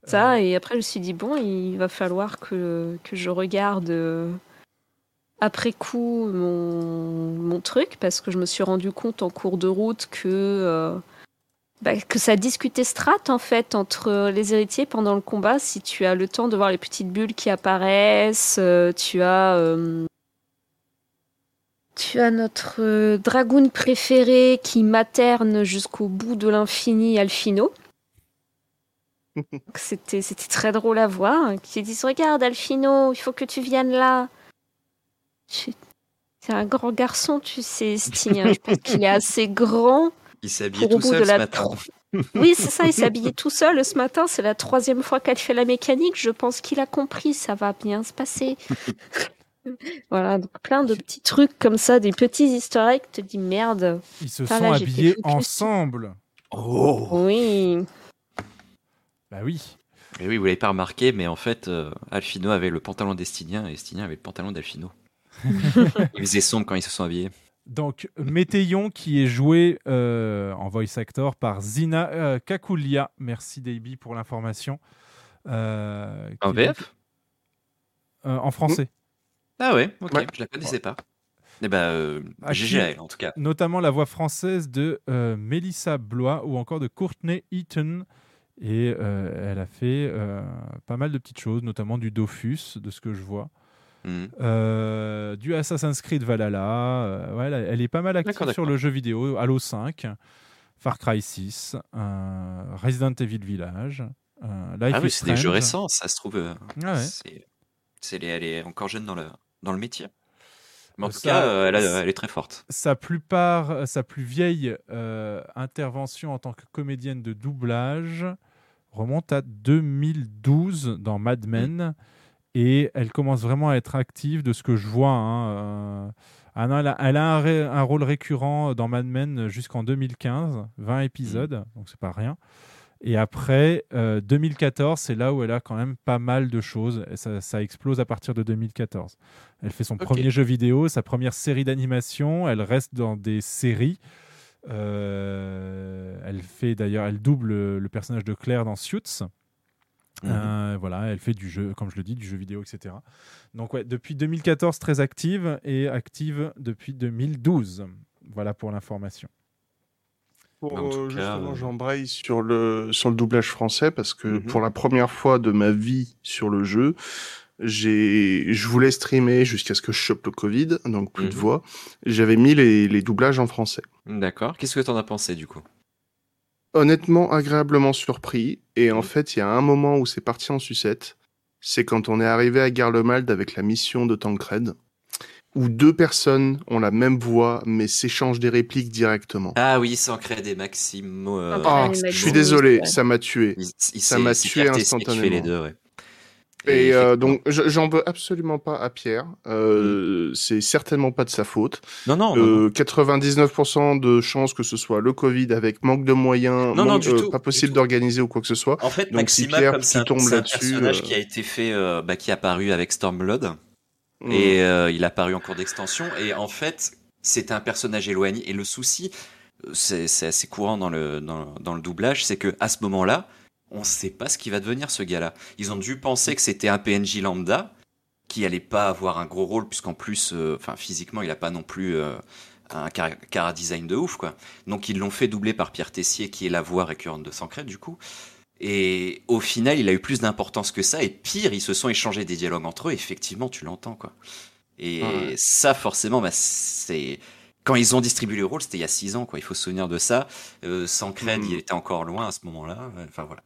Ça, et après, je me suis dit, bon, il va falloir que, que je regarde euh, après coup mon, mon truc, parce que je me suis rendu compte en cours de route que, euh, bah, que ça discutait strat, en fait, entre les héritiers pendant le combat. Si tu as le temps de voir les petites bulles qui apparaissent, euh, tu as. euh, tu as notre dragoon préféré qui materne jusqu'au bout de l'infini Alfino. C'était c'était très drôle à voir. Qui disent Regarde, Alfino, il faut que tu viennes là. C'est un grand garçon, tu sais, Stigien. Je pense qu'il est assez grand. Il s'est habillé Pour au tout seul de ce matin. Oui, c'est ça, il s'est habillé tout seul ce matin. C'est la troisième fois qu'elle fait la mécanique. Je pense qu'il a compris, ça va bien se passer. voilà, donc plein de petits trucs comme ça, des petits eggs. Tu te dis merde. Ils se sont là, habillés ensemble. Oh Oui. Bah oui. Mais oui, vous l'avez pas remarqué, mais en fait, euh, Alfino avait le pantalon d'Estinien et Estinien avait le pantalon d'Alfino. Il faisait sombre quand ils se sont habillés. Donc, Météion qui est joué euh, en voice actor par Zina euh, Kakulia. Merci Davey pour l'information. Euh, En VF? Euh, En français. Ah ouais, ok, Ouais. je la connaissais pas. Eh ben, euh, À GG qui- à elle, en tout cas. Notamment la voix française de euh, Mélissa Blois ou encore de Courtney Eaton. Et euh, elle a fait euh, pas mal de petites choses, notamment du Dofus, de ce que je vois. Mhm. Euh, du Assassin's Creed Valhalla. euh, ouais, elle, est pas mal active sur le jeu vidéo. Halo 5, Far Cry 6, euh, Resident Evil Village, euh, Life ah is oui, c'est des jeux récents, ça se trouve. Ah ouais. les- elle est encore jeune dans le, dans le métier. Mais en tout ça- cas, elle, a- elle est très forte. Sa plupart, sa plus vieille intervention en tant que comédienne de doublage remonte à 2012 dans Mad Men et elle commence vraiment à être active de ce que je vois. hein, euh, non, elle a, elle a un, ré- un rôle récurrent dans Mad Men jusqu'en 2015, 20 épisodes, donc c'est pas rien. Et après, euh, 2014, c'est là où elle a quand même pas mal de choses. Et ça, ça explose à partir de 2014. Elle fait son premier jeu vidéo, sa première série d'animation. Elle reste dans des séries. Euh, elle fait d'ailleurs, elle double le personnage de Claire dans Suits. Euh, voilà, elle fait du jeu, comme je le dis, du jeu vidéo, etc. Donc ouais, depuis 2014, très active et active depuis 2012. Voilà pour l'information. Pour, euh, justement, euh, j'embraye sur le, sur le doublage français parce que Mhm. pour la première fois de ma vie sur le jeu, j'ai, je voulais streamer jusqu'à ce que je chope le Covid, donc plus de Mhm. voix. J'avais mis les, les doublages en français. D'accord. Qu'est-ce que t'en as pensé du coup? Honnêtement, agréablement surpris. Et en fait, il y a un moment où c'est parti en sucette. C'est quand on est arrivé à Garlemald avec la mission de Tancred, où deux personnes ont la même voix mais s'échangent des répliques directement. Ah oui, sans créer des Maximo. euh, Ah, Max- je suis désolé, ça m'a tué. Il- il- ça m'a tué instantanément. les deux, ouais. Et, euh, donc, je- j'en veux absolument pas à Pierre. Euh, C'est certainement pas de sa faute. Non, non, non, Euh, 99% de chances que ce soit le Covid avec manque de moyens, Non, non, manque- du tout, pas possible d'organiser ou quoi que ce soit. En fait, donc si Maxima, Pierre comme c'est tu un, c'est un personnage qui a été fait, bah, qui est apparu avec Stormblood, Mm. et il a apparu en cours d'extension, et en fait, c'était un personnage éloigné. Et le souci, c'est c'est assez courant dans le, dans, dans le doublage, c'est que à ce moment-là, on sait pas ce qui va devenir ce gars-là. Ils ont dû penser que c'était un PNJ lambda, qui allait pas avoir un gros rôle, puisqu'en plus, euh, enfin physiquement, il a pas non plus euh, un cara, design de ouf, quoi. Donc ils l'ont fait doubler par Pierre Tessier, qui est la voix récurrente de Sancred, du coup. Et au final, il a eu plus d'importance que ça. Et pire, ils se sont échangés des dialogues entre eux. Effectivement, tu l'entends, quoi. Et Ouais. ça, forcément, bah, c'est quand ils ont distribué le rôle, c'était il y a six ans, quoi. Il faut se souvenir de ça. Euh, Sancred, Mhm. il était encore loin à ce moment-là. Enfin voilà.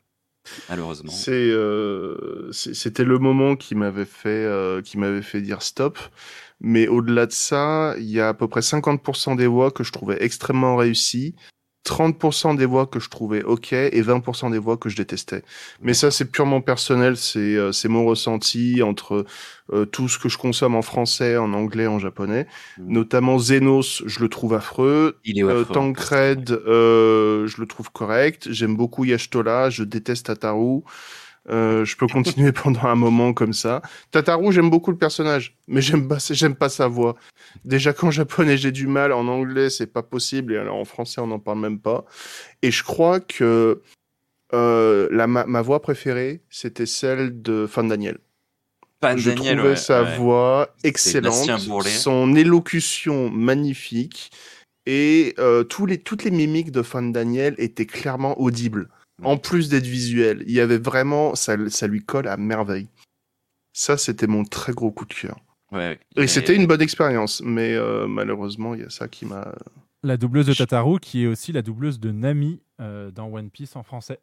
Malheureusement. Euh, c'est- c'était le moment qui m'avait fait, euh, qui m'avait fait dire stop. Mais au-delà de ça, il y a à peu près 50% des voix que je trouvais extrêmement réussies, 30% des voix que je trouvais ok et 20% des voix que je détestais. Mais ça, c'est purement personnel, c'est, euh, c'est mon ressenti entre euh, tout ce que je consomme en français, en anglais, en japonais. Notamment Zenos, je le trouve affreux. Il est Euh, affreux, Tancred, euh, je le trouve correct. J'aime beaucoup Yashtola, je déteste Tataru. Euh, je peux continuer pendant un moment comme ça. Tataru, j'aime beaucoup le personnage, mais j'aime pas, j'aime pas sa voix. Déjà qu'en japonais j'ai du mal, en anglais c'est pas possible, et alors en français on n'en parle même pas. Et je crois que euh, la, ma, ma voix préférée, c'était celle de Fan Daniel. Fan je Daniel, trouvais ouais, sa ouais. voix excellente, son élocution magnifique, et euh, tous les, toutes les mimiques de Fan Daniel étaient clairement audibles. En plus d'être visuel, il y avait vraiment, ça, ça lui colle à merveille. Ça, c'était mon très gros coup de cœur. Ouais, Et mais- c'était une bonne expérience, mais euh, malheureusement, il y a ça qui m'a. La doubleuse de Tataru, qui est aussi la doubleuse de Nami euh, dans One Piece en français.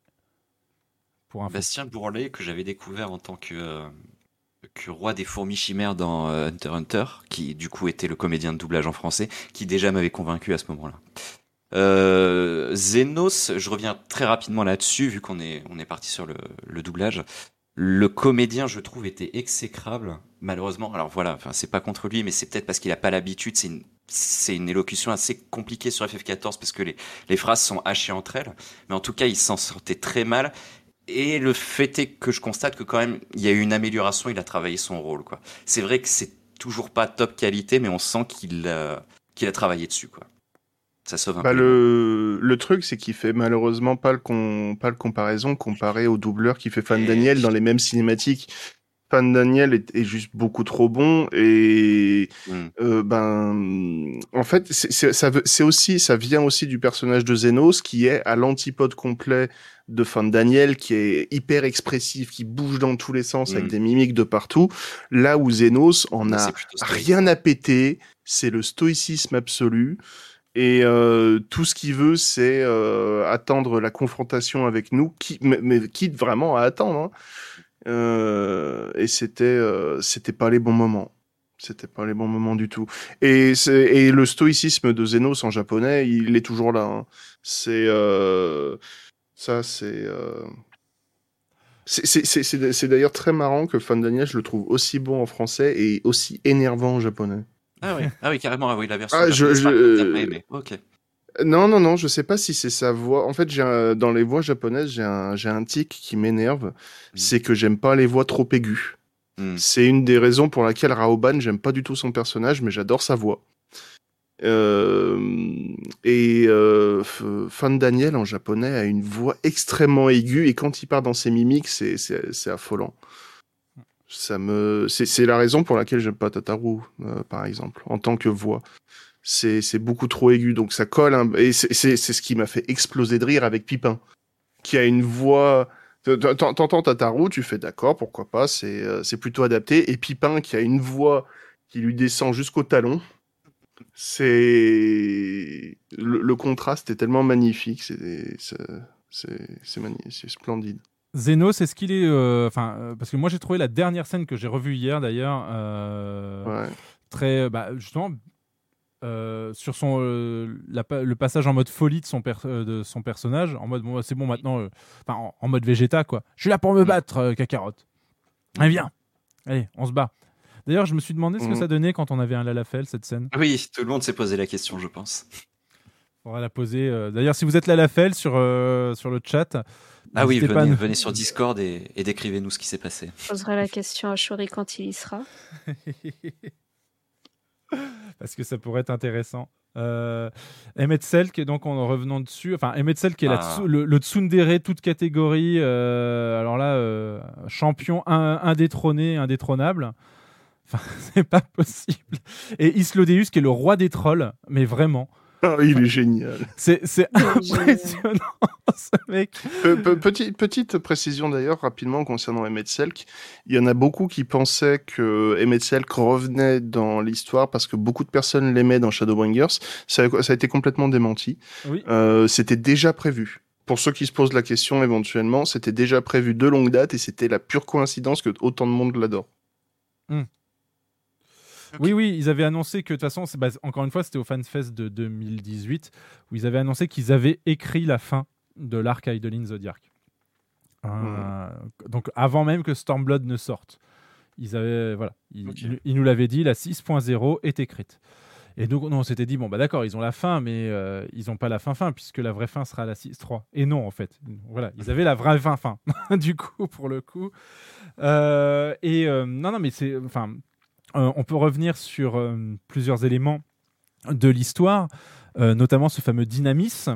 pour un Bastien Bourlet, que j'avais découvert en tant que, euh, que roi des fourmis chimères dans euh, Hunter x Hunter, qui du coup était le comédien de doublage en français, qui déjà m'avait convaincu à ce moment-là. Euh, Zenos, je reviens très rapidement là-dessus, vu qu'on est, on est parti sur le, le doublage. Le comédien, je trouve, était exécrable. Malheureusement, alors voilà, enfin, c'est pas contre lui, mais c'est peut-être parce qu'il a pas l'habitude. C'est une, c'est une élocution assez compliquée sur FF14 parce que les, les phrases sont hachées entre elles. Mais en tout cas, il s'en sortait très mal. Et le fait est que je constate que quand même, il y a eu une amélioration. Il a travaillé son rôle, quoi. C'est vrai que c'est toujours pas top qualité, mais on sent qu'il a, qu'il a travaillé dessus, quoi. Ça sauve un Bah, peu. le, le truc, c'est qu'il fait malheureusement pas le, con, pas le comparaison comparé au doubleur qui fait Fan Daniel dans les mêmes cinématiques. Fan Daniel est, est juste beaucoup trop bon et euh, ben en fait c'est ça c'est aussi ça vient aussi du personnage de Zenos qui est à l'antipode complet de Fan Daniel qui est hyper expressif qui bouge dans tous les sens avec Mm. des mimiques de partout là où Zenos en a rien à péter c'est le stoïcisme absolu et euh, tout ce qu'il veut, c'est euh, attendre la confrontation avec nous, qui, mais, mais quitte vraiment à attendre. hein. Euh, et c'était, euh, c'était pas les bons moments. C'était pas les bons moments du tout. Et, et le stoïcisme de Zenos en japonais, il est toujours là. hein. C'est euh, ça, c'est- c'est d'ailleurs très marrant que Fan Daniel, je le trouve aussi bon en français et aussi énervant en japonais. Ah oui, ah oui, carrément, ah oui, la version Ah, je- je- aimé. Ok. Non, non, non, je sais pas si c'est sa voix. En fait, j'ai un- dans les voix japonaises, j'ai un, j'ai un tic qui m'énerve. C'est que j'aime pas les voix trop aiguës. C'est une des raisons pour laquelle Raoban, j'aime pas du tout son personnage, mais j'adore sa voix. Euh, et euh, Fan Daniel en japonais a une voix extrêmement aiguë et quand il part dans ses mimiques, c'est c'est c'est affolant. C'est la raison pour laquelle j'aime pas Tataru, euh, par exemple, en tant que voix. C'est beaucoup trop aigu, donc ça colle. un- Et c'est ce qui m'a fait exploser de rire avec Pipin, qui a une voix. T'ent- T'entends Tataru, tu fais d'accord, pourquoi pas, c'est euh, c'est plutôt adapté. Et Pipin qui a une voix qui lui descend jusqu'au talon. C'est le, contraste est tellement magnifique, c'est c'est c'est c'est magni- c'est splendide. Zeno, c'est ce qu'il est. euh, Enfin, euh, parce que moi j'ai trouvé la dernière scène que j'ai revue hier d'ailleurs euh, très, bah, justement, euh, sur son euh, la le passage en mode folie de son per- euh, de son personnage, en mode bon, c'est bon maintenant, euh, en, en mode Vegeta quoi. Je suis là pour me battre, euh, Kakarot. Allez viens, allez, on se bat. D'ailleurs, je me suis demandé ce que Mhm. ça donnait quand on avait un Lalafell cette scène. Oui, tout le monde s'est posé la question, je pense. On va la poser. euh, D'ailleurs, si vous êtes Lalafell sur euh, sur le chat. Ah oui, venez, nous- venez sur Discord et, et décrivez-nous ce qui s'est passé. Je poserai la question à Shuri quand il y sera. parce que ça pourrait être intéressant. Euh, Emmett Selk, donc en revenant dessus, enfin Emmett Selk qui est Ah. le, le tsundere toute catégorie, euh, alors là, euh, champion un- indétrôné, indétrônable. Enfin, c'est pas possible. Et Islodeus qui est le roi des trolls, mais vraiment. Ah, il est génial. C'est c'est impressionnant, ce mec. Pe- pe- petit- petite précision d'ailleurs, rapidement, concernant Emmett Selk. Il y en a beaucoup qui pensaient que Emmett Selk revenait dans l'histoire parce que beaucoup de personnes l'aimaient dans Shadowbringers. Ça, a- ça a été complètement démenti. Oui. Euh, c'était déjà prévu. Pour ceux qui se posent la question éventuellement, c'était déjà prévu de longue date et c'était la pure coïncidence que autant de monde l'adore. Hmm. Oui, oui, ils avaient annoncé que de toute façon, bah, encore une fois, c'était au FanFest de 2018 où ils avaient annoncé qu'ils avaient écrit la fin de l'arc Idolin Zodiac. Euh, Donc avant même que Stormblood ne sorte, ils avaient voilà, ils, nous l'avaient dit, la 6.0 est écrite. Et donc non, on s'était dit bon bah d'accord, ils ont la fin, mais euh, ils n'ont pas la fin fin puisque la vraie fin sera la 6.3. Et non en fait, voilà, ils avaient la vraie fin fin. du coup pour le coup. Euh, et euh, non non mais c'est enfin euh, on peut revenir sur euh, plusieurs éléments de l'histoire, euh, notamment ce fameux Dynamis,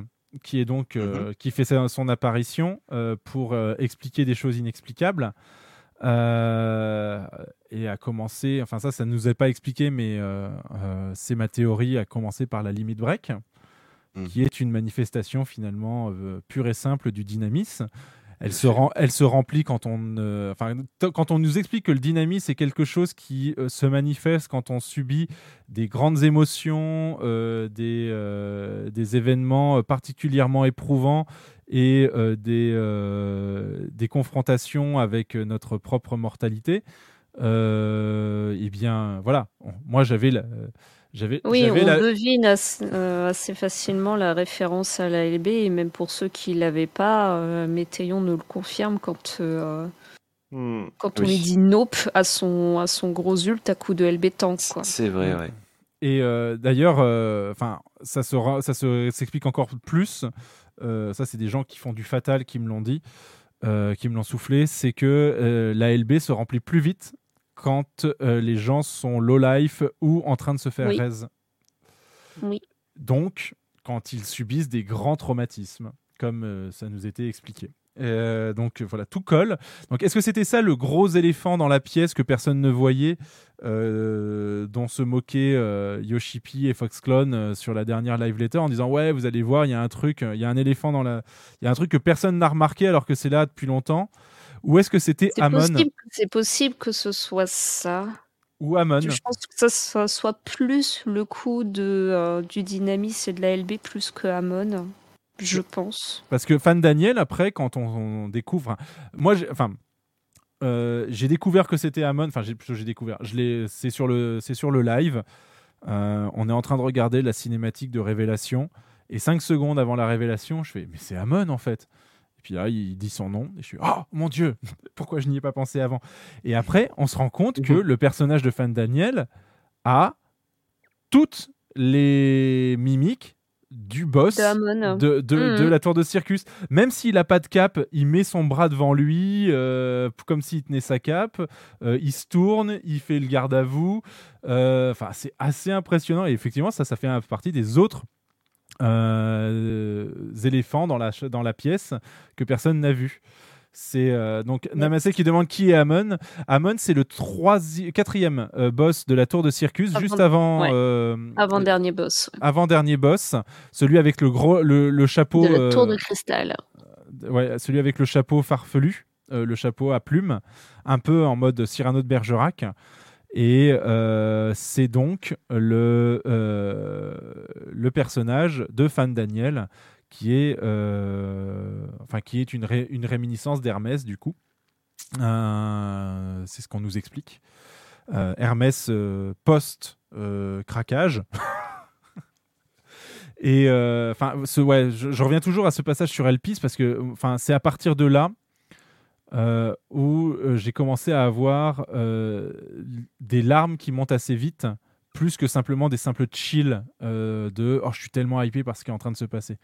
qui est donc euh, qui fait son apparition euh, pour euh, expliquer des choses inexplicables. Euh, et a commencé, enfin ça, ça ne nous est pas expliqué, mais euh, euh, c'est ma théorie, a commencé par la limite break, qui est une manifestation finalement euh, pure et simple du dynamis. Elle se, rem- elle se remplit quand on, euh, enfin, quand on nous explique que le dynamis c'est quelque chose qui euh, se manifeste quand on subit des grandes émotions, euh, des, euh, des événements particulièrement éprouvants et des, des confrontations avec notre propre mortalité, eh bien, voilà. Moi, j'avais. J'avais, Oui, j'avais on la- devine assez, euh, assez facilement la référence à la LB, et même pour ceux qui ne l'avaient pas, euh, Météon nous le confirme quand, euh, Hmm, quand on lui dit nope à son, à son gros ult à coup de LB tank. Quoi. C'est vrai, ouais. Et euh, d'ailleurs, euh, enfin, ça se ra- ça se s'explique encore plus. Euh, ça, c'est des gens qui font du fatal qui me l'ont dit, euh, qui me l'ont soufflé. C'est que euh, la LB se remplit plus vite quand euh, les gens sont low life ou en train de se faire Oui. raise. Oui. Donc, quand ils subissent des grands traumatismes, comme euh, ça nous était expliqué. Euh, donc voilà, tout colle. Donc est-ce que c'était ça le gros éléphant dans la pièce que personne ne voyait, dont se moquaient Yoshipi et Foxclone sur la dernière live letter en disant ouais vous allez voir il y a un truc, il y a un éléphant dans la, il y a un truc que personne n'a remarqué alors que c'est là depuis longtemps. Ou est-ce que c'était C'est Amon possible, c'est possible que ce soit ça. ou Amon Je pense que ça, soit plus le coup de, euh, du dynamisme et de la LB plus que Amon, je pense. Parce que Fan Daniel, après, quand on, on découvre. hein, Moi, j'ai- enfin. euh, j'ai découvert que c'était Amon. Enfin, j'ai plutôt j'ai découvert. Je l'ai. C'est sur le. C'est sur le live. Euh, on est en train de regarder la cinématique de révélation. Et 5 secondes avant la révélation, je fais mais c'est Amon en fait. Puis là, il dit son nom et je suis oh mon dieu, pourquoi je n'y ai pas pensé avant? Et après, on se rend compte que le personnage de Fan Daniel a toutes les mimiques du boss De de, de- Mhm. de la tour de circus. Même s'il a pas de cape, il met son bras devant lui, euh, comme s'il tenait sa cape. Euh, il se tourne, il fait le garde à vous. Euh, Enfin, c'est assez impressionnant. Et effectivement, ça, ça fait partie des autres éléphants dans la, dans la pièce que personne n'a vu. C'est euh, donc Namasé qui demande qui est Amon. Amon, c'est le troisi- quatrième euh, boss de la tour de circus, Avant- juste avant, ouais. euh, Avant dernier boss. avant dernier boss, celui avec le gros le, le chapeau De la tour euh, de cristal. ouais, celui avec le chapeau farfelu, euh, le chapeau à plumes, un peu en mode Cyrano de Bergerac. Et euh, c'est donc le, euh, le personnage de Fan Daniel qui est, euh, enfin, qui est une, une réminiscence d'Hermès, du coup. Euh, c'est ce qu'on nous explique. Euh, Hermès euh, post-craquage. Et euh, enfin, ce, ouais, je, je reviens toujours à ce passage sur Elpis parce que, c'est à partir de là euh, où euh, j'ai commencé à avoir euh, des larmes qui montent assez vite, plus que simplement des simples chill de oh je suis tellement hypé par ce qui est en train de se passer.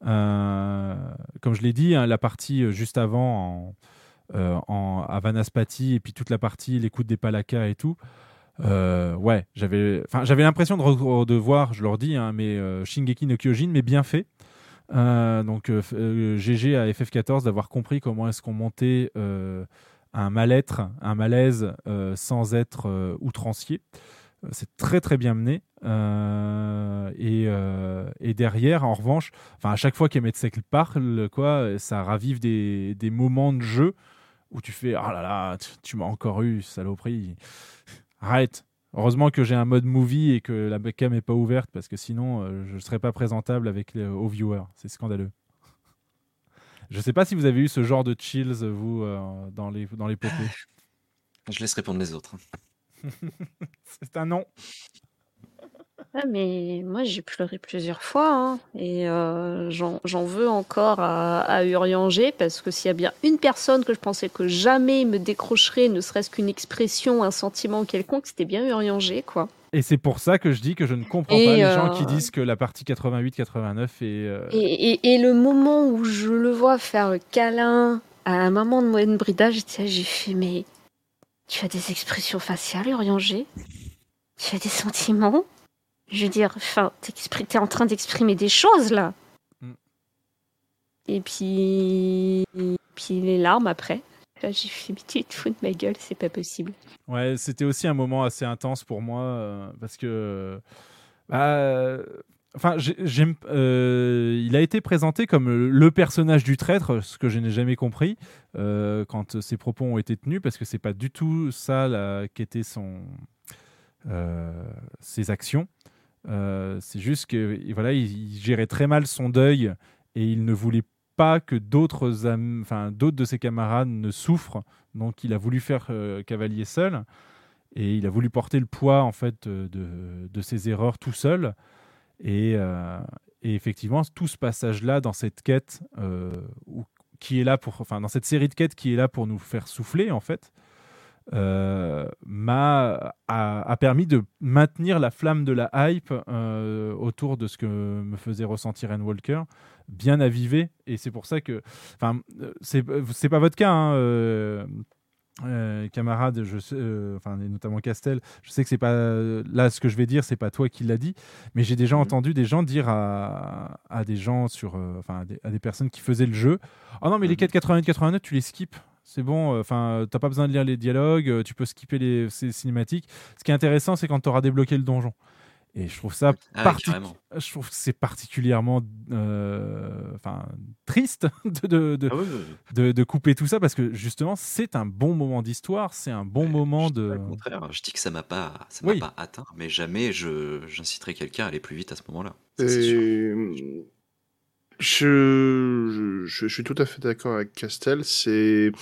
Comme je l'ai dit, hein, la partie juste avant en, en à Vanaspati et puis toute la partie l'écoute des palakas et tout. ouais, j'avais, j'avais l'impression de, de voir, je leur dis, hein, mais Shingeki no Kyojin, mais bien fait. Euh, donc euh, f- euh, GG à FF14 d'avoir compris comment est-ce qu'on montait euh, un mal-être, un malaise euh, sans être euh, outrancier. Euh, C'est très très bien mené. Euh, et, euh, derrière, en revanche, à chaque fois qu'Emetsek parle, quoi, ça ravive des, des moments de jeu où tu fais ah là là, tu, tu m'as encore eu, saloperie. Arrête. Heureusement que j'ai un mode movie et que la cam est pas ouverte parce que sinon euh, je ne serais pas présentable avec les, aux viewers. C'est scandaleux. Je sais pas si vous avez eu ce genre de chills vous euh, dans les dans les. Je laisse répondre les autres. C'est un non. Ah, mais moi j'ai pleuré plusieurs fois hein, et euh, j'en j'en veux encore à, à Urianger parce que s'il y a bien une personne que je pensais que jamais me décrocherait, ne serait-ce qu'une expression, un sentiment quelconque, c'était bien Urianger quoi. Et c'est pour ça que je dis que je ne comprends Et, pas les gens euh, qui disent que la partie 88-89 est. euh, Et, et- et le moment où je le vois faire le câlin à un moment de moyenne bridage, j'ai fait mais tu as des expressions faciales Urianger Tu as des sentiments? Je veux dire, enfin, t'es en train d'exprimer des choses là. Mm. Et puis, puis les larmes après. Là, j'ai fait mais tu te fous de ma gueule, c'est pas possible. Ouais, c'était aussi un moment assez intense pour moi euh, parce que. bah, euh, Enfin, j'ai- j'aime. euh, il a été présenté comme le- personnage du traître, ce que je n'ai jamais compris euh, quand ses propos ont été tenus, parce que c'est pas du tout ça là, qu'étaient son ses actions. Euh, c'est juste que voilà, il, gérait très mal son deuil et il ne voulait pas que d'autres enfin, d'autres de ses camarades ne souffrent. Donc il a voulu faire euh, cavalier seul et il a voulu porter le poids en fait euh, de, de ses erreurs tout seul. Et, effectivement, tout ce passage-là dans cette quête euh, qui est là pour, enfin, dans cette série de quêtes qui est là pour nous faire souffler en fait, euh, m'a a, a permis de maintenir la flamme de la hype euh, autour de ce que me faisait ressentir Anne Walker, bien avivé. Et c'est pour ça que, enfin, c'est c'est pas votre cas. hein, euh, euh, camarade, je sais, enfin et notamment Castel, je sais que c'est pas là ce que je vais dire, c'est pas toi qui l'as dit, mais j'ai déjà entendu des gens dire à, à des gens sur, enfin à des, à des personnes qui faisaient le jeu, oh non mais les 4,88 tu les skips, c'est bon, euh, enfin t'as pas besoin de lire les dialogues, euh, tu peux skipper les, ces cinématiques. Ce qui est intéressant, c'est quand tu auras débloqué le donjon. Et je trouve ça, Ah parti- carrément. je trouve que c'est particulièrement, euh, enfin triste de, de, de, Ah oui, oui, de- de couper tout ça parce que justement c'est un bon moment d'histoire, c'est un bon moment de. Au contraire, je dis que ça m'a pas, ça m'a Oui. pas atteint, mais jamais je j'inciterai quelqu'un à aller plus vite à ce moment-là. Et je, je, je suis tout à fait d'accord avec Castel. C'est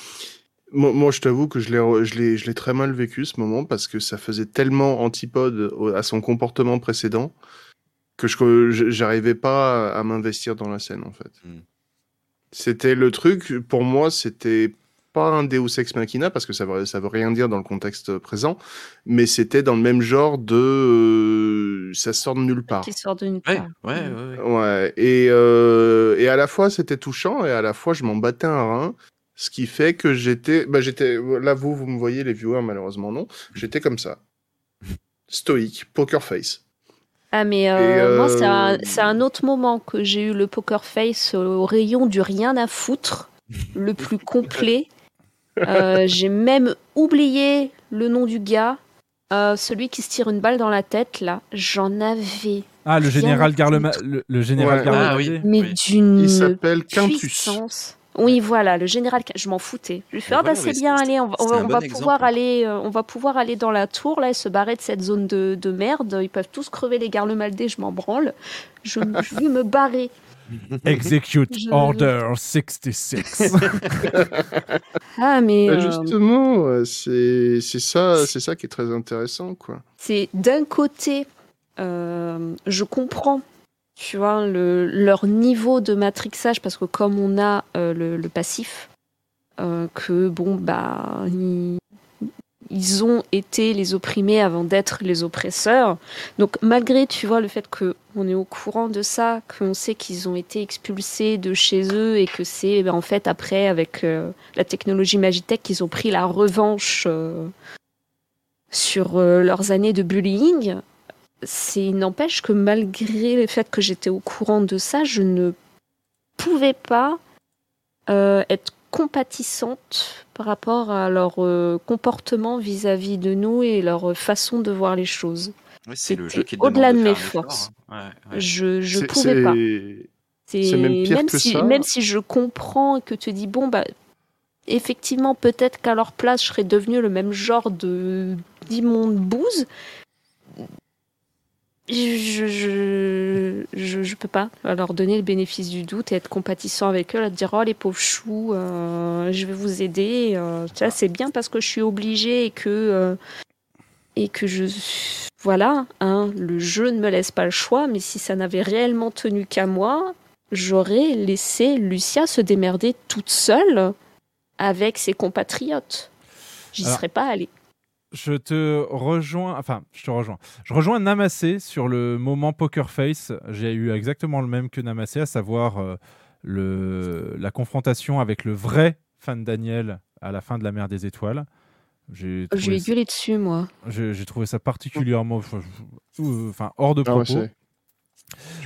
moi, moi, je t'avoue que je l'ai, je l'ai, je l'ai très mal vécu ce moment parce que ça faisait tellement antipode à son comportement précédent que je, j'arrivais pas à, à m'investir dans la scène en fait. C'était le truc pour moi, c'était pas un Deus ex machina parce que ça veut, ça veut rien dire dans le contexte présent, mais c'était dans le même genre de euh, ça sort de nulle part. Qui sort de nulle part. ouais, ouais, ouais. Ouais, et, euh, et à la fois c'était touchant et à la fois je m'en battais un rein, ce qui fait que j'étais, bah j'étais, là vous vous me voyez les viewers malheureusement non, j'étais comme ça, stoïque, poker face. Ah mais euh, euh, moi c'est un, c'est un autre moment que j'ai eu le poker face au rayon du rien à foutre, le plus complet. Euh, j'ai même oublié le nom du gars, euh, celui qui se tire une balle dans la tête là. J'en avais. Ah le général Garlema, le, le général Ouais. Garlema. Ah oui. Mais Oui. d'une Il s'appelle Quintus. puissance. Oui, voilà, le général. Je m'en foutais. Je lui fais ah bah c'est bien, allez, on va, on bon pouvoir aller, euh, on va pouvoir aller dans la tour là et se barrer de cette zone de, de merde. Ils peuvent tous crever les garlemaldés, je m'en branle. Je, je vais me barrer. Execute Je- Order 66. Ah mais Bah, euh, justement, ouais, c'est c'est ça, c'est ça qui est très intéressant quoi. c'est d'un côté, euh, je comprends, tu vois, le, leur niveau de matrixage parce que comme on a euh, le, le passif, euh, que bon bah ils, ils ont été les opprimés avant d'être les oppresseurs. Donc malgré, tu vois, le fait que on est au courant de ça, qu'on sait qu'ils ont été expulsés de chez eux et que c'est ben, en fait après avec euh, la technologie Magitech qu'ils ont pris la revanche euh, sur euh, leurs années de bullying. C'est n'empêche que malgré le fait que j'étais au courant de ça, je ne pouvais pas être compatissante par rapport à leur euh, comportement vis-à-vis de nous et leur façon de voir les choses. Ouais, c'est le jeu C'était qui te demande au-delà de, mes forces. hein. Ouais, ouais. Je je pouvais pas. c'est- même pire que si, ça. même si je comprends et que tu dis bon bah effectivement peut-être qu'à leur place je serais devenu le même genre de d'immonde bouse. Je, je, je, je peux pas leur donner le bénéfice du doute et être compatissant avec eux, leur dire oh les pauvres choux, euh, je vais vous aider. euh, ça c'est bien parce que je suis obligée et que euh, et que je voilà, hein, le jeu ne me laisse pas le choix, mais si ça n'avait réellement tenu qu'à moi, j'aurais laissé Lucia se démerder toute seule avec ses compatriotes. J'y Alors- serais pas allée. Je te rejoins, enfin, je te rejoins. Je rejoins Namassé sur le moment Poker Face. J'ai eu exactement le même que Namassé, à savoir euh, le, la confrontation avec le vrai fan Daniel à la fin de la mer des étoiles. J'ai Je lui ai trouvé, gueulé dessus, moi. j'ai- trouvé ça particulièrement, enfin, hors de Ah ouais, propos. c'est-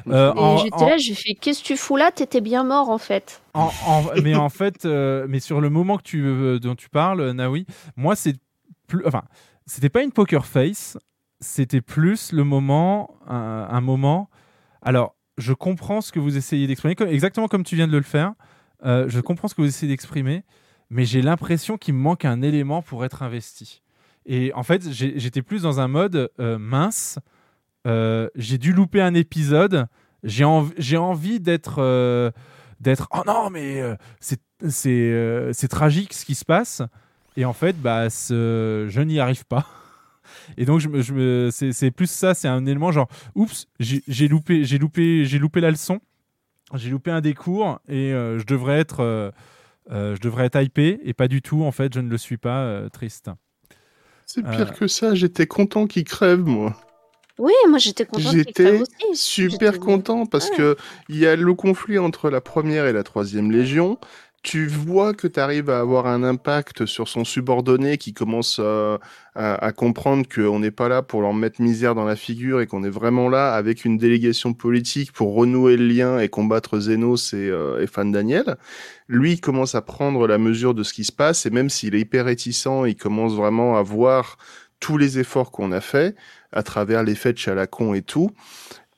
Euh, j'étais en- là, j'ai fait Qu'est-ce que tu fous là? T'étais bien mort en fait. En- en- mais en fait, euh, mais sur le moment que tu, euh, dont tu parles, Naoui, moi, c'est Enfin, c'était pas une poker face, c'était plus le moment, un, moment. Alors, je comprends ce que vous essayez d'exprimer, exactement comme tu viens de le faire. Euh, je comprends ce que vous essayez d'exprimer, mais j'ai l'impression qu'il me manque un élément pour être investi. Et en fait, j'étais plus dans un mode euh, mince. euh, j'ai dû louper un épisode. J'ai env- j'ai envie d'être. d'être oh non mais c'est tragique ce qui se passe et en fait bah ce- je n'y arrive pas et donc je me, je me- c'est c'est plus ça c'est un élément genre oups j'ai j'ai loupé j'ai loupé j'ai loupé la leçon j'ai loupé un des cours et euh, je devrais être euh, euh, je devrais être hypé et pas du tout en fait je ne le suis pas euh, triste C'est pire Euh, que ça, j'étais content qu'il crève, moi. Oui, moi j'étais crève J'étais super content parce Ouais. que il y a le conflit entre la première et la troisième légion. Tu vois que tu arrives à avoir un impact sur son subordonné qui commence à, à- à comprendre qu'on n'est pas là pour leur mettre misère dans la figure et qu'on est vraiment là avec une délégation politique pour renouer le lien et combattre Zénos et, euh, Fan Daniel. Lui il commence à prendre la mesure de ce qui se passe et même s'il est hyper réticent, il commence vraiment à voir tous les efforts qu'on a fait à travers les fêtes Chalacon et tout.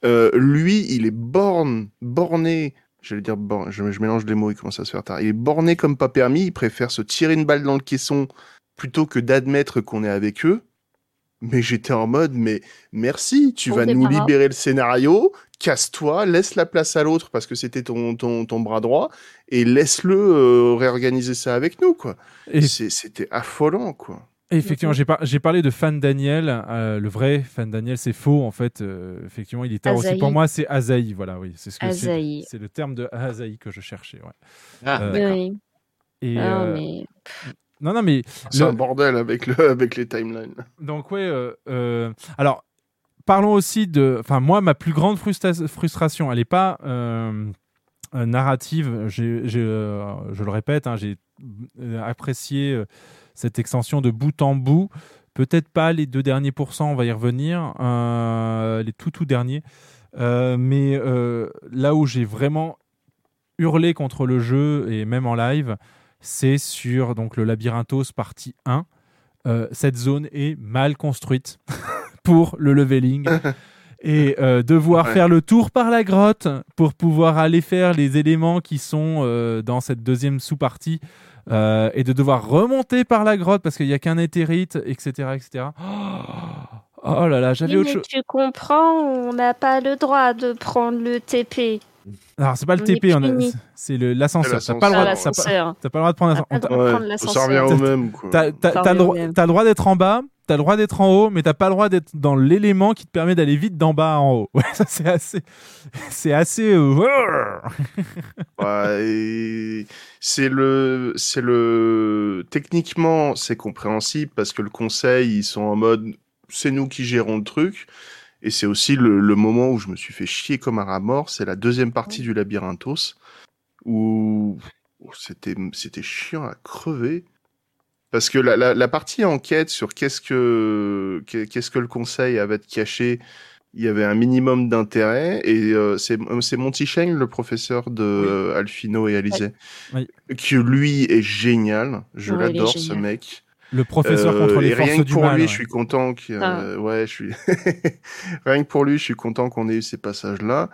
Euh, lui, il est borne, borné. J'allais dire borne, je, je mélange les mots, il commence à se faire tard. Il est borné comme pas permis, il préfère se tirer une balle dans le caisson plutôt que d'admettre qu'on est avec eux. Mais j'étais en mode, mais merci, tu Bon, vas nous libérer le scénario, casse-toi, laisse la place à l'autre parce que c'était ton, ton, ton bras droit, et laisse-le euh, réorganiser ça avec nous, quoi. Et- C'était affolant, quoi. Effectivement, j'ai par- j'ai parlé de Fan Daniel. euh, le vrai Fan Daniel, c'est faux en fait. euh, effectivement, il est tard aussi. Pour moi, c'est Azaï. Voilà, oui, c'est ce que c'est. Azaï. C'est le terme de Azaï que je cherchais. Ouais. Ah, Euh, d'accord. Oui. Et Ah, euh, mais- non, non, mais C'est le- un bordel avec, le, avec les timelines. donc ouais. euh, euh, alors, parlons aussi de. Enfin, moi, ma plus grande frustra- frustration, elle n'est pas narrative. J'ai- j'ai, euh, je le répète, hein, j'ai apprécié euh, cette extension de bout en bout. Peut-être pas les deux derniers pourcents, on va y revenir, euh, les tout tout derniers. Euh, mais euh, là où j'ai vraiment hurlé contre le jeu et même en live, c'est sur donc le Labyrinthos partie 1. Euh, cette zone est mal construite pour le leveling. Et euh, devoir Ouais. faire le tour par la grotte pour pouvoir aller faire les éléments qui sont euh, dans cette deuxième sous-partie euh, et de devoir remonter par la grotte parce qu'il n'y a qu'un éthérite, etc. etc. Oh, oh là là, j'avais autre chose. tu comprends, on n'a pas le droit de prendre le TP. Alors, c'est pas le On TP, on a- puni. c'est le- l'ascenseur. T'as pas le droit, l'ascenseur. t'as pas- le droit de prendre l'ascenseur. l'ascenseur. au même, quoi. T'as le revient au droit- même. t'as le droit d'être en bas, t'as le droit d'être en haut, mais t'as pas le droit d'être dans l'élément qui te permet d'aller vite d'en bas en haut. Ouais, ça c'est assez, c'est assez. euh, Ouais, et c'est le, c'est le, techniquement, c'est compréhensible parce que le conseil, ils sont en mode, c'est nous qui gérons le truc. Et c'est aussi le, le moment où je me suis fait chier comme un rat mort. C'est la deuxième partie du labyrinthos où, c'était, c'était chiant à crever. Parce que la, la, la partie enquête sur qu'est-ce que, qu'est- qu'est-ce que le conseil avait de caché, il y avait un minimum d'intérêt et euh, c'est c'est Monty Shane, le professeur de euh, Alfino et Alizé, Oui. qui lui est génial. Je Ouais, l'adore ce mec. Le professeur contre les rien forces que du pour mal. lui, ouais. je suis content que Ah. ouais, je suis rien que pour lui, je suis content qu'on ait eu ces passages-là.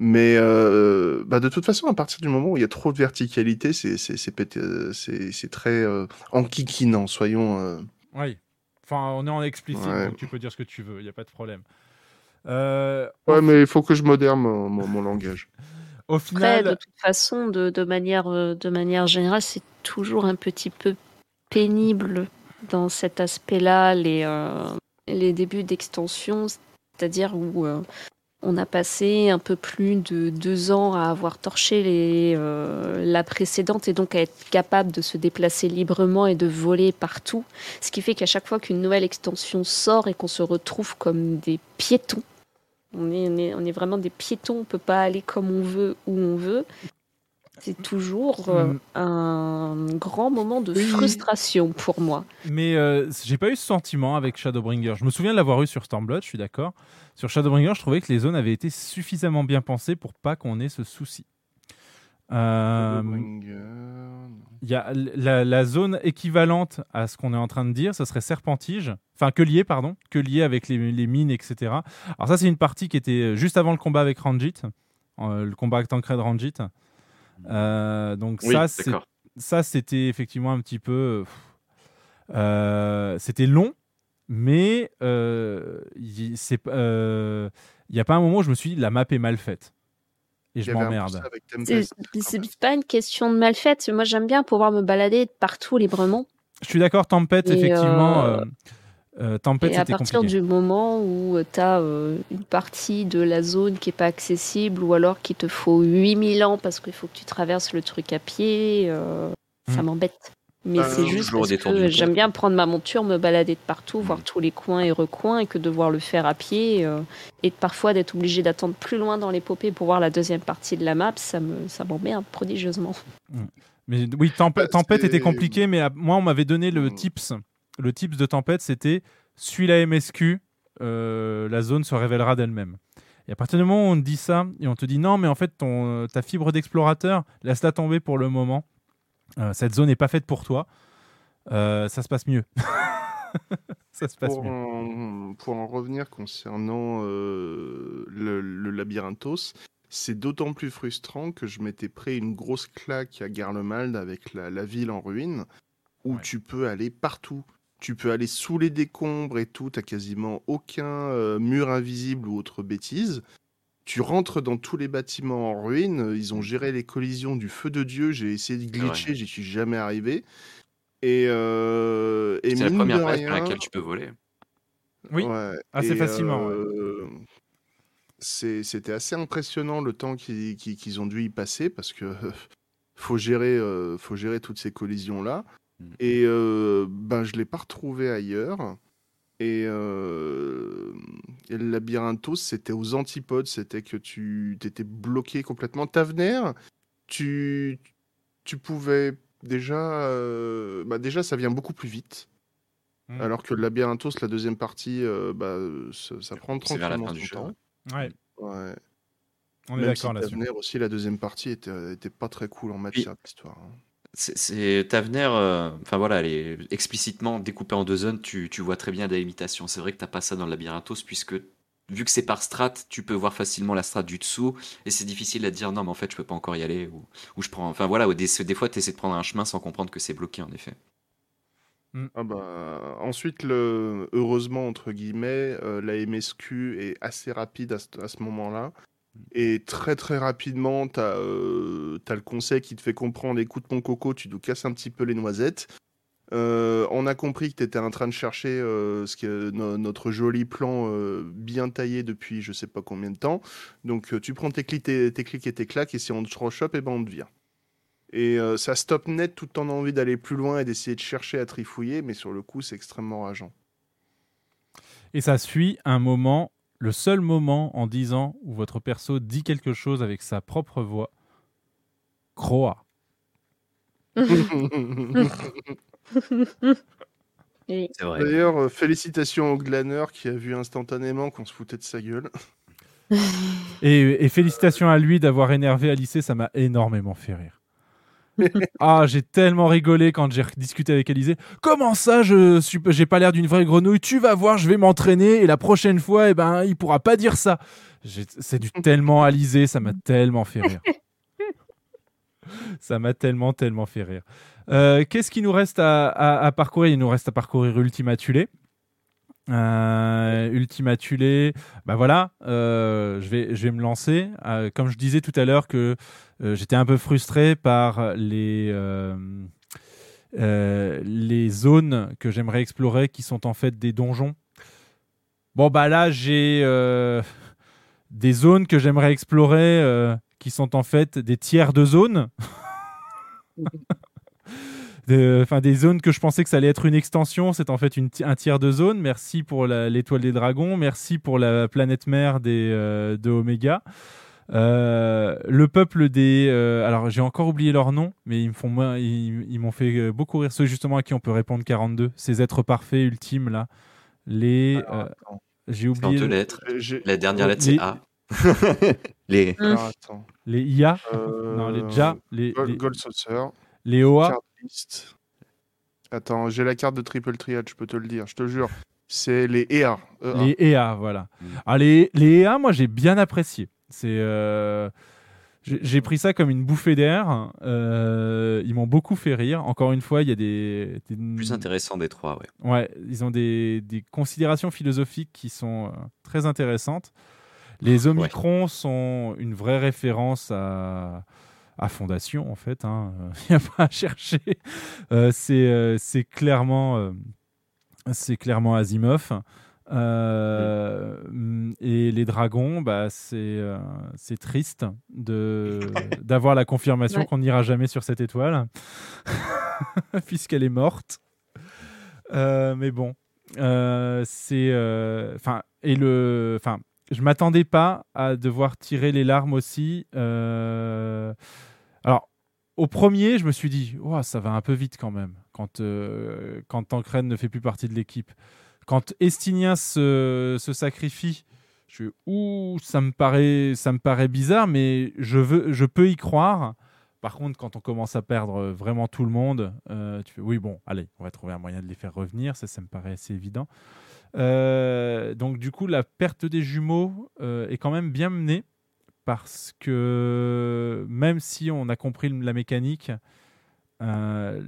Mais euh, bah de toute façon, à partir du moment où il y a trop de verticalité, c'est c'est c'est pété- euh, c'est c'est très euh, enquiquinant. Soyons euh, Oui. Enfin, on est en explicite, Ouais. donc tu peux dire ce que tu veux, il n'y a pas de problème. Euh, ouais, mais il faut que je modère mon, mon, mon langage. au Après, final, de toute façon, de, de manière, euh, de manière générale, c'est toujours un petit peu pénible dans cet aspect-là, les, euh, les débuts d'extension, c'est-à-dire où euh, on a passé un peu plus de deux ans à avoir torché les, euh, la précédente et donc à être capable de se déplacer librement et de voler partout. Ce qui fait qu'à chaque fois qu'une nouvelle extension sort et qu'on se retrouve comme des piétons, on est, on est, on est vraiment des piétons, on peut pas aller comme on veut, où on veut. C'est toujours euh, Mm. un grand moment de frustration pour moi. mais euh, j'ai pas eu ce sentiment avec Shadowbringer. Je me souviens de l'avoir eu sur Stormblood, je suis d'accord. Sur Shadowbringer, je trouvais que les zones avaient été suffisamment bien pensées pour pas qu'on ait ce souci. Euh, Il y a la, la zone équivalente à ce qu'on est en train de dire, ça serait Serpentige, enfin que lié, pardon, que lié avec les, les mines, etc. Alors ça, c'est une partie qui était juste avant le combat avec Ranjit, euh, le combat avec Tancred Ranjit. Euh, donc Oui, ça, c'était effectivement un petit peu, euh, euh, c'était long, mais euh, il euh, n'y a pas un moment où je me suis dit la map est mal faite. Et je m'emmerde. C'est pas une question de mal faite. Moi, j'aime bien pouvoir me balader partout librement. Je suis d'accord, Tempête, Et, effectivement. euh, euh, euh, Tempête, Et à partir compliqué. du moment où tu as une partie de la zone qui est pas accessible ou alors qu'il te faut 8000 ans parce qu'il faut que tu traverses le truc à pied, euh, ça Mm. m'embête. Mais Bah, c'est juste parce que j'aime bien prendre ma monture, me balader de partout, voir tous les coins et recoins et que devoir le faire à pied euh, et parfois d'être obligé d'attendre plus loin dans l'épopée pour voir la deuxième partie de la map, ça me ça m'emmerde prodigieusement. Mais oui, Temp- Tempête était compliqué, mais à- moi, on m'avait donné le tips. Le tips de Tempête, c'était suis la MSQ, euh, la zone se révélera d'elle-même. Et à partir du moment où on te dit ça, et on te dit non, mais en fait, ton, ta fibre d'explorateur, laisse-la tomber pour le moment. Euh, cette zone n'est pas faite pour toi. Euh, ça se passe mieux. ça se passe Pour mieux. en, pour en revenir concernant le, le labyrinthos, c'est d'autant plus frustrant que je m'étais pris une grosse claque à Garlemald avec la, la ville en ruine, où tu peux aller partout. Tu peux aller sous les décombres et tout, t'as quasiment aucun euh, mur invisible ou autre bêtise. Tu rentres dans tous les bâtiments en ruine, ils ont géré les collisions du feu de Dieu, j'ai essayé de glitcher, j'y suis jamais arrivé. Et, euh, et C'est la première place rien- laquelle tu peux voler. Oui, Ouais, assez et, facilement, ouais. euh, c'est- C'était assez impressionnant le temps qu'ils ont dû y passer parce que faut gérer, euh, faut gérer toutes ces collisions là. Et euh, ben je l'ai pas retrouvé ailleurs. Et, euh, et le labyrinthos, c'était aux antipodes, c'était que tu étais bloqué complètement. Tavener, tu, tu pouvais déjà, euh, bah déjà ça vient beaucoup plus vite. Mm. Alors que le labyrinthos, la deuxième partie, euh, bah, ça, ça prend C'est vers la tranquillement fin du temps. Ouais. Ouais. On est Même si d'accord là-dessus. Tavener aussi, la deuxième partie était, était pas très cool en matière d'histoire. hein. C'est- Tavener, euh, enfin voilà, elle est explicitement découpée en deux zones. Tu, tu vois très bien des limitations. C'est vrai que t'as pas ça dans le labyrinthos puisque vu que c'est par strat, tu peux voir facilement la strat du dessous et c'est difficile à te dire non mais en fait je peux pas encore y aller ou, ou je prends. Enfin voilà, ou des, des fois tu essaies de prendre un chemin sans comprendre que c'est bloqué en effet. Ah bah, ensuite, le, heureusement, entre guillemets, euh, la MSQ est assez rapide à ce, à ce moment-là. Et très très rapidement, tu as, le conseil qui te fait comprendre, écoute mon coco, tu nous casses un petit peu les noisettes. Euh, on a compris que tu en train de chercher euh, ce que, no- notre joli plan euh, bien taillé depuis je sais pas combien de temps. Donc euh, tu prends tes clics, tes, clics et tes claques et si on te rechoppe, et ben on te vire. Et euh, ça stop net tout en envie d'aller plus loin et d'essayer de chercher à trifouiller, mais sur le coup, c'est extrêmement rageant. Et ça suit un moment, le seul moment en 10 ans où votre perso dit quelque chose avec sa propre voix. Croa. Oui. C'est vrai. D'ailleurs, euh, félicitations au glaneur qui a vu instantanément qu'on se foutait de sa gueule. Et, et félicitations à lui d'avoir énervé Alice, ça m'a énormément fait rire. ah, j'ai tellement rigolé quand j'ai discuté avec Alizé. Comment ça, je suis, j'ai pas l'air d'une vraie grenouille? Tu vas voir, je vais m'entraîner et la prochaine fois, eh ben, il pourra pas dire ça. C'est du tellement Alizé, ça m'a tellement fait rire. Ça m'a tellement, tellement fait rire. Euh, Qu'est-ce qu'il nous reste à, parcourir? Il nous reste à parcourir Ultima Thule. Euh, Ultima Thule, bah voilà, euh, je, vais, je vais me lancer. Euh, comme je disais tout à l'heure que j'étais un peu frustré par les, les zones que j'aimerais explorer qui sont en fait des donjons. Bon, bah là, j'ai des zones que j'aimerais explorer qui sont en fait des tiers de zones. De- Enfin, des zones que je pensais que ça allait être une extension, c'est en fait une un tiers de zone. Merci pour l'étoile des dragons, merci pour la planète mère des, euh, de Omega. Euh, le peuple des. euh, alors, j'ai encore oublié leur nom, mais ils me font moins- ils, ils m'ont fait beaucoup rire. Ceux justement à qui on peut répondre 42. Ces êtres parfaits, ultimes là. Les. euh, j'ai oublié. deux le- lettres. La dernière lettre c'est Les- A. Les. Alors, attends. Les IA Euh, Non, les Ja. Les, Gold, les, Gold Saucer. les OA. Attends, j'ai la carte de Triple Triad, je peux te le dire, je te jure. C'est les EA. EA. Les EA, voilà. Ah, les, les EA, moi, j'ai bien apprécié. C'est, euh, j'ai pris ça comme une bouffée d'air. Euh, ils m'ont beaucoup fait rire. Encore une fois, il y a des, des- Plus intéressant des trois, ouais. Ouais, ils ont des, des considérations philosophiques qui sont euh, très intéressantes. Les Omicrons sont une vraie référence à, à Fondation, en fait. hein. Il n'y a pas à chercher. Euh, c'est euh, c'est clairement, euh, c'est clairement Asimov. Euh, Et les dragons, bah, c'est euh, c'est triste de d'avoir la confirmation Ouais. qu'on n'ira jamais sur cette étoile, puisqu'elle est morte. Euh, mais bon, c'est, enfin, et le, enfin, je m'attendais pas à devoir tirer les larmes aussi. euh, au premier, je me suis dit, Ouah, ça va un peu vite quand même, quand, euh, quand ne fait plus partie de l'équipe. Quand Estinien se, se sacrifie, je suis, ouh, ça me paraît, ça me paraît bizarre, mais je veux, je peux y croire. Par contre, quand on commence à perdre vraiment tout le monde, euh, tu fais oui, bon, allez, on va trouver un moyen de les faire revenir. Ça, ça me paraît assez évident. Euh, donc, du coup, la perte des jumeaux euh, est quand même bien menée parce que même si on a compris la mécanique, euh,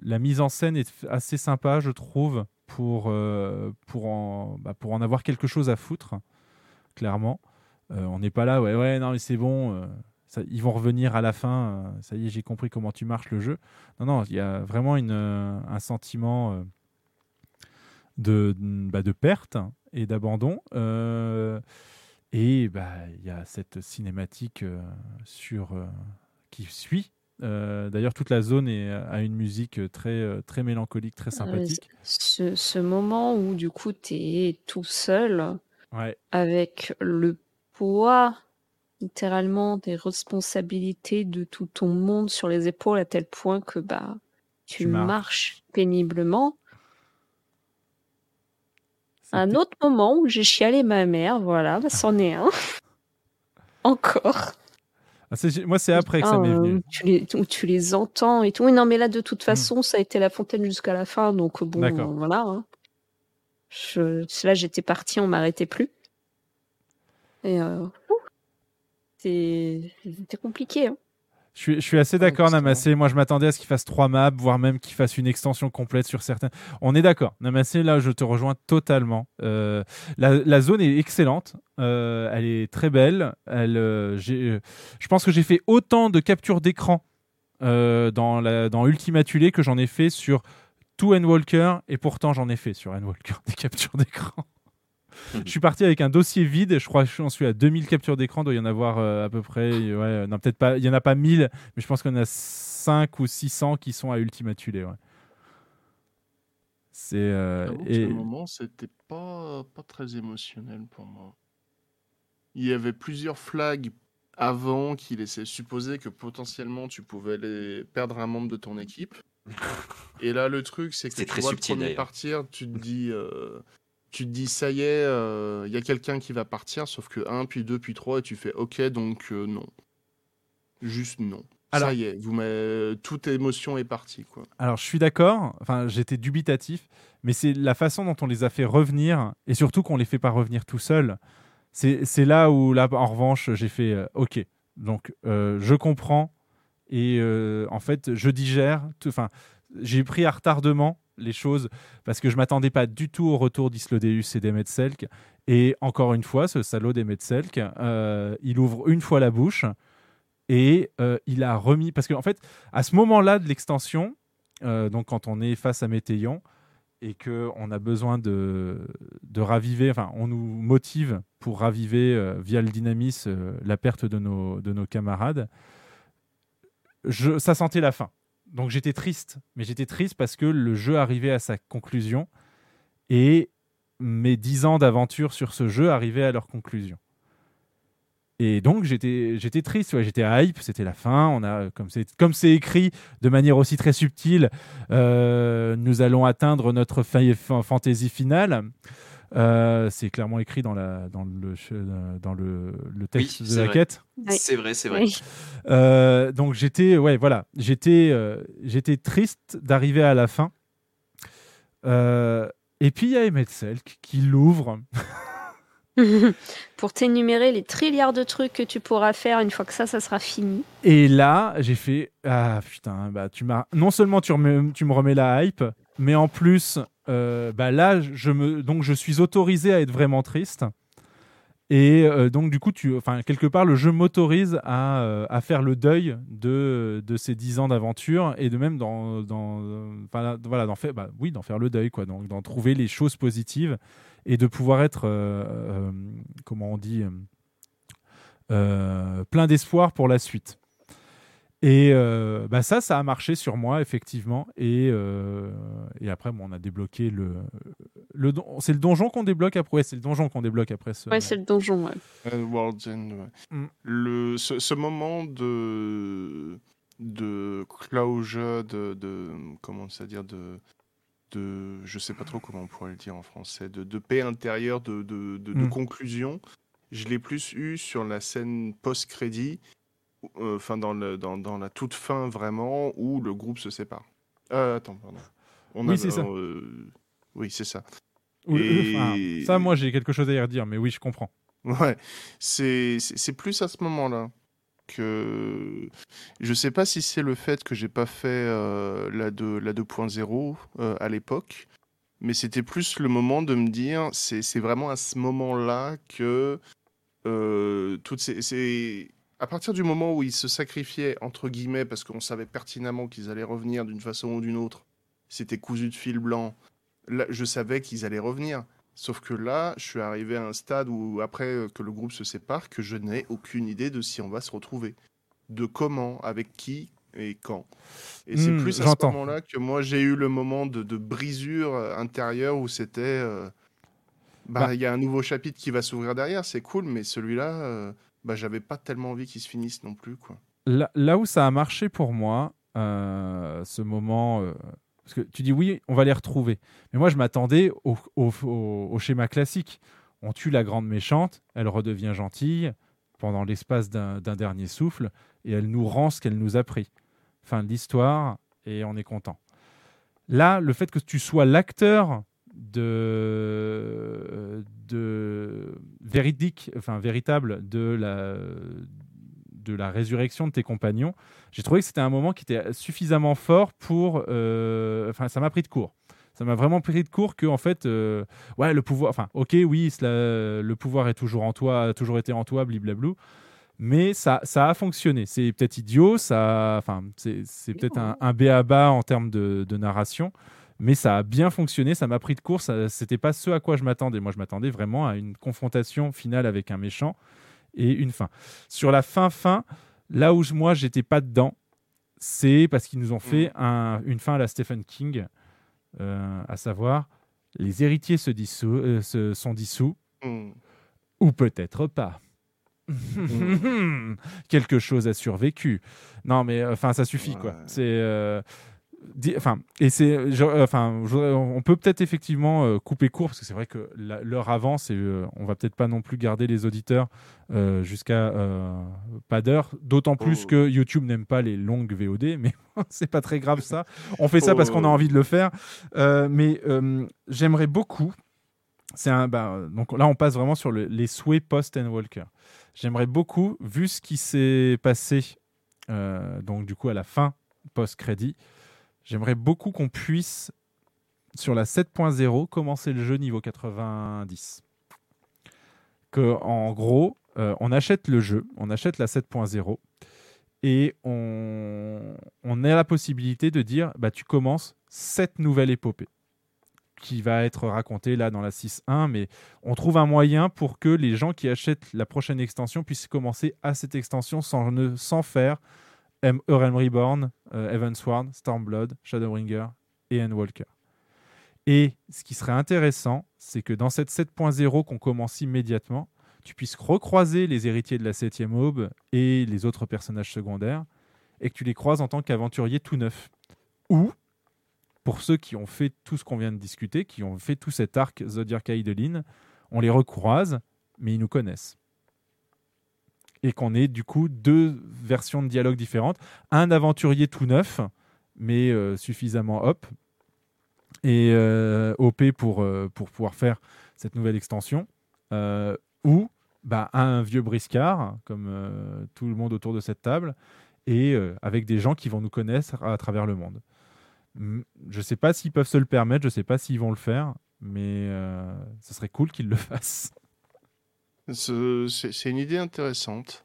la mise en scène est assez sympa, je trouve, pour, euh, pour, en, bah, pour en avoir quelque chose à foutre, clairement. Euh, on n'est pas là, ouais, ouais, non, mais c'est bon, ça- ils vont revenir à la fin, ça y est, j'ai compris comment tu marches le jeu. Non, non, il y a vraiment une, un sentiment de, bah, de perte et d'abandon. Et bah, il y a cette cinématique euh, sur, euh, qui suit. Euh, D'ailleurs, toute la zone est, a une musique très, très mélancolique, très sympathique. Ce, ce moment où du coup tu es tout seul Ouais. avec le poids littéralement des responsabilités de tout ton monde sur les épaules à tel point que bah tu, Tu marches. marches péniblement. Un autre moment où j'ai chialé ma mère, voilà, bah, c'en est un. Encore. Ah, moi, c'est après que ça m'est euh, venu. Où tu, les, tu les entends et tout. Oui, non, mais là, de toute façon, ça a été la fontaine jusqu'à la fin. Donc, bon, euh, voilà. hein. Je, là, j'étais partie, on m'arrêtait plus. Et euh, c'était compliqué. hein. Je suis, je suis assez d'accord, Namassé. Moi, je m'attendais à ce qu'il fasse trois maps, voire même qu'il fasse une extension complète sur certains. On est d'accord. Namassé, là, je te rejoins totalement. Euh, la, la zone est excellente. Euh, elle est très belle. Elle, euh, je pense que j'ai fait autant de captures d'écran dans, la, dans Ultima Thule que j'en ai fait sur tout Endwalker. Et pourtant, j'en ai fait sur Endwalker des captures d'écran. Je suis parti avec un dossier vide. Je crois que j'en suis à 2000 captures d'écran. Il doit y en avoir euh, à peu près. Ouais, non, peut-être pas. Il y en a pas 1000, mais je pense qu'il y en a 5 ou 600 qui sont à Ultima Thule. Ouais. C'est. euh, et- ce moment, c'était pas, pas très émotionnel pour moi. Il y avait plusieurs flags avant qui laissaient supposer que potentiellement tu pouvais les... perdre un membre de ton équipe. Et là, le truc, c'est que tu vois subtil, le premier partir, tu te dis, euh, tu te dis, ça y est, euh, il y a quelqu'un qui va partir, sauf que 1, puis 2, puis 3, et tu fais, ok, donc euh, non. Juste non. Alors- Ça y est, vous toute émotion est partie, quoi. Alors, je suis d'accord. Enfin, j'étais dubitatif, mais c'est la façon dont on les a fait revenir, et surtout qu'on les fait pas revenir tout seuls. C'est là où, là, en revanche, j'ai fait euh, OK. Donc, euh, je comprends, et euh, en fait, je digère. Enfin, j'ai pris à retardement les choses parce que je m'attendais pas du tout au retour d'Islodeus et d'Emetselk. Et encore une fois, ce salaud d'Emetselk, euh, il ouvre une fois la bouche et euh, il a remis parce qu'en fait à ce moment-là de l'extension euh, donc quand on est face à Météion et que on a besoin de, de raviver enfin on nous motive pour raviver via le dynamis la perte de nos, de nos camarades je, ça sentait la fin donc j'étais triste mais j'étais triste parce que le jeu arrivait à sa conclusion et mes dix ans d'aventure sur ce jeu arrivaient à leur conclusion et donc j'étais triste, ouais, j'étais hype, c'était la fin. On a comme c'est écrit de manière aussi très subtile, euh, nous allons atteindre notre fa- fa- fantaisie finale. Euh, c'est clairement écrit dans la dans le che- dans le, le texte Oui, de c'est la vrai. quête. C'est vrai, c'est vrai. Oui. Euh, donc j'étais ouais voilà j'étais euh, j'étais triste d'arriver à la fin. Euh, et puis il y a Emmett Selk qui l'ouvre. Pour t'énumérer les trilliards de trucs que tu pourras faire une fois que ça, sera fini. Et là, j'ai fait ah putain, bah tu m'as non seulement tu, me remets la hype, mais en plus euh, bah là je me donc je suis autorisé à être vraiment triste Et euh, donc, du coup, tu, enfin, quelque part, le jeu m'autorise à, euh, à faire le deuil de, de ces 10 ans d'aventure et de même dans, dans, voilà, d'en faire, bah, oui, d'en faire le deuil, quoi. Donc, d'en trouver les choses positives et de pouvoir être, euh, euh, comment on dit, euh, plein d'espoir pour la suite. Et euh, bah ça, ça a marché sur moi, effectivement. Et, euh, et après, bon, on a débloqué le. le c'est le donjon qu'on débloque après. Ouais, c'est le donjon qu'on débloque après ce. Ouais, c'est le donjon, ouais. World's End, ouais. Mm. Le, ce, ce moment de, de closure, de, de comment ça dire, de, de, je sais pas trop comment on pourrait le dire en français, de, de paix intérieure, de, de, de, de Mm. conclusion, je l'ai plus eu sur la scène post-crédit, euh, enfin dans, le, dans, dans la toute fin vraiment, où le groupe se sépare. Euh, attends, pardon. On Oui, c'est ça. euh, oui, c'est ça. Ou- Et- enfin, ça, moi, j'ai quelque chose à y redire, mais oui, je comprends. Ouais, c'est plus à ce moment-là que je sais pas si c'est le fait que j'ai pas fait euh, la 2 la 2.0 euh, à l'époque, mais c'était plus le moment de me dire c'est vraiment à ce moment-là que euh, toutes ces c'est à partir du moment où ils se sacrifiaient entre guillemets parce qu'on savait pertinemment qu'ils allaient revenir d'une façon ou d'une autre, c'était cousu de fil blanc. Je savais qu'ils allaient revenir. Sauf que là, je suis arrivé à un stade où, après euh, que le groupe se sépare, que je n'ai aucune idée de si on va se retrouver. De comment, avec qui et quand. Et c'est Hmm, plus à ce moment-là que moi, j'ai eu le moment de, de brisure euh, intérieure où c'était... euh, bah, Bah. il y a un nouveau chapitre qui va s'ouvrir derrière, c'est cool, mais celui-là, euh, bah, j'avais pas tellement envie qu'il se finisse non plus, quoi. Là, là où ça a marché pour moi, euh, ce moment. Parce que tu dis oui, on va les retrouver. Mais moi, je m'attendais au, schéma classique. On tue la grande méchante, elle redevient gentille pendant l'espace d'un dernier souffle et elle nous rend ce qu'elle nous a pris. Fin de l'histoire et on est content. Là, le fait que tu sois l'acteur de, de enfin véritable de la, de la résurrection de tes compagnons, j'ai trouvé que c'était un moment qui était suffisamment fort pour. euh, Enfin, ça m'a pris de court. Ça m'a vraiment pris de court que en fait, euh, ouais, le pouvoir. Enfin, ok, oui, cela- le pouvoir est toujours en toi, a toujours été en toi, bliblablou. Mais ça, ça a fonctionné. C'est peut-être idiot, ça, enfin, c'est peut-être un, un béaba en termes de, de narration, mais ça a bien fonctionné. Ça m'a pris de court. ça- C'était pas ce à quoi je m'attendais. Moi, je m'attendais vraiment à une confrontation finale avec un méchant et une fin. Sur la fin fin, là où je- moi j'étais pas dedans, c'est parce qu'ils nous ont fait un- une fin à la Stephen King, euh, à savoir les héritiers se, dissous, euh, se sont dissous, Mm. ou peut-être pas. Quelque chose a survécu. Non, mais euh, enfin, ça suffit quoi. C'est euh, enfin et c'est euh, enfin on peut peut-être effectivement euh, couper court parce que c'est vrai que l'heure avance et euh, on va peut-être pas non plus garder les auditeurs jusqu'à euh, pas d'heure. D'autant plus que YouTube n'aime pas les longues VOD, mais c'est pas très grave ça. On fait ça parce qu'on a Oh. envie de le faire. Euh, mais euh, j'aimerais beaucoup. C'est un, bah, donc là, on passe vraiment sur le- les souhaits post and Walker. J'aimerais beaucoup, vu ce qui s'est passé, donc du coup à la fin post-crédit, j'aimerais beaucoup qu'on puisse, sur la 7.0, commencer le jeu niveau 90. Que, en gros, euh, on achète le jeu, on achète la 7.0 et on, on a la possibilité de dire bah, tu commences cette nouvelle épopée qui va être racontée là dans la 6.1, mais on trouve un moyen pour que les gens qui achètent la prochaine extension puissent commencer à cette extension sans, ne, sans faire Realm Reborn, euh, Evansward, Stormblood, Shadowbringer et Endwalker. Et ce qui serait intéressant, c'est que dans cette 7.0 qu'on commence immédiatement, tu puisses recroiser les héritiers de la 7e aube et les autres personnages secondaires, et que tu les croises en tant qu'aventurier tout neuf. Ou, pour ceux qui ont fait tout ce qu'on vient de discuter, qui ont fait tout cet arc Zodiac Aidelin, on les recroise, mais ils nous connaissent. Et qu'on ait du coup deux versions de dialogue différentes. Un aventurier tout neuf, mais euh, suffisamment hop, et euh, OP pour, euh, pour pouvoir faire cette nouvelle extension. Ou bah, un vieux briscard, comme tout le monde autour de cette table, et avec des gens qui vont nous connaître à travers le monde. Je ne sais pas s'ils peuvent se le permettre, je ne sais pas s'ils vont le faire, mais ce serait cool qu'ils le fassent. Ce- C'est une idée intéressante.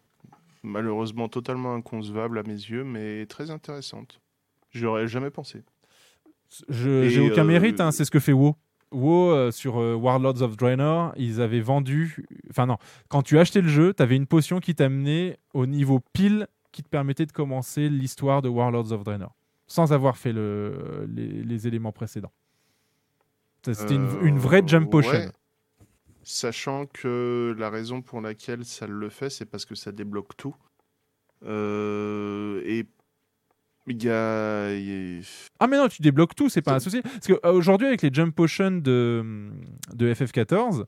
Malheureusement totalement inconcevable à mes yeux, mais très intéressante. J'aurais jamais pensé. J'ai aucun euh, mérite, hein, c'est ce que fait WoW. WoW euh, sur euh, Warlords of Draenor, ils avaient vendu. Enfin, non, quand tu achetais le jeu, tu avais une potion qui t'amenait au niveau pile qui te permettait de commencer l'histoire de Warlords of Draenor sans avoir fait le, les, les éléments précédents. C'était une, une vraie jump potion. Ouais. Sachant que la raison pour laquelle ça le fait, c'est parce que ça débloque tout. Euh, et il y a. Ah mais non, tu débloques tout, c'est pas un souci. Parce qu'aujourd'hui, avec les jump potions de, de FF14,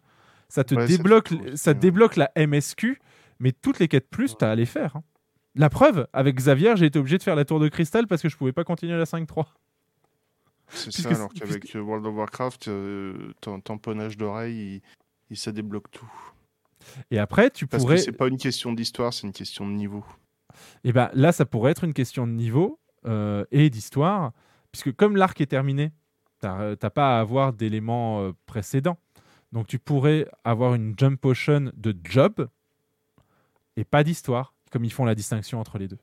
ça te Ouais, débloque, ça débloque la MSQ, mais toutes les quêtes plus, t'as à les faire. hein. La preuve, avec Xavier, j'ai été obligé de faire la tour de cristal parce que je pouvais pas continuer la 5-3. C'est ça, alors qu'avec euh, World of Warcraft, euh, ton tamponnage d'oreille, il, il- ça débloque tout. Et après, tu Parce pourrais. que c'est pas une question d'histoire, c'est une question de niveau. Et ben là, ça pourrait être une question de niveau euh, et d'histoire, puisque comme l'arc est terminé, t'as t'as pas à avoir d'éléments euh, précédents. Donc tu pourrais avoir une jump potion de job et pas d'histoire, comme ils font la distinction entre les deux.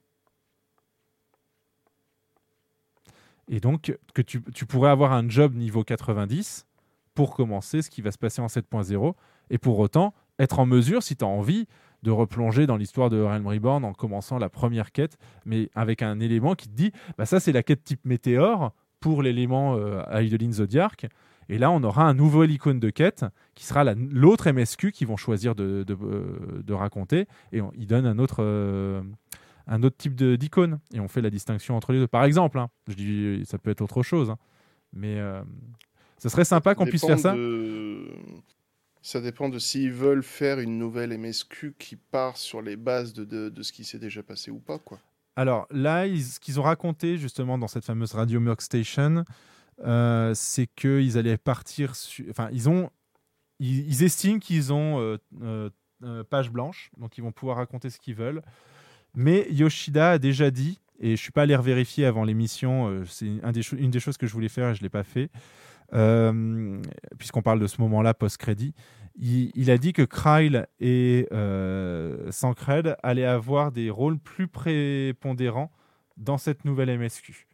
Et donc que tu, tu pourrais avoir un job niveau 90 pour commencer ce qui va se passer en 7.0 et pour autant être en mesure, si tu as envie, de replonger dans l'histoire de Realm Reborn en commençant la première quête, mais avec un élément qui te dit bah ça c'est la quête type météore pour l'élément euh, Zodiac. Et là, on aura un nouveau icône de quête qui sera la- l'autre MSQ qu'ils vont choisir de, euh, de raconter. Et on, ils donnent un autre, euh, un autre type d'icône. Et on fait la distinction entre les deux. Par exemple, hein, je dis, ça peut être autre chose. hein, mais ça serait sympa qu'on puisse faire ça. de- Ça dépend de s'ils veulent faire une nouvelle MSQ qui part sur les bases de, de, de ce qui s'est déjà passé ou pas, quoi. Alors là, ils- ce qu'ils ont raconté justement dans cette fameuse Radio Merc Station, euh, c'est qu'ils allaient partir. Enfin, ils ont. Ils, ils estiment qu'ils ont euh, euh, euh, page blanche, donc ils vont pouvoir raconter ce qu'ils veulent. Mais Yoshida a déjà dit, et je suis pas allé revérifier avant l'émission, c'est un des cho- une des choses que je voulais faire et je l'ai pas fait, puisqu'on parle de ce moment-là post-crédit. Il, a dit que Kryle et euh, Sancred allaient avoir des rôles plus prépondérants dans cette nouvelle MSQ.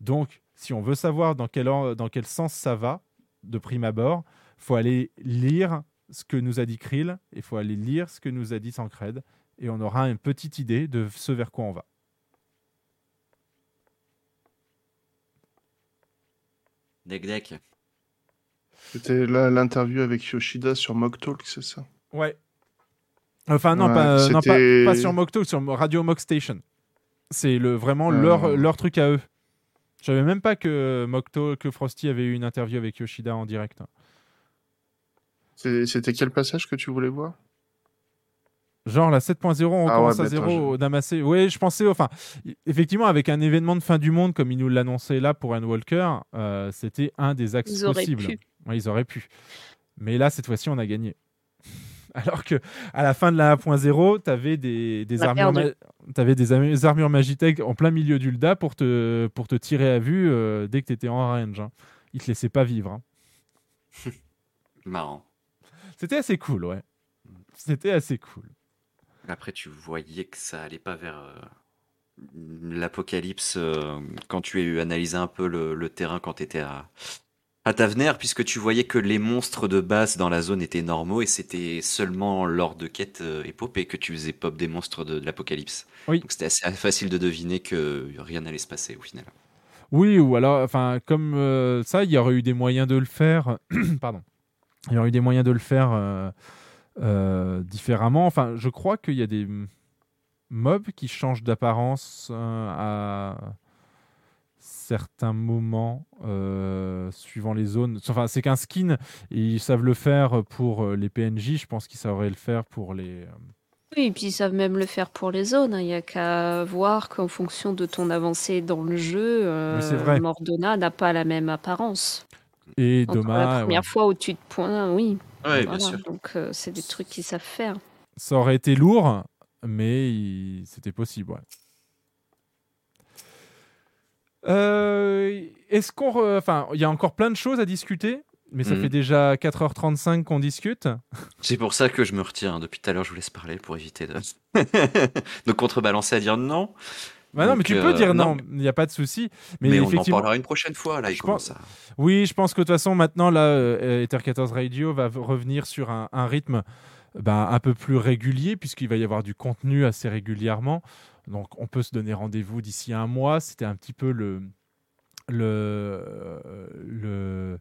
Donc, si on veut savoir dans quel, dans quel sens ça va, de prime abord, faut aller lire ce que nous a dit Krill, et il faut aller lire ce que nous a dit Sancred, et on aura une petite idée de ce vers quoi on va. Deck. C'était là l'interview avec Yoshida sur Mock Talk, c'est ça? Ouais. Enfin, non, Ouais, pas, euh, non, pas, sur Mocktalk, sur Radio Mock Station. C'est le, vraiment Euh. leur, leur truc à eux. Je savais même pas que Mocktalk, que Frosty avait eu une interview avec Yoshida en direct. C'est- C'était quel passage que tu voulais voir? Genre la 7.0, on Ah commence ouais, à zéro au Damassé. Oui, je pensais, enfin, effectivement, avec un événement de fin du monde comme ils nous l'annonçaient là pour Anne Walker, euh, c'était un des axes Ils possibles. pu. Ouais, ils auraient pu. Mais là, cette fois-ci, on a gagné. Alors que à la fin de la 1.0, tu avais des, armures, perdu. ma- t'avais des am- des armures Magitech en plein milieu du LDA pour te, pour te tirer à vue euh, dès que tu étais en range. Hein. Ils te laissaient pas vivre. hein. Marrant. C'était assez cool, ouais. C'était assez cool. Après, tu voyais que ça allait pas vers euh, l'apocalypse euh, quand tu as eu analysé un peu le, le terrain quand tu étais à, à Tavener, puisque tu voyais que les monstres de base dans la zone étaient normaux et c'était seulement lors de quêtes euh, épopées que tu faisais pop des monstres de, de l'apocalypse. Oui. Donc c'était assez facile de deviner que rien n'allait se passer au final. Oui, ou alors, enfin, comme euh, ça, il y aurait eu des moyens de le faire. Pardon. Il y aurait eu des moyens de le faire euh, différemment. Enfin, je crois qu'il y a des mobs qui changent d'apparence à certains moments euh, suivant les zones. Enfin, c'est qu'un skin et ils savent le faire pour euh, les PNJ. Je pense qu'ils sauraient le faire pour les. euh, Oui, et puis ils savent même le faire pour les zones. hein. Il n'y a qu'à voir qu'en fonction de ton avancée dans le jeu, euh. Mordona n'a pas la même apparence. Et Entre dommage. La première fois où tu te pointes, oui. Ouais, bien sûr. Donc euh, c'est des trucs qu'ils savent faire. Ça aurait été lourd, mais il- c'était possible. ouais. Euh, Est-ce qu'on, re- enfin, il y a encore plein de choses à discuter. Mais ça Mhm. fait déjà 4h35 qu'on discute. C'est pour ça que je me retire. Depuis tout à l'heure, je vous laisse parler pour éviter de, de contrebalancer à dire non. Bah non, mais tu peux euh, dire non, il n'y a pas de souci. Mais, Mais, on en parlera une prochaine fois. Là, Je pense- à. Oui, je pense que de toute façon, maintenant, là, euh, Ether 14 Radio va revenir sur un, un rythme ben, un peu plus régulier, puisqu'il va y avoir du contenu assez régulièrement. Donc, on peut se donner rendez-vous d'ici un mois. C'était un petit peu le. Le, le,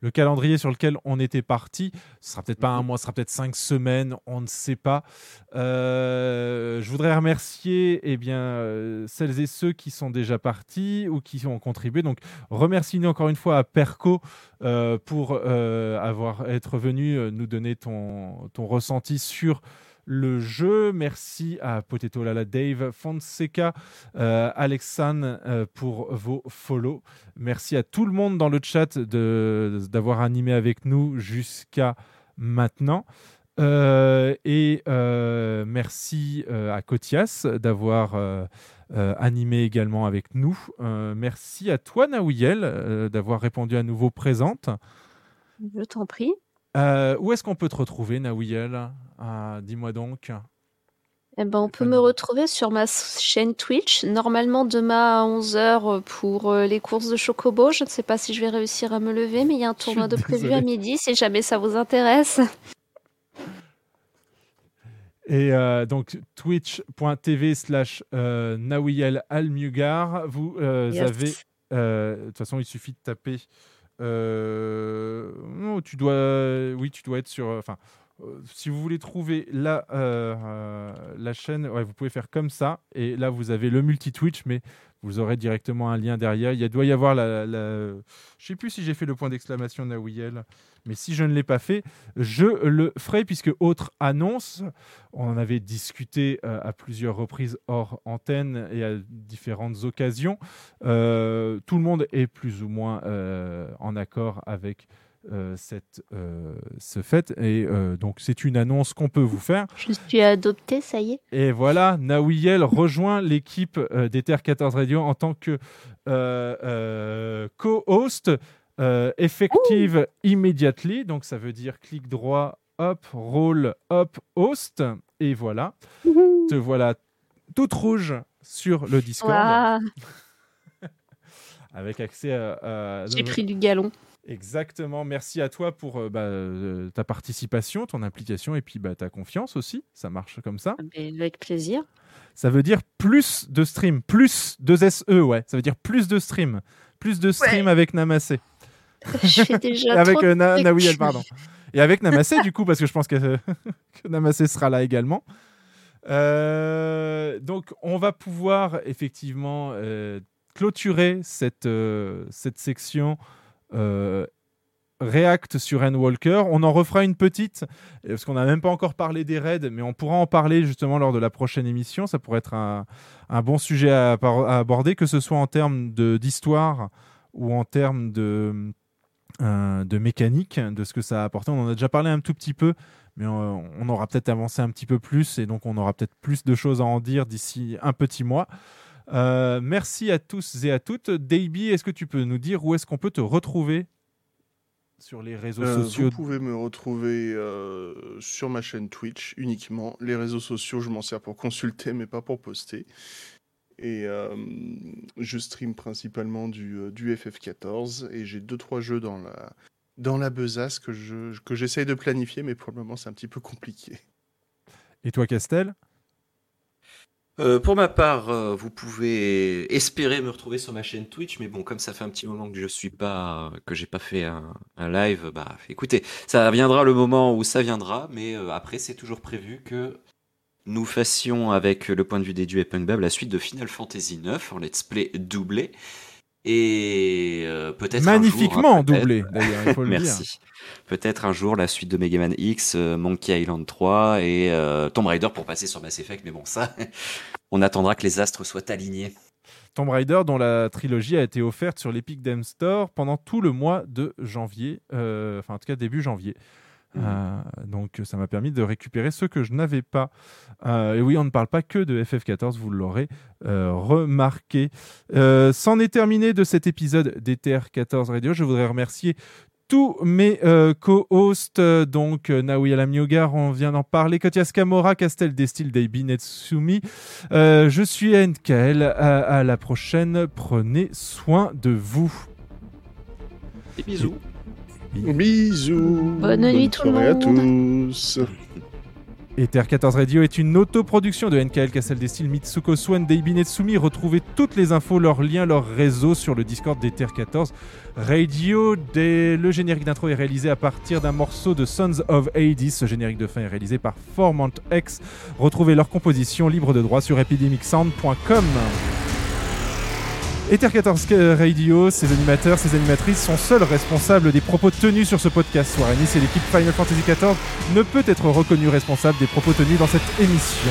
le calendrier sur lequel on était parti, ce sera peut-être pas un mois, ce sera peut-être cinq semaines, on ne sait pas. Euh, je voudrais remercier eh bien, euh, celles et ceux qui sont déjà partis ou qui ont contribué. Donc, remercie-nous encore une fois à Perco euh, pour avoir être venu nous donner ton, ton ressenti sur le jeu. Merci à Potato Lala Dave, Fonseca, euh, Alexandre euh, pour vos follow. Merci à tout le monde dans le chat d'avoir animé avec nous jusqu'à maintenant. Euh, et euh, merci à Kotias d'avoir animé également avec nous. Merci à toi, Naouiel, d'avoir répondu à nouveau présente. Je t'en prie. Euh, où est-ce qu'on peut te retrouver, Naouiel Ah, Dis-moi donc. Eh ben, on peut me retrouver sur ma chaîne Twitch, normalement demain à 11h pour euh, les courses de Chocobo. Je ne sais pas si je vais réussir à me lever, mais il y a un tournoi de prévu à midi si jamais ça vous intéresse. Et euh, donc twitch.tv slash euh, Nawiel Almugar. Vous euh, Yes. avez. euh, De toute façon, il suffit de taper. Euh, tu dois. Oui, tu dois être sur. Enfin. euh, Si vous voulez trouver la, euh, euh, la chaîne, ouais, vous pouvez faire comme ça. Et là, vous avez le multi-Twitch, mais vous aurez directement un lien derrière. Il doit y avoir la. la... Je sais plus si j'ai fait le point d'exclamation Nawiel, mais si je ne l'ai pas fait, je le ferai, puisque autre annonce, on en avait discuté euh, à plusieurs reprises hors antenne et à différentes occasions. Euh, tout le monde est plus ou moins euh, en accord avec cette, euh, ce fait. Et euh, donc, c'est une annonce qu'on peut vous faire. Je suis adoptée, ça y est. Et voilà, Nawiel rejoint l'équipe euh, d'Ether 14 Radio en tant que euh, euh, co-host euh, effective immediately. Donc ça veut dire clic droit, hop, roll, hop, host. Et voilà, te voilà toute rouge sur le Discord. Ouah, Avec accès à... à- J'ai pris du galon. Exactement. Merci à toi pour euh, bah, euh, ta participation, ton implication et puis bah, ta confiance aussi. Ça marche comme ça. Mais avec plaisir. Ça veut dire plus de stream, plus de SE, ouais. Ça veut dire plus de stream, plus de stream avec Namassé. Je fais déjà Et avec trop euh, de Na-. Nawiel, pardon. Et avec Namassé, du coup, parce que je pense que, que Namassé sera là également. Euh, donc, on va pouvoir effectivement euh, clôturer cette, euh, cette section React sur N-Walker. On en refera une petite, euh, parce qu'on n'a même pas encore parlé des raids, mais on pourra en parler justement lors de la prochaine émission. Ça pourrait être un, bon sujet à, aborder, que ce soit en termes d'histoire ou en termes de, euh, de mécanique, de ce que ça a apporté. On en a déjà parlé un tout petit peu, mais on aura peut-être avancé un petit peu plus, et donc on aura peut-être plus de choses à en dire d'ici un petit mois. Euh, merci à tous et à toutes. Davey, est-ce que tu peux nous dire où est-ce qu'on peut te retrouver sur les réseaux Euh, sociaux Vous pouvez me retrouver euh, sur ma chaîne Twitch uniquement. Les réseaux sociaux, je m'en sers pour consulter, mais pas pour poster. Et je stream principalement du, euh, du FF14 et j'ai deux trois jeux dans la dans la besace que je que j'essaye de planifier, mais pour le moment c'est un petit peu compliqué. Et toi, Castel? Euh, pour ma part, euh, vous pouvez espérer me retrouver sur ma chaîne Twitch, mais bon, comme ça fait un petit moment que je suis pas, que j'ai pas fait un, live, bah, écoutez, ça viendra le moment où ça viendra, mais euh, après, c'est toujours prévu que nous fassions avec le point de vue des dieux et Punkbab la suite de Final Fantasy IX en let's play doublé. Et euh, peut-être jour, Magnifiquement hein, peut-être- doublé, d'ailleurs, il faut le. Merci. Peut-être un jour la suite de Mega Man X, euh, Monkey Island 3 et euh, Tomb Raider pour passer sur Mass Effect, mais bon, ça, on attendra que les astres soient alignés. Tomb Raider, dont la trilogie a été offerte sur l'Epic Game Store pendant tout le mois de janvier, enfin en tout cas début janvier. Euh, donc ça m'a permis de récupérer ce que je n'avais pas. Euh, et oui, on ne parle pas que de FF14, vous l'aurez euh, remarqué. Euh, C'en est terminé de cet épisode d'Ether 14 Radio. Je voudrais remercier tous mes euh, co-hosts, euh, donc euh, Naoui Alam on vient d'en parler, Kotia Skamora, Castel Destil, Daibi Netsumi. Euh, je suis NKL, à, à la prochaine, prenez soin de vous. Des bisous. Bisous. Bonne nuit tout le soirée à monde. tous. Ether 14 Radio est une autoproduction de NKL Castle des styles Mitsuko Swan, Daibi Netsumi. Retrouvez toutes les infos, leurs liens, leurs réseaux sur le Discord d'Ether 14 Radio. Des- Le générique d'intro est réalisé à partir d'un morceau de Sons of Hades. Ce générique de fin est réalisé par Formant X. Retrouvez leur composition libre de droit sur epidemicsound.com. Ether 14 Radio, ses animateurs, ses animatrices sont seuls responsables des propos tenus sur ce podcast. Soiranis et l'équipe Final Fantasy XIV ne peut être reconnu responsable des propos tenus dans cette émission.